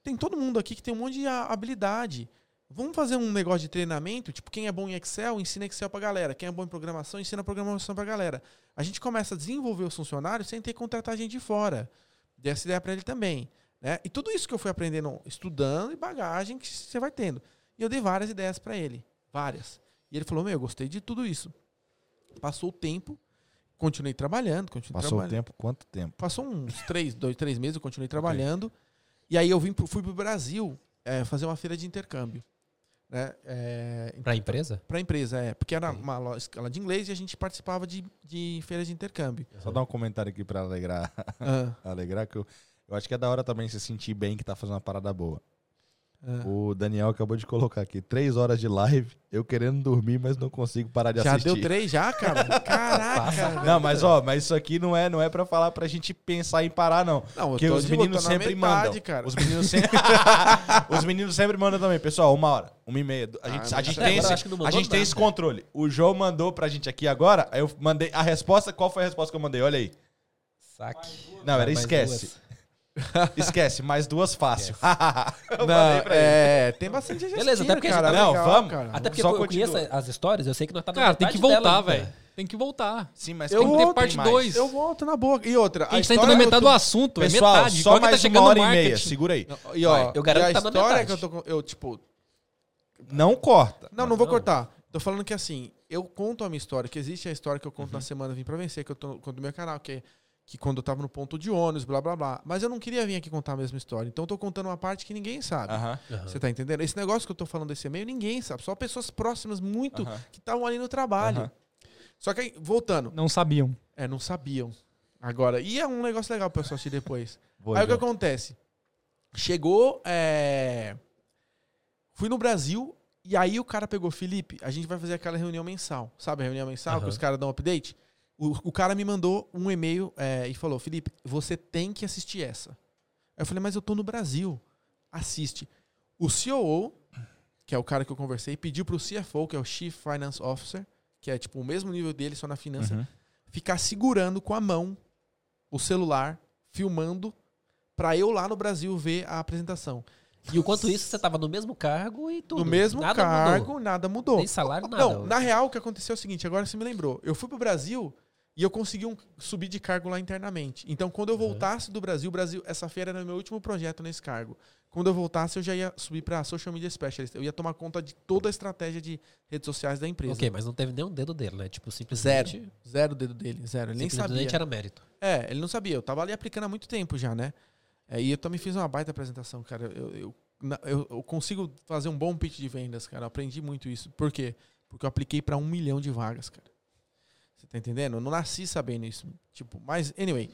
tem todo mundo aqui que tem um monte de habilidade. Vamos fazer um negócio de treinamento, tipo, quem é bom em Excel, ensina Excel pra galera. Quem é bom em programação, ensina programação pra galera. A gente começa a desenvolver os funcionários sem ter que contratar gente de fora. Dei essa ideia pra ele também. Né? E tudo isso que eu fui aprendendo, estudando e bagagem que você vai tendo. E eu dei várias ideias pra ele. Várias. E ele falou, meu, eu gostei de tudo isso. Passou o tempo, continuei trabalhando, continuei Passou o tempo? Quanto tempo? Passou uns três, dois, três meses, eu continuei trabalhando. E aí eu vim, pro- fui pro Brasil é, fazer uma feira de intercâmbio. Né? É, Pra empresa? pra empresa, é. Porque era uma lo- escola de inglês e a gente participava de, de feiras de intercâmbio. Só dar um comentário aqui pra alegrar, Ah, alegrar que eu, eu acho que é da hora também se sentir bem que tá fazendo uma parada boa. É. O Daniel acabou de colocar aqui. Três horas de live, eu querendo dormir, mas não consigo parar de Já assistir. deu três já, cara? Caraca. Não, mas ó, mas isso aqui não é, não é para falar pra gente pensar em parar, não. Não, eu Porque tô os meninos sempre metade, mandam. cara. Os meninos sempre. os meninos sempre mandam também. Pessoal, uma hora, uma e meia. A gente, Ah, a gente tem, esse, a gente tem esse controle. O João mandou pra gente aqui agora, aí eu mandei a resposta. Qual foi a resposta que eu mandei? Olha aí. Saque. Não, era esquece. Esquece, mais duas fácil. Não, ele. é, tem bastante gente Beleza, até porque cara. a gente- Não, legal, vamos. cara. Até porque Só eu, eu continua. conheço as histórias, eu sei que nós tá na Cara, tem que voltar, velho. Tem que voltar. Sim, mas Eu tem tem ter parte mais. dois. Eu volto na boa. E outra, A gente tá entrando na metade tô- do assunto, Pessoal, é metade. só Qual que mais tá chegando uma no hora e meia. Segura aí. Não, E ó, Vai, eu garanto e a que tá história que eu tô com- eu tipo, Não corta. não, não vou Não. cortar. Tô falando que assim, eu conto a minha história, que existe a história que eu conto Uhum. na semana Vim Pra Vencer, que eu tô, conto no meu canal, que é que quando eu tava no ponto de ônibus, blá blá blá. Mas eu não queria vir aqui contar a mesma história. Então eu tô contando uma parte que ninguém sabe. Você tá entendendo? Esse negócio que eu tô falando desse e-mail, ninguém sabe. Só pessoas próximas muito que estavam ali no trabalho. Só que aí, voltando, Não sabiam. é, não sabiam. Agora, e é um negócio legal pro pessoal assistir depois. Vou, Aí o que acontece? Chegou, é... fui no Brasil e aí o cara pegou, Felipe, a gente vai fazer aquela reunião mensal. Sabe a reunião mensal que os caras dão update? O, o cara me mandou um e-mail é, e falou, Felipe, você tem que assistir essa. Aí eu falei, mas eu tô no Brasil. Assiste. O COO, que é o cara que eu conversei, pediu pro CFO, que é o Chief Finance Officer, que é tipo o mesmo nível dele, só na finança, Uhum. ficar segurando com a mão o celular, filmando, pra eu lá no Brasil ver a apresentação. E enquanto isso, você tava no mesmo cargo e tudo. No mesmo Nada cargo, Mudou. nada mudou. Nem salário, nada. Não, na real, o que aconteceu é o seguinte, agora você me lembrou. Eu fui pro Brasil e eu consegui um- subir de cargo lá internamente. Então, quando eu voltasse do Brasil, Brasil, essa feira era meu último projeto nesse cargo. Quando eu voltasse, eu já ia subir pra Social Media Specialist. Eu ia tomar conta de toda a estratégia de redes sociais da empresa. Ok, mas não teve nenhum dedo dele, né? Tipo, Zero. simplesmente... Zero dedo dele, zero. Ele nem sabia. era mérito. É, ele não sabia. Eu tava ali aplicando há muito tempo já, né? É, e eu também fiz uma baita apresentação, cara. Eu, eu, eu- eu consigo fazer um bom pitch de vendas, cara. Eu aprendi muito isso. Por quê? Porque eu apliquei pra um milhão de vagas, cara. Você tá entendendo? Eu não nasci sabendo isso. Tipo, mas, anyway.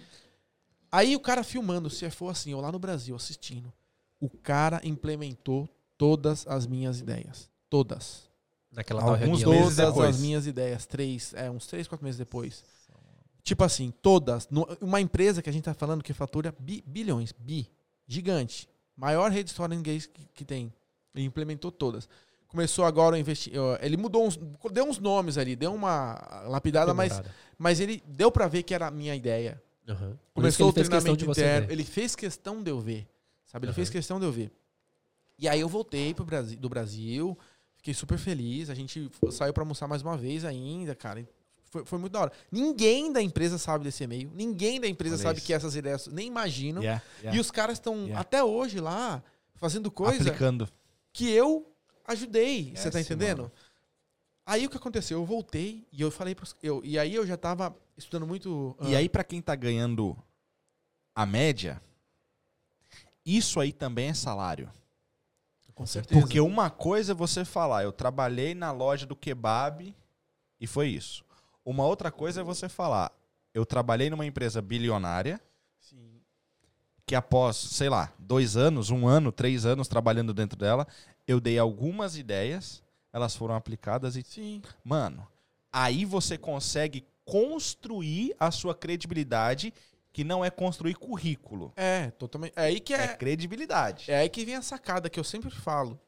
Aí o cara filmando, se for assim, eu lá no Brasil assistindo. O cara implementou todas as minhas ideias. Todas. Naquela tal Alguns reunião. meses Todas depois. as minhas ideias. Três, é, uns três, quatro meses depois. Tipo assim, todas. Uma empresa que a gente tá falando que fatura bi- bilhões, bi, gigante. Maior rede de história em inglês que, que tem. Ele implementou todas. Começou agora a investir. Ele mudou uns. Deu uns nomes ali, deu uma lapidada, mas, Demorada. mas ele deu pra ver que era a minha ideia. Que Começou o treinamento interno. Ele fez questão de eu ver. Sabe? Ele Aham. fez questão de eu ver. E aí eu voltei pro Brasil, do Brasil. Fiquei super feliz. A gente saiu pra almoçar mais uma vez ainda, cara. Foi, foi muito da hora. Ninguém da empresa sabe desse e-mail. Ninguém da empresa Olha sabe isso. que essas ideias nem imaginam. Yeah, yeah. E os caras estão Yeah. até hoje lá fazendo coisa Aplicando. que eu ajudei. É, Você tá entendendo? mano. Aí o que aconteceu? Eu voltei e eu falei pros. Eu, e aí eu já tava estudando muito. E ah, aí, pra quem tá ganhando a média, isso aí também é salário. com certeza. Porque uma coisa é você falar, eu trabalhei na loja do kebab e foi isso. Uma outra coisa é você falar, eu trabalhei numa empresa bilionária Sim. que após, sei lá, dois anos, um ano, três anos trabalhando dentro dela, eu dei algumas ideias, elas foram aplicadas e, Sim. mano, aí você consegue construir a sua credibilidade, que não é construir currículo, É, totalmente. É aí que é, é. credibilidade. É aí que vem a sacada que eu sempre falo.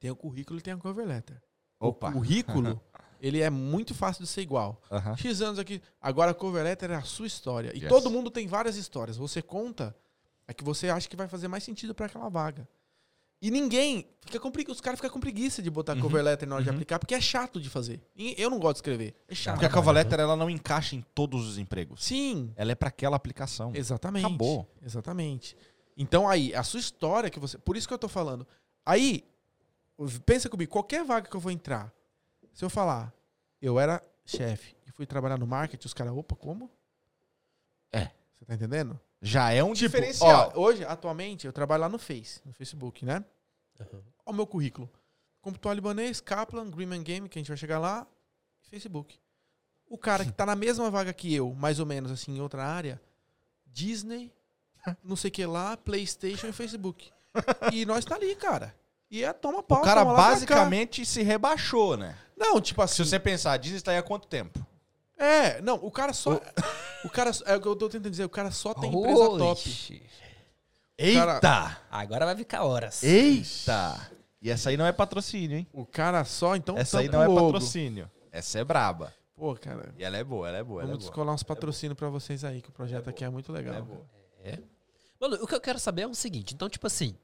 Tem o currículo e tem a cover letter. Opa. O currículo, ele é muito fácil de ser igual. Aham. X anos aqui. Agora a cover letter é a sua história. E Yes. todo mundo tem várias histórias. Você conta a que você acha que vai fazer mais sentido para aquela vaga. E ninguém. Fica com, pregui- os caras ficam com preguiça de botar Uhum. cover letter na hora de Uhum. aplicar, porque é chato de fazer. E eu não gosto de escrever. É chato. Porque a cover letter, ela não encaixa em todos os empregos. Sim, Ela é pra aquela aplicação. exatamente. Acabou. Exatamente. Então aí, a sua história que você. Por isso que eu tô falando. Aí, pensa comigo, qualquer vaga que eu vou entrar, se eu falar, eu era chefe e fui trabalhar no marketing, os caras, opa, como? É. Você tá entendendo? Já é um Tipo, diferencial. ó, hoje, atualmente, eu trabalho lá no Face, no Facebook, né? Aham. Ó o meu currículo. Computador libanês, Kaplan, Greenman Game, que a gente vai chegar lá, e Facebook. O cara que tá na mesma vaga que eu, mais ou menos assim, em outra área, Disney, não sei o que lá, Playstation e Facebook. E nós tá ali, cara. E é toma pau. O cara basicamente se rebaixou, né? Não, tipo assim. Se você pensar, Disney está aí há quanto tempo? É, não, o cara só. O cara. É o que eu tô tentando dizer, o cara só tem empresa top. Oxi. Eita! Agora vai ficar horas. Eita! E essa aí não é patrocínio, hein? O cara só, então. essa aí não é o logo. patrocínio. Essa é braba. Pô, cara. E ela é boa, ela é boa, é Vamos boa. descolar uns patrocínios pra vocês aí, que o projeto aqui é muito legal. É boa. Mano, o que eu quero saber é o seguinte. Então, tipo assim...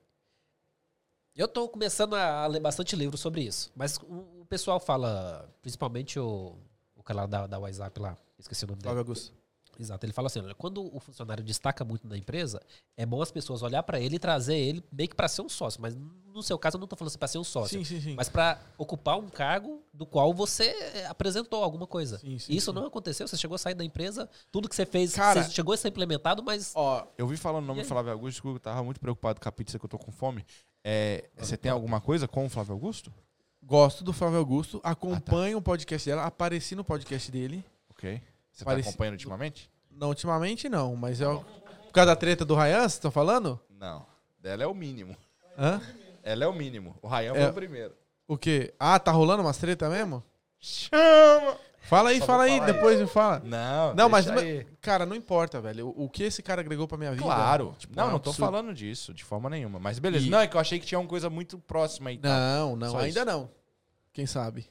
Eu tô começando a ler bastante livro sobre isso. Mas o, o pessoal fala... Principalmente o, o cara da, da WhatsApp lá. Esqueci o nome dele. Flávio Augusto. Exato. Ele fala assim: olha, quando o funcionário destaca muito na empresa, é bom as pessoas olhar pra ele e trazer ele meio que pra ser um sócio. Mas no seu caso, eu não tô falando assim pra ser um sócio. Sim, sim, sim. Mas pra ocupar um cargo do qual você eh, apresentou alguma coisa. Sim, sim, Isso sim. não aconteceu. Você chegou a sair da empresa, tudo que você fez, Cara- você chegou a ser implementado, mas. Ó, Eu vi falando o nome E do? Flávio Augusto, desculpa, eu tava muito preocupado com a pizza que eu tô com fome. É, você tem alguma coisa com o Flávio Augusto? gosto do Flávio Augusto, acompanho o podcast dela, apareci no podcast dele. Ok. Você Pareci- tá acompanhando ultimamente? Não, ultimamente não, mas é o... Por causa da treta do Ryan, vocês estão falando? Não. Dela é o mínimo. Hã? Ela é o mínimo. O Ryan É. foi o primeiro. O quê? Ah, tá rolando umas treta mesmo? Chama! Fala aí, Só fala aí, depois me fala. Não, Não, mas, aí. cara, não importa, velho. O, o que esse cara agregou pra minha vida. Claro. tipo, não, é um não tô absurdo. falando disso, de forma nenhuma. Mas beleza. E- Não, é que eu achei que tinha uma coisa muito próxima aí. Não, não, Só ainda isso. não. Quem sabe?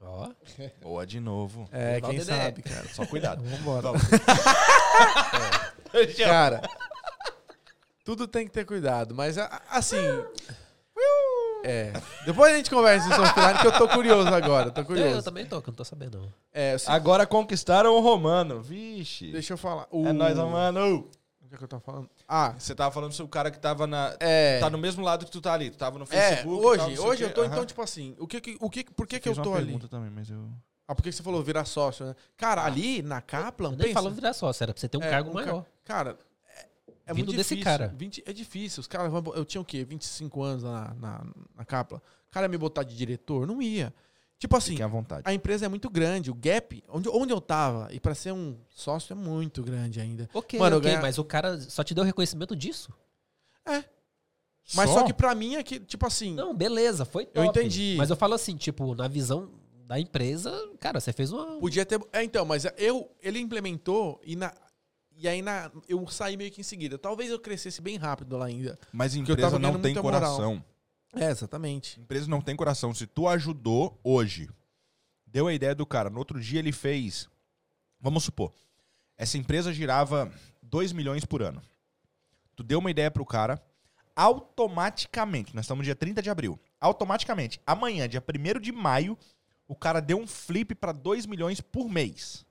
Ó. Boa de novo. É, quem sabe, cara. Só cuidado. Vambora. Vamos. Cara, tudo tem que ter cuidado, mas assim. É. Depois a gente conversa sobre o Finale, que eu tô curioso agora. Tô Eu, eu curioso. também tô, que eu não tô sabendo, não. É, assim, Agora conquistaram o Romano. Vixe. deixa eu falar. O... É nóis, Romano. O que, é que eu tava falando? Ah, Você tava falando sobre o cara que tava na. é. Tá no mesmo lado que tu tá ali. Tu tava no É, Facebook. hoje, tal, hoje eu tô, Aham. então, tipo assim, o que, que- o que, por que, que eu tô ali? pergunta também, mas eu. Ah, por que que você falou virar sócio, né? Cara, ali na Kaplan, Eu nem pensa, falando virar sócio, era pra você ter um É, cargo um maior. ca- Cara, é, é Vindo muito desse difícil. cara. 20 é difícil. Os caras vão. Eu tinha o quê? 25 anos na, na, na Kaplan. O cara ia me botar de diretor? Não ia. Tipo assim, Fiquem à vontade. a empresa é muito grande. O gap, onde, onde eu tava, e pra ser um sócio é muito grande ainda. Ok, Mano, ok, ganha- mas o cara só te deu reconhecimento disso? Mas só, que pra mim é que, tipo assim. Não, beleza, foi top. Eu entendi. Mas eu falo assim, tipo, na visão da empresa, cara, você fez uma. Podia ter. É, então, mas eu, ele implementou e na. E aí na, eu saí meio que em seguida. Talvez eu crescesse bem rápido lá ainda. Mas eu empresa tava não tem muita moral. É, exatamente. Empresa não tem coração. Se tu ajudou hoje, deu a ideia do cara, no outro dia ele fez. Vamos supor, essa empresa girava 2 milhões por ano. Tu deu uma ideia pro cara, automaticamente, nós estamos no dia 30 de abril, automaticamente, amanhã, dia 1 de maio, o cara deu um flip pra 2 milhões por mês.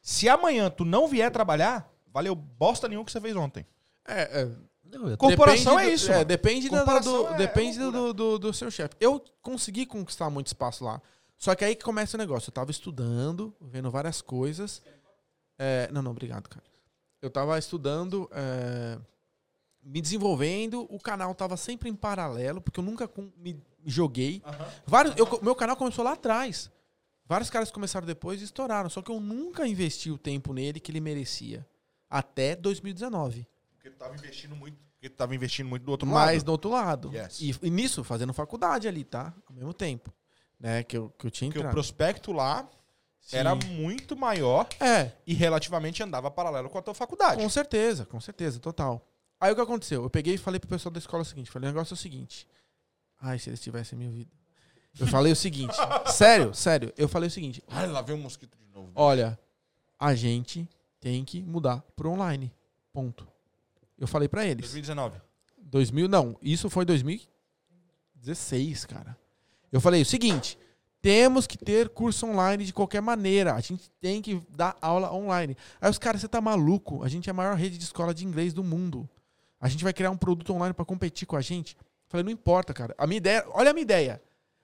Se amanhã tu não vier trabalhar, valeu bosta nenhuma que você fez ontem. É, é, Não, Corporação é do- isso, É, mano. depende da- do, é- depende é do, do, do seu chefe. Eu consegui conquistar muito espaço lá. Só que aí que começa o negócio. Eu tava estudando, vendo várias coisas. É, não, não, obrigado, cara. Eu tava estudando, é, me desenvolvendo. O canal tava sempre em paralelo, porque eu nunca com- me joguei. Vários, eu, meu canal começou lá atrás. Vários caras começaram depois e estouraram. Só que eu nunca investi o tempo nele que ele merecia. Até 2019. Porque tu tava investindo muito, porque tu tava investindo muito do outro Mas lado. do outro lado. Yes. E, e nisso, fazendo faculdade ali, tá? Ao mesmo tempo. Né? Que eu, que eu tinha Porque o entrado. prospecto lá Sim. era muito maior É, e relativamente andava paralelo com a tua faculdade. com certeza, com certeza, total. Aí o que aconteceu? Eu peguei e falei pro pessoal da escola o seguinte: falei, o negócio é o seguinte. Ai, se eles tivessem me ouvido. Eu falei o seguinte. sério, sério. Eu falei o seguinte: Ai, lá vem um mosquito de novo. olha, a gente tem que mudar pro online. Ponto. Eu falei pra eles. 2019. 2000, não, isso foi 2016, cara. Eu falei o seguinte: temos que ter curso online de qualquer maneira. A gente tem que dar aula online. Aí os caras, você tá maluco? A gente é a maior rede de escola de inglês do mundo. A gente vai criar um produto online pra competir com a gente. Eu falei, não importa, cara. A minha ideia, olha a minha ideia.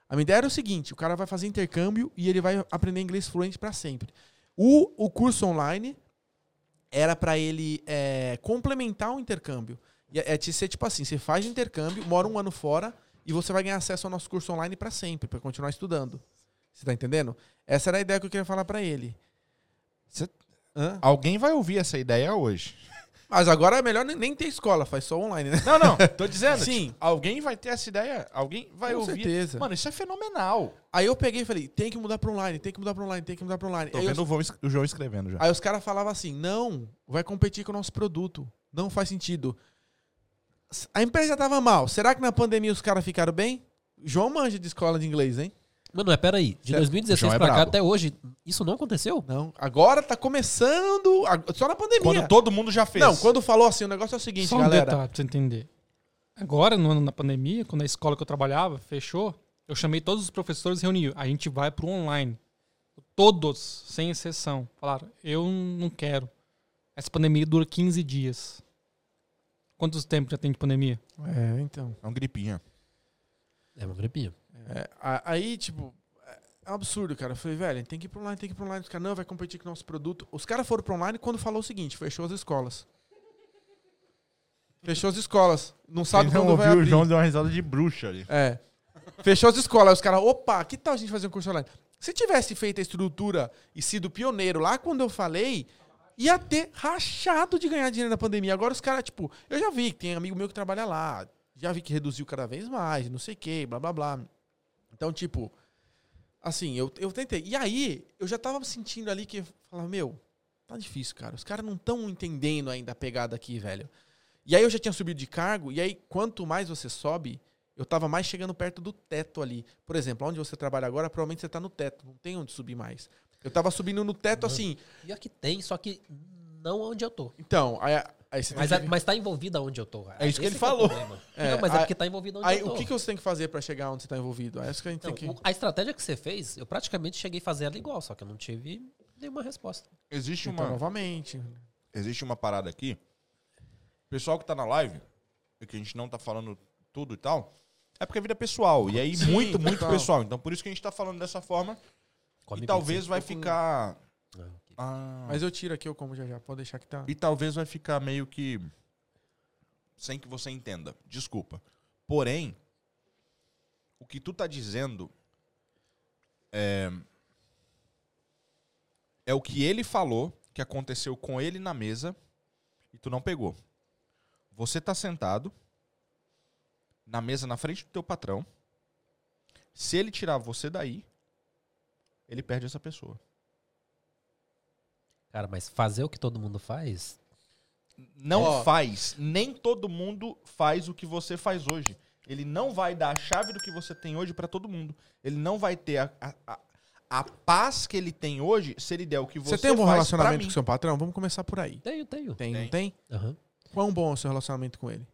A minha ideia era o seguinte: o cara vai fazer intercâmbio e ele vai aprender inglês fluente pra sempre. O, o curso online era pra ele é, complementar o intercâmbio. E é, é ser tipo assim, você faz intercâmbio, mora um ano fora e você vai ganhar acesso ao nosso curso online pra sempre, pra continuar estudando. Você tá entendendo? Essa era a ideia que eu queria falar pra ele. Cê-? Alguém vai ouvir essa ideia hoje. Mas agora é melhor nem- ter escola, faz só online, né? Não, não, tô dizendo. Sim. tipo, alguém vai ter essa ideia, alguém vai Com ouvir. certeza. Mano, isso é fenomenal. Aí eu peguei e falei, tem que mudar pra online, tem que mudar pra online, tem que mudar pra online. Tô Aí, vendo os, o, João o João escrevendo já. aí os caras falavam assim, não, vai competir com o nosso produto. Não faz sentido. A empresa tava mal. Será que na pandemia os caras ficaram bem? João manja de escola de inglês, hein? Mano, mas peraí. De Certo. 2016 João é pra cá brabo. até hoje, isso não aconteceu? Não. Agora tá começando. Só na pandemia. Quando todo mundo já fez. Não, quando falou assim, o negócio é o seguinte, Só um galera. detalhe pra você entender. Agora, no ano na pandemia, quando a escola que eu trabalhava fechou, eu chamei todos os professores e reuni. A gente vai pro online. Todos, sem exceção. Falaram, eu não quero. Essa pandemia dura 15 dias. Quantos tempos já tem de pandemia? É, então. É um gripinha. É uma gripinha. É, aí, tipo, é é um absurdo, cara. Eu falei, velho, tem que ir pro online, tem que ir pro online. Os caras, não, vai competir com o nosso produto. Os caras foram pro online quando falou o seguinte, fechou as escolas. Fechou as escolas. Não sabe Quem não quando vai abrir. o João deu uma risada de bruxa ali. É. Fechou as escolas. Aí os caras, opa, que tal a gente fazer um curso online? Se tivesse feito a estrutura e sido pioneiro lá quando eu falei, ia ter rachado de ganhar dinheiro na pandemia. Agora os caras, tipo, eu já vi que tem amigo meu que trabalha lá. Já vi que reduziu cada vez mais, não sei o que, blá blá blá. Então, tipo, assim, eu, eu tentei. E aí, eu já tava sentindo ali que, falava, meu, tá difícil, cara. Os caras não estão entendendo ainda a pegada aqui, velho. E aí eu já tinha subido de cargo, e aí quanto mais você sobe, eu tava mais chegando perto do teto ali. Por exemplo, onde você trabalha agora, provavelmente você tá no teto, não tem onde subir mais. Eu tava subindo no teto assim. Pior que tem, só que não onde eu tô. Então, aí, Mas, que- a- mas tá envolvido aonde eu tô. É isso que ele o falou. É, não, mas aí- é porque tá envolvido onde aí, eu tô. o que, que você tem que fazer pra chegar onde você tá envolvido? É isso que a gente Então, tem que. o- a estratégia que você fez, eu praticamente cheguei a fazer ela igual, só que eu não tive nenhuma resposta. Existe Então, uma, novamente. existe uma parada aqui. O pessoal que tá na live, e que a gente não tá falando tudo e tal, é porque é vida pessoal. E aí, Sim, muito, muito pessoal. Então, por isso que a gente tá falando dessa forma. Come e talvez vai ficar. Ah, ok. Ah, Mas eu tiro aqui, eu como já já. Pode deixar que tá. E talvez vai ficar meio que. Sem que você entenda. Desculpa. Porém, o que tu tá dizendo é. É o que ele falou que aconteceu com ele na mesa e tu não pegou. Você tá sentado na mesa na frente do teu patrão. Se ele tirar você daí, ele perde essa pessoa. Cara, mas fazer o que todo mundo faz, Não Ó. faz. Nem todo mundo faz o que você faz hoje. Ele não vai dar a chave do que você tem hoje pra todo mundo. Ele não vai ter a, a, a- a paz que ele tem hoje se ele der o que você, Você tem um bom relacionamento com seu patrão? Vamos começar por aí. tenho, tenho. Tem, Tem. não tem? Aham. Quão bom é o seu relacionamento com ele?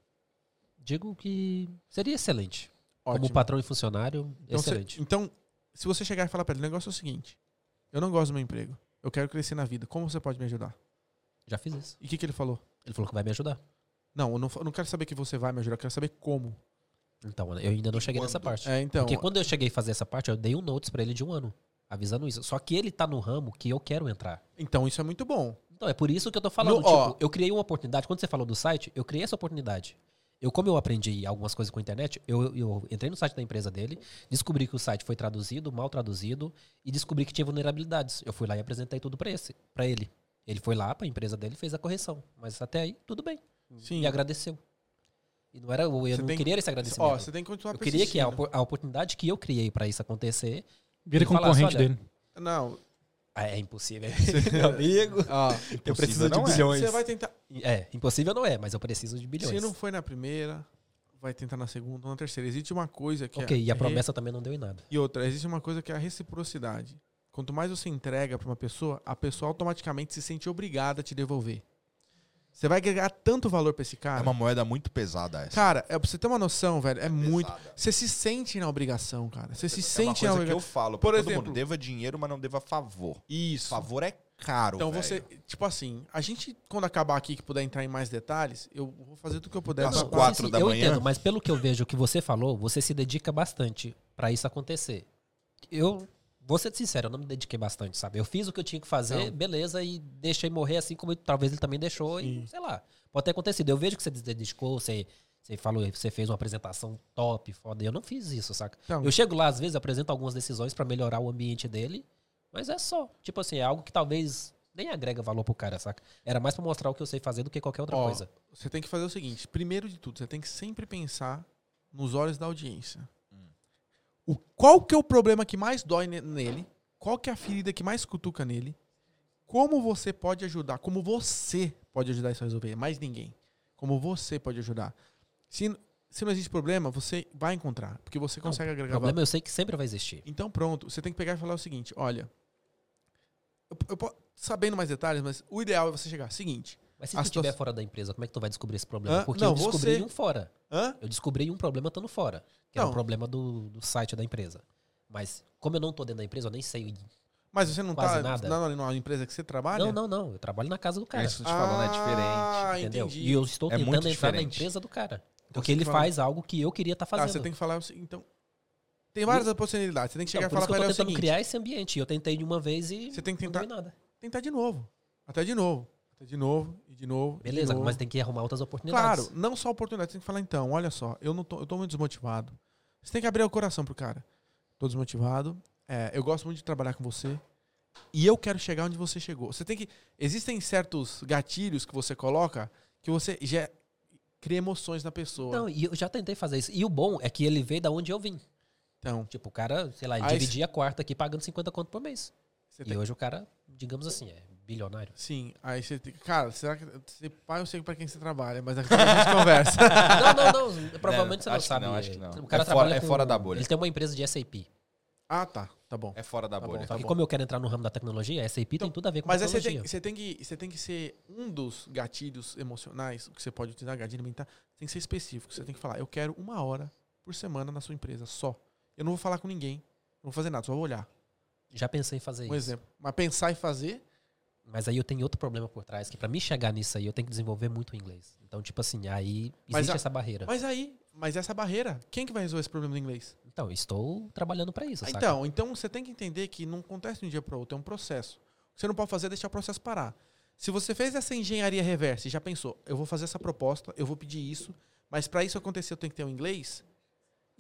Digo que seria excelente. Como Ótimo. patrão e funcionário, Então, se- excelente. então, se você chegar e falar pra ele, o negócio é o seguinte: eu não gosto do meu emprego, eu quero crescer na vida, como você pode me ajudar? Já fiz isso. E o que, que ele falou? Ele falou que vai me ajudar. Não, eu não, eu não quero saber que você vai me ajudar, eu quero saber como. Então, eu ainda não cheguei nessa quando? parte. É, então. Porque quando eu cheguei a fazer essa parte, eu dei um notes pra ele de um ano, avisando isso. Só que ele tá no ramo que eu quero entrar. Então isso é muito bom. Então, é por isso que eu tô falando. No- ó. tipo, eu criei uma oportunidade. Quando você falou do site, eu criei essa oportunidade. Eu, como eu aprendi algumas coisas com a internet, eu, eu entrei no site da empresa dele, descobri que o site foi traduzido, mal traduzido, e descobri que tinha vulnerabilidades. Eu fui lá e apresentei tudo pra esse, para ele. Ele foi lá pra empresa dele e fez a correção. Mas até aí, tudo bem. Sim. E agradeceu. E não era, eu Você não queria esse agradecimento. Ó, você tem que continuar eu queria que a, a oportunidade que eu criei pra isso acontecer. Vira concorrente olha, dele. Não, é impossível. Meu amigo. ó, Eu preciso de não é. bilhões. você vai tentar. É, impossível não é, mas eu preciso de bilhões. Se não foi na primeira, vai tentar na segunda ou na terceira. Existe uma coisa que Ok, é. e a promessa também não deu em nada. E outra, existe uma coisa que é a reciprocidade. Quanto mais você entrega pra uma pessoa, a pessoa automaticamente se sente obrigada a te devolver. Você vai agregar tanto valor pra esse cara. É uma moeda muito pesada essa. Cara, é pra você ter uma noção, velho, é muito. pesada. Você se sente na obrigação, cara. Você se é uma sente na coisa que eu obrigação. falo. Por exemplo- mundo, deva dinheiro, mas não deva favor. Isso. Favor é caro, Então velho. você, tipo assim, a gente, quando acabar aqui, que puder entrar em mais detalhes, eu vou fazer tudo que eu puder. Às pra- Não, quatro da eu manhã? entendo, mas pelo que eu vejo que você falou, você se dedica bastante pra isso acontecer. Eu vou ser sincero, eu não me dediquei bastante, sabe? Eu fiz o que eu tinha que fazer, Não. beleza, e deixei morrer assim como talvez ele também deixou, Sim. e sei lá. Pode ter acontecido. Eu vejo que você se dedicou, você, você falou, você fez uma apresentação top, foda. Eu não fiz isso, saca? Então, Eu chego lá, às vezes, apresento algumas decisões pra melhorar o ambiente dele, mas é só. Tipo assim, é algo que talvez nem agrega valor pro cara, saca? Era mais pra mostrar o que eu sei fazer do que qualquer outra Ó, coisa. Você tem que fazer o seguinte: primeiro de tudo, você tem que sempre pensar nos olhos da audiência. O, qual que é o problema que mais dói ne- nele? Qual que é a ferida que mais cutuca nele? Como você pode ajudar? Como você pode ajudar isso a resolver? Mais ninguém. Como você pode ajudar? Se, se não existe problema, você vai encontrar, porque você Não, consegue O agregar valor. problema eu sei que sempre vai existir. Então pronto, você tem que pegar e falar o seguinte, olha, eu, eu sabendo mais detalhes, mas o ideal é você chegar, seguinte, Mas se tu estiver situação- fora da empresa, como é que tu vai descobrir esse problema? Hã? Porque Não, eu descobri você- um fora. hã? Eu descobri um problema estando fora. Que era Não. um problema do, do site da empresa. Mas, como eu não tô dentro da empresa, eu nem sei. Mas você não Quase tá nada. na, na empresa que você trabalha? Não, não, não. Eu trabalho na casa do É cara. isso que eu tô te falando, é diferente. Ah, entendeu? entendi. E eu estou É tentando entrar na diferente. empresa do cara. Então Porque você ele faz algo que eu queria estar Tá, fazendo. você tem que falar, o se- então, tem várias possibilidades, você tem que chegar Então, e falar isso que pra eu ele tô tentando criar esse ambiente. Eu tentei de uma vez e Você tem que não tentar- em nada. tentar de novo, até de novo, de novo, e de novo, e de Beleza, novo. mas tem que arrumar outras oportunidades. Claro, não só oportunidade, você tem que falar então, olha só, eu não tô, eu tô muito desmotivado. Você tem que abrir o coração pro cara. Tô desmotivado, é, eu gosto muito de trabalhar com você e eu quero chegar onde você chegou. Você tem que existem certos gatilhos que você coloca que você já cria emoções na pessoa. Não, e eu já tentei fazer isso. E o bom é que ele veio da onde eu vim. Então, Tipo, o cara, sei lá, ele dividia a quarta aqui pagando 50 conto por mês. E tem, hoje o cara, digamos assim, é bilionário. sim, aí você tem, cara, será que você pai eu sei pra quem você trabalha, mas aqui a gente conversa. não, não, não. Provavelmente você não acho que sabe. não, acho que não. O cara É fora- trabalha é com- fora da bolha. Ele tem uma empresa de SAP. ah, tá, tá bom. É fora da Tá bom, bolha. tá e bom. como eu quero entrar no ramo da tecnologia, SAP Então, tem tudo a ver com Mas aí você tecnologia. tem, você, tem que, você tem que ser um dos gatilhos emocionais, o que você pode utilizar, gatilho mental, tem que ser específico. Você tem que falar, eu quero uma hora por semana na sua empresa, só. Eu não vou falar com ninguém, não vou fazer nada, só vou olhar. Já pensei em fazer Um isso. exemplo. Mas pensar e fazer, Mas aí eu tenho outro problema por trás, que pra mim chegar nisso aí, eu tenho que desenvolver muito o inglês. Então, tipo assim, aí existe a- essa barreira. mas aí, mas essa barreira, quem que vai resolver esse problema do inglês? Então, eu estou trabalhando pra isso, saca? Então, então você tem que entender que não acontece de um dia para outro, é um processo. O que você não pode fazer é deixar o processo parar. Se você fez essa engenharia reversa e já pensou, eu vou fazer essa proposta, eu vou pedir isso, mas para isso acontecer eu tenho que ter o inglês.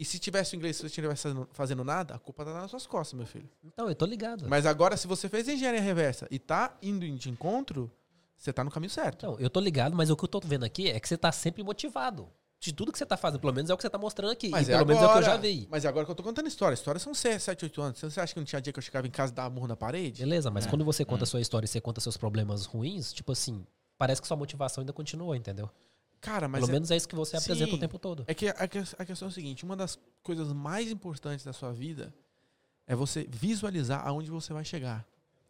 E se tivesse o inglês, se você estivesse fazendo, nada, a culpa tá nas suas costas, meu filho. Então, eu tô ligado. Mas agora, se você fez engenharia reversa e tá indo de encontro, você tá no caminho certo. Então, eu tô ligado, mas o que eu tô vendo aqui é que você tá sempre motivado. De tudo que você tá fazendo, pelo menos é o que você tá mostrando aqui. Mas e é pelo menos é o que eu já agora. vi. Mas é agora que eu tô contando história. Histórias são 7, 8 anos. Você acha que não tinha dia que eu chegava em casa e dava murro na parede? Beleza, mas É. quando você conta a sua história e você conta seus problemas ruins, tipo assim, parece que sua motivação ainda continua, entendeu? Cara, mas pelo é- menos é isso que você apresenta Sim. o tempo todo. É que a, a questão é o seguinte: uma das coisas mais importantes da sua vida é você visualizar aonde você vai chegar.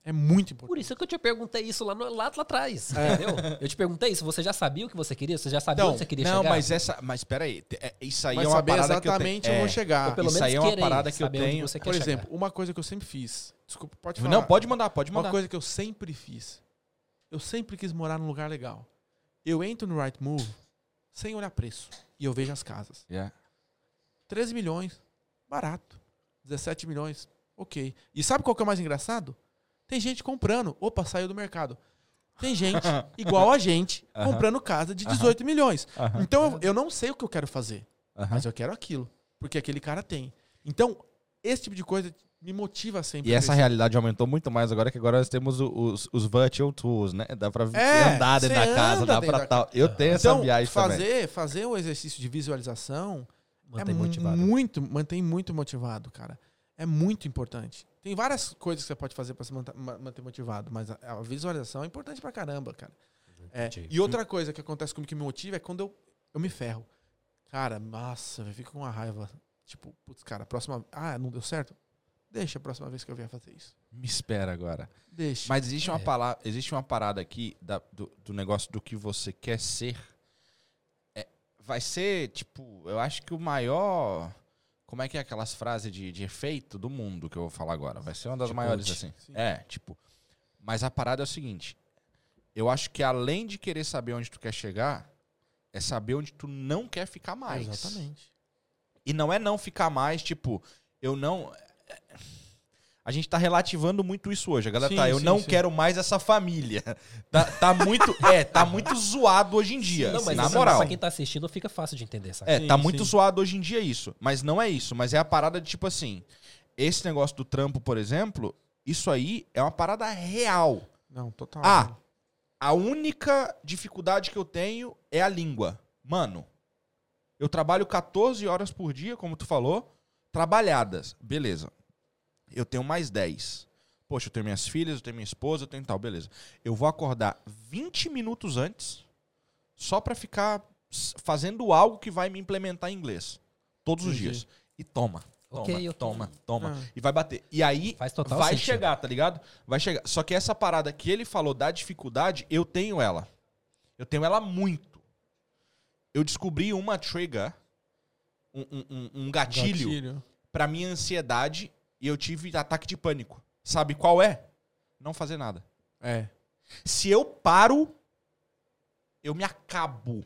É muito Por importante. isso que eu te perguntei isso lá, no- lá, lá atrás, É. entendeu? Eu te perguntei isso, você já sabia o que você queria? Você já sabia Não, onde você queria não chegar? mas essa. Mas peraí, é- isso aí Mas é uma saber parada que eu exatamente tenho. eu é, vou chegar. Isso menos aí é uma parada que eu tenho- você quer Por chegar. exemplo, uma coisa que eu sempre fiz. Desculpa, pode falar. Não, pode mandar, pode Uma mandar. coisa que eu sempre fiz. Eu sempre quis morar num lugar legal. Eu entro no Right Move sem olhar preço. E eu vejo as casas. Yeah. 13 milhões, barato. 17 milhões, ok. E sabe qual que é o mais engraçado? Tem gente comprando. Opa, saiu do mercado. Tem gente igual a gente Aham. comprando casa de 18 milhões. Aham, Então eu, eu não sei o que eu quero fazer, mas eu quero aquilo. Porque aquele cara tem. Então, esse tipo de coisa me motiva sempre. E essa realidade aumentou muito mais agora que agora nós temos os, os virtual tools, né? Dá pra É, andar dentro da casa, dá pra tal. Eu tenho essa Então, viagem também. fazer, fazer o exercício de visualização Mantém é motivado. muito, mantém muito motivado, cara. É muito importante. Tem várias coisas que você pode fazer pra se manter motivado, mas a, visualização é importante pra caramba, cara. É, e outra coisa que acontece comigo que me motiva é quando eu, eu me ferro. Cara, nossa, eu fico com uma raiva. Tipo, putz, cara, próxima. Ah, não deu certo? Deixa a próxima vez que eu vier fazer isso. Me espera agora. Deixa. Mas existe uma, É. palavra, existe uma parada aqui da- do, do negócio do que você quer ser. É, vai ser, tipo, eu acho que o maior. Como é que é aquelas frases de, de efeito do mundo que eu vou falar agora? Vai ser uma das Tipo, maiores, assim. Sim. É, tipo. Mas a parada é o seguinte. Eu acho que além de querer saber onde tu quer chegar, é saber onde tu não quer ficar mais. Exatamente. E não é não ficar mais, tipo, eu não. A gente tá relativando muito isso hoje. A galera Sim, tá, eu sim, não sim. quero mais essa família. Tá, tá muito. É, tá muito zoado hoje em dia. Não, mas na assim, moral. pra quem tá assistindo fica fácil de entender, sabe? É, Sim, tá muito sim. zoado hoje em dia isso. Mas não é isso. Mas é a parada de tipo assim. Esse negócio do trampo, por exemplo, isso aí é uma parada real. Não, total. Ah, a única dificuldade que eu tenho é a língua. Mano, eu trabalho 14 horas por dia, como tu falou, trabalhadas. Beleza. Eu tenho mais 10. Poxa, eu tenho minhas filhas, eu tenho minha esposa, eu tenho tal, beleza. Eu vou acordar 20 minutos antes só pra ficar fazendo algo que vai me implementar em inglês. Todos os Entendi. dias. E toma. Toma, Ok, ok. toma, toma. Ah. E vai bater. E aí vai sentido. chegar, tá ligado? Vai chegar. Só que essa parada que ele falou da dificuldade, eu tenho ela. Eu tenho ela muito. Eu descobri uma trigger, um, um- um- gatilho, Gatilho. pra minha ansiedade e eu tive ataque de pânico. Sabe qual é? Não fazer nada. É. Se eu paro, eu me acabo.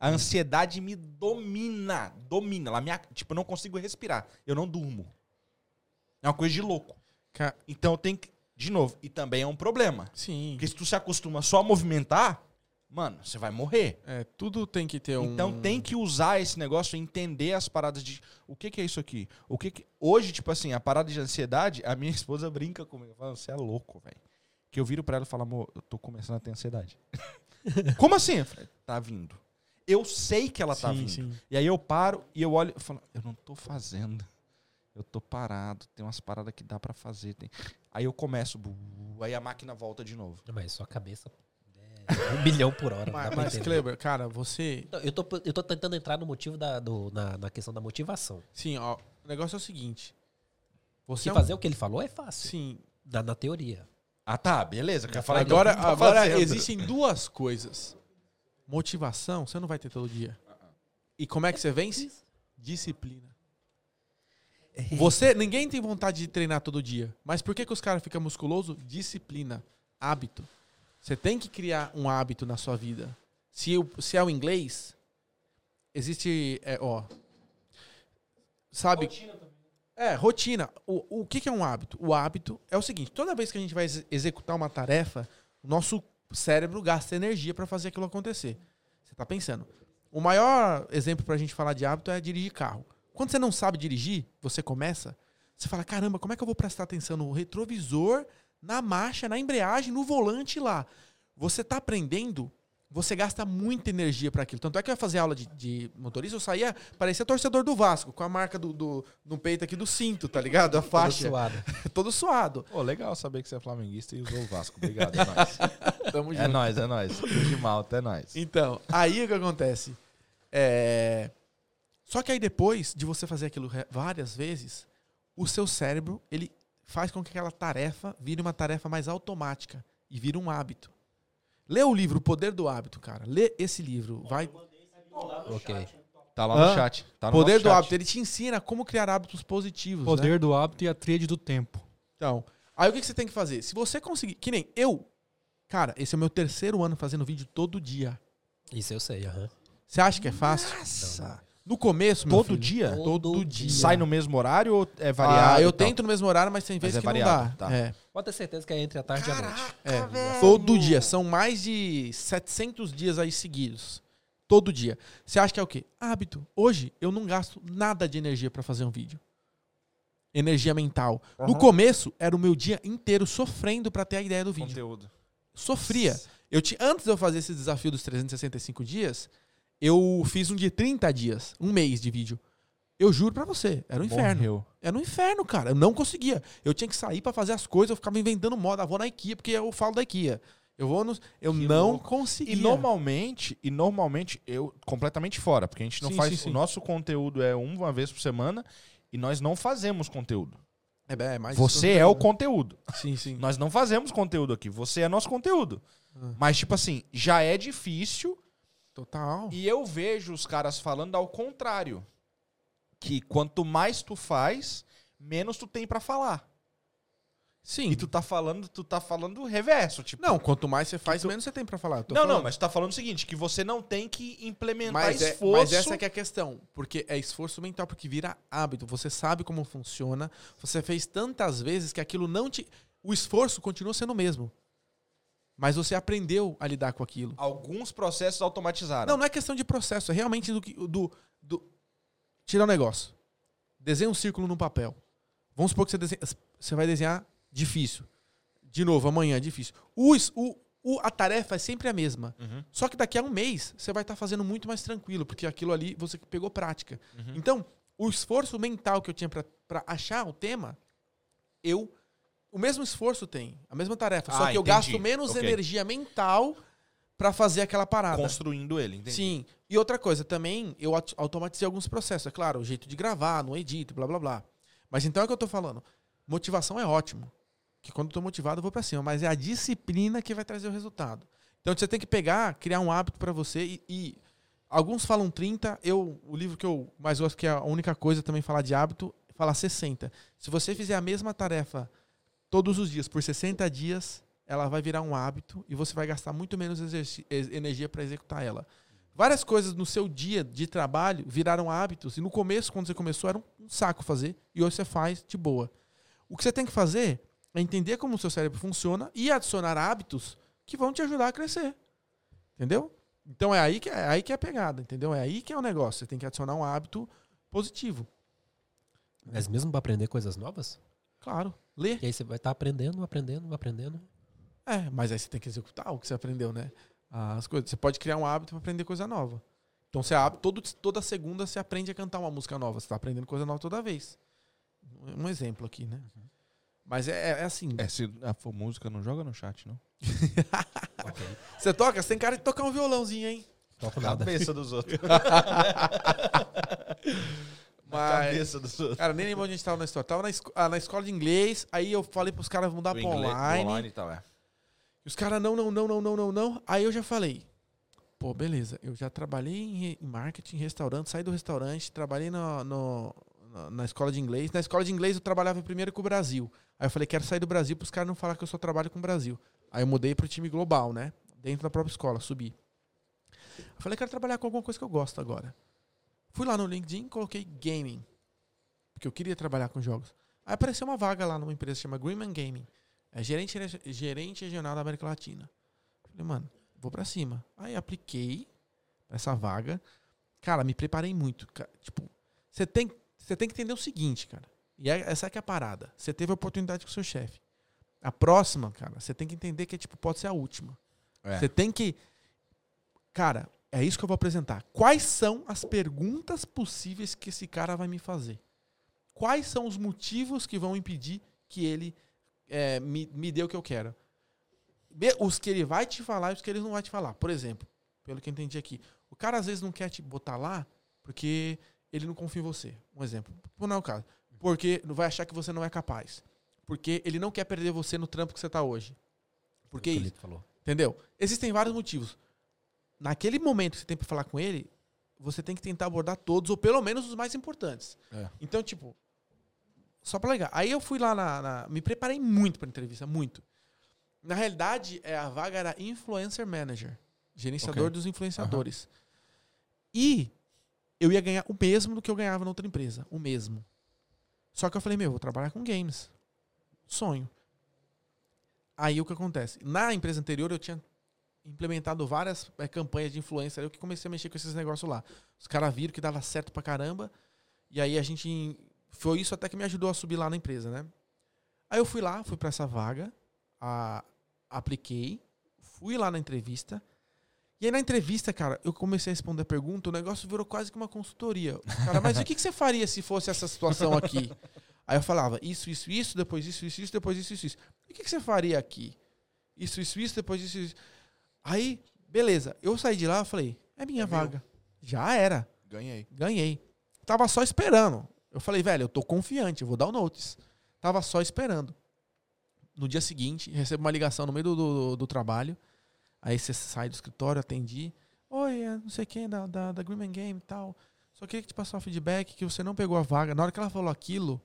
A ansiedade me domina. Domina. Ela me, tipo, eu não consigo respirar. Eu não durmo. É uma coisa de louco. Ca- Então tem que. De novo, e também é um problema. Sim. Porque se tu se acostuma só a movimentar, mano, você vai morrer. É, tudo tem que ter um. Então tem que usar esse negócio e entender as paradas de. O que, que é isso aqui? O que, que Hoje, tipo assim, a parada de ansiedade, a minha esposa brinca comigo. Fala, você é louco, velho. Que eu viro pra ela e falo, amor, eu tô começando a ter ansiedade. Como assim? Eu falei, tá vindo. Eu sei que ela tá Sim, vindo. sim. E aí eu paro e eu olho e falo, eu não tô fazendo. Eu tô parado, tem umas paradas que dá pra fazer. tem- Aí eu começo, aí a máquina volta de novo. Mas sua cabeça um bilhão por hora. Mas, mas. Kleber, cara, você. Não, eu, tô, eu tô tentando entrar no motivo da, do- na, na questão da motivação. Sim, ó. O negócio é o seguinte. Você Se é um- fazer o que ele falou é fácil. Sim. Na, na teoria. Ah, tá, beleza. Quer falar Agora, então, tá agora fazendo. existem duas coisas. Motivação, você não vai ter todo dia. E como é que você vence? Disciplina. Você, ninguém tem vontade de treinar todo dia. Mas por que, que os caras ficam musculoso? Disciplina, hábito. Você tem que criar um hábito na sua vida. Se, o- se é o inglês, existe, é, ó, sabe? É, rotina. O, o que, que é um hábito? O hábito é o seguinte: toda vez que a gente vai exe- executar uma tarefa, o nosso cérebro gasta energia para fazer aquilo acontecer. Você tá pensando. O maior exemplo pra gente falar de hábito é dirigir carro. Quando você não sabe dirigir, você começa, você fala: caramba, como é que eu vou prestar atenção no retrovisor, na marcha, na embreagem, no volante lá? Você tá aprendendo, você gasta muita energia para aquilo. Tanto é que eu ia fazer aula de, de motorista, eu saía, parecia torcedor do Vasco, com a marca do, do- no peito aqui do cinto, tá ligado? A Todo faixa. suado. Todo suado. Pô, legal saber que você é flamenguista e usou o Vasco. Obrigado, é nóis. Tamo É nóis, é nóis. De malta, é nóis. Então, aí o que acontece? É... Só que aí depois de você fazer aquilo várias vezes, o seu cérebro, ele faz com que aquela tarefa vire uma tarefa mais automática e vire um hábito. Lê o livro O Poder do Hábito, cara. Lê esse livro. Vai. ok. Tá lá no Hã? chat. Tá no Poder nosso do chat. Hábito. Ele te ensina como criar hábitos positivos. né? Poder do hábito e a tríade do tempo. Então, aí o que que você tem que fazer? Se você conseguir. Que nem eu. Cara, esse é o meu terceiro ano fazendo vídeo todo dia. Isso eu sei, aham. Você acha que é fácil? Nossa. No começo, meu Todo filho, dia? Todo, Todo dia. Sai no mesmo horário ou é variado? Ah, eu tento no mesmo horário, mas tem vezes é que não variado, dá. tá. É, Pode ter certeza que é entre a tarde e a noite. é. Todo dia. São mais de 700 dias aí seguidos. Todo dia. Você acha que é o quê? Hábito. Hoje, eu não gasto nada de energia pra fazer um vídeo. Energia mental. No começo, era o meu dia inteiro sofrendo pra ter a ideia do vídeo. Conteúdo. Sofria. Eu ti- antes de eu fazer esse desafio dos 365 dias, eu fiz um de 30 dias, um mês de vídeo. Eu juro pra você, era um inferno. Morreu. Era um inferno, cara. Eu não conseguia. Eu tinha que sair pra fazer as coisas, eu ficava inventando moda. Ah, vou na IKEA, porque eu falo da IKEA. Eu vou nos. Eu Que não louco. conseguia. E normalmente, e normalmente, eu completamente fora, porque a gente não Sim, faz. sim, sim. O nosso conteúdo é uma vez por semana e nós não fazemos conteúdo. É, é, mas Você isso- é o conteúdo. Sim, sim. Nós não fazemos conteúdo aqui. Você é nosso conteúdo. Ah. Mas, tipo assim, já é difícil Total. E eu vejo os caras falando ao contrário. Que quanto mais tu faz, menos tu tem pra falar. Sim. E tu tá falando, tu tá falando o reverso, tipo. Não, quanto mais você faz, tu- menos você tem pra falar. Não, não, falando. mas tu tá falando o seguinte, que você não tem que implementar Mas, é- esforço. mas essa que é a questão. Porque é esforço mental, porque vira hábito. Você sabe como funciona. Você fez tantas vezes que aquilo não te. O esforço continua sendo o mesmo. Mas você aprendeu a lidar com aquilo. Alguns processos automatizaram. Não, não é questão de processo, é realmente do que. Do, do, tirar um negócio. Desenha um círculo no papel. Vamos supor que você, desenha- você vai desenhar difícil. De novo, amanhã é difícil. O, o, o- a tarefa é sempre a mesma. Uhum. Só que daqui a um mês você vai estar fazendo muito mais tranquilo, porque aquilo ali você pegou prática. Uhum. Então, o esforço mental que eu tinha pra achar o tema, eu. O mesmo esforço tem, a mesma tarefa. só Ah, que eu entendi. gasto menos Ok. energia mental pra fazer aquela parada. Construindo ele, entendi. Sim. E outra coisa, também eu aut- automatizei alguns processos. É claro, o jeito de gravar, não edito, blá blá blá. Mas então é o que eu tô falando. Motivação é ótimo. Que quando eu tô motivado eu vou pra cima. Mas é a disciplina que vai trazer o resultado. Então você tem que pegar, criar um hábito pra você e, e alguns falam 30. Eu, o livro que eu mais gosto, que é a única coisa também falar de hábito, fala 60. Se você fizer a mesma tarefa todos os dias por 60 dias, ela vai virar um hábito e você vai gastar muito menos energia para executar ela. Várias coisas no seu dia de trabalho viraram hábitos e no começo, quando você começou, era um saco fazer e hoje você faz de boa. O que você tem que fazer é entender como o seu cérebro funciona e adicionar hábitos que vão te ajudar a crescer. Entendeu? Então é aí que é, aí que é a pegada, entendeu? É aí que é o negócio. Você tem que adicionar um hábito positivo. Mas mesmo pra aprender coisas novas? Claro. Ler. E aí você vai estar aprendendo, aprendendo, aprendendo. É, mas aí você tem que executar o que você aprendeu, né? As coisas. Você pode criar um hábito para aprender coisa nova. Então você abre, todo, toda segunda você aprende a cantar uma música nova. Você está aprendendo coisa nova toda vez. Um exemplo aqui, né? Mas é, é assim. É, se a for música não joga no chat, não. Você toca? Você tem cara de tocar um violãozinho, hein? Toco nada. Cabeça dos outros. Mas. Cabeça dos outros. Cara, nem lembro onde a gente tava na história. Tava na, esco- ah, na escola de inglês, aí eu falei pros caras mudar pra inglês- online. online e tal, é. E os caras, não, não, não, não, não, não, não. Aí eu já falei, pô, beleza, eu já trabalhei em marketing, em restaurante, saí do restaurante, trabalhei no, no- na, na escola de inglês. Na escola de inglês eu trabalhava primeiro com o Brasil. Aí eu falei, quero sair do Brasil pros caras não falar que eu só trabalho com o Brasil. Aí eu mudei pro time global, né? Dentro da própria escola, subi. Eu falei, quero trabalhar com alguma coisa que eu gosto agora. Fui lá no LinkedIn, coloquei gaming. Porque eu queria trabalhar com jogos. Aí apareceu uma vaga lá numa empresa que chama Greenman Gaming. É gerente, gerente regional da América Latina. Falei, mano, vou pra cima. Aí apliquei essa vaga. Cara, me preparei muito. Tipo, você tem, você tem que entender o seguinte, cara. E é- essa que é a parada. Você teve a oportunidade com o seu chefe. A próxima, cara, você tem que entender que tipo, pode ser a última. É. Você tem que. Cara, é isso que eu vou apresentar. Quais são as perguntas possíveis que esse cara vai me fazer? Quais são os motivos que vão impedir que ele é, me, me dê o que eu quero? Os que ele vai te falar e os que ele não vai te falar. Por exemplo, pelo que eu entendi aqui, o cara às vezes não quer te botar lá porque ele não confia em você. Um exemplo. Não é o caso. Porque vai achar que você não é capaz. Porque ele não quer perder você no trampo que você está hoje. Porque que isso. falou. Entendeu? Existem vários motivos. Naquele momento que você tem pra falar com ele, você tem que tentar abordar todos, ou pelo menos os mais importantes. É. Então, tipo, só pra ligar. Aí eu fui lá na. na- me preparei muito pra entrevista, muito. Na realidade, é, a vaga era Influencer Manager gerenciador Ok. dos influenciadores. E eu ia ganhar o mesmo do que eu ganhava na outra empresa. O mesmo. Só que eu falei, meu, eu vou trabalhar com games. Sonho. Aí o que acontece? Na empresa anterior eu tinha implementado várias eh, campanhas de influencer. Eu que comecei a mexer com esses negócios lá. Os caras viram que dava certo pra caramba. E aí a gente. Foi isso até que me ajudou a subir lá na empresa, né? Aí eu fui lá, fui pra essa vaga, a- apliquei, fui lá na entrevista. E aí na entrevista, cara, eu comecei a responder a pergunta, o negócio virou quase que uma consultoria. Cara, mas o que, que você faria se fosse essa situação aqui? Aí eu falava, isso, isso, isso, depois isso, isso, isso, depois isso, isso, isso. O que, que você faria aqui? Isso, isso, isso, depois isso, isso. Aí, beleza. Eu saí de lá e falei, é minha É meu. vaga. Já era. Ganhei. Ganhei. Tava só esperando. Eu falei, velho, eu tô confiante, eu vou dar o notice. Tava só esperando. No dia seguinte, recebo uma ligação no meio do, do, do trabalho. Aí você sai do escritório, atendi. Oi, é não sei quem, da, da, da Greenman Game e tal. Só queria te passar um feedback que você não pegou a vaga. Na hora que ela falou aquilo,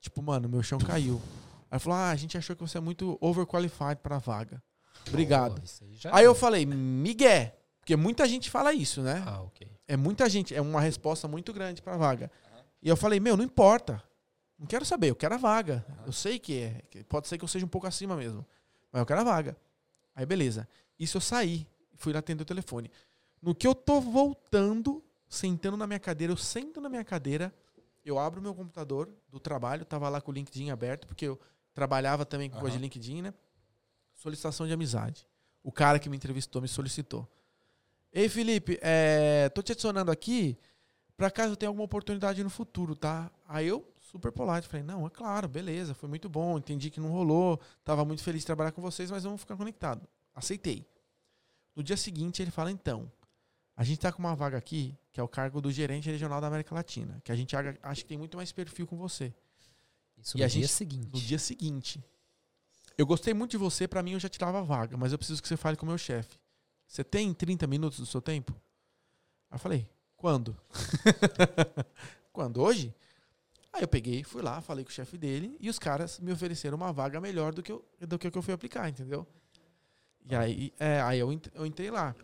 tipo, mano, meu chão caiu. Aí ela falou, ah, a gente achou que você é muito overqualified pra vaga. Obrigado. Aí Aí é. eu falei, Miguel. Porque muita gente fala isso, né? Ah, ok. É muita gente, é uma resposta muito grande pra vaga. E eu falei, meu, não importa. Não quero saber, eu quero a vaga. Eu sei que é. Pode ser que eu seja um pouco acima mesmo. Mas eu quero a vaga. Aí, beleza. Isso eu saí. Fui lá atender o telefone. No que eu tô voltando, sentando na minha cadeira, eu sento na minha cadeira, eu abro meu computador do trabalho, tava lá com o LinkedIn aberto, porque eu trabalhava também com coisa de. LinkedIn, né? Solicitação de amizade. O cara que me entrevistou me solicitou. Ei, Felipe, é, tô te adicionando aqui pra caso tenha alguma oportunidade no futuro, tá? Aí eu, super polite, falei, não, é claro, beleza, foi muito bom, entendi que não rolou, tava muito feliz de trabalhar com vocês, mas vamos ficar conectado. Aceitei. No dia seguinte, ele fala, então, a gente tá com uma vaga aqui, que é o cargo do gerente regional da América Latina, que a gente acha acha que tem muito mais perfil com você. Isso E no dia gente- seguinte. No dia seguinte. Eu gostei muito de você, pra mim eu já te dava a vaga, mas eu preciso que você fale com o meu chefe. Você tem 30 minutos do seu tempo? Aí eu falei, quando? quando? Hoje? Aí eu peguei, fui lá, falei com o chefe dele e os caras me ofereceram uma vaga melhor do que eu, do que, eu fui aplicar, entendeu? E aí, é, aí eu, eu entrei lá.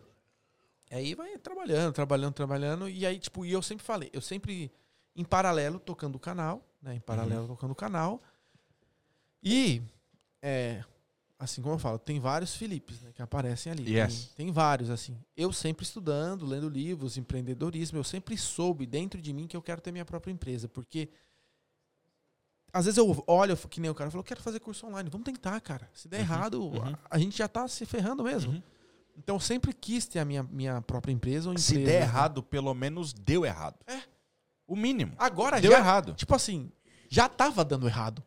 E aí vai trabalhando, trabalhando, trabalhando. E aí, tipo, e eu sempre falei, eu sempre, em paralelo, tocando o canal, né? Em paralelo, tocando o canal. E, é, assim como eu falo, tem vários Filipes, né? Que aparecem ali. Yes. Tem, tem vários, assim. Eu sempre estudando, lendo livros, empreendedorismo, eu sempre soube dentro de mim que eu quero ter minha própria empresa. Porque, às vezes eu olho, que nem o cara falou, eu quero fazer curso online. Vamos tentar, cara. Se der errado, uhum. a, a gente já tá se ferrando mesmo. Uhum. Então eu sempre quis ter a minha, minha própria empresa ou Se empresa. der errado, pelo menos deu errado. É. O mínimo. Agora Deu já, errado. tipo assim, já tava dando errado.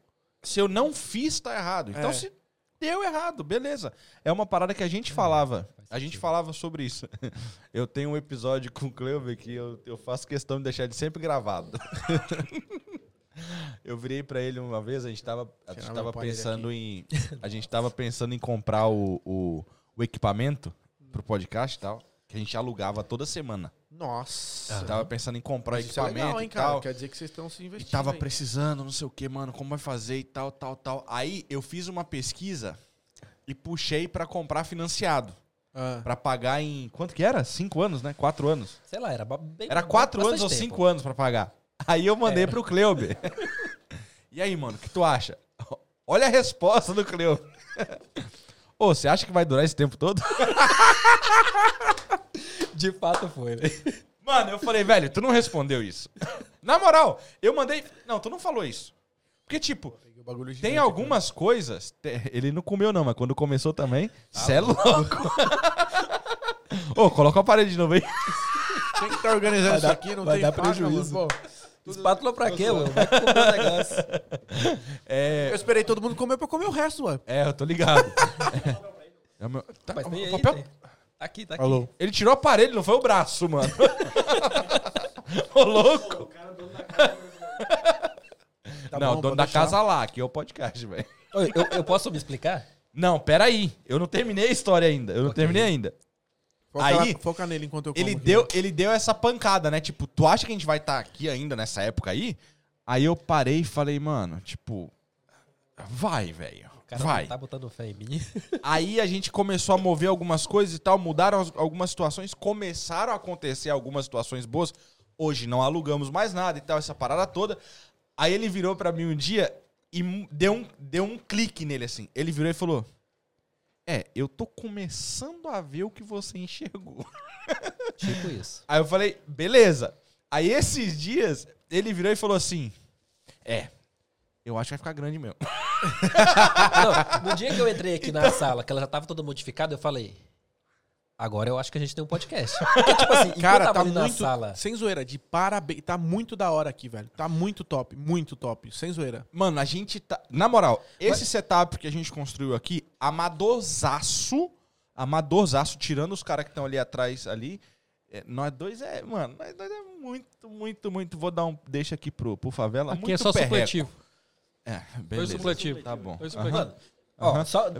Se eu não fiz, tá errado. Então, É. se deu errado, beleza. É uma parada que a gente falava. A gente falava sobre isso. Eu tenho um episódio com o Cleuber que eu, eu faço questão de deixar ele sempre gravado. Eu virei pra ele uma vez, a gente tava, a gente tava pensando em. A gente tava pensando em comprar o, o, o equipamento pro podcast e tal. Que a gente alugava toda semana. Nossa. Tava pensando em comprar o Isso é equipamento legal, hein, e cara? tal. Quer dizer que vocês estão se investindo. E tava aí. precisando, não sei o que, mano, como vai fazer e tal, tal, tal. Aí eu fiz uma pesquisa e puxei pra comprar financiado. Ah. Pra pagar em. Quanto que era? Cinco anos, né? Quatro anos. Sei lá, era bem. Era quatro anos ou tempo. cinco anos pra pagar. Aí eu mandei É. pro Cleuber. e aí, mano, o que tu acha? Olha a resposta do Cleuber. Ô, você acha que vai durar esse tempo todo? De fato foi, né? Mano, eu falei, velho, tu não respondeu isso. Na moral, eu mandei. Não, tu não falou isso. Porque, tipo, Tem algumas coisas. te- Ele não comeu, não, mas quando começou também. Ah, Cê é louco. Ô, coloca o aparelho de novo aí. Quem que tá organizando Vai isso dar- aqui? Não vai tem dar prejuízo. mano. Pô, Espátula pra quê, mano? Vai o negócio. É, eu esperei todo mundo comer pra eu comer o resto, ué. é eu tô ligado. É o meu- tá, Mas tem o aí, papel- tem. Tá aqui, tá aqui. Falou. Ele tirou o aparelho, não foi o braço, mano. Ô, louco. Tá não, bom, dono da deixar. casa lá, aqui é o podcast, velho. Eu, eu posso me explicar? Não, peraí. Eu não terminei a história ainda. Eu não terminei ainda. Foca, Aí, lá- foca nele enquanto eu como. Ele aqui. deu, ele deu essa pancada, né? Tipo, tu acha que a gente vai estar aqui ainda nessa época aí? Aí eu parei e falei, mano, tipo, vai, velho. O cara Vai. tá botando fé em mim. Aí a gente começou a mover algumas coisas e tal, mudaram as- algumas situações, começaram a acontecer algumas situações boas. Hoje não alugamos mais nada e tal, essa parada toda. Aí ele virou pra mim um dia e deu um, deu um clique nele assim. Ele virou e falou: É, eu tô começando a ver o que você enxergou. tipo isso. Aí eu falei, beleza. Aí esses dias, ele virou e falou assim: É, eu acho que vai ficar grande mesmo. Não, no dia que eu entrei aqui na sala, que ela já tava toda modificada, eu falei. Agora eu acho que a gente tem um podcast. Porque, tipo assim, Cara, tá muito. sala. Sem zoeira, de parabéns. Tá muito da hora aqui, velho. Tá muito top, muito top. Sem zoeira. Mano, a gente tá. Na moral, esse setup que a gente construiu aqui, amadorzaço. Amadorzaço, tirando os caras que estão ali atrás ali. é, nós dois é. Mano, nós dois é muito, muito, muito. Vou dar um. Deixa aqui pro, pro favela. Aqui muito é só perreco. supletivo. É, beleza. supletivo. Tá bom. Dois supletivo. Mano, ó, só.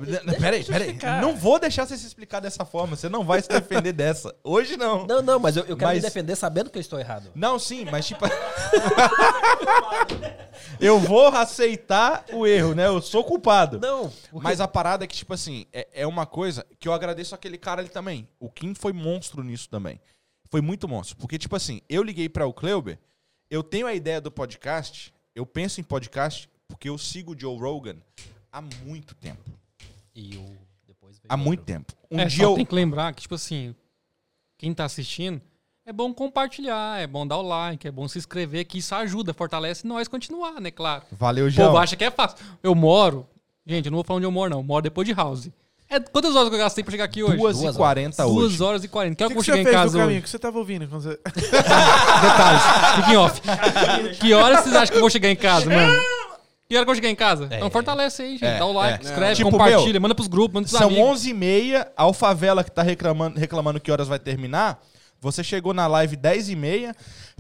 Peraí, peraí. Não vou deixar você se explicar dessa forma. Você não vai se defender dessa. Hoje não. Não, não, mas eu, eu quero Mas- me defender sabendo que eu estou errado. Não, sim, mas tipo. eu vou aceitar o erro, né? Eu sou culpado. Não, porque- Mas a parada é que, tipo assim, é, é uma coisa que eu agradeço aquele cara ali também. O Kim foi monstro nisso também. Foi muito monstro. Porque, tipo assim, eu liguei para o Kleuber, eu tenho a ideia do podcast, eu penso em podcast porque eu sigo o Joe Rogan há muito tempo. E o. Depois veio Há muito outro. tempo. Um é, dia só eu. tem que lembrar que, tipo assim, quem tá assistindo, é bom compartilhar, é bom dar o like, é bom se inscrever, que isso ajuda, fortalece nós continuar, né, claro. Valeu, O João. povo acha que é fácil. Eu moro, gente, eu não vou falar onde eu moro, não, eu moro depois de House. É, quantas horas que eu gastei pra chegar aqui hoje? 2 Duas e 40 Duas hoje. horas e 40. Que O hora que, que eu chegar em fez no casa caminho? hoje? O que você tava ouvindo? Quando você... Detalhes. Fiquem off. Que horas vocês acham que eu vou chegar em casa, mano? Que hora que eu em casa? É. Então fortalece aí, gente. É, Dá o like, é. escreve, Tipo, compartilha, meu, manda pros grupos, manda pros São amigos. 11 e meia, a Alfavela que tá reclamando, reclamando que horas vai terminar. Você chegou na live 10 e meia,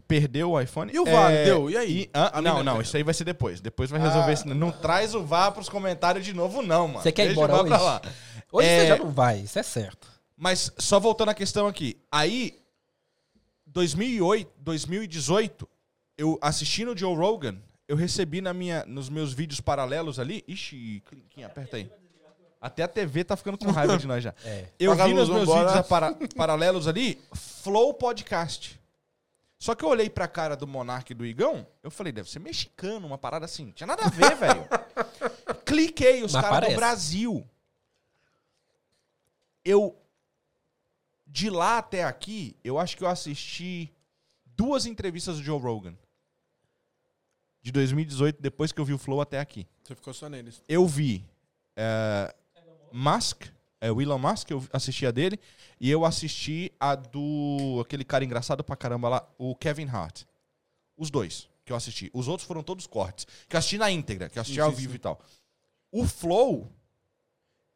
perdeu o iPhone. E o VAR, deu? E aí? hã? A não, não, isso aí vai ser depois. Depois vai resolver Ah. isso. Não traz o VAR pros comentários de novo, não, mano. Você quer ir embora pra hoje? lá. Hoje É. você já não vai, isso é certo. Mas só voltando à questão aqui. Aí, 2008, 2018, eu assistindo o Joe Rogan, eu recebi na minha, nos meus vídeos paralelos ali. Ixi, Clinquinho, aperta aí. Até a TV tá ficando com raiva de nós já. É. Eu Apaga vi nos meus vambora. vídeos para- paralelos ali, Flow Podcast. Só que eu olhei pra cara do Monark e do Igão, eu falei, deve ser mexicano, uma parada assim. Tinha nada a ver, velho. Cliquei, os caras do. Brasil. Eu. De lá até aqui, eu acho que eu assisti duas entrevistas do Joe Rogan. De 2018, depois que eu vi o Flow até aqui. Você ficou só neles. Eu vi é, Musk, é, o Elon Musk, eu assisti a dele, e eu assisti a do aquele cara engraçado pra caramba lá, o Kevin Hart. Os dois que eu assisti. Os outros foram todos cortes. Que eu assisti na íntegra, que eu assisti ao vivo e tal. O Flow,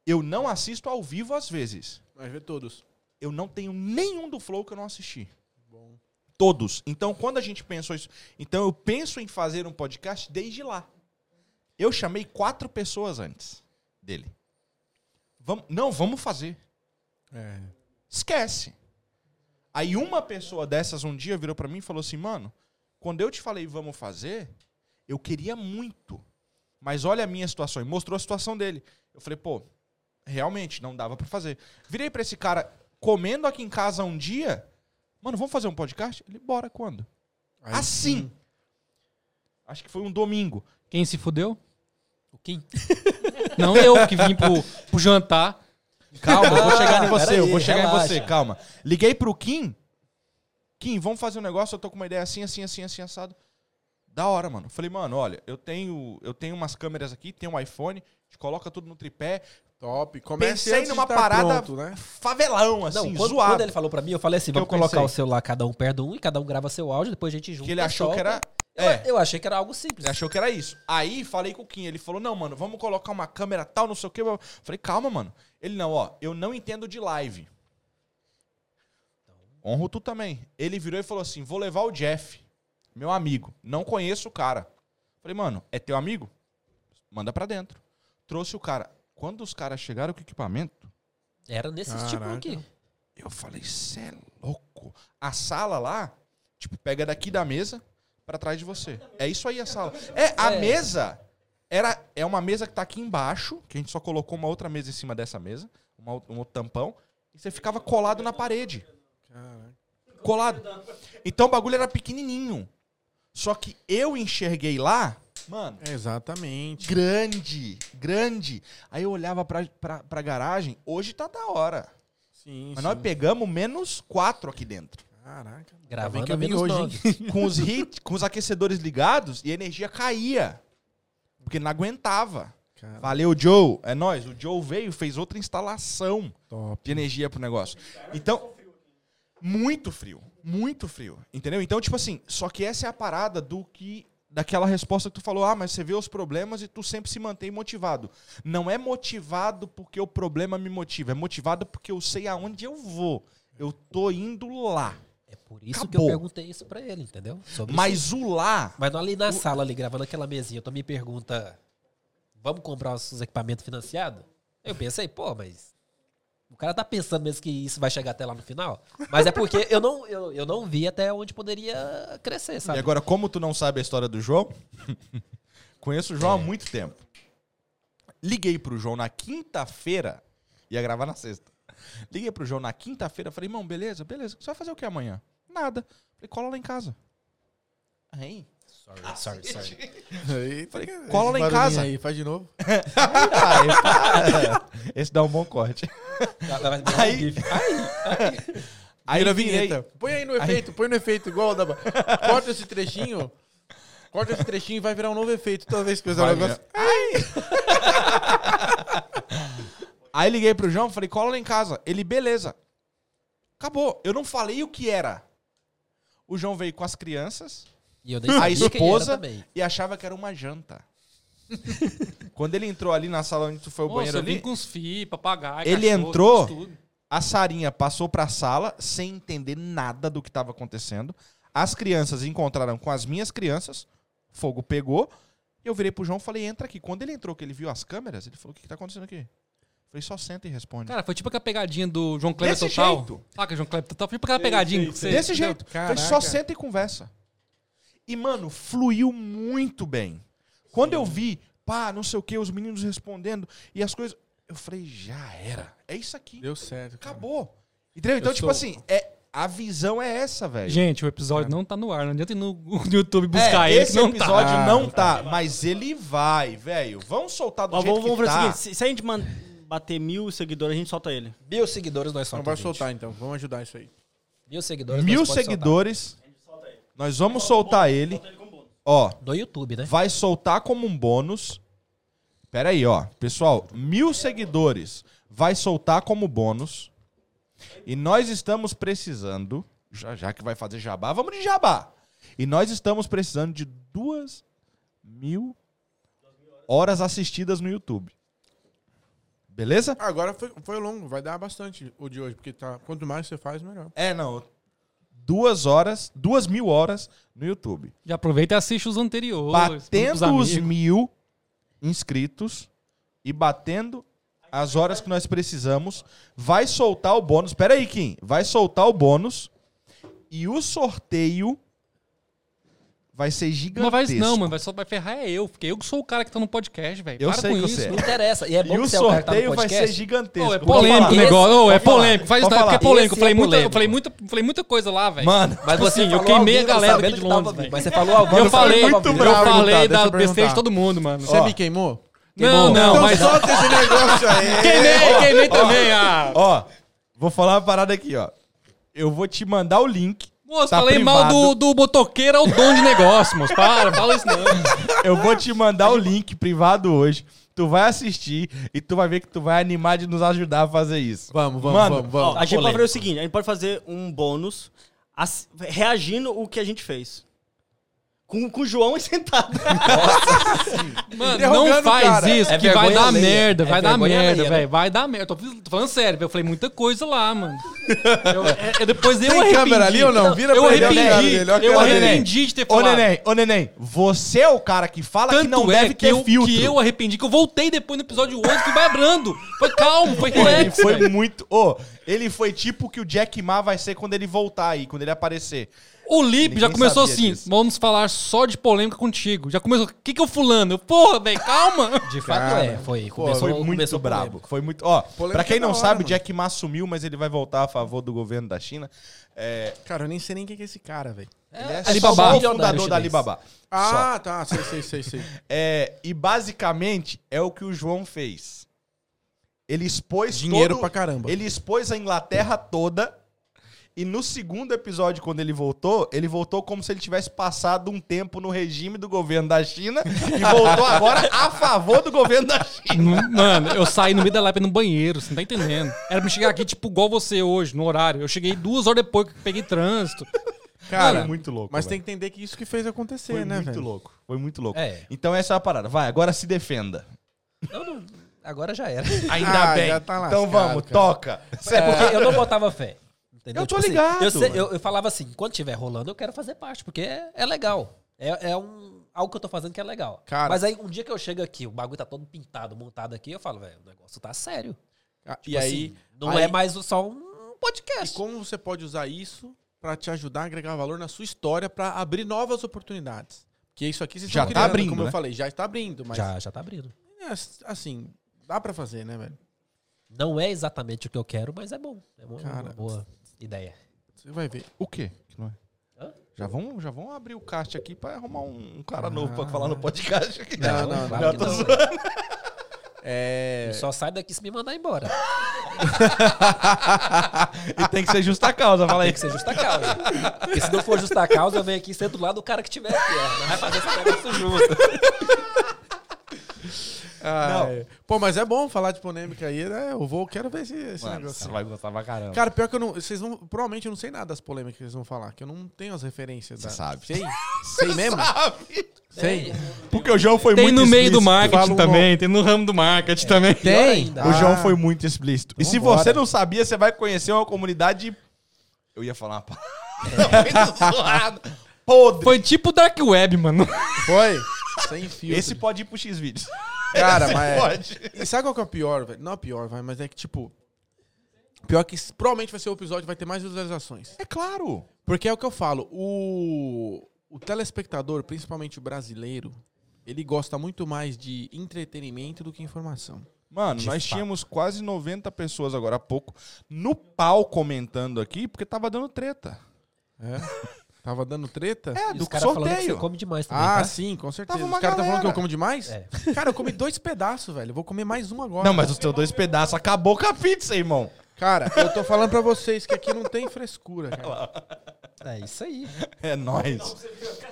eu não assisto ao vivo às vezes. Mas vê todos. Eu não tenho nenhum do Flow que eu não assisti. Todos. Então, quando a gente pensou isso. Então, eu penso em fazer um podcast desde lá. Eu chamei quatro pessoas antes dele. Vamos, não, vamos fazer. É. Esquece. Aí, uma pessoa dessas um dia virou pra mim e falou assim: Mano, quando eu te falei vamos fazer, eu queria muito. Mas olha a minha situação. E mostrou a situação dele. Eu falei: Pô, realmente não dava pra fazer. Virei pra esse cara comendo aqui em casa um dia. Mano, vamos fazer um podcast? Ele, bora, quando? Aí assim. Acho que foi um domingo. Quem se fudeu? O Kim? Não eu que vim pro, pro jantar. Calma, eu vou Ah, chegar em você, eu peraí, vou chegar relaxa. em você, calma. Liguei pro Kim. Kim, vamos fazer um negócio, eu tô com uma ideia assim, assim, assim, assim, assado. Da hora, mano. Falei, mano, olha, eu tenho, eu tenho umas câmeras aqui, tem um iPhone, a gente coloca tudo no tripé. Top. Comece Pensei numa parada pronto, né? favelão, assim, não, quando, zoado. quando ele falou pra mim, eu falei assim, Que vamos eu colocar pensei. o celular cada um perto de um e cada um grava seu áudio, depois a gente junta. Que ele achou que era... Eu, É, eu achei que era algo simples. ele achou que era isso. Aí, falei com o Kim, ele falou, não, mano, vamos colocar uma câmera tal, não sei o quê. Falei, calma, mano. Ele, não, ó, eu não entendo de live. Honro tu também. Ele virou e falou assim, vou levar o Jeff, meu amigo. Não conheço o cara. Falei, mano, é teu amigo? Manda pra dentro. Trouxe o cara. Quando os caras chegaram com o equipamento, Era nesse tipo aqui. eu falei, cê é louco. A sala lá, tipo, pega daqui da mesa pra trás de você. É isso aí a sala. É, a É. mesa era é uma mesa que tá aqui embaixo, que a gente só colocou uma outra mesa em cima dessa mesa, uma, um outro tampão, e você ficava colado na parede. Caraca. Colado. Então o bagulho era pequenininho. Só que eu enxerguei lá, mano, Exatamente. grande, grande. Aí eu olhava pra, pra, pra garagem, hoje tá da hora. Sim, Mas sim. nós pegamos menos quatro aqui dentro. Caraca. Gravando que eu a vim menos hoje, com os hit, com os aquecedores ligados e a energia caía. Porque não aguentava. Cara, Valeu, Joe. É nóis. O Joe veio, fez outra instalação top. de energia pro negócio. Então, muito frio. Muito frio. Entendeu? Então, tipo assim, só que essa é a parada do que. Daquela resposta que tu falou, ah, mas você vê os problemas e tu sempre se mantém motivado. Não é motivado porque o problema me motiva, é motivado porque eu sei aonde eu vou. Eu tô indo lá. É por isso que Acabou. eu perguntei isso pra ele, entendeu? Sobre isso. Mas o lá Mas ali na sala, ali gravando aquela mesinha, tu me pergunta: vamos comprar os equipamentos financiados? Eu pensei, pô, mas. O cara tá pensando mesmo que isso vai chegar até lá no final? Mas é porque eu não, eu, eu não vi até onde poderia crescer, E sabe? agora, como tu não sabe a história do João, conheço o João há muito tempo. Liguei pro João na quinta-feira, ia gravar na sexta. Liguei pro João na quinta-feira, falei, irmão, beleza, beleza. Você vai fazer o que amanhã? Nada. Falei, cola lá em casa. Hein? Sorry, sorry, sorry. Eita, Falei, cara, cola lá em casa. Aí, faz de novo. Ai, para. Esse dá um bom corte. Aí- Aí, Aí Vira a vinheta. Põe aí no efeito, põe no efeito, igual da. Corta esse trechinho. Corta esse trechinho e vai virar um novo efeito toda vez que eu usar o negócio. Aí liguei pro João, falei, cola lá em casa. Ele, beleza. Acabou. Eu não falei o que era. O João veio com as crianças E eu nem a esposa também. e achava que era uma janta. Quando ele entrou ali na sala onde tu foi o banheiro eu vim ali, com os fi, papagaio, Ele cachorro, entrou- a Sarinha passou pra sala sem entender nada do que estava acontecendo. As crianças encontraram com as minhas crianças, fogo pegou. Eu virei pro João e falei, entra aqui. Quando ele entrou, que ele viu as câmeras, ele falou, o que, que tá acontecendo aqui? Eu falei, só senta e responde. Cara, foi tipo aquela pegadinha do João Kleber Desse Total. jeito. Ah, que é João Kleber Total. Foi tipo aquela pegadinha. que você- Desse jeito. Falei, só senta e conversa. E, mano, fluiu muito bem. Quando eu vi, pá, não sei o que, os meninos respondendo e as coisas. Eu falei, já era. É isso aqui. Deu certo. cara. Acabou. Entendeu? Então, Eu tipo sou- assim, é, a visão é essa, velho. Gente, o episódio não tá no ar. Não adianta ir no, no YouTube buscar É, ele. esse não episódio tá. não tá, mas ele vai, velho. Vamos soltar do Ó, jeito vamos, vamos que fazer tá. o seguinte: se, se a gente man- bater mil seguidores, a gente solta ele. Mil seguidores nós Então soltamos. vai gente. soltar então. Vamos ajudar isso aí. Mil seguidores Mil nós pode soltar. seguidores. Nós vamos soltar ele. Ó, Do YouTube, né? vai soltar como um bônus. Pera aí, ó. Pessoal, mil seguidores vai soltar como bônus. E nós estamos precisando, já, já que vai fazer jabá, vamos de jabá. E nós estamos precisando de duas mil horas assistidas no YouTube. Beleza? Agora foi, foi longo, vai dar bastante o de hoje, porque tá, quanto mais você faz, melhor. É, não. Duas horas, duas mil horas no YouTube. Já aproveita e assiste os anteriores. batendo os mil inscritos e batendo as horas que nós precisamos, vai soltar o bônus. Pera aí, Kim. Vai soltar o bônus e o sorteio vai ser Mas gigantesco. vai, não, mano, vai, só vai ferrar é eu, porque eu que sou o cara que tá no podcast, velho. Eu Para sei com que isso. você é. Não interessa. E é bom E que o é o cara que tá no sorteio vai ser podcast. gigantesco. Pô, é polêmico o negócio. Ô, é polêmico. Faz isso, porque é polêmico. Eu falei, é muita, eu polêmico. falei, muita, falei muita coisa lá, velho. Mano, Mas você Assim, eu queimei a galera aqui de tava Londres. Mas você falou ao. Eu falei, eu falei tá? Da besteira de todo mundo, mano. Você me queimou? Não, não, então mas... solta esse negócio aí. Queimei, queimei também, ah. ó, vou falar uma parada aqui, ó. Eu vou te mandar o link. Moço, Tá falei mal privado. do, do motoqueiro ao dono de negócio, moço. Para, fala isso não. Eu vou te mandar o link privado hoje. Tu vai assistir e tu vai ver que tu vai animar de nos ajudar a fazer isso. Vamos, vamos, Mano, vamos, vamos. A gente pode polêmico. fazer o seguinte: a gente pode fazer um bônus reagindo o que a gente fez. Com, com o João sentado. Mano, Interrogando não faz cara. isso, É que vai dar alheia. merda, É vai dar vergonha merda, velho. Vai dar merda. Tô, tô falando sério, velho. Eu falei muita coisa lá, mano. Eu- é- é depois eu Tem arrependi. câmera ali ou não? Vira eu pra ele, arrependi, dele, olha a eu arrependi de ter Ô, falado. neném, ô, neném, você é o cara que fala que Tanto não é deve que ter eu, filtro. que eu arrependi, que eu voltei depois no episódio 11 fui vibrando. Foi calmo, foi ele relax. foi muito. Ô, ele foi tipo o que o Jack Ma vai ser quando ele voltar aí, quando ele aparecer. O Lipe já começou assim, disso. vamos falar só de polêmica contigo. Já começou, o que que eu fulano? Eu, Porra, velho, calma. De fato Cara, é. Foi. Pô, Começou, foi muito começou brabo. polêmico. Foi muito. Ó, Polêmica pra quem é não hora, sabe, o Jack Ma sumiu, mas ele vai voltar a favor do governo da China. É, Cara, eu nem sei nem quem que é esse cara, velho. ele é Alibaba. só o Milionário fundador da. Alibaba. Só. Ah, tá. Sei, sei, sei, sei. É, e basicamente é o que o João fez. Ele expôs Dinheiro todo- pra caramba. Ele expôs a Inglaterra toda. E no segundo episódio, quando ele voltou, ele voltou como se ele tivesse passado um tempo no regime do governo da China e voltou agora a favor do governo da China. Mano, eu saí no meio da live no banheiro, você não tá entendendo. Era pra me chegar aqui, tipo, igual você hoje, no horário. Eu cheguei duas horas depois que peguei trânsito. Cara, Foi muito louco. mas velho. tem que entender que isso que fez acontecer, Foi né, muito velho? louco. Foi muito louco. É. Então essa é a parada. Vai, agora se defenda. Agora já era. Ainda Ah, bem. já tá então vamos, cara. toca. É porque eu não botava fé. Entendeu? Eu tô assim, ligado, eu, sei- mano. eu- eu falava assim, quando tiver rolando, eu quero fazer parte, porque é, é legal. É, é um, algo que eu tô fazendo que é legal. Cara. Mas aí, um dia que eu chego aqui, o bagulho tá todo pintado, montado aqui, eu falo, velho, o negócio tá sério. Ah, Tipo e aí, assim, não aí- é mais só um e podcast. como você pode usar isso pra te ajudar a agregar valor na sua história pra abrir novas oportunidades? Que isso aqui vocês Já tá criando, abrindo, como né? eu falei, já está abrindo, mas Já, já tá abrindo. é, assim, dá pra fazer, né, velho? Não é exatamente o que eu quero, mas é bom. É uma, Cara. uma boa ideia. Você vai ver. O quê? Que não é? Hã? Já vão, já vão abrir o cast aqui pra arrumar um, um cara Ah. novo pra falar no podcast aqui. Não, não, que tô não. zoando. É, Só sai daqui se me mandar embora. e tem que ser justa causa, fala aí. Tem que ser justa causa. Porque se não for justa causa, eu venho aqui e sento do lado do cara que tiver aqui, ó. Nós vai fazer esse negócio junto. Ai. Pô, mas é bom falar de polêmica aí, né? Eu vou, quero ver esse, esse Mano, negócio. você vai gostar pra caramba. Cara, pior que eu não. Vocês vão. Provavelmente eu não sei nada das polêmicas que eles vão falar, que eu não tenho as referências. Você da- sabe. Sei. Sei mesmo? Sei. Porque o João foi Tem muito no meio do marketing também, tem no ramo do marketing também. Tem? O João Ah. foi muito explícito. E Então se bora. você não sabia, você vai conhecer uma comunidade. Eu ia falar uma palavra. Zoado. Podre. Foi tipo Dark Web, mano. Foi? Sem filtro. Esse pode ir pro X-Vídeos. Cara, mas. é- Pode. E sabe qual que é o pior, velho? Não é o pior, vai, mas é que, tipo. Pior que provavelmente vai ser o episódio que vai ter mais visualizações. É claro. Porque é o que eu falo, o, o telespectador, principalmente o brasileiro, ele gosta muito mais de entretenimento do que informação. Mano, De nós fato. tínhamos quase 90 pessoas agora há pouco no pau comentando aqui, porque tava dando treta. É? Tava dando treta? É, E do os caras falando que sorteio. você come demais também, Ah, tá? sim, com certeza. Tava Os caras estão falando que eu como demais? É. Cara, eu comi dois pedaços, velho. Eu vou comer mais um agora. Não, mas os teus dois pedaços acabou com a pizza, irmão. Cara, eu tô falando pra vocês que aqui não tem frescura, cara. É isso aí. É nóis.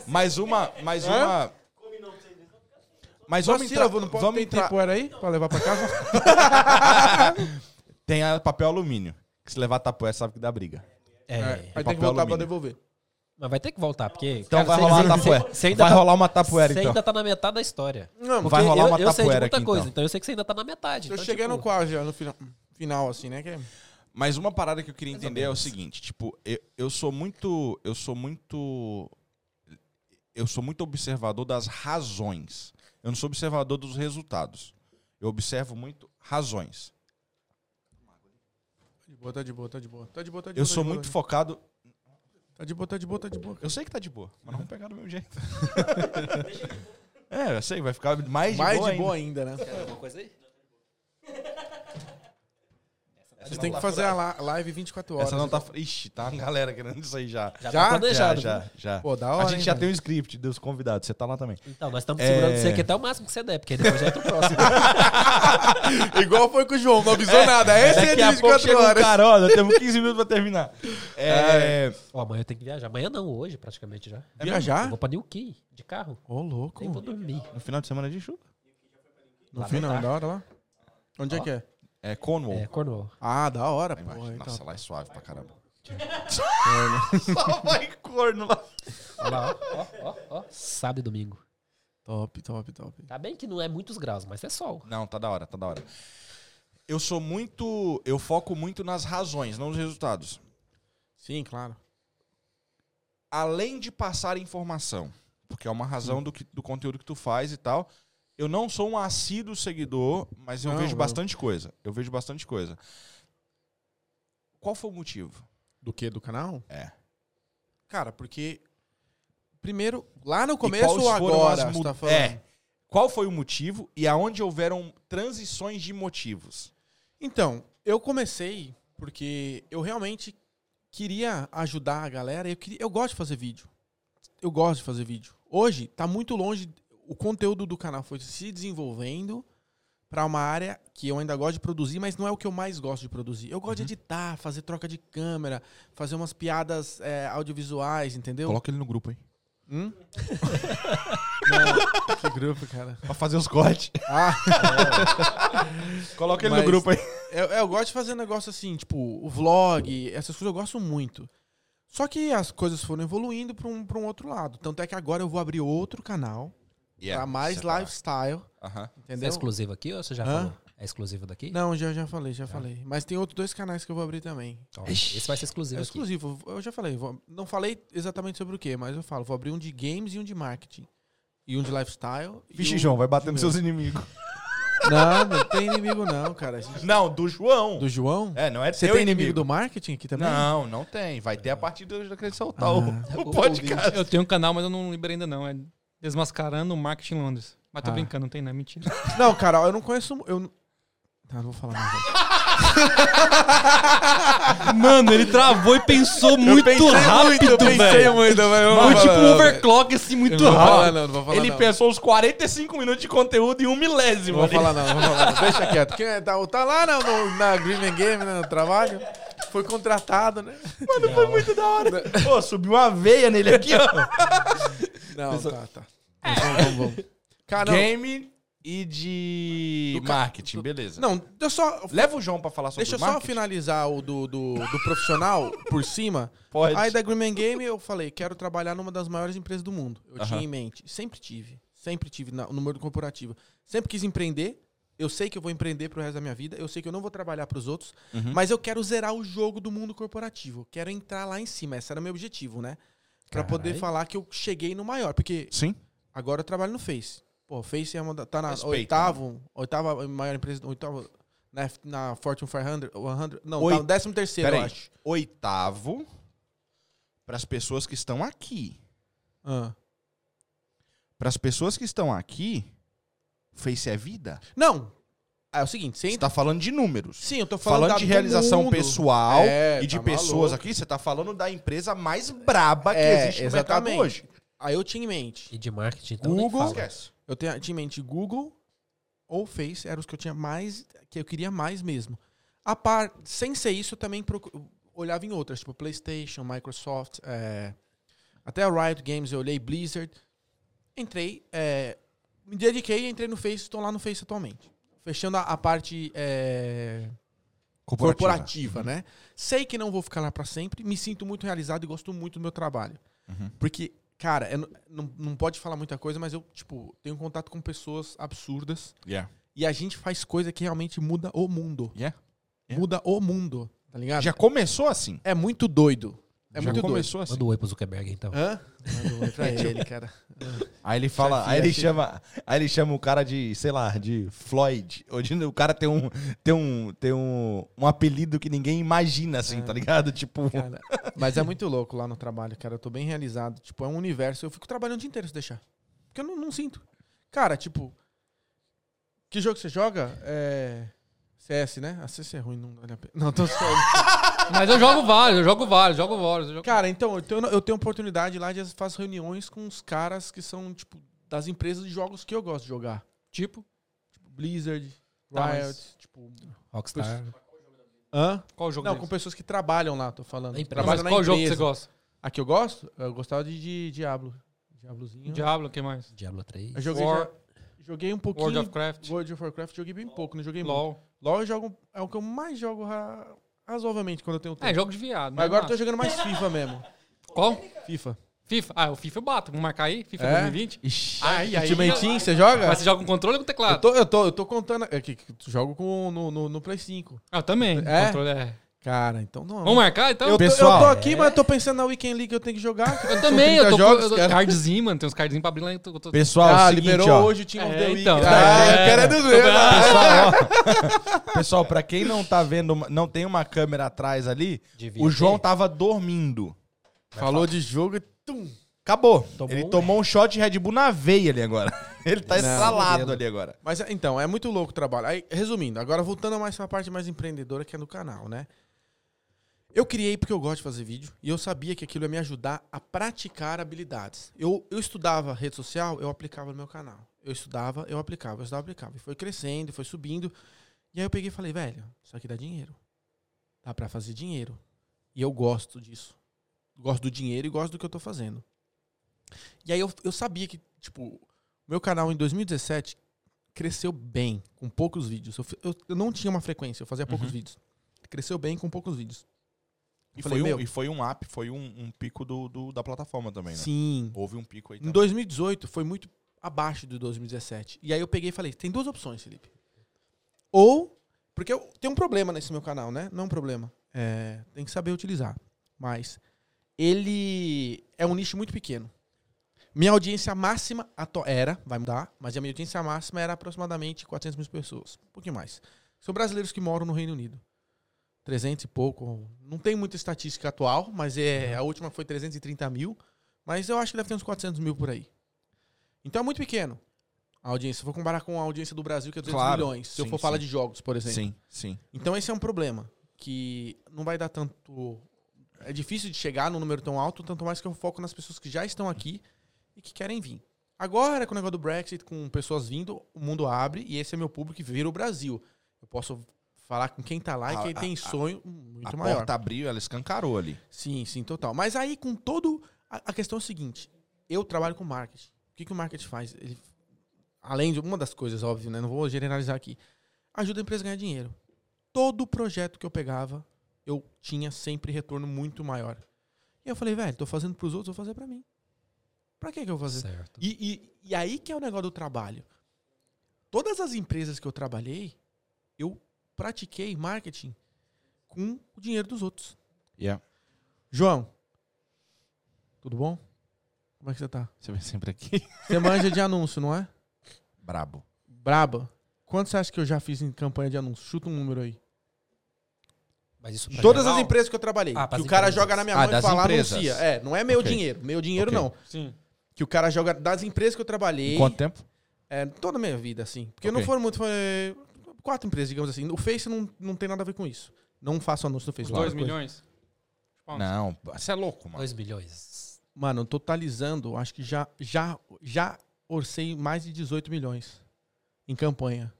Mais uma, mais Hã? uma. Mas vamos Vacila, entrar, não pode vamos entrar. aí pra levar pra casa? Tem a papel alumínio. Que se levar tapoé, sabe que dá briga. É. É, aí tem que voltar pra alumínio. devolver. Mas vai ter que voltar, porque. Então vai rolar uma tapoé. Você ainda, Vai tá, rolar uma tapoeira, você então. ainda tá na metade da história. Não, Vai rolar eu, uma eu sei de muita aqui, coisa, então. então. eu sei que você ainda tá na metade. eu então, cheguei tipo, no quase já, no final, final assim, né? Que Mas uma parada que eu queria entender é o seguinte, tipo, eu, eu sou muito, eu sou muito eu sou muito observador das razões. Eu não sou observador dos resultados. Eu observo muito razões. De boa, tá de boa, tá de boa. Tá de boa, tá de Eu boa. sou tá de muito boa, focado. Tá de boa, tá de boa, tá de boa. Eu sei que tá de boa, mas não vamos pegar do meu jeito. é, eu sei, vai ficar mais de Mais boa. de boa ainda. ainda, né? Quer alguma coisa aí? Vocês têm que fazer a live 24 horas. Essa não tá. Ixi, tá uma galera querendo isso aí já. Já, Já? tá planejado. já, viu? já, já. Pô, da hora, A gente hein, já velho? tem um script dos convidados, você tá lá também. Então, nós estamos É. segurando você aqui até o máximo que você der, porque depois já é o próximo. Igual foi com o João, não avisou nada. Esse é Daqui de a pouco 24 chega um horas. cara, ó, nós temos 15 minutos pra terminar. É, Ó, amanhã eu tenho que viajar. Amanhã não, hoje praticamente já. Eu Viajar? vou pra New Key, de carro. Ô, louco. Nem vou dormir. no final de semana de chuva. No final, no da hora lá? Onde é que é? É Cornwall. É, Cornwall. Ah, da hora, pô. então. Nossa, lá é suave pra caramba. Só vai corno lá. Olha lá, ó, ó, ó, ó. Sábado e domingo. Top, top, top. Tá bem que não é muitos graus, mas é sol. Não, tá da hora, tá da hora. Eu sou muito. Eu foco muito nas razões, não nos resultados. Sim, claro. Além de passar informação, porque é uma razão do, que, do conteúdo que tu faz e tal. Eu não sou um assíduo seguidor, mas eu Não, vejo não. bastante coisa. Eu vejo bastante coisa. Qual foi o motivo? Do que? Do canal? É. Cara, porque. Primeiro, lá no começo ou agora? as tá falando? É. Qual foi o motivo e aonde houveram transições de motivos? Então, eu comecei porque eu realmente queria ajudar a galera. Eu, queria, eu gosto de fazer vídeo. Eu gosto de fazer vídeo. Hoje, tá muito longe. O conteúdo do canal foi se desenvolvendo para uma área que eu ainda gosto de produzir, mas não é o que eu mais gosto de produzir. Eu gosto de editar, fazer troca de câmera, fazer umas piadas é, audiovisuais, entendeu? Coloca ele no grupo aí. Hum? Não, que grupo, cara. Pra fazer os cortes. Ah, Coloca ele Mas- no grupo aí. eu, eu gosto de fazer negócio assim, tipo, o vlog, essas coisas eu gosto muito. Só que as coisas foram evoluindo pra um, pra um outro lado. Tanto é que agora eu vou abrir outro canal pra mais separar. lifestyle, Aham. Você é entendeu? exclusivo aqui ou você já Hã? falou? É exclusivo daqui? Não, já, já falei, já falei. Mas tem outros dois canais que eu vou abrir também. Ó, esse vai ser exclusivo É aqui. exclusivo, eu já falei. vou- não falei exatamente sobre o que, mas eu falo. Vou abrir um de games e um de marketing. E um de lifestyle. e Vixe, um João, vai bater nos seus inimigos. Não, não tem inimigo não, cara. Gente- Não, do João. Do João? É, não é Você tem inimigo do marketing aqui também? Não, não tem. Vai ter a partir de hoje que ele soltar Ah. o, o podcast. Eu tenho um canal, mas eu não liberei ainda não. É Desmascarando o Marketing em Londres. Mas tô Ah. brincando, não tem, não é mentira. Não, cara, eu não conheço. Eu... não- Tá, não vou falar mais. não. Mano, ele travou e pensou muito rápido, velho. muito, velho. Foi tipo um overclock assim, muito Não vou falar, rápido. não, não vou falar. Ele não. pensou uns 45 minutos de conteúdo em um Não milésimo. vou ali. falar, não, não vou falar. não. Deixa quieto. Quem é- tá, tá lá no, no- na Green Man Game, né, no trabalho. Foi contratado, né? Mano, foi muito da hora. Pô, subiu uma veia nele aqui, ó. Não, tá, tá. Vamos, vamos, vamos. Cara, não, Game e de marketing, do- beleza. Não, eu só. Leva o João pra falar sobre Deixa eu só marketing. finalizar o do, do, do profissional por cima. Pode. Aí da Green Man Game eu falei, quero trabalhar numa das maiores empresas do mundo. Eu Aham. tinha em mente, sempre tive, sempre tive na- no mundo corporativo. Sempre quis empreender. Eu sei que eu vou empreender pro resto da minha vida. Eu sei que eu não vou trabalhar pros outros. Uhum. Mas eu quero zerar o jogo do mundo corporativo. Quero entrar lá em cima. Esse era o meu objetivo, né? Pra poder falar que eu cheguei no maior. Porque Sim. agora eu trabalho no Face. Pô, Face é uma, tá na Respeita, oitavo, oitava maior empresa, oitava, na, na Fortune 500, 100, não, Oi- tá no décimo terceiro, eu acho. Oitavo para as pessoas que estão aqui. Ah. Para as pessoas que estão aqui, Face é vida? Não, é o seguinte, você Você entra... tá falando de números. Sim, eu tô falando, Falando da- de realização mundo. pessoal É, e de tá pessoas maluco. aqui, você tá falando da empresa mais braba que É, existe no exatamente. mercado hoje. Aí eu tinha em mente, E de marketing, então nem Google. fala. Esquece. eu tinha, tinha em mente Google ou Face, eram os que eu tinha mais, que eu queria mais mesmo. A par, sem ser isso, eu também procu- olhava em outras, tipo PlayStation, Microsoft, é, até a Riot Games, eu olhei Blizzard. Entrei, é, me dediquei, entrei no Face, estou lá no Face atualmente. Fechando a, a parte é, corporativa, né? Sei que não vou ficar lá pra sempre, me sinto muito realizado e gosto muito do meu trabalho. Uhum. Porque, cara, eu não, não, não pode falar muita coisa, mas eu, tipo, tenho contato com pessoas absurdas Yeah. e a gente faz coisa que realmente muda o mundo. Yeah. Yeah. Muda o mundo, tá ligado? Já começou assim. É muito doido. É Já muito começou assim. Manda um oi pro Zuckerberg, então. Hã? Manda um oi pra ele, cara. Aí ele fala, aí ele chefe. chama, aí ele chama o cara de, sei lá, de Floyd. Hoje o cara tem um tem um tem um, um apelido que ninguém imagina assim, tá ligado? Tipo, Cara, Mas é muito louco lá no trabalho, cara. Eu tô bem realizado. Tipo, é um universo. Eu fico trabalhando o dia inteiro se deixar. Porque eu não, não sinto. Cara, tipo. Que jogo você joga? É. CS, né? Ah, CS é ruim, não vale a pena. Não, tô zoando. Mas eu jogo vários, eu jogo vários, jogo vários. eu jogo- Cara, então, eu tenho, eu tenho oportunidade lá de fazer reuniões com os caras que são, tipo, das empresas de jogos que eu gosto de jogar. Tipo, Tipo, Blizzard, Tá, Riot, mas- tipo. Rockstar. Hã? qual jogo Não, deles? com pessoas que trabalham lá, tô falando. Na empresa. Não, mas Trabalham na qual jogo que você gosta? A que eu gosto? Eu gostava de, de Diablo. Diablozinho. Diablo, o que mais? Diablo 3. Eu joguei, War- já- joguei um pouquinho. World of Craft, World of Warcraft joguei bem pouco, não joguei muito. LoL. LoL eu jogo, é o que eu mais jogo ra- razoavelmente quando eu tenho tempo. É, jogo de viado. Mas agora eu tô jogando mais FIFA mesmo. Qual? FIFA. FIFA. Ah, o FIFA eu bato. Vamos marcar aí? FIFA É? 2020? ixi, Ai. Ultimate Team, você joga? Mas você joga com controle ou com Eu teclado? tô, eu, tô, eu tô contando. É que, que tu jogo com, no, no, no Play 5. Ah, eu também. É? Controle é. Cara, então não. Vamos marcar então? eu, tô, Pessoal, eu tô aqui, é. mas eu tô pensando na Weekend League que eu tenho que jogar. Eu também, eu tô jogos, com eu tô- cardzinho, mano. Tem uns cardzinhos pra abrir lá. Eu tô, eu tô- pessoal, Ah, é o seguinte, liberou ó. hoje o Team of É, the Week. então. ah, É. eu quero ver. né? Pessoal, ó, pessoal, pra quem não tá vendo, não tem uma câmera atrás ali, Devia o João ter. tava dormindo. Falou de jogo e tum. Acabou. Tomou Ele um- tomou um shot de Red Bull na veia ali agora. Ele tá Não, estralado ali agora. Mas então, é muito louco o trabalho. Aí, resumindo, agora voltando mais pra parte mais empreendedora que é do canal, né? Eu criei porque eu gosto de fazer vídeo e eu sabia que aquilo ia me ajudar a praticar habilidades. Eu, eu estudava rede social, eu aplicava no meu canal. Eu estudava, eu aplicava, eu estudava, eu aplicava. E foi crescendo, foi subindo. E aí eu peguei e falei, velho, isso aqui dá dinheiro. Dá pra fazer dinheiro. E eu gosto disso. Gosto do dinheiro e gosto do que eu tô fazendo. E aí eu, eu sabia que, tipo, meu canal em 2017 cresceu bem, com poucos vídeos. Eu, eu- eu não tinha uma frequência, eu fazia poucos Uhum. vídeos. Cresceu bem com poucos vídeos. E falei, foi, um, e foi um app, foi um, um pico do, do- da plataforma também, né? Sim. Houve um pico aí Em também. 2018 foi muito abaixo de 2017. E aí eu peguei e falei, tem duas opções, Felipe. Ou, porque eu tenho um problema nesse meu canal, né? Não é um problema. É, tem que saber utilizar. Mas ele é um nicho muito pequeno. Minha audiência máxima era, vai mudar, mas a minha audiência máxima era aproximadamente 400 mil pessoas. Um pouquinho mais. São brasileiros que moram no Reino Unido. 300 e pouco. Não tem muita estatística atual, mas é, a última foi 330 mil. Mas eu acho que deve ter uns 400 mil por aí. Então é muito pequeno a audiência. Se eu for comparar com a audiência do Brasil, que é 200 Claro. milhões. Se eu Sim, for falar sim. de jogos, por exemplo. Sim, sim. Então esse é um problema. Que não vai dar tanto. É difícil de chegar num número tão alto, tanto mais que eu foco nas pessoas que já estão aqui e que querem vir. Agora, com o negócio do Brexit, com pessoas vindo, o mundo abre e esse é meu público que vira o Brasil. Eu posso falar com quem tá lá A- e quem a- tem a- sonho muito a maior. porta abriu, ela escancarou ali. Sim, sim, total. Mas aí, com todo. A, a questão é o seguinte: eu trabalho com marketing. O que, que o marketing faz? Ele, além de uma das coisas, óbvio, né? Não vou generalizar aqui. Ajuda a empresa a ganhar dinheiro. Todo projeto que eu pegava, eu tinha sempre retorno muito maior. E eu falei, velho, tô fazendo pros outros, vou fazer pra mim. Pra que que eu vou fazer? Certo. E, e, e aí que é o negócio do trabalho. Todas as empresas que eu trabalhei, eu pratiquei marketing com o dinheiro dos outros. Yeah. João, tudo bom? Como é que você tá? Você vem sempre aqui. Você manja de anúncio, não é? Brabo. Braba. Quanto você acha que eu já fiz em campanha de anúncio? Chuta um número aí. Mas isso pra Todas geral? as empresas que eu trabalhei. Ah, que o cara empresas. joga na minha Ah, mão e fala, empresas. anuncia. É, não é meu Ok. dinheiro. Meu dinheiro Ok. não. Sim. Que o cara joga das empresas que eu trabalhei. Quanto tempo? É, toda a minha vida, assim. Porque não Ok. foram muito. Foi quatro empresas, digamos assim. O Face não, não tem nada a ver com isso. Não faço anúncio no Face. Os outra 2 coisa. milhões. Não, você é louco, mano. 2 milhões. Mano, totalizando, acho que já, já, já orcei mais de 18 milhões em campanha.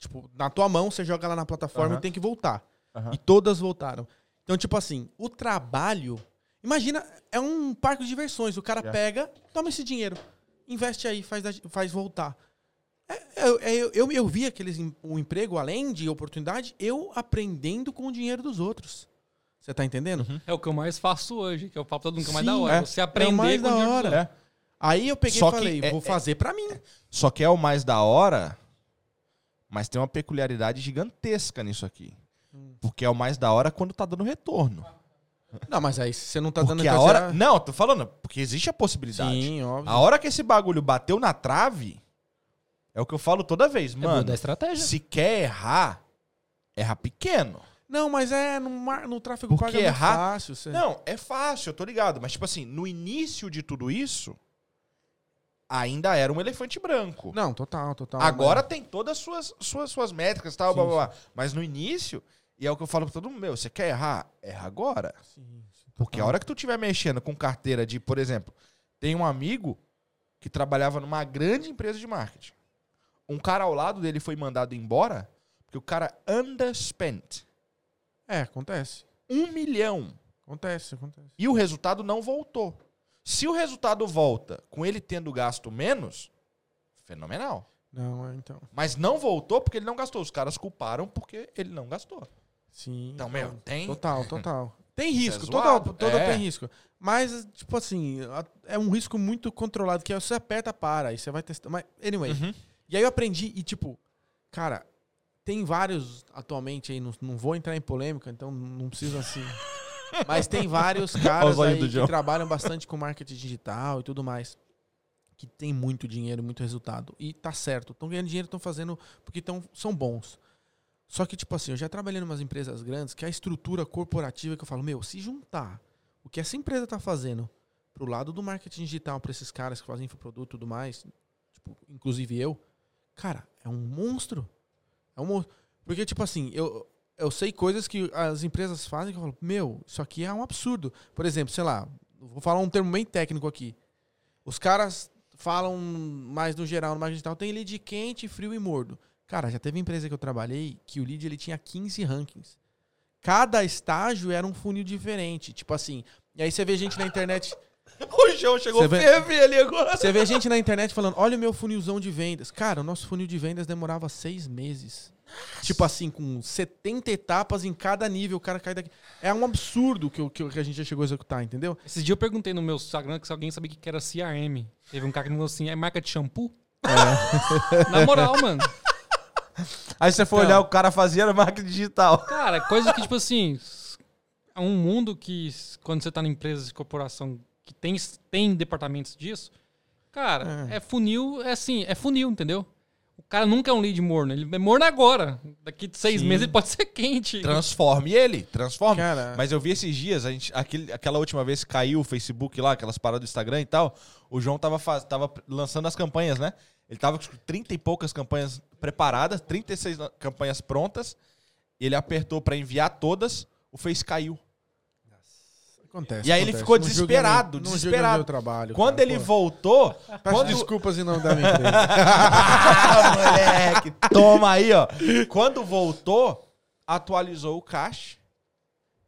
Tipo, na tua mão, você joga lá na plataforma e tem que voltar. E todas voltaram. Então, tipo assim, o trabalho. Imagina, é um parque de diversões. O cara Yeah. pega, toma esse dinheiro, investe aí, faz, faz voltar. É, é, é, eu, eu, eu vi aqueles em- o emprego, além de oportunidade, eu aprendendo com o dinheiro dos outros. Você tá entendendo? Uhum. É o que eu mais faço hoje, que eu falo todo mundo que é o mais da Sim, hora. é. Você É aprender o mais com da o dinheiro dos hora. outros. É. Aí eu peguei Só e que falei, é- vou é- fazer pra mim. Só que é o mais da hora, mas tem uma peculiaridade gigantesca nisso aqui. Hum. Porque é o mais da hora quando tá dando retorno. Não, mas aí você não tá dando Porque a então, hora. Não, tô falando, porque existe a possibilidade. Sim, óbvio. A hora que esse bagulho bateu na trave, é o que eu falo toda vez, É mano. muda a estratégia. Se quer errar, erra pequeno. Não, mas é no, mar- no tráfego Porque pago é errar- fácil. Você... Não, é fácil, eu tô ligado. Mas, tipo assim, no início de tudo isso, ainda era um elefante branco. Não, total, total. Agora tem todas as suas, suas, suas métricas e tal, Sim, blá, blá, blá. Mas no início, e é o que eu falo pra todo mundo, meu, você quer errar? Erra agora. Sim, sim, Porque a hora que tu estiver mexendo com carteira de, por exemplo, tem um amigo que trabalhava numa grande empresa de marketing. Um cara ao lado dele foi mandado embora porque o cara underspent. É, acontece. Um milhão. Acontece, acontece. E o resultado não voltou. Se o resultado volta com ele tendo gasto menos, fenomenal. Não, é, então. Mas não voltou porque ele não gastou. Os caras culparam porque ele não gastou. Sim. Então, meu, tem. Total, total. Tem risco, é toda, toda é. tem risco. Mas, tipo assim, é um risco muito controlado, que é você aperta, para, aí você vai testar. Mas, anyway. Uhum. E aí eu aprendi, e tipo, cara, tem vários atualmente aí, não, não vou entrar em polêmica, então não preciso assim. Mas tem vários caras aí que trabalham bastante com marketing digital e tudo mais. Que tem muito dinheiro, muito resultado. E tá certo. Estão ganhando dinheiro, estão fazendo porque tão, são bons. Só que, tipo assim, eu já trabalhei em umas empresas grandes que a estrutura corporativa que eu falo, meu, se juntar o que essa empresa tá fazendo pro lado do marketing digital, pra esses caras que fazem infoproduto e tudo mais, tipo, inclusive eu, cara, é um monstro. É um monstro. Porque, tipo assim, eu, eu sei coisas que as empresas fazem que eu falo, meu, isso aqui é um absurdo. Por exemplo, sei lá, vou falar um termo bem técnico aqui. Os caras falam mais no geral no marketing digital, tem lead quente, frio e mordo. Cara, já teve empresa que eu trabalhei que o lead ele tinha 15 rankings. Cada estágio era um funil diferente. Tipo assim, e aí você vê gente na internet. O João chegou Você vê- ferve ali agora. Você vê gente na internet falando, olha o meu funilzão de vendas. Cara, o nosso funil de vendas demorava seis meses. Tipo assim, com 70 etapas em cada nível, o cara cai daqui. É um absurdo que, o- que, que a gente já chegou a executar, entendeu? Esses dias eu perguntei no meu Instagram se alguém sabia o que era CRM. Teve um cara que me falou assim, é marca de shampoo? Na moral, mano. Aí você foi Então. olhar o cara fazia marketing digital. Cara, coisa que, tipo assim, é um mundo que, quando você tá em empresas de corporação que tem, tem departamentos disso, cara, é. funil, é assim, é funil, entendeu? O cara nunca é um lead morno, ele é morno agora. Daqui de seis Sim. meses ele pode ser quente. Transforme ele, transforme. Cara, Mas eu vi esses dias, a gente, aquele, aquela última vez que caiu o Facebook lá, aquelas paradas do Instagram e tal, o João tava, faz, tava lançando as campanhas, né? Ele tava com 30 e poucas campanhas preparadas, 36 na- campanhas prontas. Ele apertou pra enviar todas, o Face caiu. Acontece. E aí ele acontece. ficou Não desesperado, não julga desesperado. meu trabalho, Quando cara, ele pô. voltou, Peço quando, desculpas em nome da minha empresa. Ah, moleque, toma aí, ó. Quando voltou, atualizou o cache.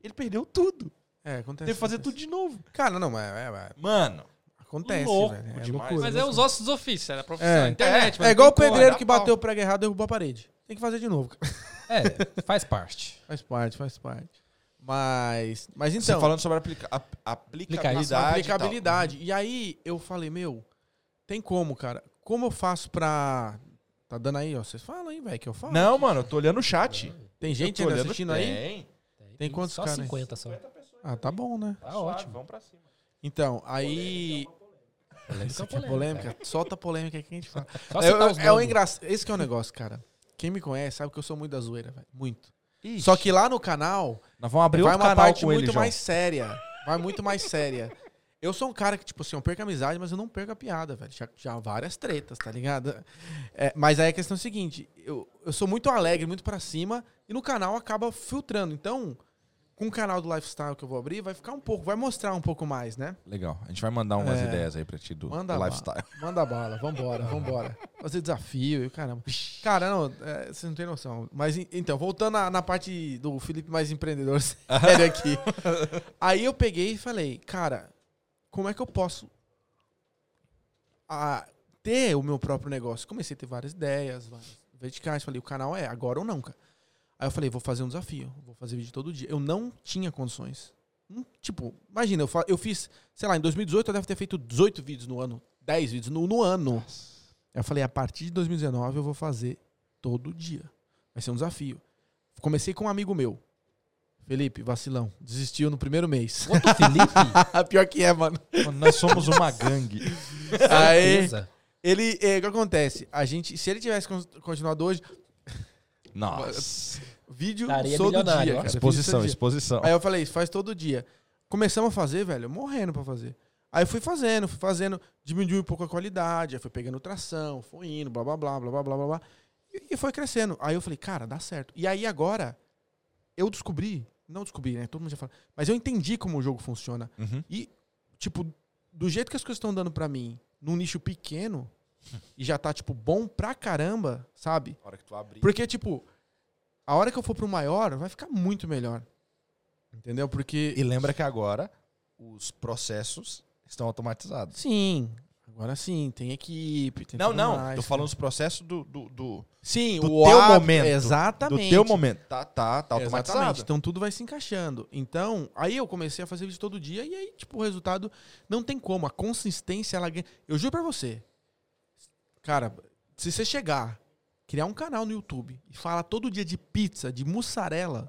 Ele perdeu tudo. É, acontece. Teve que fazer acontece. tudo de novo. Cara, não, mas é, é, Mano, Acontece, Louco velho. É demais. loucura. Mas é os ossos dos ofícios, é a profissão, É. a internet. mas É igual o não pedreiro dá que bateu o prego errado e derrubou a parede. Tem que fazer de novo. cara. É, faz parte. Faz parte, faz parte. Mas, mas Você então, falando sobre aplica ap- aplicabilidade. Nossa, e tal. aplicabilidade. E aí eu falei, meu, tem como, cara? Como eu faço pra. Tá dando aí, ó. Vocês falam aí, velho, que eu falo. Não, mano, eu tô olhando o chat. Tem gente ainda olhando- assistindo aí? Tem. Tem quantos Só caras aí? 50 só. Ah, tá bom, né? Tá ótimo. Vamos pra cima. Então, aí. Polêmica, é polêmica. polêmica. Solta a polêmica que a gente fala. Só É, é, é o engraçado. Esse que é o negócio, cara. Quem me conhece sabe que eu sou muito da zoeira, velho. Muito. Ixi, Só que lá no canal nós vamos abrir vai outro uma canal parte com ele, muito João. mais séria. Vai muito mais séria. Eu sou um cara que, tipo assim, eu perco a amizade, mas eu não perco a piada, velho. Já, já várias tretas, tá ligado? É, mas aí a questão é a seguinte: eu, eu sou muito alegre, muito pra cima, e no canal acaba filtrando. Então, com o canal do lifestyle que eu vou abrir, vai ficar um pouco, vai mostrar um pouco mais, né? Legal. A gente vai mandar umas É. ideias aí pra ti do, Manda do bala. lifestyle. Manda bala, vambora, vambora. Fazer desafio e caramba. Cara, não, é, você não tem noção. Mas en- então, voltando na, na parte do Felipe mais empreendedor sério aqui. Aí eu peguei e falei, cara, como é que eu posso ah, ter o meu próprio negócio? Comecei a ter várias ideias, várias verticais. Falei, o canal é agora ou não, cara. Aí eu falei, vou fazer um desafio, vou fazer vídeo todo dia. Eu não tinha condições. Hum, Tipo, imagina, eu, eu fiz, sei lá, em 2018 eu devo ter feito 18 vídeos no ano, 10 vídeos no, no ano. Eu falei, a partir de 2019 eu vou fazer todo dia. Vai ser um desafio. Comecei com um amigo meu. Felipe, vacilão. Desistiu no primeiro mês. Outro Felipe? Pior que é, mano. Mano, nós somos uma gangue. Aí, ele, é, o que acontece? A gente, se ele tivesse con- continuado hoje, Nossa. vídeo Estaria todo dia, cara. Exposição, dia. exposição. Aí eu falei, isso faz todo dia. Começamos a fazer, velho, morrendo pra fazer. Aí eu fui fazendo, fui fazendo, diminuiu um pouco a qualidade, aí fui pegando tração, foi indo, blá blá blá blá blá blá blá blá. E, e foi crescendo. Aí eu falei, cara, dá certo. E aí agora, eu descobri, não descobri, né? Todo mundo já fala, mas eu entendi como o jogo funciona. Uhum. E, tipo, do jeito que as coisas estão dando pra mim, num nicho pequeno, e já tá, tipo, bom pra caramba, sabe? A hora que tu abrir. Porque, tipo, a hora que eu for pro maior, vai ficar muito melhor. Entendeu? Porque. E lembra que agora os processos estão automatizados. Sim. Agora sim, tem equipe. Tem Não, não. mais, tô falando os processos do, do, do, Sim, do o teu momento. Exatamente. do teu momento. Tá, tá, tá Exatamente. automatizado. Então tudo vai se encaixando. Então, aí eu comecei a fazer vídeo todo dia e aí, tipo, o resultado não tem como. A consistência, ela ganha. Eu juro pra você. Cara, se você chegar, criar um canal no YouTube e falar todo dia de pizza, de mussarela,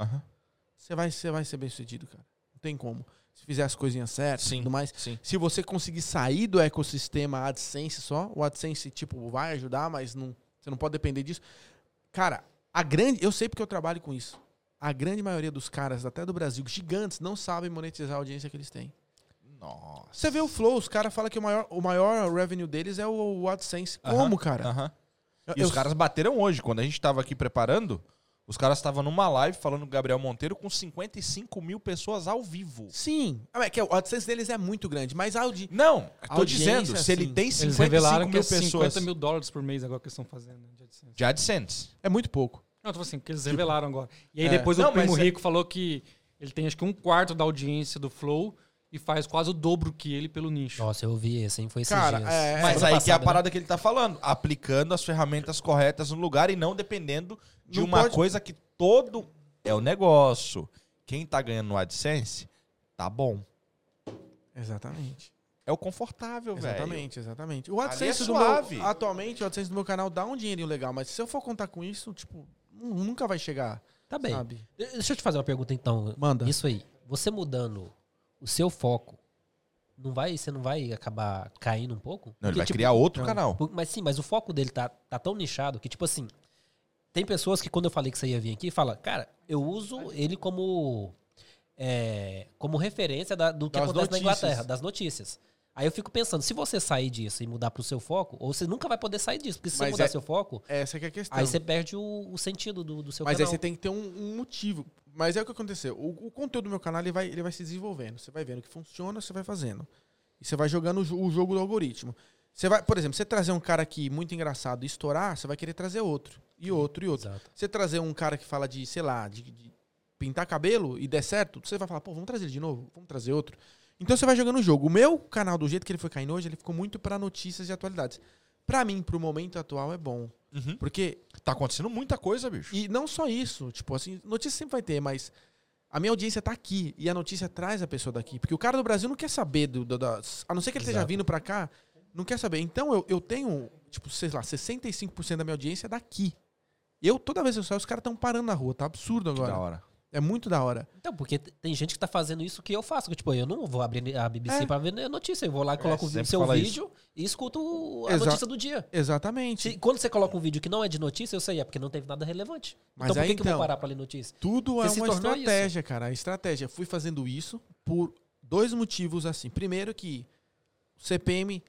você vai, você vai ser bem sucedido, cara. Não tem como. Se fizer as coisinhas certas e Sim. tudo mais. Sim. Se você conseguir sair do ecossistema AdSense só, o AdSense, tipo, vai ajudar, mas não, você não pode depender disso. Cara, a grande. Eu sei porque eu trabalho com isso. A grande maioria dos caras, até do Brasil, gigantes, não sabem monetizar a audiência que eles têm. Nossa. Você vê o Flow, os caras falam que o maior, o maior revenue deles é o, o AdSense. Aham, Como, cara? Aham. Eu- E eu- os caras bateram hoje. Quando a gente tava aqui preparando, os caras estavam numa live falando com o Gabriel Monteiro com 55 mil pessoas ao vivo. Sim. Ah, é que o AdSense deles é muito grande, mas a audi... Não, tô dizendo, se ele sim. tem Eles 55 revelaram que mil é pessoas 50 mil dólares por mês agora que eles estão fazendo. de AdSense. de AdSense. é muito pouco. Não, tô falando assim, que eles revelaram agora. E aí É. depois Não, o Primo é- Rico falou que ele tem acho que um quarto da audiência do Flow e faz quase o dobro que ele pelo nicho. Nossa, eu vi esse, hein? Foi esses Cara, dias. é- Mas aí que é a passada, né? parada que ele tá falando. Aplicando as ferramentas corretas no lugar e não dependendo de Não uma pode- coisa que todo é o negócio. Quem tá ganhando no AdSense, tá bom. Exatamente. É o confortável, velho. Exatamente, exatamente. O Ali AdSense é do suave. meu, atualmente, o AdSense do meu canal dá um dinheirinho legal, mas se eu for contar com isso, tipo, nu- nunca vai chegar, Tá bem. sabe? De- Deixa eu te fazer uma pergunta então. Manda. Isso aí. Você mudando o seu foco, não vai, você não vai acabar caindo um pouco? Não, ele Porque, vai tipo, criar outro não. canal. Mas sim, mas o foco dele tá, tá tão nichado que, tipo assim, tem pessoas que quando eu falei que você ia vir aqui, fala, cara, eu uso ele como, é, como referência da- do que Das acontece na notícias. Inglaterra, das notícias. Aí eu fico pensando, se você sair disso e mudar pro seu foco, ou você nunca vai poder sair disso, porque se Mas você mudar é- seu foco, Essa que é a questão. aí você perde o, o sentido do, do seu mas aí canal. você tem que ter um, um motivo. Mas é o que aconteceu. O, o conteúdo do meu canal ele vai, ele vai se desenvolvendo. Você vai vendo o que funciona, você vai fazendo. E você vai jogando o, o jogo do algoritmo. Você vai, por exemplo, você trazer um cara aqui muito engraçado e estourar, você vai querer trazer outro. E outro, e outro. Exato. Você trazer um cara que fala de, sei lá, de, de pintar cabelo e der certo, você vai falar, pô, vamos trazer ele de novo? Vamos trazer outro. Então você vai jogando o jogo. O meu canal, do jeito que ele foi caindo hoje, ele ficou muito pra notícias e atualidades. Pra mim, pro momento atual, é bom. Uhum. Porque Tá acontecendo muita coisa, bicho. E não só isso, tipo assim, notícia sempre vai ter, mas a minha audiência tá aqui e a notícia traz a pessoa daqui. Porque o cara do Brasil não quer saber do, do- das. A não ser que ele esteja Exato. vindo pra cá, não quer saber. Então eu, eu tenho, tipo, sei lá, 65% da minha audiência é daqui. Eu, toda vez que eu saio, os caras estão parando na rua, tá absurdo Que agora. da hora. É muito da hora. Então, porque tem gente que tá fazendo isso que eu faço. que, Tipo, eu não vou abrir a BBC É. pra ver notícia. Eu vou lá, coloco o sempre seu vídeo e escuto a Exa- notícia do dia. Exatamente. Se- quando você coloca um vídeo que não é de notícia, eu sei, é porque não teve nada relevante. Mas então por aí, que, que eu vou então, parar pra ler notícia? Tudo é Você se uma estratégia, cara. A estratégia. Fui fazendo isso por dois motivos assim. Primeiro que o CPM,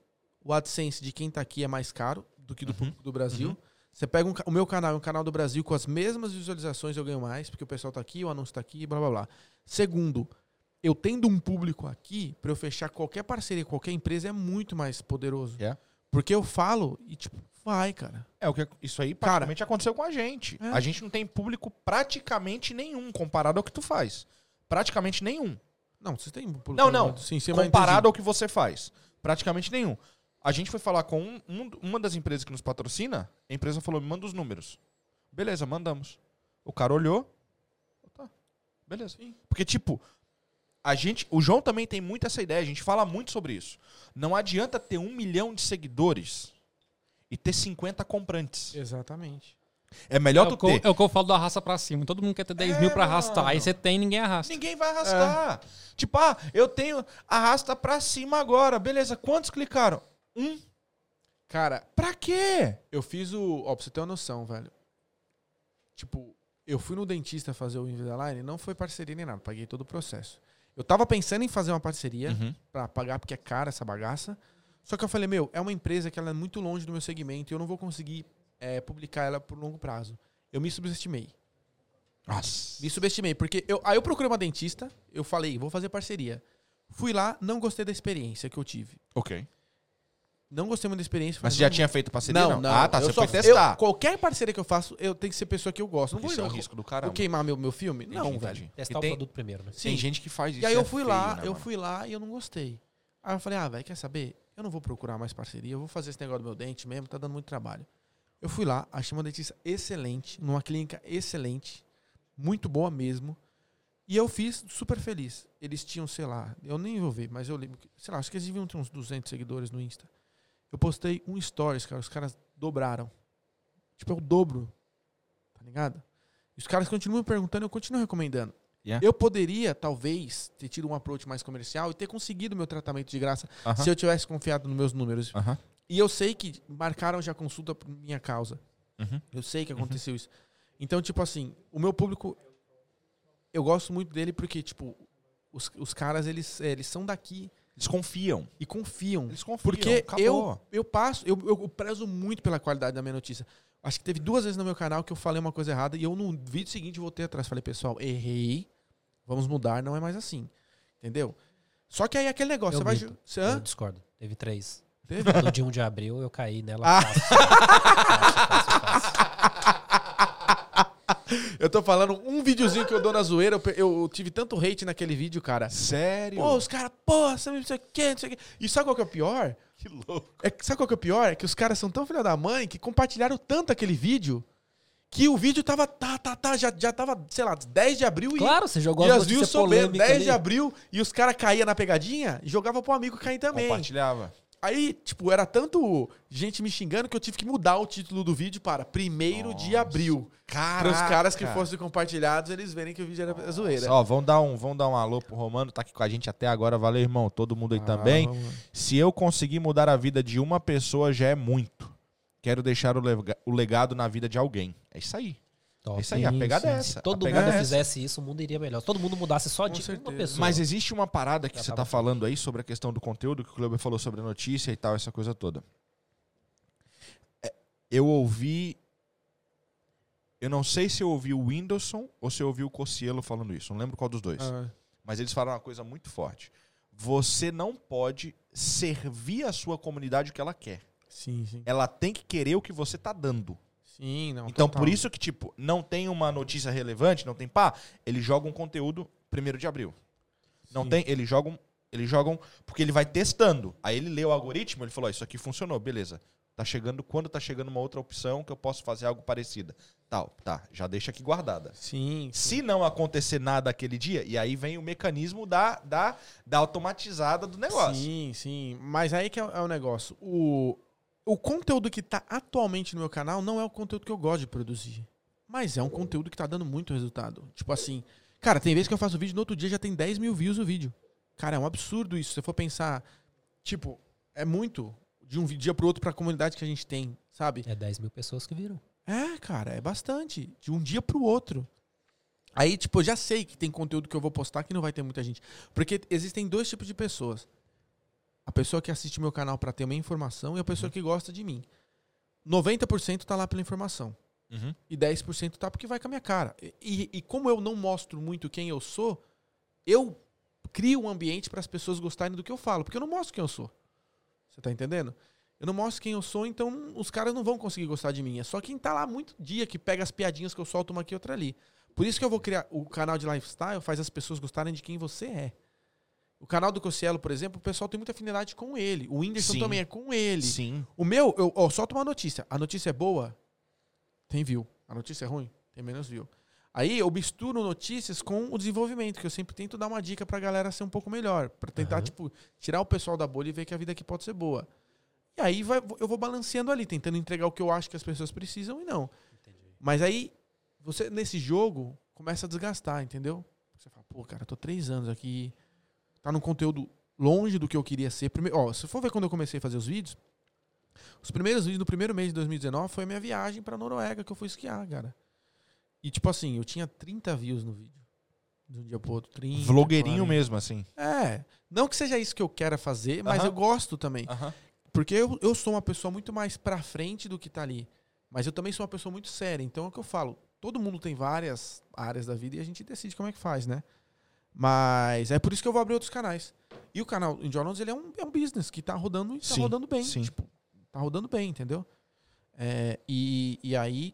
o AdSense de quem tá aqui é mais caro do que do Uhum. público do Brasil. Você pega um o meu canal, um canal do Brasil com as mesmas visualizações eu ganho mais, porque o pessoal tá aqui, o anúncio tá aqui, blá blá blá. Segundo, eu tendo um público aqui, pra eu fechar qualquer parceria, qualquer empresa é muito mais poderoso. É. Porque eu falo e tipo, vai, cara. É o que isso aí Cara, praticamente aconteceu com a gente. É. A gente não tem público praticamente nenhum comparado ao que tu faz. Praticamente nenhum. Não, vocês têm um público. Não, não. Sim, comparado ao que você faz. Praticamente nenhum. A gente foi falar com um- um- uma das empresas que nos patrocina, a empresa falou, me manda os números. Beleza, mandamos. O cara olhou. Tá. Beleza. Porque, tipo, a gente. O João também tem muito essa ideia, a gente fala muito sobre isso. Não adianta ter um milhão de seguidores e ter 50 comprantes. Exatamente. É melhor é, tu ter. é o que eu falo do arrasta pra cima. Todo mundo quer ter 10 É, mil pra arrastar. Aí mano. você tem ninguém arrasta. Ninguém vai arrastar. Tipo, ah, eu tenho. Arrasta pra cima agora. Beleza, quantos clicaram? Um. Cara, Pra quê? eu fiz o. Ó, pra você ter uma noção, velho. Tipo, eu fui no dentista fazer o Invisalign, não foi parceria nem nada, paguei todo o processo. Eu tava pensando em fazer uma parceria Uhum. pra pagar, porque é cara essa bagaça. Só que eu falei, meu, é uma empresa que ela é muito longe do meu segmento e eu não vou conseguir é, publicar ela por longo prazo. Eu me subestimei. Nossa. Me subestimei, porque eu, aí eu procurei uma dentista, eu falei, vou fazer parceria. Fui lá, não gostei da experiência que eu tive. Ok. Não gostei muito da experiência. Mas você já não- tinha feito parceria? Não, não. Ah, tá. Eu Você só- foi testar. eu- qualquer parceria que eu faço, eu tenho que ser pessoa que eu gosto. Não vou, Isso é um eu- risco do vou caramba. queimar meu, meu filme? Entendi, não, entendi. velho. Testar E o tem- produto primeiro, né? Tem gente que faz isso. E aí eu é fui feio, lá, né, eu mano? fui lá e eu não gostei. Aí eu falei, ah, velho, quer saber? Eu não vou procurar mais parceria, eu vou fazer esse negócio do meu dente mesmo, tá dando muito trabalho. Eu fui lá, achei uma dentista excelente, numa clínica excelente, muito boa mesmo. E eu fiz super feliz. Eles tinham, sei lá, eu nem vou ver, mas eu lembro, sei lá, acho que eles deviam ter uns 200 seguidores no Insta. Eu postei um stories, cara, os caras dobraram. Tipo, é o dobro. Tá ligado? E os caras continuam me perguntando, eu continuo recomendando. Yeah. Eu poderia, talvez, ter tido um approach mais comercial e ter conseguido meu tratamento de graça Aham. se eu tivesse confiado nos meus números. Aham. E eu sei que marcaram já consulta por minha causa. Uhum. Eu sei que aconteceu isso. Então, tipo assim, o meu público, eu gosto muito dele porque, tipo, os, os caras, eles, é, eles são daqui Eles confiam. e confiam. Eles confiam. Porque acabou. eu, eu passo, eu, eu prezo muito pela qualidade da minha notícia. Acho que teve duas vezes no meu canal que eu falei uma coisa errada e eu no vídeo seguinte voltei atrás. Falei, pessoal, errei, vamos mudar, não é mais assim. Entendeu? Só que aí é aquele negócio, Eu você vai. minto. ju- Você, Eu discordo. Teve três. Teve? No dia 1 de abril eu caí nela. Ah. fácil. Fácil, fácil, fácil. Eu tô falando um videozinho que eu dou na zoeira. Eu, eu tive tanto hate naquele vídeo, cara. Sério? Pô, os caras, você não sei o que, não sei o que. E sabe qual que é o pior? que louco. É, que- sabe qual que é o pior? É que os caras são tão filha da mãe que compartilharam tanto aquele vídeo que o vídeo tava, tá, tá, tá, já, já tava, sei lá, 10 de abril e, Claro, você jogou e as views polêmicas 10 de ali. abril e os caras caíam na pegadinha e jogava pro amigo cair também. Compartilhava. Aí, tipo, era tanto gente me xingando que eu tive que mudar o título do vídeo para primeiro de Nossa. abril. Para os caras que fossem compartilhados, eles verem que o vídeo era zoeira. Ó, vamos dar, um, vamos dar um alô pro Romano, tá aqui com a gente até agora. Valeu, irmão. Todo mundo aí Ah, também. vamos- Se eu conseguir mudar a vida de uma pessoa, já é muito. Quero deixar o, lega- o legado na vida de alguém. É isso aí. Top. É isso aí, a pegada é Se essa. todo a mundo é essa. fizesse isso, o mundo iria melhor. Se todo mundo mudasse só Com de uma pessoa. Mas existe uma parada que Já você tava tá falando aí sobre a questão do conteúdo, que o Kleber falou sobre a notícia e tal, essa coisa toda. É, Eu ouvi. Eu não sei se eu ouvi o Whindersson ou se eu ouvi o Cossielo falando isso. Não lembro qual dos dois. Ah, Mas eles falaram uma coisa muito forte. Você não pode servir a sua comunidade o que ela quer. sim, sim. Ela tem que querer o que você tá dando. Sim, não. Então, total. por isso que, tipo, não tem uma notícia relevante, não tem pá, ele joga um conteúdo primeiro de abril. Não Sim. tem, eles jogam Eles jogam porque ele vai testando. Aí ele lê o algoritmo, ele falou: "Ó, isso aqui funcionou, beleza. Tá chegando quando tá chegando uma outra opção que eu posso fazer algo parecido. Tal, tá, já deixa aqui guardada. Sim. Se não acontecer nada aquele dia, e aí vem o mecanismo da, da, da automatizada do negócio. Sim, sim. Mas aí que é, é o negócio. O, o conteúdo que tá atualmente no meu canal não é o conteúdo que eu gosto de produzir. Mas é um conteúdo que tá dando muito resultado. Tipo assim, cara, tem vezes que eu faço vídeo no outro dia já tem 10 mil views o vídeo. Cara, é um absurdo isso. Se você for pensar, tipo, é muito de um dia pro outro pra comunidade que a gente tem, sabe? É 10 mil pessoas que viram. É, cara, é bastante. De um dia pro outro. Aí, tipo, eu já sei que tem conteúdo que eu vou postar que não vai ter muita gente. Porque existem dois tipos de pessoas. A pessoa que assiste meu canal pra ter uma informação e a pessoa que gosta de mim. 90% tá lá pela informação. Uhum. E 10% tá porque vai com a minha cara. E, e- e como eu não mostro muito quem eu sou, eu crio um ambiente para as pessoas gostarem do que eu falo. Porque eu não mostro quem eu sou. Você tá entendendo? Eu não mostro quem eu sou, então os caras não vão conseguir gostar de mim. É só quem tá lá muito dia que pega as piadinhas que eu solto uma aqui e outra ali. Por isso que eu vou criar o canal de lifestyle, faz as pessoas gostarem de quem você é. O canal do Cossielo, por exemplo, o pessoal tem muita afinidade com ele. O Whindersson Sim. também é com ele. Sim. O meu, eu ó, solto uma notícia. A notícia é boa, tem view. A notícia é ruim, tem menos view. Aí eu misturo notícias com o desenvolvimento, que eu sempre tento dar uma dica pra galera ser um pouco melhor. Pra tentar, Aham. tipo, tirar o pessoal da bolha e ver que a vida aqui pode ser boa. E aí vai- eu vou balanceando ali, tentando entregar o que eu acho que as pessoas precisam e não. Mas aí, você, nesse jogo, começa a desgastar, entendeu? Você fala, pô, cara, eu tô três anos aqui, tá num conteúdo longe do que eu queria ser. Primeiro, ó, se for ver quando eu comecei a fazer os vídeos, os primeiros vídeos no primeiro mês de 2019 foi a minha viagem pra Noruega que eu fui esquiar, cara. E tipo assim, eu tinha 30 views no vídeo. De um dia pro outro, 30. Vlogueirinho 40. mesmo, assim. É. Não que seja isso que eu quero fazer, mas Aham. eu gosto também. Aham. Porque eu, eu sou uma pessoa muito mais pra frente do que tá ali. Mas eu também sou uma pessoa muito séria. Então é o que eu falo. Todo mundo tem várias áreas da vida e a gente decide como é que faz, né? Mas é por isso que eu vou abrir outros canais. E o canal Indiana Jones, ele é um, é um business que tá rodando e tá Sim, rodando bem. sim. Tipo, tá rodando bem, entendeu? É, e, e aí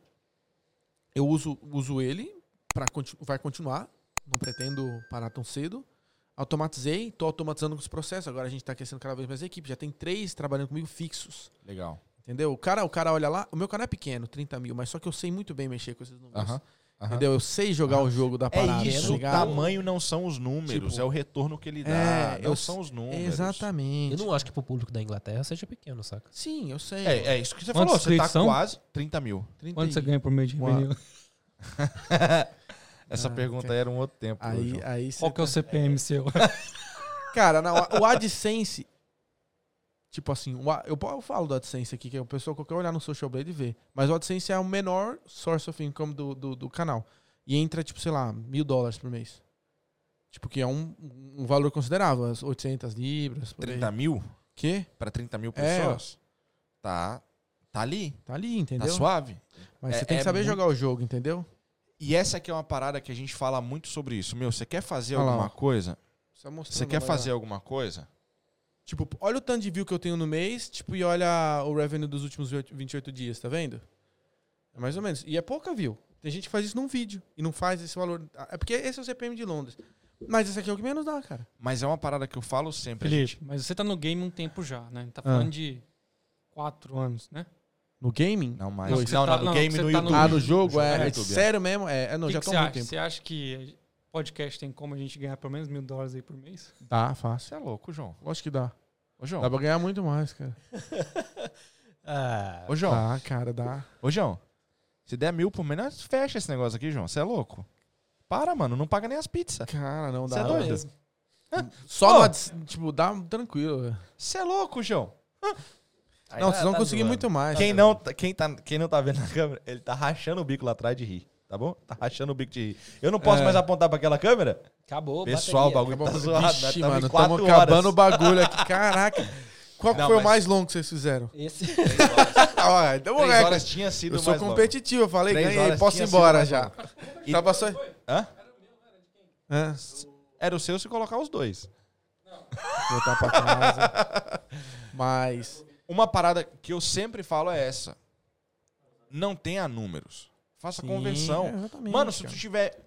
eu uso, uso ele para vai continuar. Não pretendo parar tão cedo. Automatizei, tô automatizando os processos. Agora a gente tá crescendo cada vez mais a equipe. Já tem três trabalhando comigo fixos. Legal. Entendeu? O cara, o cara olha lá, o meu canal é pequeno, 30 mil, mas só que eu sei muito bem mexer com esses números. Aham. Aham. Entendeu? Eu sei jogar o jogo da parada. É isso, tá o tamanho não são os números, Tipo, é o retorno que ele dá. é, não eu- são os números. Exatamente. Eu não acho que pro público da Inglaterra seja pequeno, saca? Sim, eu sei. É, é isso que você Quantos falou, você tá são? quase 30 mil. 30 Quanto você ganha por mês de revenue? Essa Ah, pergunta ok. era um outro tempo. Aí, aí Qual que é o tá- CPM seu? Cara, não, o AdSense. Tipo assim, o eu, eu falo do AdSense aqui, que a pessoa qualquer olhar no Social Blade vê. Mas o AdSense é o menor source of income do, do, do canal. E entra, tipo, sei lá, mil dólares por mês. Tipo, que é um, um valor considerável, as 800 libras. Por 30 aí. mil? Que? Pra 30 mil É. pessoas? Tá, tá ali, Tá ali, tá entendeu? suave. Mas É- você tem que é saber muito- jogar o jogo, entendeu? E essa aqui é uma parada que a gente fala muito sobre isso. Meu, você quer fazer lá, alguma ó. coisa? Você quer fazer lá. alguma coisa? Tipo, olha o tanto de view que eu tenho no mês, tipo, e olha o revenue dos últimos 28 dias, tá vendo? É mais ou menos. E é pouca view. Tem gente que faz isso num vídeo e não faz esse valor. É porque esse é o CPM de Londres. Mas esse aqui é o que menos dá, cara. Mas é uma parada que eu falo sempre. a Felipe, gente- mas você tá no game um tempo já, né? Tá Ah. falando de quatro anos, né? No gaming? Não, mas. Não, Não, você não, tá- no não, game no tá YouTube. no- Ah, no jogo? No É, é YouTube, é. sério mesmo? É, é não, que já que tô muito acha? tempo. Você acha que podcast tem como a gente ganhar pelo menos mil dólares aí por mês? Dá, fácil. Você é louco, João. Lógico que dá. Ô, João. Dá pra ganhar muito mais, cara. Ah, Ô, João. Dá, cara, dá. Ô, João. Se der mil por mês, fecha esse negócio aqui, João. Você é louco. Para, mano. Não paga nem as pizzas. Cara, não Você dá. é doido? mesmo. Só Ads- tipo, dá tranquilo. Você é louco, João. Aí Não, vocês vão tá conseguir zoando. muito mais. Quem não, tá- quem, tá, quem não tá vendo na câmera, ele tá rachando o bico lá atrás de rir. Tá bom? Tá rachando o bico de rir. Eu não posso É. mais apontar pra aquela câmera? acabou, Pessoal, o bateria. bagulho tá zoado. nós Vixe, mano, quatro estamos acabando horas. o bagulho aqui. Caraca. Qual que Não, foi mas- o mais longo que vocês fizeram? Esse... Ah, então, Três moleque, horas tinha sido eu sou mais longo. competitivo, eu falei, Três ganhei, horas posso ir embora já. E- Tava só... Hã? Hã? Era o seu se colocar os dois. Voltar pra casa. Mas... Uma parada que eu sempre falo é essa. Não tenha números. Faça Sim, convenção. Mano, se tu tiver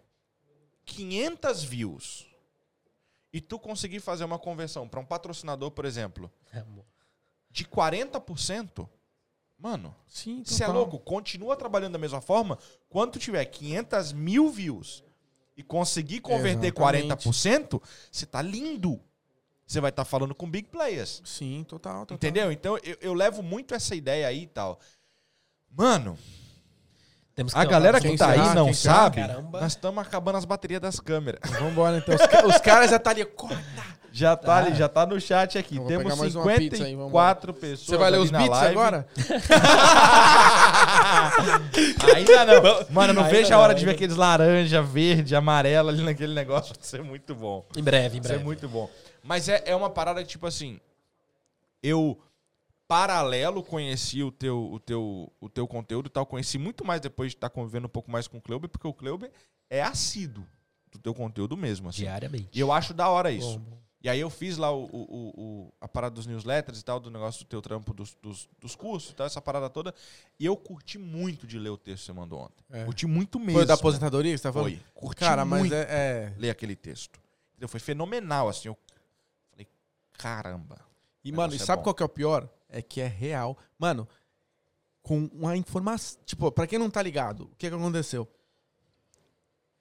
500 views e tu conseguir fazer uma conversão para um patrocinador, por exemplo, É, de 40%, mano, Sim, você é louco, continua trabalhando da mesma forma. Quando tu tiver 500 mil views e conseguir converter Exatamente. 40%, você tá lindo. Você vai estar falando com big players. Sim, total, total. Entendeu? Então eu, eu levo muito essa ideia aí e tal. Mano, a galera que tá aí não Quem será? sabe. Caramba. Nós estamos acabando as baterias das câmeras. Vambora, então. Os, ca- os caras já tá ali. Corta! Já tá ali, já tá no chat aqui. Temos pegar mais uma 54 pizza aí, pessoas. Você vai ler os beats live. agora? Ainda não. Mano, não vejo a não, hora de ver aqueles laranja, verde, amarelo ali naquele negócio. Vai ser muito bom. Em breve, em Isso é breve. muito bom. Mas é, é uma parada que, tipo assim, eu paralelo conheci o teu, o teu, o teu conteúdo e tal. Conheci muito mais depois de estar convivendo um pouco mais com o Kleuber, porque o Kleuber é assíduo do teu conteúdo mesmo, assim. Diariamente. E eu acho da hora isso. Bom, bom. E aí eu fiz lá o, o- o- a parada dos newsletters e tal, do negócio do teu trampo dos, dos, dos cursos e tal, essa parada toda. E eu curti muito de ler o texto que você mandou ontem. É. Curti muito mesmo. Foi da aposentadoria que você tá falando? Foi. Curti Cara, mas muito é, é- ler aquele texto. Entendeu? Foi fenomenal, assim. Eu falei, caramba. E, mano, e é sabe bom. qual que é o pior? É que é real. Mano, com uma informação. Tipo, pra quem não tá ligado, o que que aconteceu?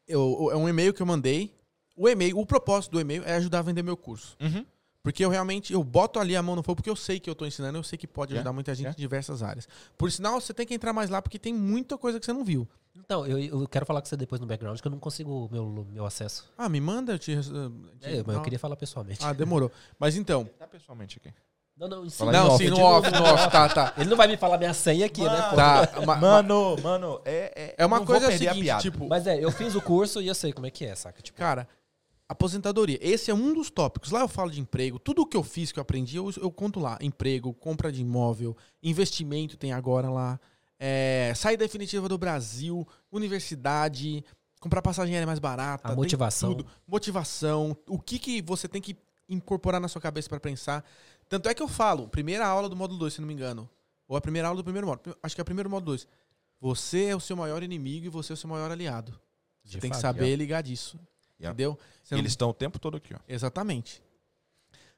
Eu, é um e-mail que eu mandei. O e-mail, o propósito do e-mail é ajudar a vender meu curso. Porque eu realmente, eu boto ali a mão no fogo, porque eu sei que eu tô ensinando, eu sei que pode É, ajudar muita gente é. em diversas áreas. Por sinal, você tem que entrar mais lá, porque tem muita coisa que você não viu. Então, eu, eu quero falar com você depois no background, que eu não consigo o meu, meu acesso. Ah, me manda, eu te... res- É, mas eu queria falar pessoalmente. Ah, demorou. Mas então... Tá pessoalmente aqui. Não, não, sim, não, off, sim, no digo- off, no off, tá, tá. Ele não vai me falar minha senha aqui, né? pô? Tá, ma- Mano, mano, é. É, É uma coisa seguinte, tipo... Mas é, eu fiz o curso e eu sei como é que é, saca? Tipo, Cara, aposentadoria. Esse é um dos tópicos. Lá eu falo de emprego. Tudo o que eu fiz, que eu aprendi, eu, eu conto lá. Emprego, compra de imóvel, investimento tem agora lá. É, saída definitiva do Brasil, universidade, comprar passagem aérea mais barata. A motivação. Tudo. Motivação. O que, que você tem que incorporar na sua cabeça para pensar. Tanto é que eu falo, primeira aula do módulo 2, se não me engano. Ou a primeira aula do primeiro módulo. Acho que é o primeiro módulo 2. Você é o seu maior inimigo e você é o seu maior aliado. Você De tem que fato, saber ligar disso. Yeah. Entendeu? Você E não- eles estão o tempo todo aqui, ó. Exatamente.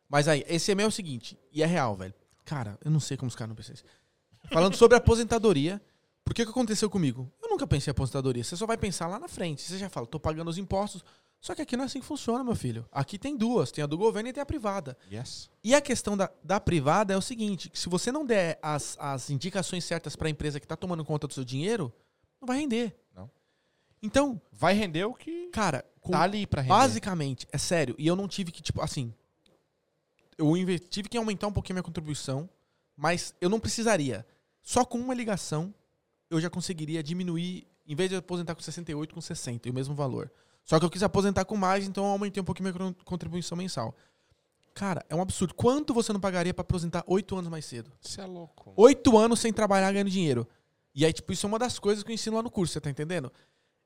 Mas aí, esse e-mail é o seguinte, e é real, velho. Cara, eu não sei como os caras não pensam isso. Falando sobre aposentadoria, por que que aconteceu comigo? Eu nunca pensei em aposentadoria. Você só vai pensar lá na frente. Você já fala, tô pagando os impostos. Só que aqui não é assim que funciona, meu filho. Aqui tem duas, tem a do governo e tem a privada. Yes. E a questão da, da privada é o seguinte, que se você não der as, as indicações certas para a empresa que está tomando conta do seu dinheiro, não vai render. Não. Então, Vai render o que cara, com tá ali pra render. Basicamente, é sério. E eu não tive que, tipo, assim. Eu tive que aumentar um pouquinho minha contribuição, mas eu não precisaria. Só com uma ligação, eu já conseguiria diminuir, em vez de eu aposentar com 68, com 60, e o mesmo valor. Só que eu quis aposentar com mais, então eu aumentei um pouquinho a minha con- contribuição mensal. Cara, é um absurdo. Quanto você não pagaria pra aposentar oito anos mais cedo? Você é louco. Oito anos sem trabalhar ganhando dinheiro. E aí, tipo, isso é uma das coisas que eu ensino lá no curso, você tá entendendo?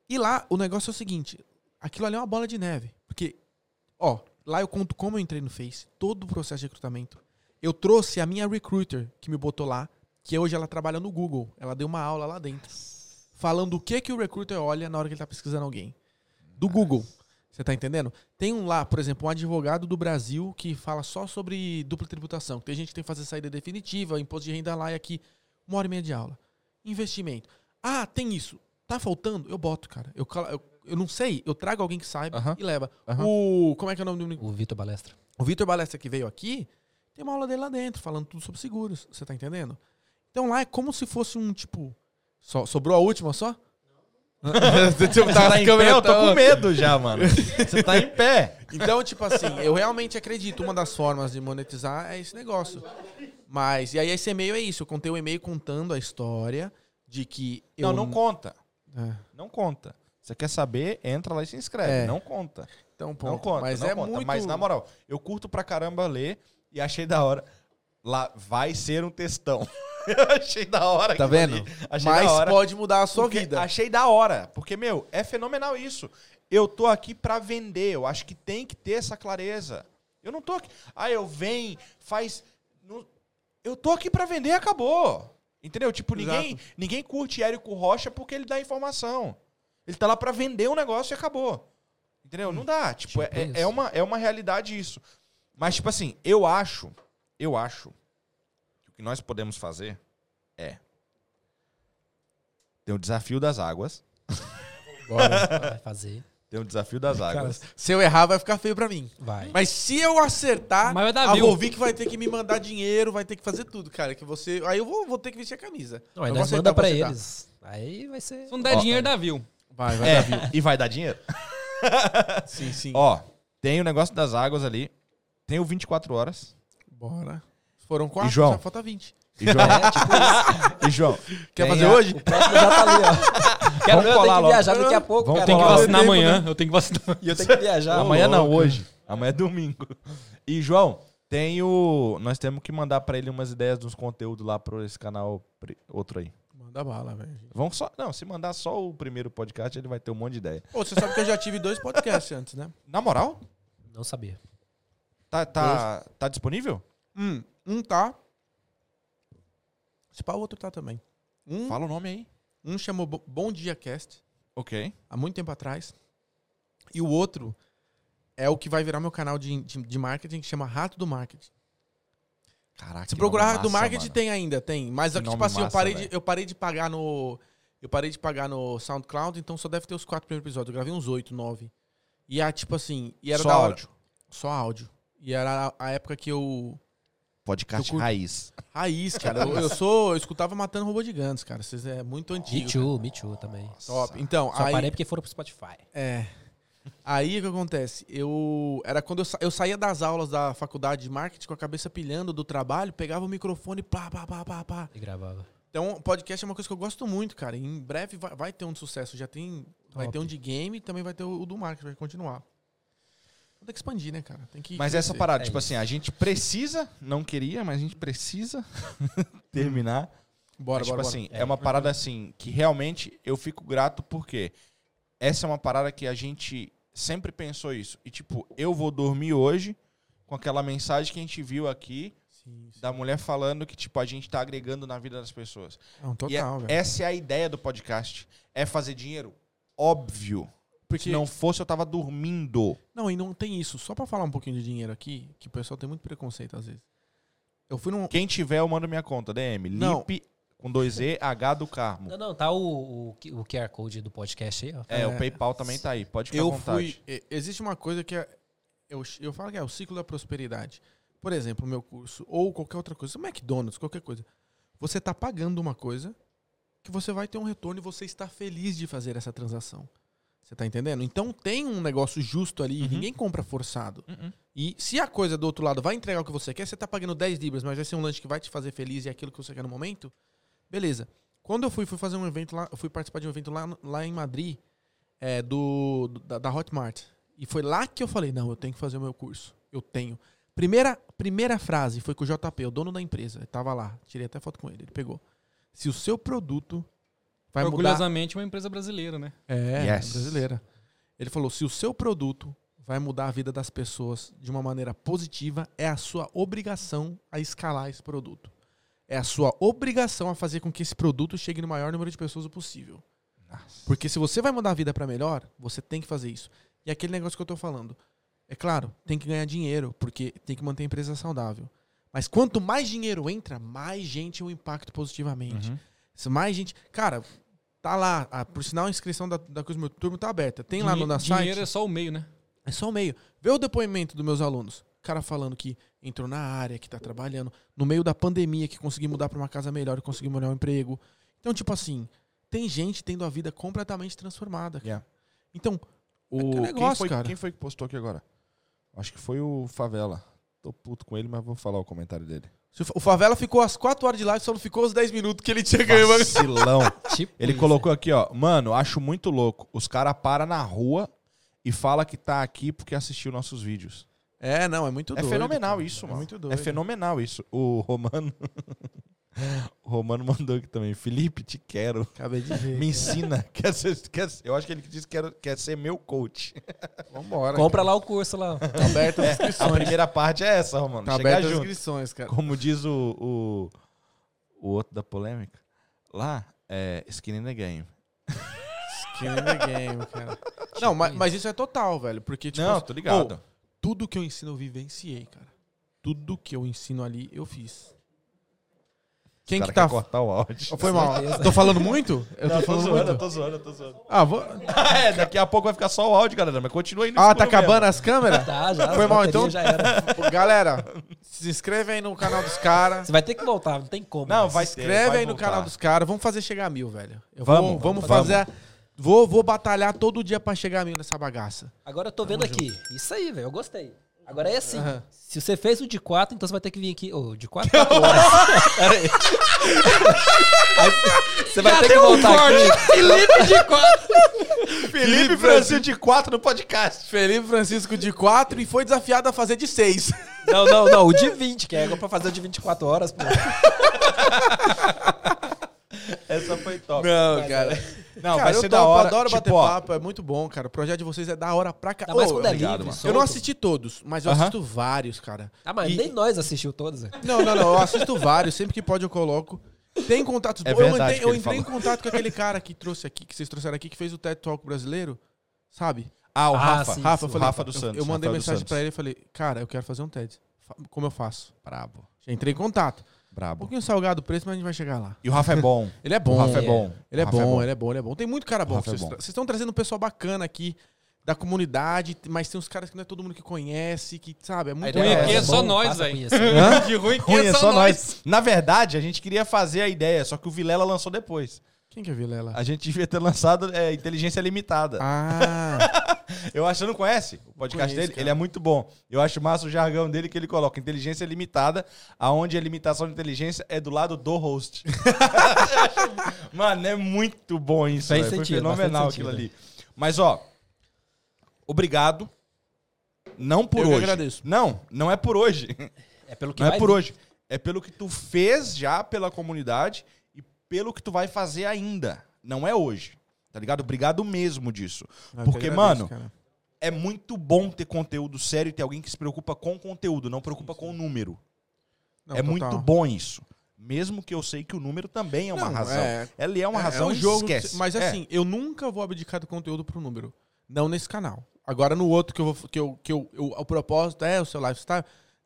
E lá, o negócio é o seguinte: aquilo ali é uma bola de neve. Porque, ó, lá eu conto como eu entrei no Face, todo o processo de recrutamento. Eu trouxe a minha recruiter, que me botou lá, que hoje ela trabalha no Google. Ela deu uma aula lá dentro. Falando o que, que o recruiter olha na hora que ele tá pesquisando alguém. Do Google. Você tá entendendo? Tem um lá, por exemplo, um advogado do Brasil que fala só sobre dupla tributação. Tem gente que tem que fazer saída definitiva, imposto de renda lá e aqui. Uma hora e meia de aula. Investimento. Ah, tem isso. Tá faltando? Eu boto, cara. Eu, eu, eu não sei, eu trago alguém que saiba Aham. e leva. Aham. O. Como é que é o nome do? O Vitor Balestra. O Vitor Balestra que veio aqui, tem uma aula dele lá dentro, falando tudo sobre seguros. Você tá entendendo? Então lá é como se fosse um tipo. Sobrou a última só? Você tipo, tá tá em câmera pé, eu tô tá- com medo já, mano. Você tá em pé. Então, tipo assim, eu realmente acredito, uma das formas de monetizar é esse negócio. Mas, e aí esse e-mail é isso, eu contei um e-mail contando a história de que eu... Não, não conta. É, Não conta. Você quer saber, entra lá e se inscreve. É. Não conta. então. Não conta. Mas não é conta. muito... Mas na moral, eu curto pra caramba ler e achei da hora. Lá vai ser um textão. eu achei da hora. Tá vendo? Mas pode mudar a sua Porque vida. Achei da hora. Porque, meu, é fenomenal isso. Eu tô aqui pra vender. Eu acho que tem que ter essa clareza. Eu não tô aqui. Ah, eu venho, faz. Eu tô aqui pra vender e acabou. Entendeu? Tipo, ninguém, Exato. ninguém curte Érico Rocha porque ele dá informação. Ele tá lá pra vender um negócio e acabou. Entendeu? Não dá. Tipo, Tipo é- é uma, é uma realidade isso. Mas, tipo assim, eu acho, eu acho que o que nós podemos fazer é. Tem o desafio das águas. Vai fazer. Tem o desafio das águas. Se eu errar, vai ficar feio pra mim. Vai. Mas se eu acertar, Mas vai dar a view. Volvic vai ter que me mandar dinheiro, vai ter que fazer tudo, cara. Que você. Aí eu vou, vou ter que vestir a camisa. Não, aí Eu nós vou manda pra vou aceitar. eles. Aí vai ser. Se não der Ó, dinheiro, dá view. Vai, vai É, dar view. e vai dar dinheiro? Sim, sim. Ó, tem o negócio das águas ali. Tem o 24 horas. Bora. Foram quatro, E João? já falta 20. E João, É, tipo, e João Quer fazer a- hoje? o próximo já tá ali, ó. Quero Vamos eu colar tenho que logo. viajar daqui a pouco, Vamos cara. Tem que vacinar tempo, amanhã. Eu tenho que vacinar. E eu tenho que viajar. Amanhã não, hoje. Amanhã é domingo. E, João, tem o. Nós temos que mandar pra ele umas ideias dos conteúdos lá pro esse canal outro aí. Manda bala, velho. Vamos só. Não, se mandar só o primeiro podcast, ele vai ter um monte de ideia. Pô, você sabe que eu já tive dois podcasts antes, né? Na moral? Não sabia. Tá, tá, tá disponível? Hum, um tá. Se pá, o outro tá também. Um, Fala o nome aí. um chamou Bo- Bom Dia Cast, Ok. há muito tempo atrás. E o outro é o que vai virar meu canal de, de, de marketing, que chama Rato do Marketing. Caraca. Se procurar Rato do Marketing, mano. tem ainda, tem. Mas, Que tipo assim, eu massa, parei, de, eu parei de pagar no... Eu parei de pagar no SoundCloud, então só deve ter os quatro primeiros episódios. Eu gravei uns oito, nove. E a, tipo assim... E era Só áudio. Só áudio. E era a época que eu... Podcast curto- raiz. Raiz, cara. Eu, eu sou... Eu escutava Matando Robô Gigantes, cara. Vocês é muito Me antigo. too, me too também. Top. Então, Só aí... parei porque foram pro Spotify. É. Aí o que acontece? Eu era quando eu, sa- eu saía das aulas da faculdade de marketing com a cabeça pilhando do trabalho, pegava o microfone, pá, pá, pá, pá, pá. E gravava. Então, podcast é uma coisa que eu gosto muito, cara. Em breve vai, vai ter um de sucesso. Já tem. Vai Top. ter um de game e também vai ter o, o do marketing, vai continuar. Ter que expandir, né, cara? Tem que. Mas essa crescer. parada, É tipo isso. assim, a gente precisa, não queria, mas a gente precisa terminar. Bora, Mas, tipo bora, assim, bora. é uma parada assim que realmente eu fico grato porque essa é uma parada que a gente sempre pensou isso. E tipo, eu vou dormir hoje com aquela mensagem que a gente viu aqui Sim, sim. da mulher falando que tipo a gente tá agregando na vida das pessoas. Não, e é- total, velho. essa é a ideia do podcast. É fazer dinheiro? Óbvio. Porque Se não fosse, eu tava dormindo. Não, e não tem isso. Só pra falar um pouquinho de dinheiro aqui, que o pessoal tem muito preconceito às vezes. Eu fui num. Quem tiver, eu mando minha conta, DM. Não. Lip com dois E, H do Carmo. Não, não, tá o, o, o QR Code do podcast aí, ó. É, É. o PayPal também tá aí. Pode ficar à eu vontade. fui. Existe uma coisa que é. Eu, eu falo que é o ciclo da prosperidade. Por exemplo, o meu curso, ou qualquer outra coisa, o McDonald's, qualquer coisa. Você está pagando uma coisa que você vai ter um retorno e você está feliz de fazer essa transação. Você tá entendendo? Então tem um negócio justo ali, Uhum. ninguém compra forçado. Uh-uh. E se a coisa do outro lado vai entregar o que você quer, você tá pagando 10 libras, mas vai ser um lanche que vai te fazer feliz e é aquilo que você quer no momento, beleza. Quando eu fui, fui fazer um evento lá, eu fui participar de um evento lá, lá em Madrid, é, do, do- da, da Hotmart. E foi lá que eu falei, não, eu tenho que fazer o meu curso. Eu tenho. Primeira, primeira frase foi com o JP, o dono da empresa. Ele tava lá, tirei até foto com ele. Ele pegou. Se o seu produto vai mudar... Orgulhosamente, uma empresa brasileira, né? É, Yes. brasileira. Ele falou: se o seu produto vai mudar a vida das pessoas de uma maneira positiva, é a sua obrigação a escalar esse produto. É a sua obrigação a fazer com que esse produto chegue no maior número de pessoas possível. Porque se você vai mudar a vida para melhor, você tem que fazer isso. E aquele negócio que eu tô falando. É claro, tem que ganhar dinheiro, porque tem que manter a empresa saudável. Mas quanto mais dinheiro entra, mais gente eu impacto positivamente. Uhum. Se mais gente. Cara, tá lá. ah, por sinal, a inscrição da, da Coisa do Meu Turno tá aberta. Tem lá no na site. Dinheiro é só o meio, né? É só o meio. Vê o depoimento dos meus alunos. O cara falando que entrou na área, que tá trabalhando, no meio da pandemia, que conseguiu mudar pra uma casa melhor e conseguiu melhor um emprego. Então, tipo assim, tem gente tendo a vida completamente transformada. cara. Yeah. Então, O, é quem, negócio, foi, cara. quem foi que postou aqui agora? Acho que foi o Favela. Tô puto com ele, mas vou falar o comentário dele. O Fa- o Favela ficou às 4 horas de live, só não ficou os 10 minutos que ele tinha ganho. Vacilão. Tipo Ele isso. colocou aqui, ó. Mano, acho muito louco. Os caras param na rua e fala que tá aqui porque assistiu nossos vídeos. É, não, é muito É doido. fenomenal cara. isso, É mano. muito doido. É fenomenal isso. O Romano. o Romano mandou aqui também. Felipe, te quero. Acabei de ver. Me ensina. Quer ser, quer, eu acho que ele disse que quer, quer ser meu coach. Vambora. Compra lá o curso lá. Tá aberto as A inscrições. primeira parte é essa, Romano. Tá Chegar aberto as junto. inscrições, cara. Como diz o, o, o outro da polêmica. Lá, é skin in the game. Skin in the game, cara. Não, mas, mas isso é total, velho. Porque, tipo, Não, assim, tô ligado. tudo que eu ensino eu vivenciei, cara. Tudo que eu ensino ali, eu fiz. Quem que tá. quer cortar o áudio. Foi mal. Tô falando muito? Eu tô falando muito. tô zoando, eu tô zoando. Ah, vou... é, daqui a pouco vai ficar só o áudio, galera, mas continua aí no ah tá escuro mesmo. acabando as câmeras? Tá, já. Foi mal, então? Já era. Pô, Galera, se inscreve aí no canal dos caras. Você vai ter que voltar, não tem como. Não, mas- vai Se ter, inscreve vai aí no voltar. canal dos caras. Vamos fazer chegar a mil, velho. Eu Vamos, vou, vamos vamos. fazer. a- Vou, vou batalhar todo dia pra chegar a mil nessa bagaça. Agora eu tô vendo aqui. Isso aí, velho. Eu gostei. Agora é assim. Aham. Se você fez o de 4, então você vai ter que vir aqui. Ô, de 4 4 horas. Pera aí. Aí você vai ter que voltar aqui. Felipe de quatro. Felipe Francisco de 4 no podcast. Felipe Francisco de 4 e foi desafiado a fazer de 6. Não, não, não. O de 20, que é pra fazer o de 24 horas, pô. Essa foi top. Não, cara. Não, cara, vai eu ser topo, da hora. adoro tipo, bater ó, papo, é muito bom, cara. O projeto de vocês é da hora pra cá. É obrigado, livre, mano. Eu não assisti todos, mas eu Aham. assisto vários, cara. Ah, mas E- nem nós assistiu todos. velho. Não, não, não. Eu assisto vários. Sempre que pode eu coloco. Tem contatos. É eu verdade eu entrei em falou. contato com aquele cara que trouxe aqui, que vocês trouxeram aqui, que fez o TED Talk brasileiro. Sabe? Ah, o Ah, Rafa. sim, Rafa, eu o falei, Rafa do eu- Santos. Eu mandei Rafael dos mensagem pra ele e falei, cara, eu quero fazer um TED. Como eu faço? Brabo. Já entrei em contato. Um Brabo. pouquinho salgado o preço, mas a gente vai chegar lá. E o Rafa é bom. Ele é bom. O Rafa é É. bom. Ele é Rafa bom, ele é bom, ele é bom. Tem muito cara bom. É Vocês bom. tra- vocês estão trazendo um pessoal bacana aqui da comunidade, mas tem uns caras que não é todo mundo que conhece, que sabe, é muito Ruim aqui é bom, só nós, passa a velho. conhecer. Hã? De ruim aqui Ruim é só nós. Na verdade, a gente queria fazer a ideia, só que o Vilela lançou depois. Quem que é Vilela? A gente devia ter lançado é, Inteligência Limitada. Ah, Eu acho que você não conhece o podcast Conheço, dele. cara. Ele é muito bom. Eu acho massa o jargão dele que ele coloca inteligência limitada, aonde a limitação de inteligência é do lado do host. Mano, é muito bom isso. Faz velho. Foi sentido, fenomenal aquilo sentido. ali. Mas, ó, obrigado. Não por Eu hoje. agradeço. Não, não é por hoje. É pelo que Não vai é por vir. hoje. É pelo que tu fez já pela comunidade pelo que tu vai fazer ainda. Não é hoje. Tá ligado? Obrigado mesmo disso. eu que Porque, agradeço, mano, cara. é muito bom ter conteúdo sério e ter alguém que se preocupa com o conteúdo, não preocupa com o número. Não, é total. muito bom isso. Mesmo que eu sei que o número também é uma Não, razão. é- Ela é uma É- razão, é um jogo, esquece. que- mas É. assim, eu nunca vou abdicar do conteúdo pro número. Não nesse canal. Agora no outro que eu vou que eu, que eu, eu- o propósito é o seu lifestyle.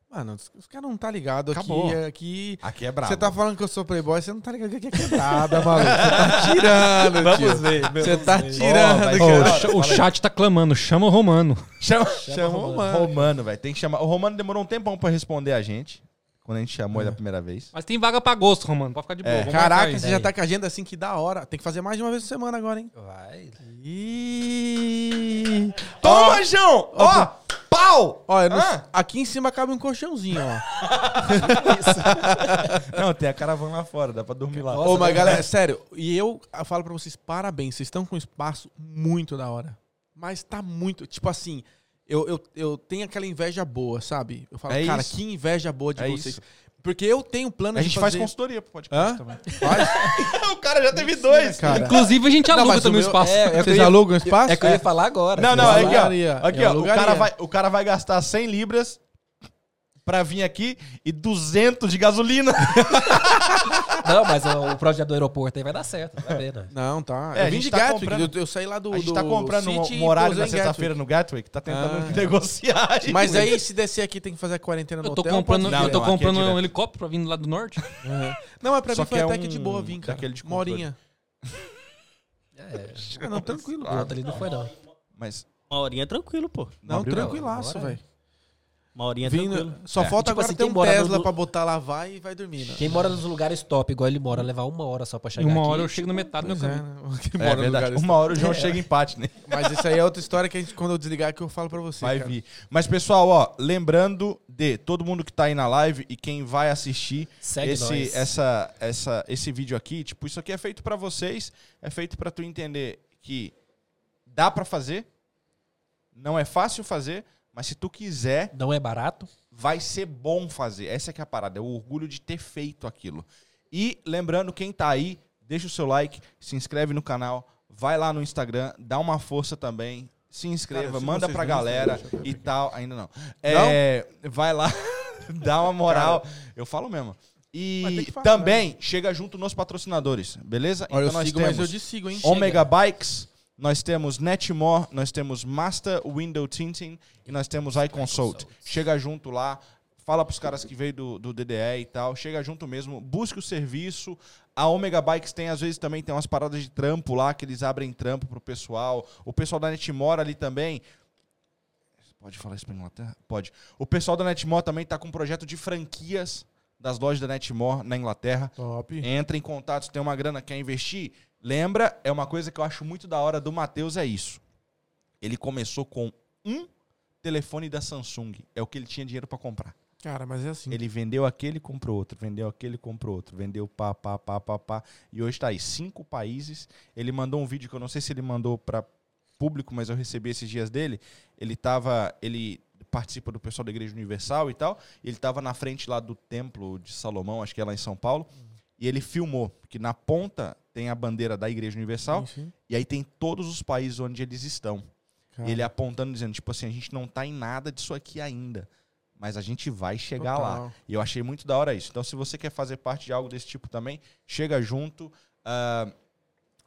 Mano, os, caras não tá ligado Acabou. aqui, aqui Aqui é brabo. Você tá falando que eu sou playboy, você não tá ligado que aqui é quebrada, maluco. Você tá tirando, tio. ver. Você tá Ó, tirando, cara. da o chat tá clamando, chama o Romano. Chama, Chama o Romano. Romano, velho. Tem que chamar. O Romano demorou um tempão pra responder a gente. Quando a gente chamou ele da primeira vez. Mas tem vaga pra gosto, Romano. Pode ficar de boa. É. vamos marcar Caraca, você já tá com a agenda assim que da hora. Tem que fazer mais de uma vez por semana agora, hein? Vai. Ih. Toma, João! Ó! Pau! Eu não- Hã? aqui em cima cabe um colchãozinho, ó. Não, tem a caravana lá fora, dá pra dormir lá. Ô, mas galera, sério, e eu falo pra vocês, parabéns, vocês estão com um espaço muito da hora. Mas tá muito, tipo assim, eu, eu, eu tenho aquela inveja boa, sabe? Eu falo, É cara, isso. que inveja boa de É vocês. isso. Porque eu tenho plano A de gente faz fazer... consultoria pro podcast Hã? também. Faz? o cara já teve dois. cara. Inclusive, a gente Não, aluga mas o também o meu- espaço. É, é Vocês ia- alugam o espaço? É que eu ia falar agora. Não, Eu não, aqui, ó. Aqui, ó. O cara, vai, o cara vai gastar 100 libras pra vir aqui e 200 de gasolina. Não, mas o, o projeto do aeroporto aí vai dar certo. Vai ver, né? Não, tá. É, eu vim de tá Gatwick, comprando- eu, eu saí lá do a gente tá comprando um, City um horário na sexta-feira no Gatwick, tá tentando Ah. negociar. Mas aí, se descer aqui, tem que fazer a quarentena no Eu tô hotel. comprando, Não, eu tô não, é comprando um direto. helicóptero pra vir lá do norte. Uhum. Não, mas pra Só mim foi que é até um que de boa vir, cara. de Uma horinha. É, Ah, não, tranquilo. ali não foi, não. Mas Uma horinha é tranquilo, pô. Não, tranquilaço, é. velho. Uma horinha é Vindo- tranquilo. Só É. falta Tipo agora assim, ter um mora Tesla no- pra botar lá, vai e vai dormir, né? Quem mora nos lugares top, igual ele mora, levar uma hora só pra Em chegar uma aqui. hora eu chego na metade do meu é, caminho. né? É verdade. lugar Uma hora o João chega em empate, né? Mas isso aí é outra história que a gente, quando eu desligar que eu falo pra você. Vai cara. vir. Mas, pessoal, ó, lembrando de todo mundo que tá aí na live e quem vai assistir Segue esse, nós. essa, essa, esse vídeo aqui, tipo, isso aqui é feito pra vocês, é feito pra tu entender que dá pra fazer, não é fácil fazer, mas se tu quiser, Não é barato. vai ser bom fazer. Essa é que é a parada, é o orgulho de ter feito aquilo. E lembrando, quem tá aí, deixa o seu like, se inscreve no canal, vai lá no Instagram, dá uma força também, se inscreva, Cara, se manda pra galera e tal. Ainda não. É, vai lá, dá uma moral. Eu falo mesmo. E falar, também chega junto nos patrocinadores, beleza? Olha, eu nós sigo, mas eu temos desigo, hein? Omega Bikes, nós temos Netmore, nós temos Master Window Tinting e nós temos iConsult. Chega junto lá, fala pros caras que veio do, do DDE e tal, chega junto mesmo, busque o serviço. A Omega Bikes tem, às vezes, também tem umas paradas de trampo lá, que eles abrem trampo pro pessoal. O pessoal da Netmore ali também. Pode falar isso pra Inglaterra? Pode. O pessoal da Netmore também tá com um projeto de franquias das lojas da Netmore na Inglaterra. Top. Entra em contato, se tem uma grana, quer investir. Lembra, é uma coisa que eu acho muito da hora do Matheus, é isso. Ele começou com um telefone da Samsung. É o que ele tinha dinheiro pra comprar. Cara, mas é assim. Ele vendeu aquele, comprou outro. Vendeu aquele, comprou outro. Vendeu pá, pá, pá, pá, pá. E hoje tá aí, cinco países. Ele mandou um vídeo que eu não sei se ele mandou pra público, mas eu recebi esses dias dele. Ele tava. Ele participa do pessoal da Igreja Universal e tal. Ele tava na frente lá do Templo de Salomão, acho que é lá em São Paulo. E ele filmou, porque na ponta tem a bandeira da Igreja Universal. Sim, sim. E aí tem todos os países onde eles estão. Cara, ele apontando, dizendo, tipo assim, a gente não tá em nada disso aqui ainda. Mas a gente vai chegar lá. total. E eu achei muito da hora isso. Então, se você quer fazer parte de algo desse tipo também, chega junto. Ah,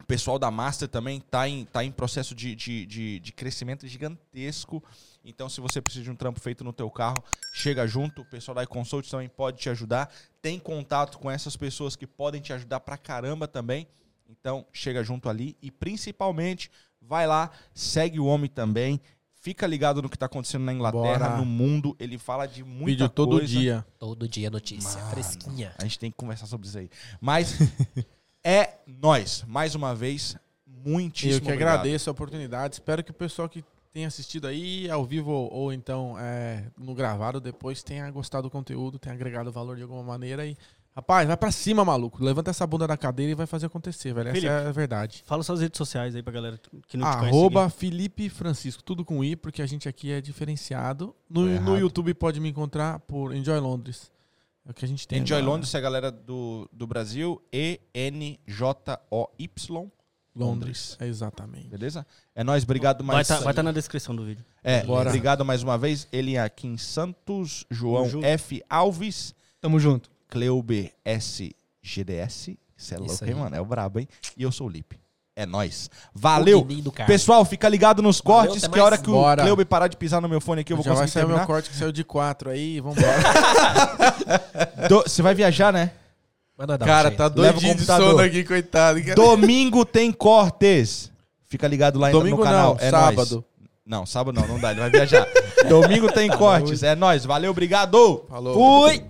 o pessoal da Master também tá em, tá em processo de, de, de, de crescimento gigantesco. Então, se você precisa de um trampo feito no teu carro, chega junto. O pessoal da iConsult também pode te ajudar. Tem contato com essas pessoas que podem te ajudar pra caramba também. Então, chega junto ali. E, principalmente, vai lá, segue o homem também. Fica ligado no que tá acontecendo na Inglaterra, Bora. no mundo. Ele fala de muita Vídeo todo coisa. dia. Todo dia notícia, Mano, fresquinha. A gente tem que conversar sobre isso aí. Mas é nós, mais uma vez, muitíssimo Eu que obrigado. agradeço a oportunidade. Espero que o pessoal que tenha assistido aí ao vivo ou, então é, no gravado depois tenha gostado do conteúdo, tenha agregado valor de alguma maneira. E, rapaz, vai pra cima, maluco. Levanta essa bunda da cadeira e vai fazer acontecer, velho. Essa Felipe. é a verdade. Fala suas redes sociais aí pra galera que não te conhece. Arroba Felipe Francisco, tudo com I, porque a gente aqui é diferenciado. No, no. YouTube pode me encontrar por Enjoy Londres. É o que a gente tem. Enjoy agora. Londres, é a galera do, do Brasil, E-N-J-O-Y, Londres. É exatamente. beleza? É nós, obrigado Vai mais estar vai tá na descrição do vídeo. É, Bora. obrigado mais uma vez. Ele é aqui em Santos, João. F. Alves, Tamo junto. Cleuber S. GDS. Isso é louco, hein, mano? É o brabo, hein? E eu sou o Lipe. É nós. Valeu! O Guininho do carro. Pessoal, fica ligado nos Valeu, cortes, até que a hora que Bora. o Cleuber parar de pisar no meu fone aqui, eu vou Já vai conseguir sair o meu corte que saiu de 4 aí, vambora. Do- Você vai viajar, né? Mas dá um Cara, jeito. tá Leva o doidinho de sono aqui, coitado. Domingo tem cortes. Fica ligado lá Domingo no canal. não, é sábado. nóis. Não, sábado não, não dá, ele vai viajar. Domingo tem cortes. É nóis. Valeu, obrigado. Falou. Fui!